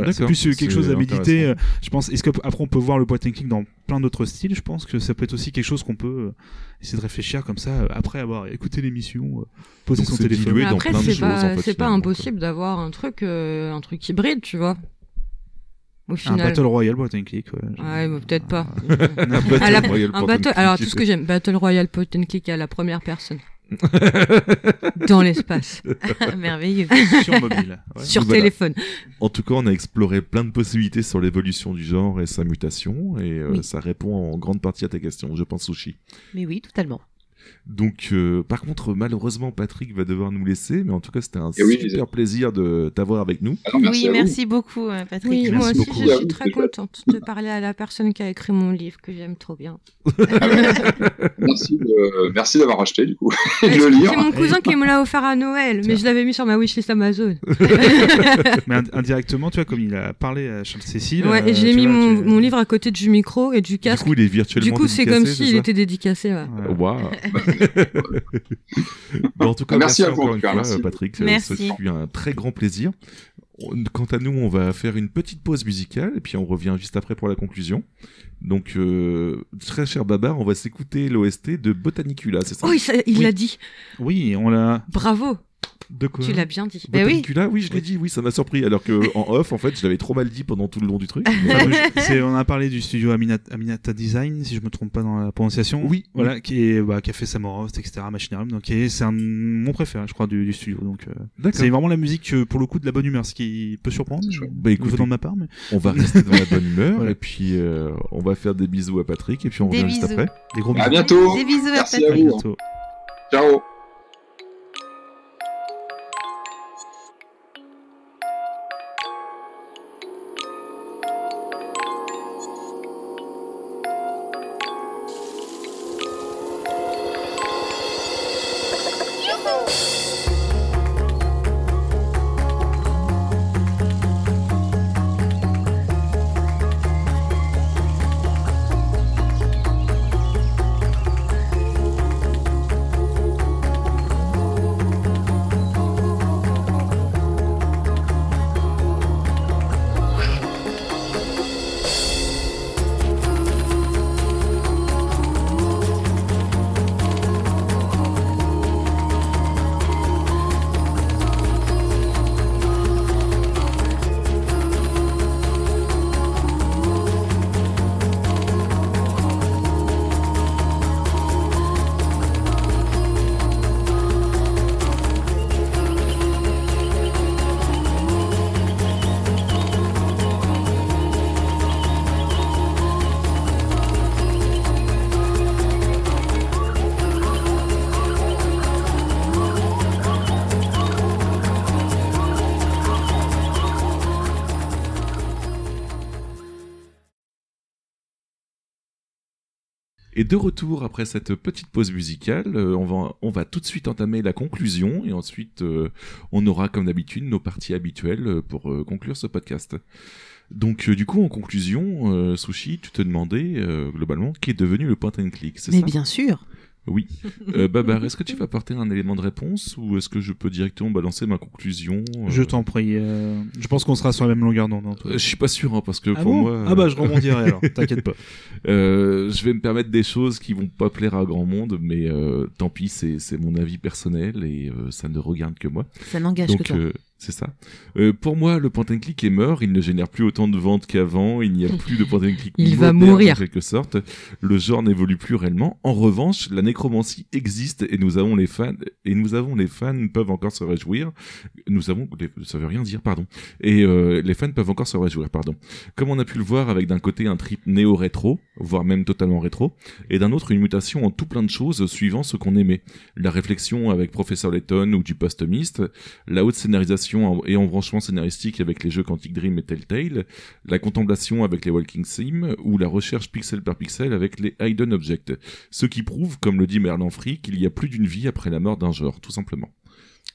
voilà, c'est plus euh, quelque chose à méditer. intéressant. euh, Je pense. Est-ce qu'après on peut voir le point and click dans plein d'autres styles Je pense que ça peut être aussi quelque chose qu'on peut euh, essayer de réfléchir comme ça euh, après avoir écouté l'émission, euh, poser Donc son c'est téléphone. Après, c'est pas, en fait, c'est pas finalement, impossible d'avoir un truc, euh, un truc hybride, tu vois. Au Un. Battle Royale point and click. Ouais, Ouais, mais peut-être pas. Un Battle À la- Royale un point and battle, click. alors tout ce que j'aime, Battle Royale point and click à la première personne. Dans l'espace. Merveilleux. sur mobile. ouais. Sur Voilà. téléphone. En tout cas, on a exploré plein de possibilités sur l'évolution du genre et sa mutation, et euh, Oui. ça répond en grande partie à ta question, je pense, Sushi. Mais oui, totalement. Donc, euh, par contre, malheureusement, Patrick va devoir nous laisser, mais en tout cas, c'était un Eh oui, super plaisir de t'avoir avec nous. Ah merci oui, merci beaucoup, euh, Patrick. Oui, moi Merci aussi, beaucoup. je suis très contente de parler à la personne qui a écrit mon livre que j'aime trop bien. Merci, de- merci d'avoir acheté, du coup, et de Ouais, le lire. C'est mon cousin qui me l'a offert à Noël, mais je l'avais mis sur ma wishlist Amazon. Mais ind- indirectement, tu vois, comme il a parlé à Charles Cécile. Ouais, euh, et j'ai mis vois, mon, tu- mon livre à côté du micro et du Du casque. coup, il est virtuellement Du coup, c'est comme s'il était dédicacé. ouais. Ouais. Bon, En tout cas, Merci merci, à vous, encore en une tout cas, fois, merci. Patrick. Merci. Ce fut un très grand plaisir. On- Quant à nous, on va faire une petite pause musicale et puis on revient juste après pour la conclusion. Donc, euh, très cher Babar, on va s'écouter l'OST de Botanicula, c'est ça? Oh, il, Oui. l'a dit. Oui, on l'a. Bravo. De quoi Tu l'as bien dit. Bah oui. Botanicula, oui, je l'ai dit, oui, ça m'a surpris. Alors que en off, en fait, je l'avais trop mal dit pendant tout le long du truc. Enfin, je- c'est- on a parlé du studio Aminata, Aminata Design, si je me trompe pas dans la prononciation. Oui, Voilà, qui, est, bah, qui a fait Samorost, etc., Machinarium. Donc, c'est un, mon préféré, je crois, du, du studio. Donc, euh, c'est vraiment la musique, euh, pour le coup, de la bonne humeur, ce qui peut surprendre. Bah écoute, de ma part, mais on va rester dans la bonne humeur Voilà. et puis euh, on va faire des bisous à Patrick et puis on Des revient juste après. des gros bisous. À bientôt. Des bisous à Merci Patrick. à vous. bientôt. Ciao. De retour après cette petite pause musicale, euh, on, va, on va tout de suite entamer la conclusion et ensuite euh, on aura comme d'habitude nos parties habituelles euh, pour euh, conclure ce podcast. Donc du coup en conclusion, Sushi, tu te demandais globalement qui est devenu le point and click, c'est Mais bien sûr. Oui. Euh, Babar, est-ce que tu vas apporter un élément de réponse ou est-ce que je peux directement balancer ma conclusion euh, Je t'en prie. euh, je pense qu'on sera sur la même longueur d'onde. Euh, Je suis pas sûr hein, parce que Ah pour bon moi, Ah bah je rebondirai alors. T'inquiète pas. Euh, je vais me permettre des choses qui vont pas plaire à grand monde, mais euh, tant pis, c'est c'est mon avis personnel et euh, ça ne regarde que moi. Ça n'engage que toi. C'est ça. Euh, pour moi, le point and click est mort. Il ne génère plus autant de ventes qu'avant. Il n'y a plus de point and click. Il va mourir. En quelque sorte, le genre n'évolue plus réellement. En revanche, la nécromancie existe et nous avons les fans et nous avons les fans peuvent encore se réjouir. Nous avons, ça veut rien dire, pardon. Et euh, les fans peuvent encore se réjouir, pardon. Comme on a pu le voir avec d'un côté un trip néo-rétro, voire même totalement rétro, et d'un autre une mutation en tout plein de choses suivant ce qu'on aimait. La réflexion avec Professeur Layton ou du post-mist, la haute scénarisation en- et embranchement scénaristique avec les jeux Quantic Dream et Telltale, la contemplation avec les Walking Sim, ou la recherche pixel par pixel avec les Hidden Objects. Ce qui prouve, comme le dit Merlin Free, qu'il y a plus d'une vie après la mort d'un genre, tout simplement.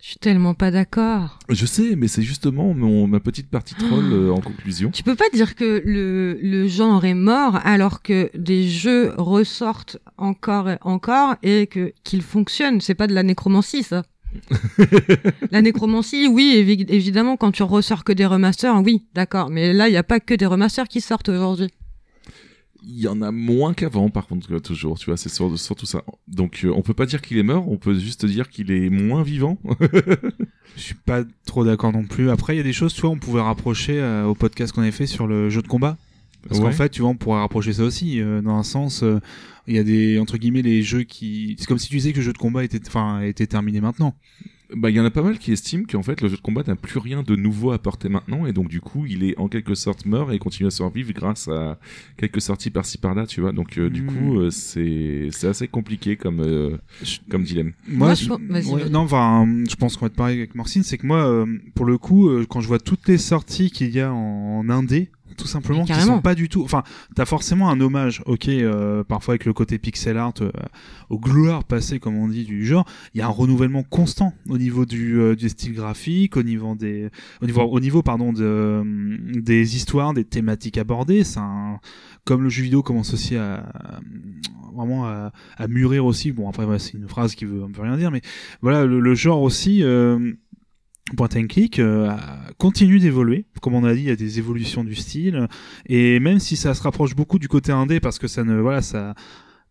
Je suis tellement pas d'accord. Je sais, mais c'est justement mon, ma petite partie troll euh, en conclusion. Tu peux pas dire que le, le genre est mort alors que des jeux ressortent encore et encore et que qu'ils fonctionnent. C'est pas de la nécromancie, ça. La nécromancie, oui, évi- évidemment, quand tu ressors que des remasters, oui, d'accord. Mais là, il y a pas que des remasters qui sortent aujourd'hui. Il y en a moins qu'avant, par contre, toujours, tu vois, c'est sur- surtout ça. Donc, euh, on peut pas dire qu'il est mort, on peut juste dire qu'il est moins vivant. Je suis pas trop d'accord non plus. Après, il y a des choses, tu vois, on pouvait rapprocher euh, au podcast qu'on avait fait sur le jeu de combat. Parce Ouais. qu'en fait, tu vois, on pourrait rapprocher ça aussi. euh, dans un sens, euh, il y a des, entre guillemets, les jeux qui... C'est comme si tu disais que le jeu de combat était, enfin, était terminé maintenant. Bah, il y en a pas mal qui estiment qu'en fait, le jeu de combat n'a plus rien de nouveau à apporter maintenant, et donc, du coup, il est en quelque sorte mort et continue à survivre grâce à quelques sorties par-ci par-là, tu vois. Donc, euh, du coup, euh, c'est, c'est assez compliqué comme, euh, comme dilemme. Moi, Moi, je- ouais, non, enfin, je pense qu'on va être pareil avec Morcine, c'est que moi, euh, pour le coup, euh, quand je vois toutes les sorties qu'il y a en, en indé, tout simplement, qui sont pas du tout. Enfin, t'as forcément un hommage, ok, euh, parfois avec le côté pixel art, euh, au gloire passé, comme on dit, du genre. Il y a un renouvellement constant au niveau du, euh, du style graphique, au niveau des, au niveau, au niveau, pardon, de, euh, des histoires, des thématiques abordées. C'est un, comme le jeu vidéo commence aussi à, à- vraiment à, à mûrir aussi. Bon, après, voilà, c'est une phrase qui veut, veut rien dire, mais voilà, le, le genre aussi, euh, point and click, euh, continue d'évoluer. Comme on a dit, il y a des évolutions du style. Et même si ça se rapproche beaucoup du côté indé, parce que ça ne, voilà, ça,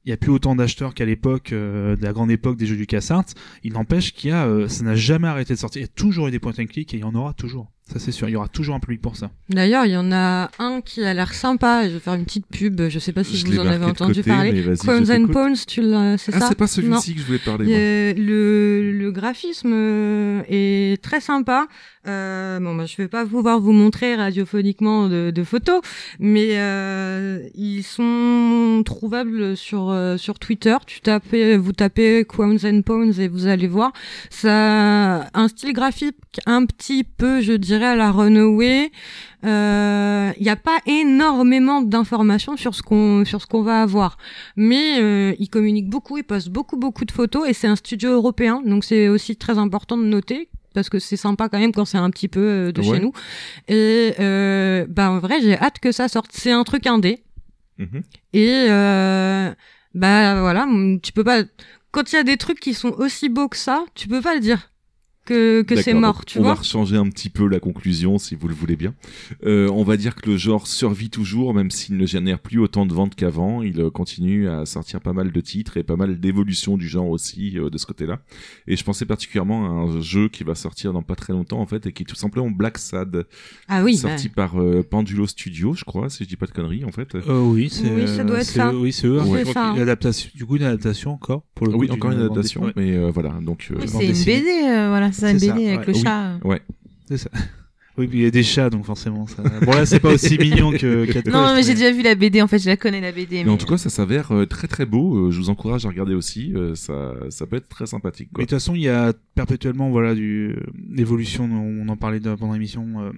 il y a plus autant d'acheteurs qu'à l'époque, euh, de la grande époque des jeux du LucasArts, il n'empêche qu'il y a, euh, ça n'a jamais arrêté de sortir. Il y a toujours eu des point and click et il y en aura toujours. Ça, c'est sûr. Il y aura toujours un public pour ça. D'ailleurs, il y en a un qui a l'air sympa. Je vais faire une petite pub. Je sais pas si Je vous en avez entendu côté, parler. Crows and. Bones, tu l'as, c'est Ah, ça c'est pas celui-ci que je voulais parler, moi. Euh, le, le graphisme euh, est très sympa. Euh, bon, bah, je vais pas pouvoir vous montrer radiophoniquement de, de photos, mais euh, ils sont trouvables sur euh, sur Twitter. Tu tapez, vous tapez Quones and Pones et vous allez voir. Ça, un style graphique un petit peu, je dirais, à la Runaway. Euh, Il n'y a pas énormément d'informations sur ce qu'on sur ce qu'on va avoir, mais euh, ils communiquent beaucoup, ils postent beaucoup beaucoup de photos et c'est un studio européen, donc c'est aussi très important de noter parce que c'est sympa quand même quand c'est un petit peu euh, de Ouais. chez nous. Et euh, bah en vrai, j'ai hâte que ça sorte. C'est un truc indé Mhm. et euh, bah voilà, tu peux pas quand il y a des trucs qui sont aussi beaux que ça, tu peux pas le dire que que c'est mort, tu on vois. va changer un petit peu la conclusion si vous le voulez bien. Euh, on va dire que le genre survit toujours, même s'il ne génère plus autant de ventes qu'avant. Il euh, continue à sortir pas mal de titres et pas mal d'évolutions du genre aussi euh, de ce côté-là. Et je pensais particulièrement à un jeu qui va sortir dans pas très longtemps en fait et qui est tout simplement Black Sad, Ah oui, sorti bah, par euh, Pendulo Studio, je crois, si je dis pas de conneries en fait. Euh, oui, c'est. Oui, ça doit être c'est- ça. Oui, c'est eux. Crois ça. Du coup, une adaptation encore pour le oui, coup, encore une adaptation. Ouais. mais euh, voilà. Donc euh, Oui, c'est une. BD, euh, voilà, c'est une C'est ça, BD avec ouais. le Oui. chat. C'est ça. Oui, puis il y a des chats, donc forcément. Ça... Bon, là, c'est pas aussi mignon que Cat Non, mais j'ai déjà vu la BD, en fait, je la connais la BD. Mais en tout cas, ça s'avère euh, très très beau. Euh, je vous encourage à regarder aussi. euh, ça, ça peut être très sympathique. Mais Quoi. de toute façon, il y a perpétuellement voilà du l'évolution. On en parlait de- pendant l'émission. euh,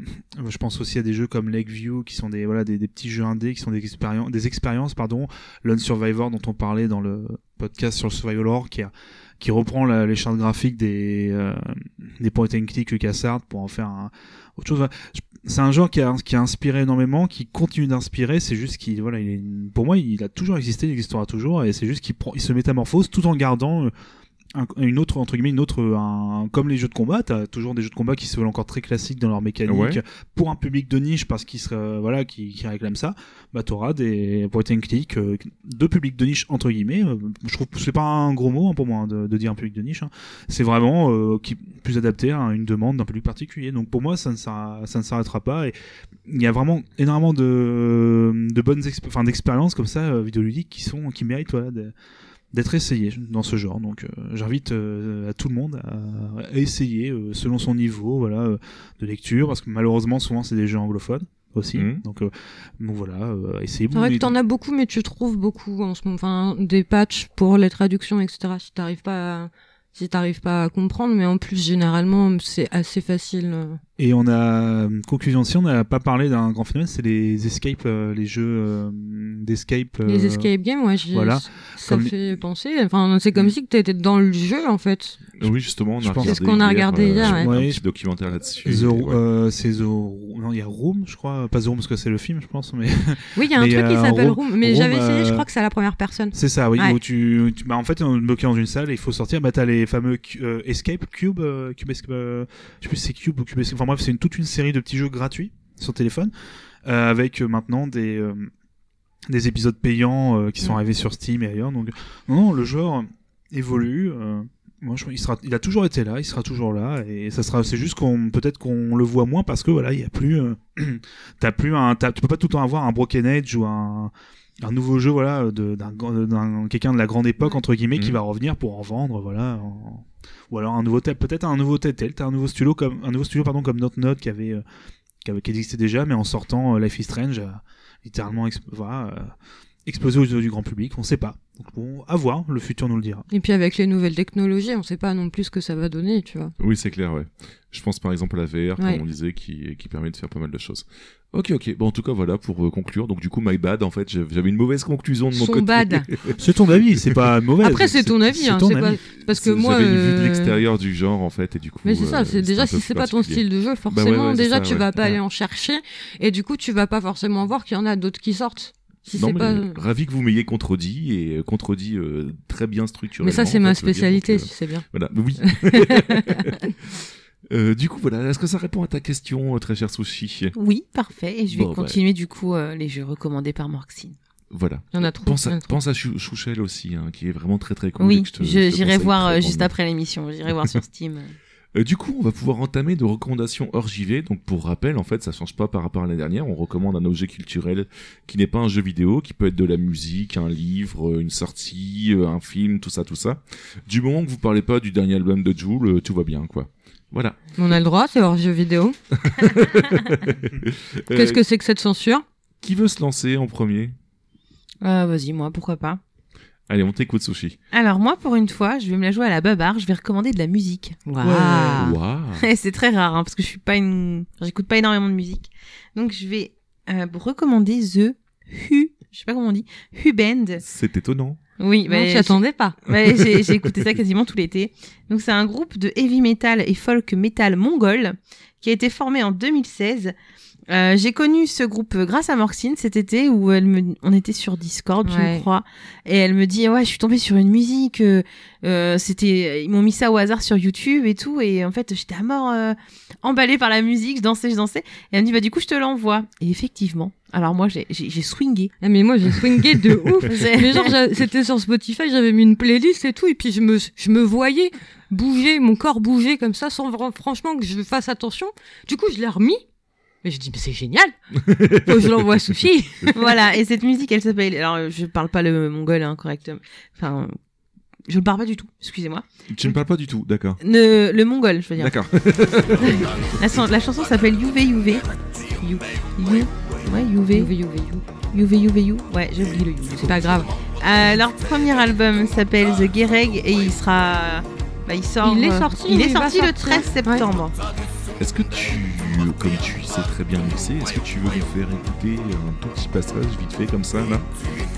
je pense aussi à des jeux comme Lakeview, qui sont des voilà des, des petits jeux indés, qui sont des expériences, des expériences pardon. Lone Survivor dont on parlait dans le podcast sur le survival horror, qui a qui reprend les chartes graphiques des euh, des point and click LucasArts pour en faire autre chose. C'est un genre qui a, inspiré énormément, qui continue d'inspirer. C'est juste qu'il, voilà, pour moi, il a toujours existé, il existera toujours, et c'est juste qu'il se métamorphose tout en gardant euh, un- une autre entre guillemets une autre un- comme les jeux de combat t'as toujours des jeux de combat qui se veulent encore très classiques dans leur mécanique Ouais. pour un public de niche parce qu'ils serait voilà qui, qui réclame ça bah t'auras des point and click euh, de public de niche entre guillemets Euh, je trouve c'est pas un gros mot hein, pour moi hein, de, de dire un public de niche hein. c'est vraiment euh, qui plus adapté à une demande d'un public particulier donc pour moi ça ne ça ne s'arrêtera pas et il y a vraiment énormément de de bonnes enfin d'expériences comme ça euh, vidéoludiques qui sont qui méritent voilà, de- d'être essayé dans ce genre. Donc euh, j'invite euh, à tout le monde à, à essayer euh, selon son niveau voilà, euh, de lecture, parce que malheureusement souvent c'est des jeux anglophones aussi. Mhm. Donc, euh, donc voilà, euh, essayez. C'est vrai que t'en as beaucoup, mais tu trouves beaucoup en ce moment. Enfin, des patchs pour les traductions, etc. Si t'arrives pas, à... si t'arrives pas à comprendre, mais en plus généralement c'est assez facile. Euh. Et on a conclusion si on n'a pas parlé d'un grand phénomène, c'est les escape, euh, les jeux euh, d'escape. euh, Les escape games, ouais, voilà. ça Comme- fait penser. Enfin, c'est comme si que t'étais dans le jeu en fait. Oui, justement, on a regardé C'est ce qu'on a regardé euh, hier, un ouais. petit documentaire là-dessus. Ouais. euh, c'est The non il y a Room je crois pas The Room parce que c'est le film je pense mais Oui, il y a un truc qui euh, s'appelle Room- Room, mais j'avais essayé, je euh, crois que c'est à la première personne. C'est ça, oui. Ouais. Où tu, tu- bah, en fait, on est bloqué dans une salle et il faut sortir. Bah, t'as les fameux euh, Escape, Cube, euh, Cube, Escape, euh, je sais plus si c'est Cube ou Cube Escape. Enfin bref, c'est une, toute une série de petits jeux gratuits sur téléphone euh, avec euh, maintenant des euh, des épisodes payants qui sont arrivés sur Steam et ailleurs. Donc non, non, le genre évolue. moi, je, il sera, il a toujours été là, il sera toujours là, et ça sera, c'est juste qu'on, peut-être qu'on le voit moins parce que voilà, il y a plus, t'as plus un, t'as- tu peux pas tout le temps avoir un Broken Age ou un, un nouveau jeu, voilà, de, d'un, d'un- quelqu'un de la grande époque entre guillemets qui Mhm. va revenir pour en vendre, voilà, en- ou alors un nouveau, tel- peut-être un nouveau Telltale, un nouveau studio comme, un nouveau studio pardon comme Note Note qui avait, euh, qui avait, qui existait déjà, mais en sortant euh, Life is Strange, a littéralement, exp- voilà, euh, explosé aux yeux du grand public, on sait pas. Donc bon, à voir, le futur nous le dira. Et puis avec les nouvelles technologies, on sait pas non plus ce que ça va donner, tu vois. Oui, c'est clair, ouais. Je pense par exemple à la VR, Ouais. comme on disait, qui, qui permet de faire pas mal de choses. Ok, ok. Bon, en tout cas, voilà, pour euh, conclure. Donc, du coup, my bad, en fait, j'ai- j'avais une mauvaise conclusion de mon Son côté. bad. C'est ton avis, c'est pas mauvais. Après, c'est ton avis, hein, ton c'est pas... avis. parce que moi. J'avais une vue de euh, l'extérieur du genre, en fait, et du coup. Mais c'est euh, ça, c'est déjà si c'est pas ton style de jeu, ouais, forcément, ouais, déjà ça, tu ouais. vas pas Ouais. aller en chercher, et du coup tu vas pas forcément voir qu'il y en a d'autres qui sortent. Si non, c'est mais pas. ravi que vous m'ayez contredit et euh, contredit euh, très bien structuré. Mais ça c'est ma spécialité, si c'est bien. Voilà, mais oui. Euh, du coup, voilà, est-ce que ça répond à ta question, euh, très cher Sushi? Oui, parfait. Et je vais Bon, continuer du coup euh, les jeux recommandés par Morxine. Voilà. Il y en a trop. Pense en à, a trop. pense à Chou- Chouchel aussi, hein, qui est vraiment très très cool. oui, j'irai voir euh, juste après l'émission. J'irai voir sur Steam. Euh, du coup, on va pouvoir entamer de recommandations hors JV. Donc, pour rappel, en fait, ça change pas par rapport à l'année dernière. On recommande un objet culturel qui n'est pas un jeu vidéo, qui peut être de la musique, un livre, euh, une sortie, un film, tout ça, tout ça. Du moment que vous parlez pas du dernier album de Joule, tout va bien, quoi. Voilà. On a le droit, c'est hors jeu vidéo. Qu'est-ce que c'est que cette censure? Qui veut se lancer en premier? Euh, Vas-y, moi, pourquoi pas. Allez, on t'écoute, Sushi. Alors moi, pour une fois, je vais me la jouer à la babarre. Je vais recommander de la musique. Waouh. Et c'est très rare, hein, parce que je suis pas une, j'écoute pas énormément de musique. Donc je vais euh, vous recommander The Hu, je sais pas comment on dit, Hu Band. C'est étonnant. Oui, Non, bah, attendais pas. J'ai écouté ça quasiment tout l'été. Donc c'est un groupe de heavy metal et folk metal mongol qui a été formé en 2016. Euh, j'ai connu ce groupe grâce à Morxine cet été où elle me, on était sur Discord, je Ouais. crois, et elle me dit ouais je suis tombée sur une musique, euh, euh, c'était ils m'ont mis ça au hasard sur YouTube et tout et en fait j'étais à mort euh, emballée par la musique, je dansais, je dansais et elle me dit bah du coup je te l'envoie et effectivement alors moi j'ai j'ai j'ai swingé. Ah, mais moi j'ai swingé de ouf. Mais genre c'était sur Spotify, j'avais mis une playlist et tout, et puis je me, je me voyais bouger, mon corps bouger comme ça, sans franchement que je fasse attention. Du coup je l'ai remis. Mais je dis mais c'est génial. Faut que je l'envoie à Sophie. voilà, et cette musique, elle s'appelle. Alors, je parle pas le mongol hein, correctement. Enfin, Je ne parle pas du tout, excusez-moi. Tu ne parles pas du tout, d'accord. Ne- le mongol, je veux dire. D'accord. La, la chanson s'appelle Yuve Yuve. You, you, ouais, Yuve. Youvé, you. Yuve Yuve You. Ouais, j'ai oublié le You. C'est pas grave. Euh, leur premier album s'appelle The Gereg et il sera. Bah, il sort. Il est euh, sorti, Il est sorti le sortir 13 septembre. Est-ce que tu, comme tu sais très bien mixer, est-ce que tu veux nous faire écouter un tout petit passage vite fait comme ça là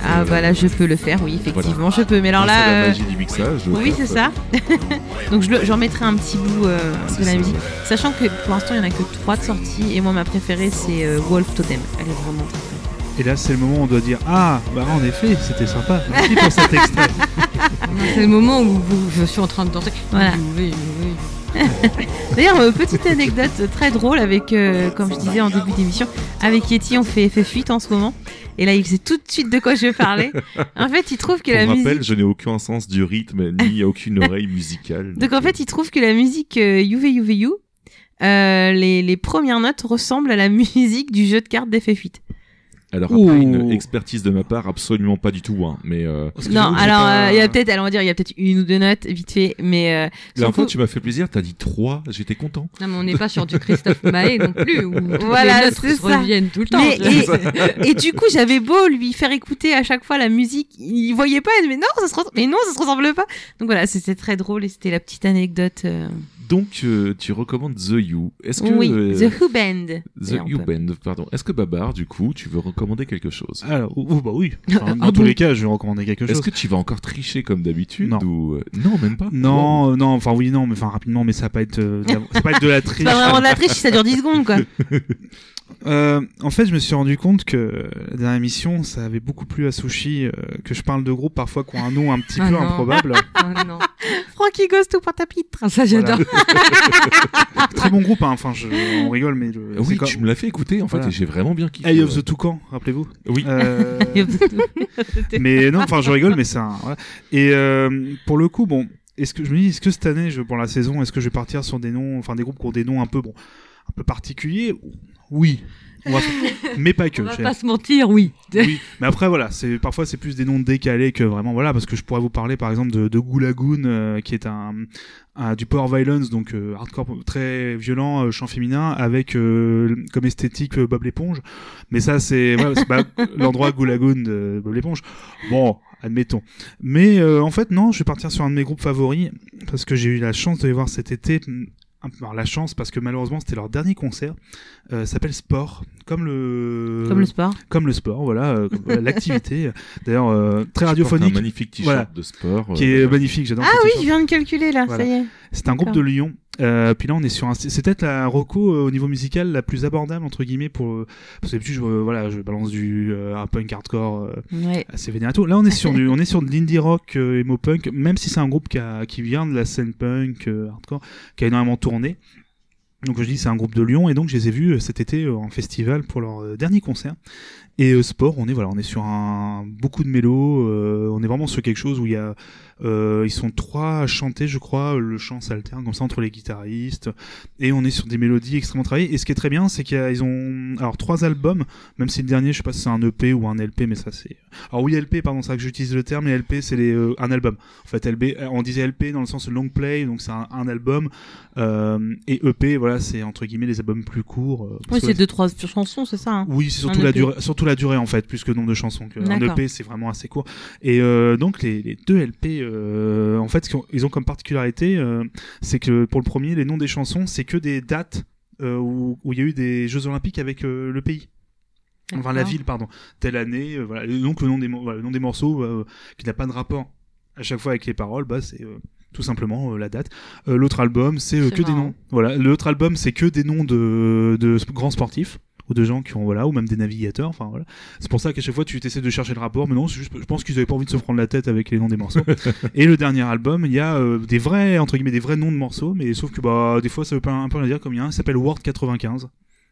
Ah bah là je peux le faire, oui effectivement je peux. Mais alors C'est la là, euh, magie du mixage. oui c'est ça. Donc je j'en mettrai un petit bout euh, de la ça. musique, sachant que pour l'instant il y en a que trois de sorties et moi ma préférée c'est euh, Wolf Totem. Elle est vraiment très très. Et là, c'est le moment où on doit dire Ah, bah en effet, c'était sympa. Merci pour cet extrait. C'est le moment où, je suis en train de danser. Voilà. Youvé, youvé. D'ailleurs euh, petite anecdote très drôle avec, euh, comme je disais en début d'émission, avec Yeti on fait FF8 en ce moment. Et là il sait tout de suite de quoi je vais parler. En fait il trouve que Pour la rappel, musique. je n'ai aucun sens du rythme ni aucune oreille musicale. Donc en fait, il trouve que la musique euh, Yuve Yuve You, euh, les, les premières notes ressemblent à la musique du jeu de cartes d'FF8. Alors après, Ouh. une expertise de ma part, absolument pas du tout. Hein, mais euh, Non, alors pas- euh, il y a peut-être, alors on va dire, il y a peut-être une ou deux notes vite fait, mais euh, coup- tu m'as fait plaisir. T'as dit trois. J'étais content. Non, mais on n'est pas sur du Christophe Maé non plus, où Voilà, les notes c'est ça. reviennent tout le temps. Mais- et, et du coup, j'avais beau lui faire écouter à chaque fois la musique, il voyait pas, il me dit, mais non, ça se ressemble, mais non, ça se ressemble pas. Donc voilà, c'était très drôle et c'était la petite anecdote. Donc, euh, tu recommandes The You. Est-ce que Oui, euh, The Who Band. The You Band, pardon. Est-ce que Babar, du coup, tu veux recommander quelque chose? Alors, oh, bah oui. Enfin, dans Ah tous les cas, je vais recommander quelque Est-ce chose. que tu vas encore tricher comme d'habitude Non. ou euh, non, même pas? Non, non, enfin oui, non, mais enfin rapidement, mais ça va pas être, euh, de la- ça va pas être de la triche. C'est pas vraiment de la triche si ça dure 10 secondes, quoi. Euh, en fait, je me suis rendu compte que la dernière émission, ça avait beaucoup plu à Sushi euh, que je parle de groupes parfois qui ont un nom un petit Ah peu non. improbable. Oh non. Frankie Ghost ou Portapitre. Ah, ça, j'adore. Très bon groupe, hein. enfin, je, on rigole, mais le, Ah Oui, tu me l'as fait écouter en fait Voilà. et j'ai vraiment bien kiffé. Eye of the Toucan, rappelez-vous. Oui. Euh, mais non, enfin, je rigole, mais c'est un. voilà. Et euh, pour le coup, bon, est-ce que je me dis, est-ce que cette année, je, pour la saison, est-ce que je vais partir sur des noms, enfin, des groupes qui ont des noms un peu, bon, un peu particuliers Oui. Va- mais pas que. On va pas se mentir, oui. oui, mais après voilà, c'est parfois c'est plus des noms décalés que vraiment voilà parce que je pourrais vous parler par exemple de, de Gulagoon euh, qui est un, un- du power violence donc euh, hardcore très violent euh, chant féminin avec euh, comme esthétique euh, Bob l'éponge. Mais ça c'est c'est pas l'endroit Gulagoon de Bob l'éponge. Bon, admettons. Mais euh, en fait non, je vais partir sur un de mes groupes favoris parce que j'ai eu la chance de les voir cet été. Un peu- alors, la chance parce que malheureusement c'était leur dernier concert. Euh, s'appelle Sport, comme le Comme le sport. comme le sport, voilà, euh, l'activité. D'ailleurs, euh, très radiophonique, Un magnifique t-shirt Voilà. de sport. qui euh, est magnifique. J'adore. Ah oui, je viens de calculer là, Voilà. ça y est. C'est un groupe de. Lyon. Euh, puis là, on est sur un. C'est peut-être la Rocco euh, au niveau musical la plus abordable entre guillemets pour. euh, Parce que d'habitude, je, euh, voilà, je balance du un punk hardcore. Ouais. assez vénère tout. Là, on est sur du, on est sur de l'indie rock, emo punk, même si c'est un groupe qui, a, qui vient de la scène punk, hardcore, qui a énormément tourné. Donc, je dis, c'est un groupe de Lyon, et donc je les ai vus cet été en festival pour leur dernier concert. Et sport, on est voilà, on est sur un beaucoup de mélos. euh, on est vraiment sur quelque chose où il y a, ils sont trois à chanter, je crois. Le chant s'alterne comme ça entre les guitaristes, et on est sur des mélodies extrêmement travaillées. Et ce qui est très bien, c'est qu'ils ont alors trois albums, même si le dernier, je sais pas si c'est un EP ou un LP, mais ça c'est alors oui, LP, pardon, c'est ça que j'utilise le terme, mais LP c'est les, euh, un album. En fait, euh, on disait LP dans le sens long play, donc c'est un, un album. Euh, et EP, voilà, c'est entre guillemets les albums plus courts. euh, Oui, c'est deux, trois chansons, c'est ça. hein. oui, c'est surtout la EP. durée, surtout la durée en fait, plus que le nombre de chansons. Que un. EP c'est vraiment assez court. Et euh, donc les, les deux LP, euh, en fait, ce qu'ils ont- ils ont comme particularité, euh, c'est que pour le premier, les noms des chansons, c'est que des dates euh, où il y a eu des Jeux Olympiques avec le pays. Enfin la ville, pardon. Telle année, voilà. Et donc le nom des, mo- voilà, le nom des morceaux qui n'a pas de rapport à chaque fois avec les paroles, bah c'est tout simplement euh, la date. Euh, L'autre album, c'est euh, que des noms. Voilà, l'autre album, c'est que des noms de, grands sportifs ou de gens qui ont voilà ou même des navigateurs. Enfin voilà. C'est pour ça qu'à chaque fois tu essaies de chercher le rapport, mais non, c'est juste, je pense qu'ils avaient pas envie de se prendre la tête avec les noms des morceaux. Et le dernier album, il y a euh, des vrais entre guillemets des vrais noms de morceaux, mais sauf que bah des fois ça veut pas un peu rien dire comme il y a un qui s'appelle World 95.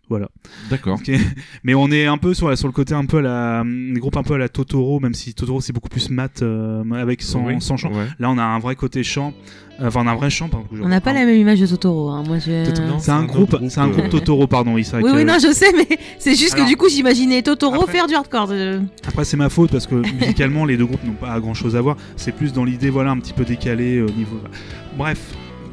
Voilà. D'accord. Mais on est un peu sur, le côté un peu à la, des groupes un peu à la Totoro, même si Totoro c'est beaucoup plus mat euh, avec sans, Oui. sans chant. Ouais. Là, on a un vrai côté chant. Euh, Enfin, on a un vrai chant. pardon, On n'a pas la même image de Totoro. Hein. Moi, je... C'est un un groupe, groupe, c'est un groupe euh, Totoro, pardon. Vrai Oui, que- oui, non, je sais, mais c'est juste Alors, que du coup, j'imaginais Totoro après- faire du hardcore. euh. Après, c'est ma faute parce que musicalement, les deux groupes n'ont pas grand chose à voir. C'est plus dans l'idée, voilà, un petit peu décalé au niveau. Bref,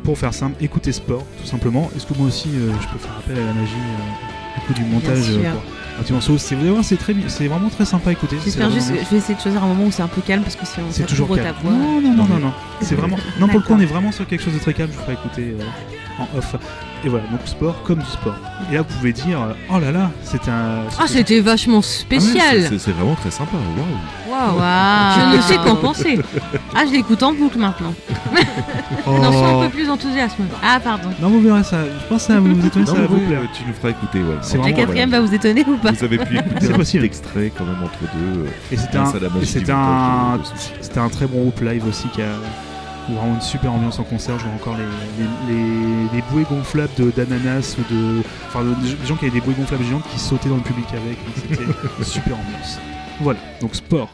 pour faire simple, écoutez sport, tout simplement. Est-ce que moi aussi, euh, je peux faire appel à la magie euh, du coup, du montage euh, pour un petit morceau C'est vous très, c'est vraiment très sympa à écouter. J'espère juste que je vais essayer de choisir un moment où c'est un peu calme parce que si on C'est toujours calme. ta voix. Non, non, non, non, non. C'est vraiment. Non, pour le coup, on est vraiment sur quelque chose de très calme. Je vous ferai écouter en off. Et voilà, donc sport comme du sport. Et là, vous pouvez dire, oh là là, c'est un. Ah, c'était vachement Ah ouais, c'est- spécial. c'est- C'est vraiment très sympa. Waouh. Waouh. Waouh. Je ne sais qu'en penser. Ah, je l'écoute en boucle maintenant. Non, sois Oh. un peu plus enthousiasme. Ah, pardon. Non, vous verrez ça. Je pense que ça va vous étonner, Non, ça va vous plaire. tu nous feras écouter. Ouais. C'est La quatrième va vous étonner ou pas Vous avez pu écouter C'est un possible. petit extrait quand même entre deux. Et c'était un, c'était un, c'était un très bon groupe live aussi qui a vraiment une super ambiance en concert. Je vois encore les, les, les, les bouées gonflables de- d'ananas ou de. Enfin, de- des gens qui avaient des bouées gonflables géantes qui sautaient dans le public avec. C'était une super ambiance. Voilà, donc sport.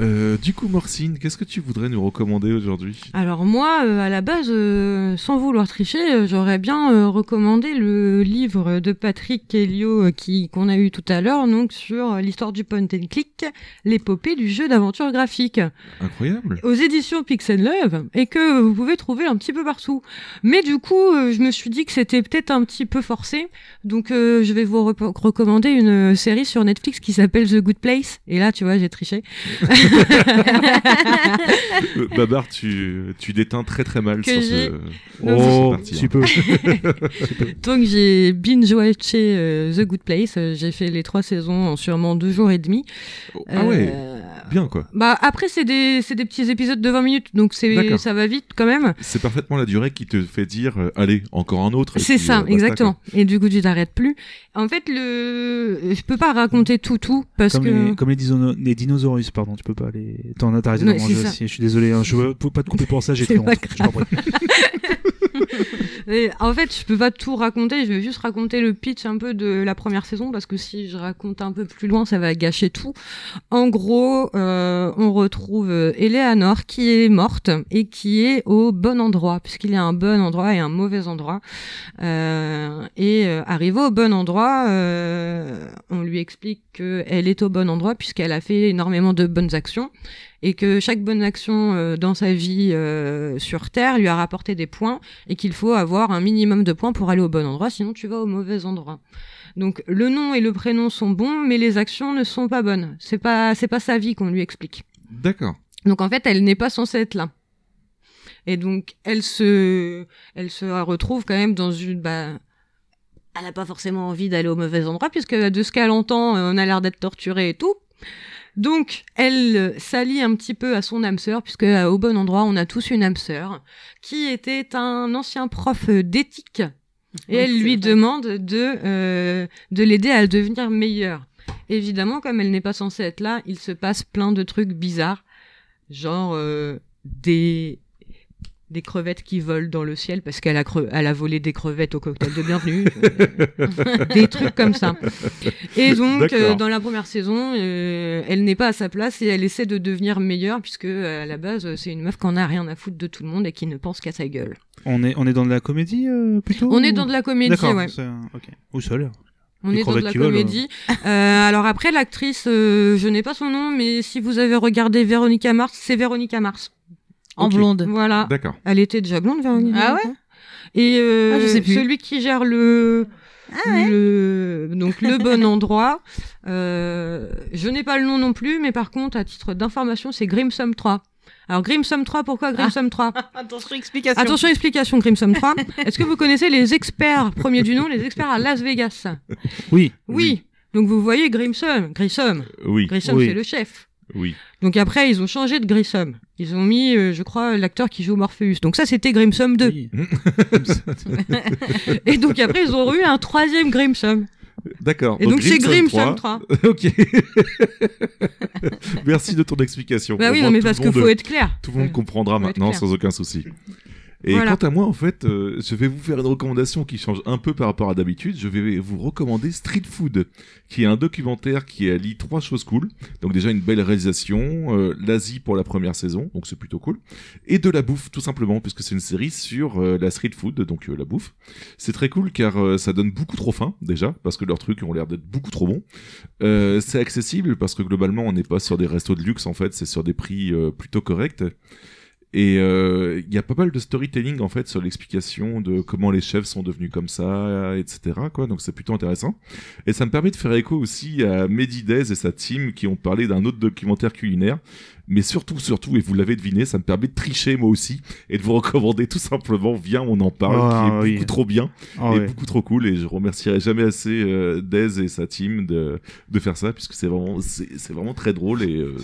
Euh, du coup, Morcine, qu'est-ce que tu voudrais nous recommander aujourd'hui? Alors moi, euh, à la base, euh, sans vouloir tricher, euh, j'aurais bien euh, recommandé le livre de Patrick Helio qui qu'on a eu tout à l'heure, donc sur l'histoire du point and click, l'épopée du jeu d'aventure graphique, Incroyable. aux éditions Pixel Love, et que vous pouvez trouver un petit peu partout. Mais du coup, euh, je me suis dit que c'était peut-être un petit peu forcé, donc euh, je vais vous re- recommander une série sur Netflix qui s'appelle The Good Place. Et là, tu vois, j'ai triché. Babar, tu, tu déteins très très mal Que sur ce. Non, Oh, parti, tu hein. peux. Donc j'ai binge-watché euh, The Good Place. Euh, J'ai fait les trois saisons en sûrement deux jours et demi. Oh, Ah ouais, Euh, bien quoi. Bah après c'est des c'est des petits épisodes de 20 minutes donc c'est ça va vite quand même. C'est parfaitement la durée qui te fait dire euh, allez, encore un autre. C'est ça euh, basta, exactement. Et du coup tu t'arrêtes plus. En fait le je peux pas raconter tout tout parce Comme, que les, comme les dinosaures, pardon, tu peux pas les. T'en as t'as Ouais, d'en manger aussi. Je suis désolé, hein, je veux peux pas te couper pour ça, j'ai honte. Je en fait, je peux pas tout raconter, je vais juste raconter le pitch un peu de la première saison parce que si je raconte un peu plus loin, ça va gâcher tout. En gros, euh, on retrouve Eleanor qui est morte et qui est au bon endroit puisqu'il y a un bon endroit et un mauvais endroit. Euh, et euh, arrivé au bon endroit, euh, on lui explique qu'elle est au bon endroit puisqu'elle a fait énormément de bonnes actions et que chaque bonne action euh, dans sa vie euh, sur Terre lui a rapporté des points et qu'il faut avoir un minimum de points pour aller au bon endroit, sinon tu vas au mauvais endroit. Donc le nom et le prénom sont bons, mais les actions ne sont pas bonnes. C'est pas c'est pas sa vie qu'on lui explique. D'accord. Donc en fait, elle n'est pas censée être là. Et donc elle se elle se retrouve quand même dans une bah elle n'a pas forcément envie d'aller au mauvais endroit puisque de ce qu'elle entend, euh, on a l'air d'être torturé et tout. Donc, elle euh, s'allie un petit peu à son âme sœur, puisque euh, au bon endroit, on a tous une âme sœur, qui était un ancien prof euh, d'éthique, et elle lui demande de, euh, de l'aider à devenir meilleure. Évidemment, comme elle n'est pas censée être là, il se passe plein de trucs bizarres, genre euh, des des crevettes qui volent dans le ciel parce qu'elle a, cre- elle a volé des crevettes au cocktail de bienvenue, euh, des trucs comme ça. Et donc, euh, dans la première saison, euh, elle n'est pas à sa place et elle essaie de devenir meilleure puisque à la base, c'est une meuf qui en a rien à foutre de tout le monde et qui ne pense qu'à sa gueule. On est, on est dans de la comédie euh, plutôt On ou- est dans de la comédie, ouais. Ou seul. On Les est dans de la comédie. Euh, alors après, l'actrice, euh, je n'ai pas son nom, mais si vous avez regardé Véronica Mars, c'est Véronica Mars. En blonde. Voilà. D'accord. Elle était déjà blonde, Véronica. Ah hein. Et euh, Ah, je sais plus. celui qui gère le, Ah ouais. le donc le bon endroit, euh, je n'ai pas le nom non plus, mais par contre, à titre d'information, c'est Grimsum 3. Alors Grimsum 3, pourquoi Grimsum 3 Attention, explication. Attention, explication Grimsum 3. Est-ce que vous connaissez les experts, premier du nom, les experts à Las Vegas? Oui. Oui. Donc vous voyez Grimsum, Grissom. Oui. Grissom, Oui. c'est le chef. Oui. Donc après, ils ont changé de Grissom. Ils ont mis, euh, je crois, l'acteur qui joue Morpheus. Donc ça, c'était Grimsum 2. Oui. Et donc après, ils ont eu un troisième Grimsum. D'accord. Et donc, c'est Grimsum 3. ok. Merci de ton explication. Bah oui, moins, non, mais parce qu'il faut être clair. Tout le monde comprendra faut maintenant sans aucun souci. Et Voilà. quant à moi, en fait, euh, je vais vous faire une recommandation qui change un peu par rapport à d'habitude. Je vais vous recommander Street Food, qui est un documentaire qui allie trois choses cool. Donc déjà une belle réalisation, euh, l'Asie pour la première saison, donc c'est plutôt cool, et de la bouffe tout simplement, puisque c'est une série sur euh, la street food, donc la bouffe. C'est très cool car ça donne beaucoup trop faim déjà, parce que leurs trucs ont l'air d'être beaucoup trop bons. C'est accessible parce que globalement on n'est pas sur des restos de luxe en fait, c'est sur des prix plutôt corrects. Et euh, il y a pas mal de storytelling en fait sur l'explication de comment les chefs sont devenus comme ça, etc. Quoi. Donc c'est plutôt intéressant. Et ça me permet de faire écho aussi à Mehdi Dez et sa team qui ont parlé d'un autre documentaire culinaire. Mais surtout, surtout, et vous l'avez deviné, ça me permet de tricher moi aussi et de vous recommander tout simplement Viens, on en parle, Ah, qui est oui. beaucoup trop bien Ah et beaucoup trop cool. Et je remercierai jamais assez euh, Dez et sa team de, de faire ça puisque c'est vraiment, c'est c'est vraiment très drôle et euh,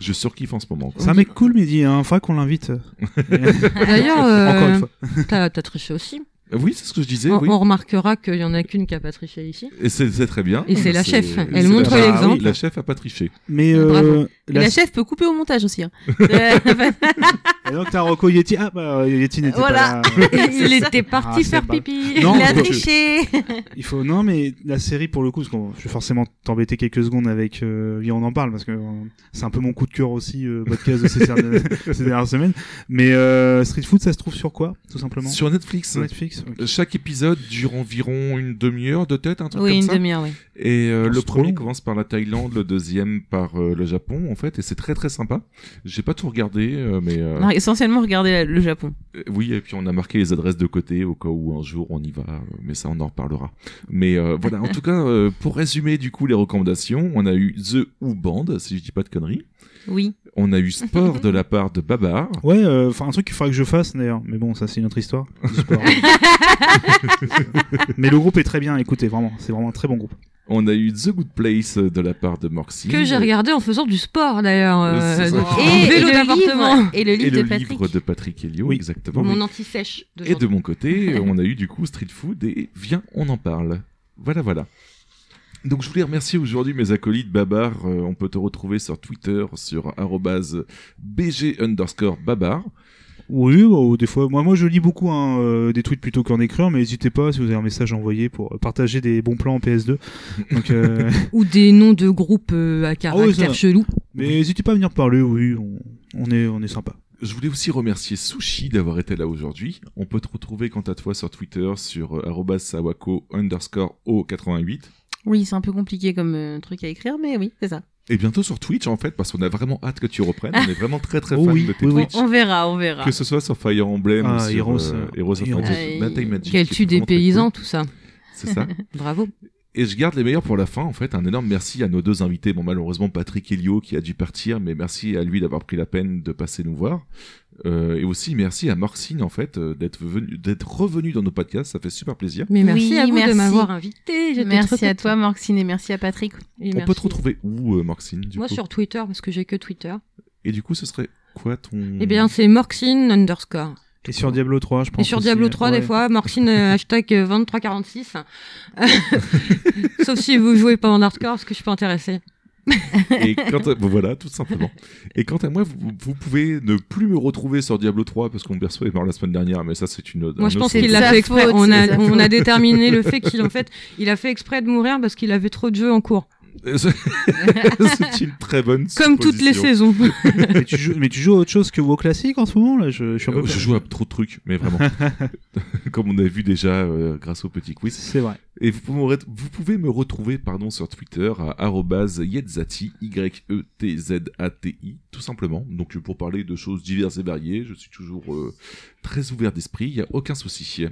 je surkiffe en ce moment. quoi. C'est un mec cool, Mehdi. Hein. Faudrait qu'on l'invite. D'ailleurs, Encore une euh, fois. t'as t'as triché aussi. Oui, c'est ce que je disais. On, oui. on remarquera qu'il y en a qu'une qui a pas triché ici. Et c'est c'est très bien. Et c'est la chef. Elle la- montre Ah l'exemple. oui, la chef a pas triché. Mais euh, La chef peut couper au montage aussi. hein. Et donc t'as Rocco Yeti. Ah bah Yeti n'était Voilà. pas là. Il était parti Ah, faire pas- pipi. Non, Il a triché. Il faut non mais la série pour le coup parce que je vais forcément t'embêter quelques secondes avec euh, Viens, on en parle parce que euh, c'est un peu mon coup de cœur aussi euh, podcast de ces, dernières- ces dernières semaines. Mais euh, Street Food ça se trouve sur quoi tout simplement? Sur Netflix. Sur Netflix. Chaque épisode dure environ une demi-heure de tête, un truc Oui, comme une ça. demi-heure, oui. Et euh, le premier commence par la Thaïlande, le deuxième par euh, le Japon, en fait, et c'est très très sympa. J'ai pas tout regardé, euh, mais euh, On a essentiellement regardé la- le Japon. euh, oui, et puis on a marqué les adresses de côté au cas où un jour on y va, euh, mais ça on en reparlera. Mais euh, voilà, en tout cas, pour résumer du coup les recommandations, on a eu The Who Band, si je dis pas de conneries. Oui. On a eu Sport de la part de Babar. Ouais, euh, enfin un truc qu'il faudrait que je fasse d'ailleurs. Mais bon, ça c'est une autre histoire. sport. mais le groupe est très bien. Écoutez, vraiment, c'est vraiment un très bon groupe. On a eu The Good Place de la part de Morxine. Que j'ai regardé en faisant du sport d'ailleurs. euh, ça. donc, Oh. en Et, vélo le livre, et le Et livre le de Patrick. livre de Patrick Helio, Oui. exactement. Mon anti-sèche. Et de mon côté, on a eu du coup Street Food et Viens, on en parle. Voilà, voilà. Donc je voulais remercier aujourd'hui mes acolytes Babar. Euh, on peut te retrouver sur Twitter sur arrobase bg underscore babar. Oui, bah, des fois. Moi, moi, je lis beaucoup hein, euh, des tweets plutôt qu'en écrire, mais n'hésitez pas si vous avez un message à envoyer pour euh, partager des bons plans en PS2. Donc, euh, Ou des noms de groupes euh, à oui, caractère chelou. mais n'hésitez pas à venir parler. Oui, on, on est, on est sympa. Je voulais aussi remercier Sushi d'avoir été là aujourd'hui. On peut te retrouver quant à toi sur Twitter sur sawako underscore o88. Oui, c'est un peu compliqué comme euh, truc à écrire, mais oui, c'est ça. Et bientôt sur Twitch en fait, parce qu'on a vraiment hâte que tu reprennes. On est vraiment très très Oh fan oui, de tes oui. Twitch. On verra, on verra. Que ce soit sur Fire Emblem Ah, ou sur Heroes, euh, euh, Heroes of Heroes. Magic, Bataille Magic. Qu'elle tue des paysans, cool. tout ça. C'est ça. Bravo. Et je garde les meilleurs pour la fin, en fait. Un énorme merci à nos deux invités. Bon, malheureusement, Patrick Helio qui a dû partir, mais merci à lui d'avoir pris la peine de passer nous voir. Euh, et aussi merci à Morcine, en fait, euh, d'être venu, d'être revenu dans nos podcasts. Ça fait super plaisir. Mais merci Oui, à vous merci. de m'avoir invité. Merci à toi, Maxine, et merci à Patrick. Et On merci. peut te retrouver où, euh, Morcine, du Moi coup? sur Twitter, parce que j'ai que Twitter. Et du coup, ce serait quoi ton... Eh bien, c'est Morxine underscore. Et sur Diablo 3, je pense. Et sur aussi, Diablo euh, 3, ouais. des fois, Morxine euh, hashtag euh, 2346. Sauf si vous jouez pas en hardcore, parce que je suis pas intéressée. Et quant à... bon, voilà, tout simplement. Et quant à moi, vous, vous pouvez ne plus me retrouver sur Diablo 3 parce qu'on perçoit est mort la semaine dernière, mais ça, c'est une autre. Moi, un je pense qu'il l'a fait exprès. faute, on, a, on a déterminé le fait qu'il en fait, il a fait exprès de mourir parce qu'il avait trop de jeux en cours. C'est une très bonne Comme toutes les saisons. mais, tu joues, mais tu joues à autre chose que WoW classique en ce moment là? Je, je suis un peu. Euh, je joue à trop de trucs, mais vraiment. Comme on a vu déjà euh, grâce au petit quiz. C'est vrai. Et vous pouvez, me re- vous pouvez me retrouver pardon, sur Twitter à yetzati, Y-E-T-Z-A-T-I, tout simplement. Donc euh, pour parler de choses diverses et variées, je suis toujours euh, très ouvert d'esprit, il n'y a aucun souci.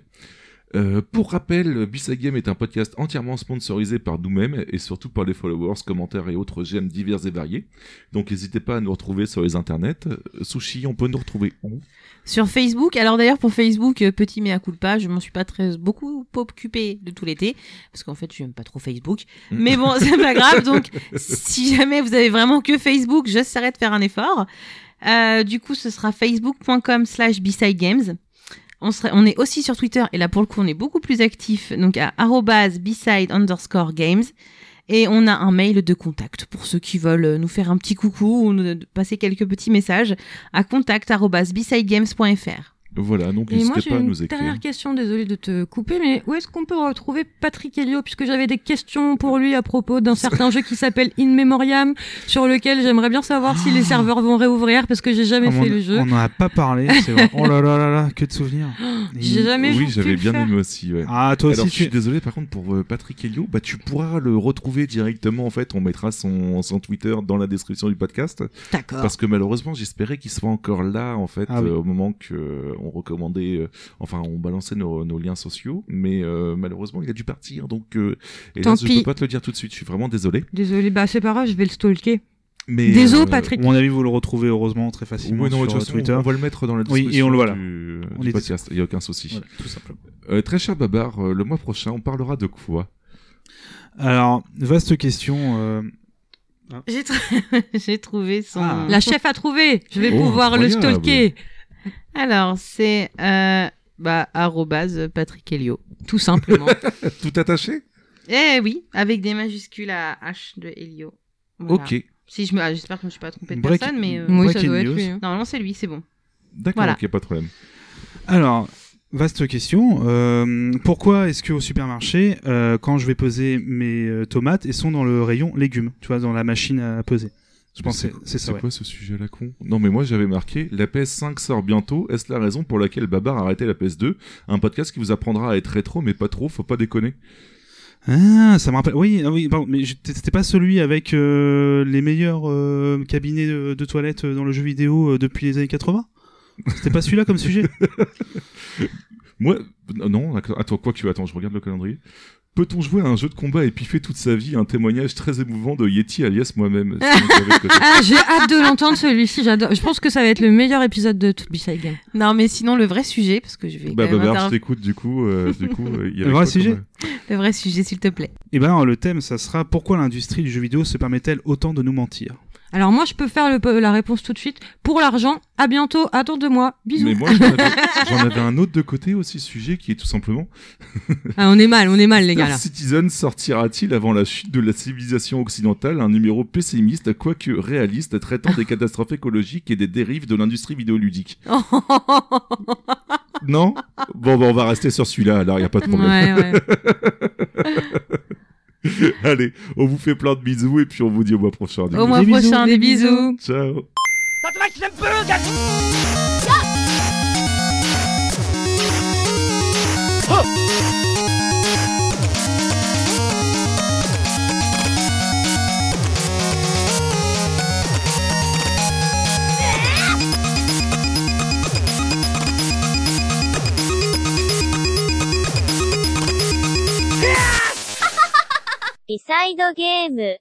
Euh, pour rappel, Bisa Game est un podcast entièrement sponsorisé par nous-mêmes et surtout par les followers, commentaires et autres j'aime divers et variés. Donc n'hésitez pas à nous retrouver sur les internets. Euh, Sushi, on peut nous retrouver où? Sur Facebook, alors d'ailleurs pour Facebook, euh, petit mea culpa, je m'en suis pas très beaucoup occupé de tout l'été, parce qu'en fait je n'aime pas trop Facebook. Mm. Mais bon, c'est pas grave, donc si jamais vous avez vraiment que Facebook, j'essaierai de faire un effort. Euh, du coup, ce sera facebook.com slash games. On, est aussi sur Twitter, et là pour le coup on est beaucoup plus actif, donc à beside underscore games. Et on a un mail de contact pour ceux qui veulent nous faire un petit coucou ou nous passer quelques petits messages à contact arobase besidegames.fr. Voilà, donc Et n'hésitez pas à nous écrire. dernière question, désolé de te couper, mais où est-ce qu'on peut retrouver Patrick Helio Puisque j'avais des questions pour lui à propos d'un certain jeu qui s'appelle In Memoriam, sur lequel j'aimerais bien savoir si les serveurs vont réouvrir, parce que j'ai jamais Oh, fait on- le jeu. On n'en a pas parlé, c'est vrai. Oh là là là là, que de souvenirs. J'ai jamais Oui, j'avais bien aimé aussi. Ouais. Ah, toi aussi, Alors, je suis désolé, par contre, pour euh, Patrick Helio, bah, tu pourras le retrouver directement, en fait. On mettra son, son Twitter dans la description du podcast. D'accord. Parce que malheureusement, j'espérais qu'il soit encore là, en fait, Ah oui. euh, au moment que euh, on recommandait, euh, enfin, on balançait nos, nos liens sociaux. Mais euh, malheureusement, il a dû partir. Donc, euh, hélas, Tant je pis. peux pas te le dire tout de suite. Je suis vraiment désolé. Désolé, bah c'est pas grave, je vais le stalker. Mais, Désolé, euh, Patrick. À mon avis, vous le retrouvez heureusement très facilement Oui, non, sur façon, Twitter. on va le mettre dans la Oui, description et on le- voilà. du, On du est- podcast. Il n'y a aucun souci. Voilà, tout simplement. Euh, très cher Babar, euh, le mois prochain, on parlera de quoi? Alors, vaste question. euh, J'ai tr- j'ai trouvé son. Ah. La chef a trouvé Je vais Oh, pouvoir le stalker. Alors, c'est euh, bah, arrobase Patrick Helio. Tout simplement. Tout attaché? Eh oui, avec des majuscules à H de Helio. Voilà. Ok. Si je me, ah, j'espère que je me suis pas trompé de Break- personne, mais euh, oui, ça doit être lui. hein. normalement c'est lui, c'est bon. D'accord, Voilà. ok, pas de problème. Alors, vaste question. Euh, pourquoi est-ce que au supermarché, euh, quand je vais peser mes euh, tomates, elles sont dans le rayon légumes, tu vois, dans la machine à peser? Je pense que c'est- ça. C'est ouais. quoi ce sujet à la con? Non, mais moi j'avais marqué la PS5 sort bientôt. Est-ce la raison pour laquelle Babar a arrêté la PS2 Un podcast qui vous apprendra à être rétro, mais pas trop, faut pas déconner. Ah, ça me rappelle. Oui, ah oui, pardon, mais c'était pas celui avec euh, les meilleurs euh, cabinets de, de toilettes dans le jeu vidéo euh, depuis les années 80 C'était pas celui-là comme sujet? Moi, euh, non. Attends, quoi que tu attends, je regarde le calendrier. Peut-on jouer à un jeu de combat et piffer toute sa vie Un témoignage très émouvant de Yeti alias moi-même. Si Ah, j'ai hâte de l'entendre celui-ci, j'adore. Je pense que ça va être le meilleur épisode de toute Beside Game. Non, mais sinon le vrai sujet, parce que je vais. Bah, quand même je t'écoute du coup. euh, du coup, euh, y Le vrai quoi sujet Le vrai sujet, s'il te plaît. Et ben, le thème, ça sera pourquoi l'industrie du jeu vidéo se permet-elle autant de nous mentir? Alors moi, je peux faire le- la réponse tout de suite. Pour l'argent, à bientôt, attends de moi. Bisous. Mais moi, j'en avais, un autre de côté aussi, sujet qui est tout simplement Ah, on est mal, on est mal les gars là. Citizen sortira-t-il avant la chute de la civilisation occidentale un numéro pessimiste, quoique réaliste, traitant des catastrophes écologiques et des dérives de l'industrie vidéoludique? Non? Bon, bah, on va rester sur celui-là, alors il n'y a pas de problème. ouais, ouais. Allez, on vous fait plein de bisous et puis on vous dit au mois prochain. Au mois Des bisous. prochain, des bisous. Ciao ビサイドゲーム。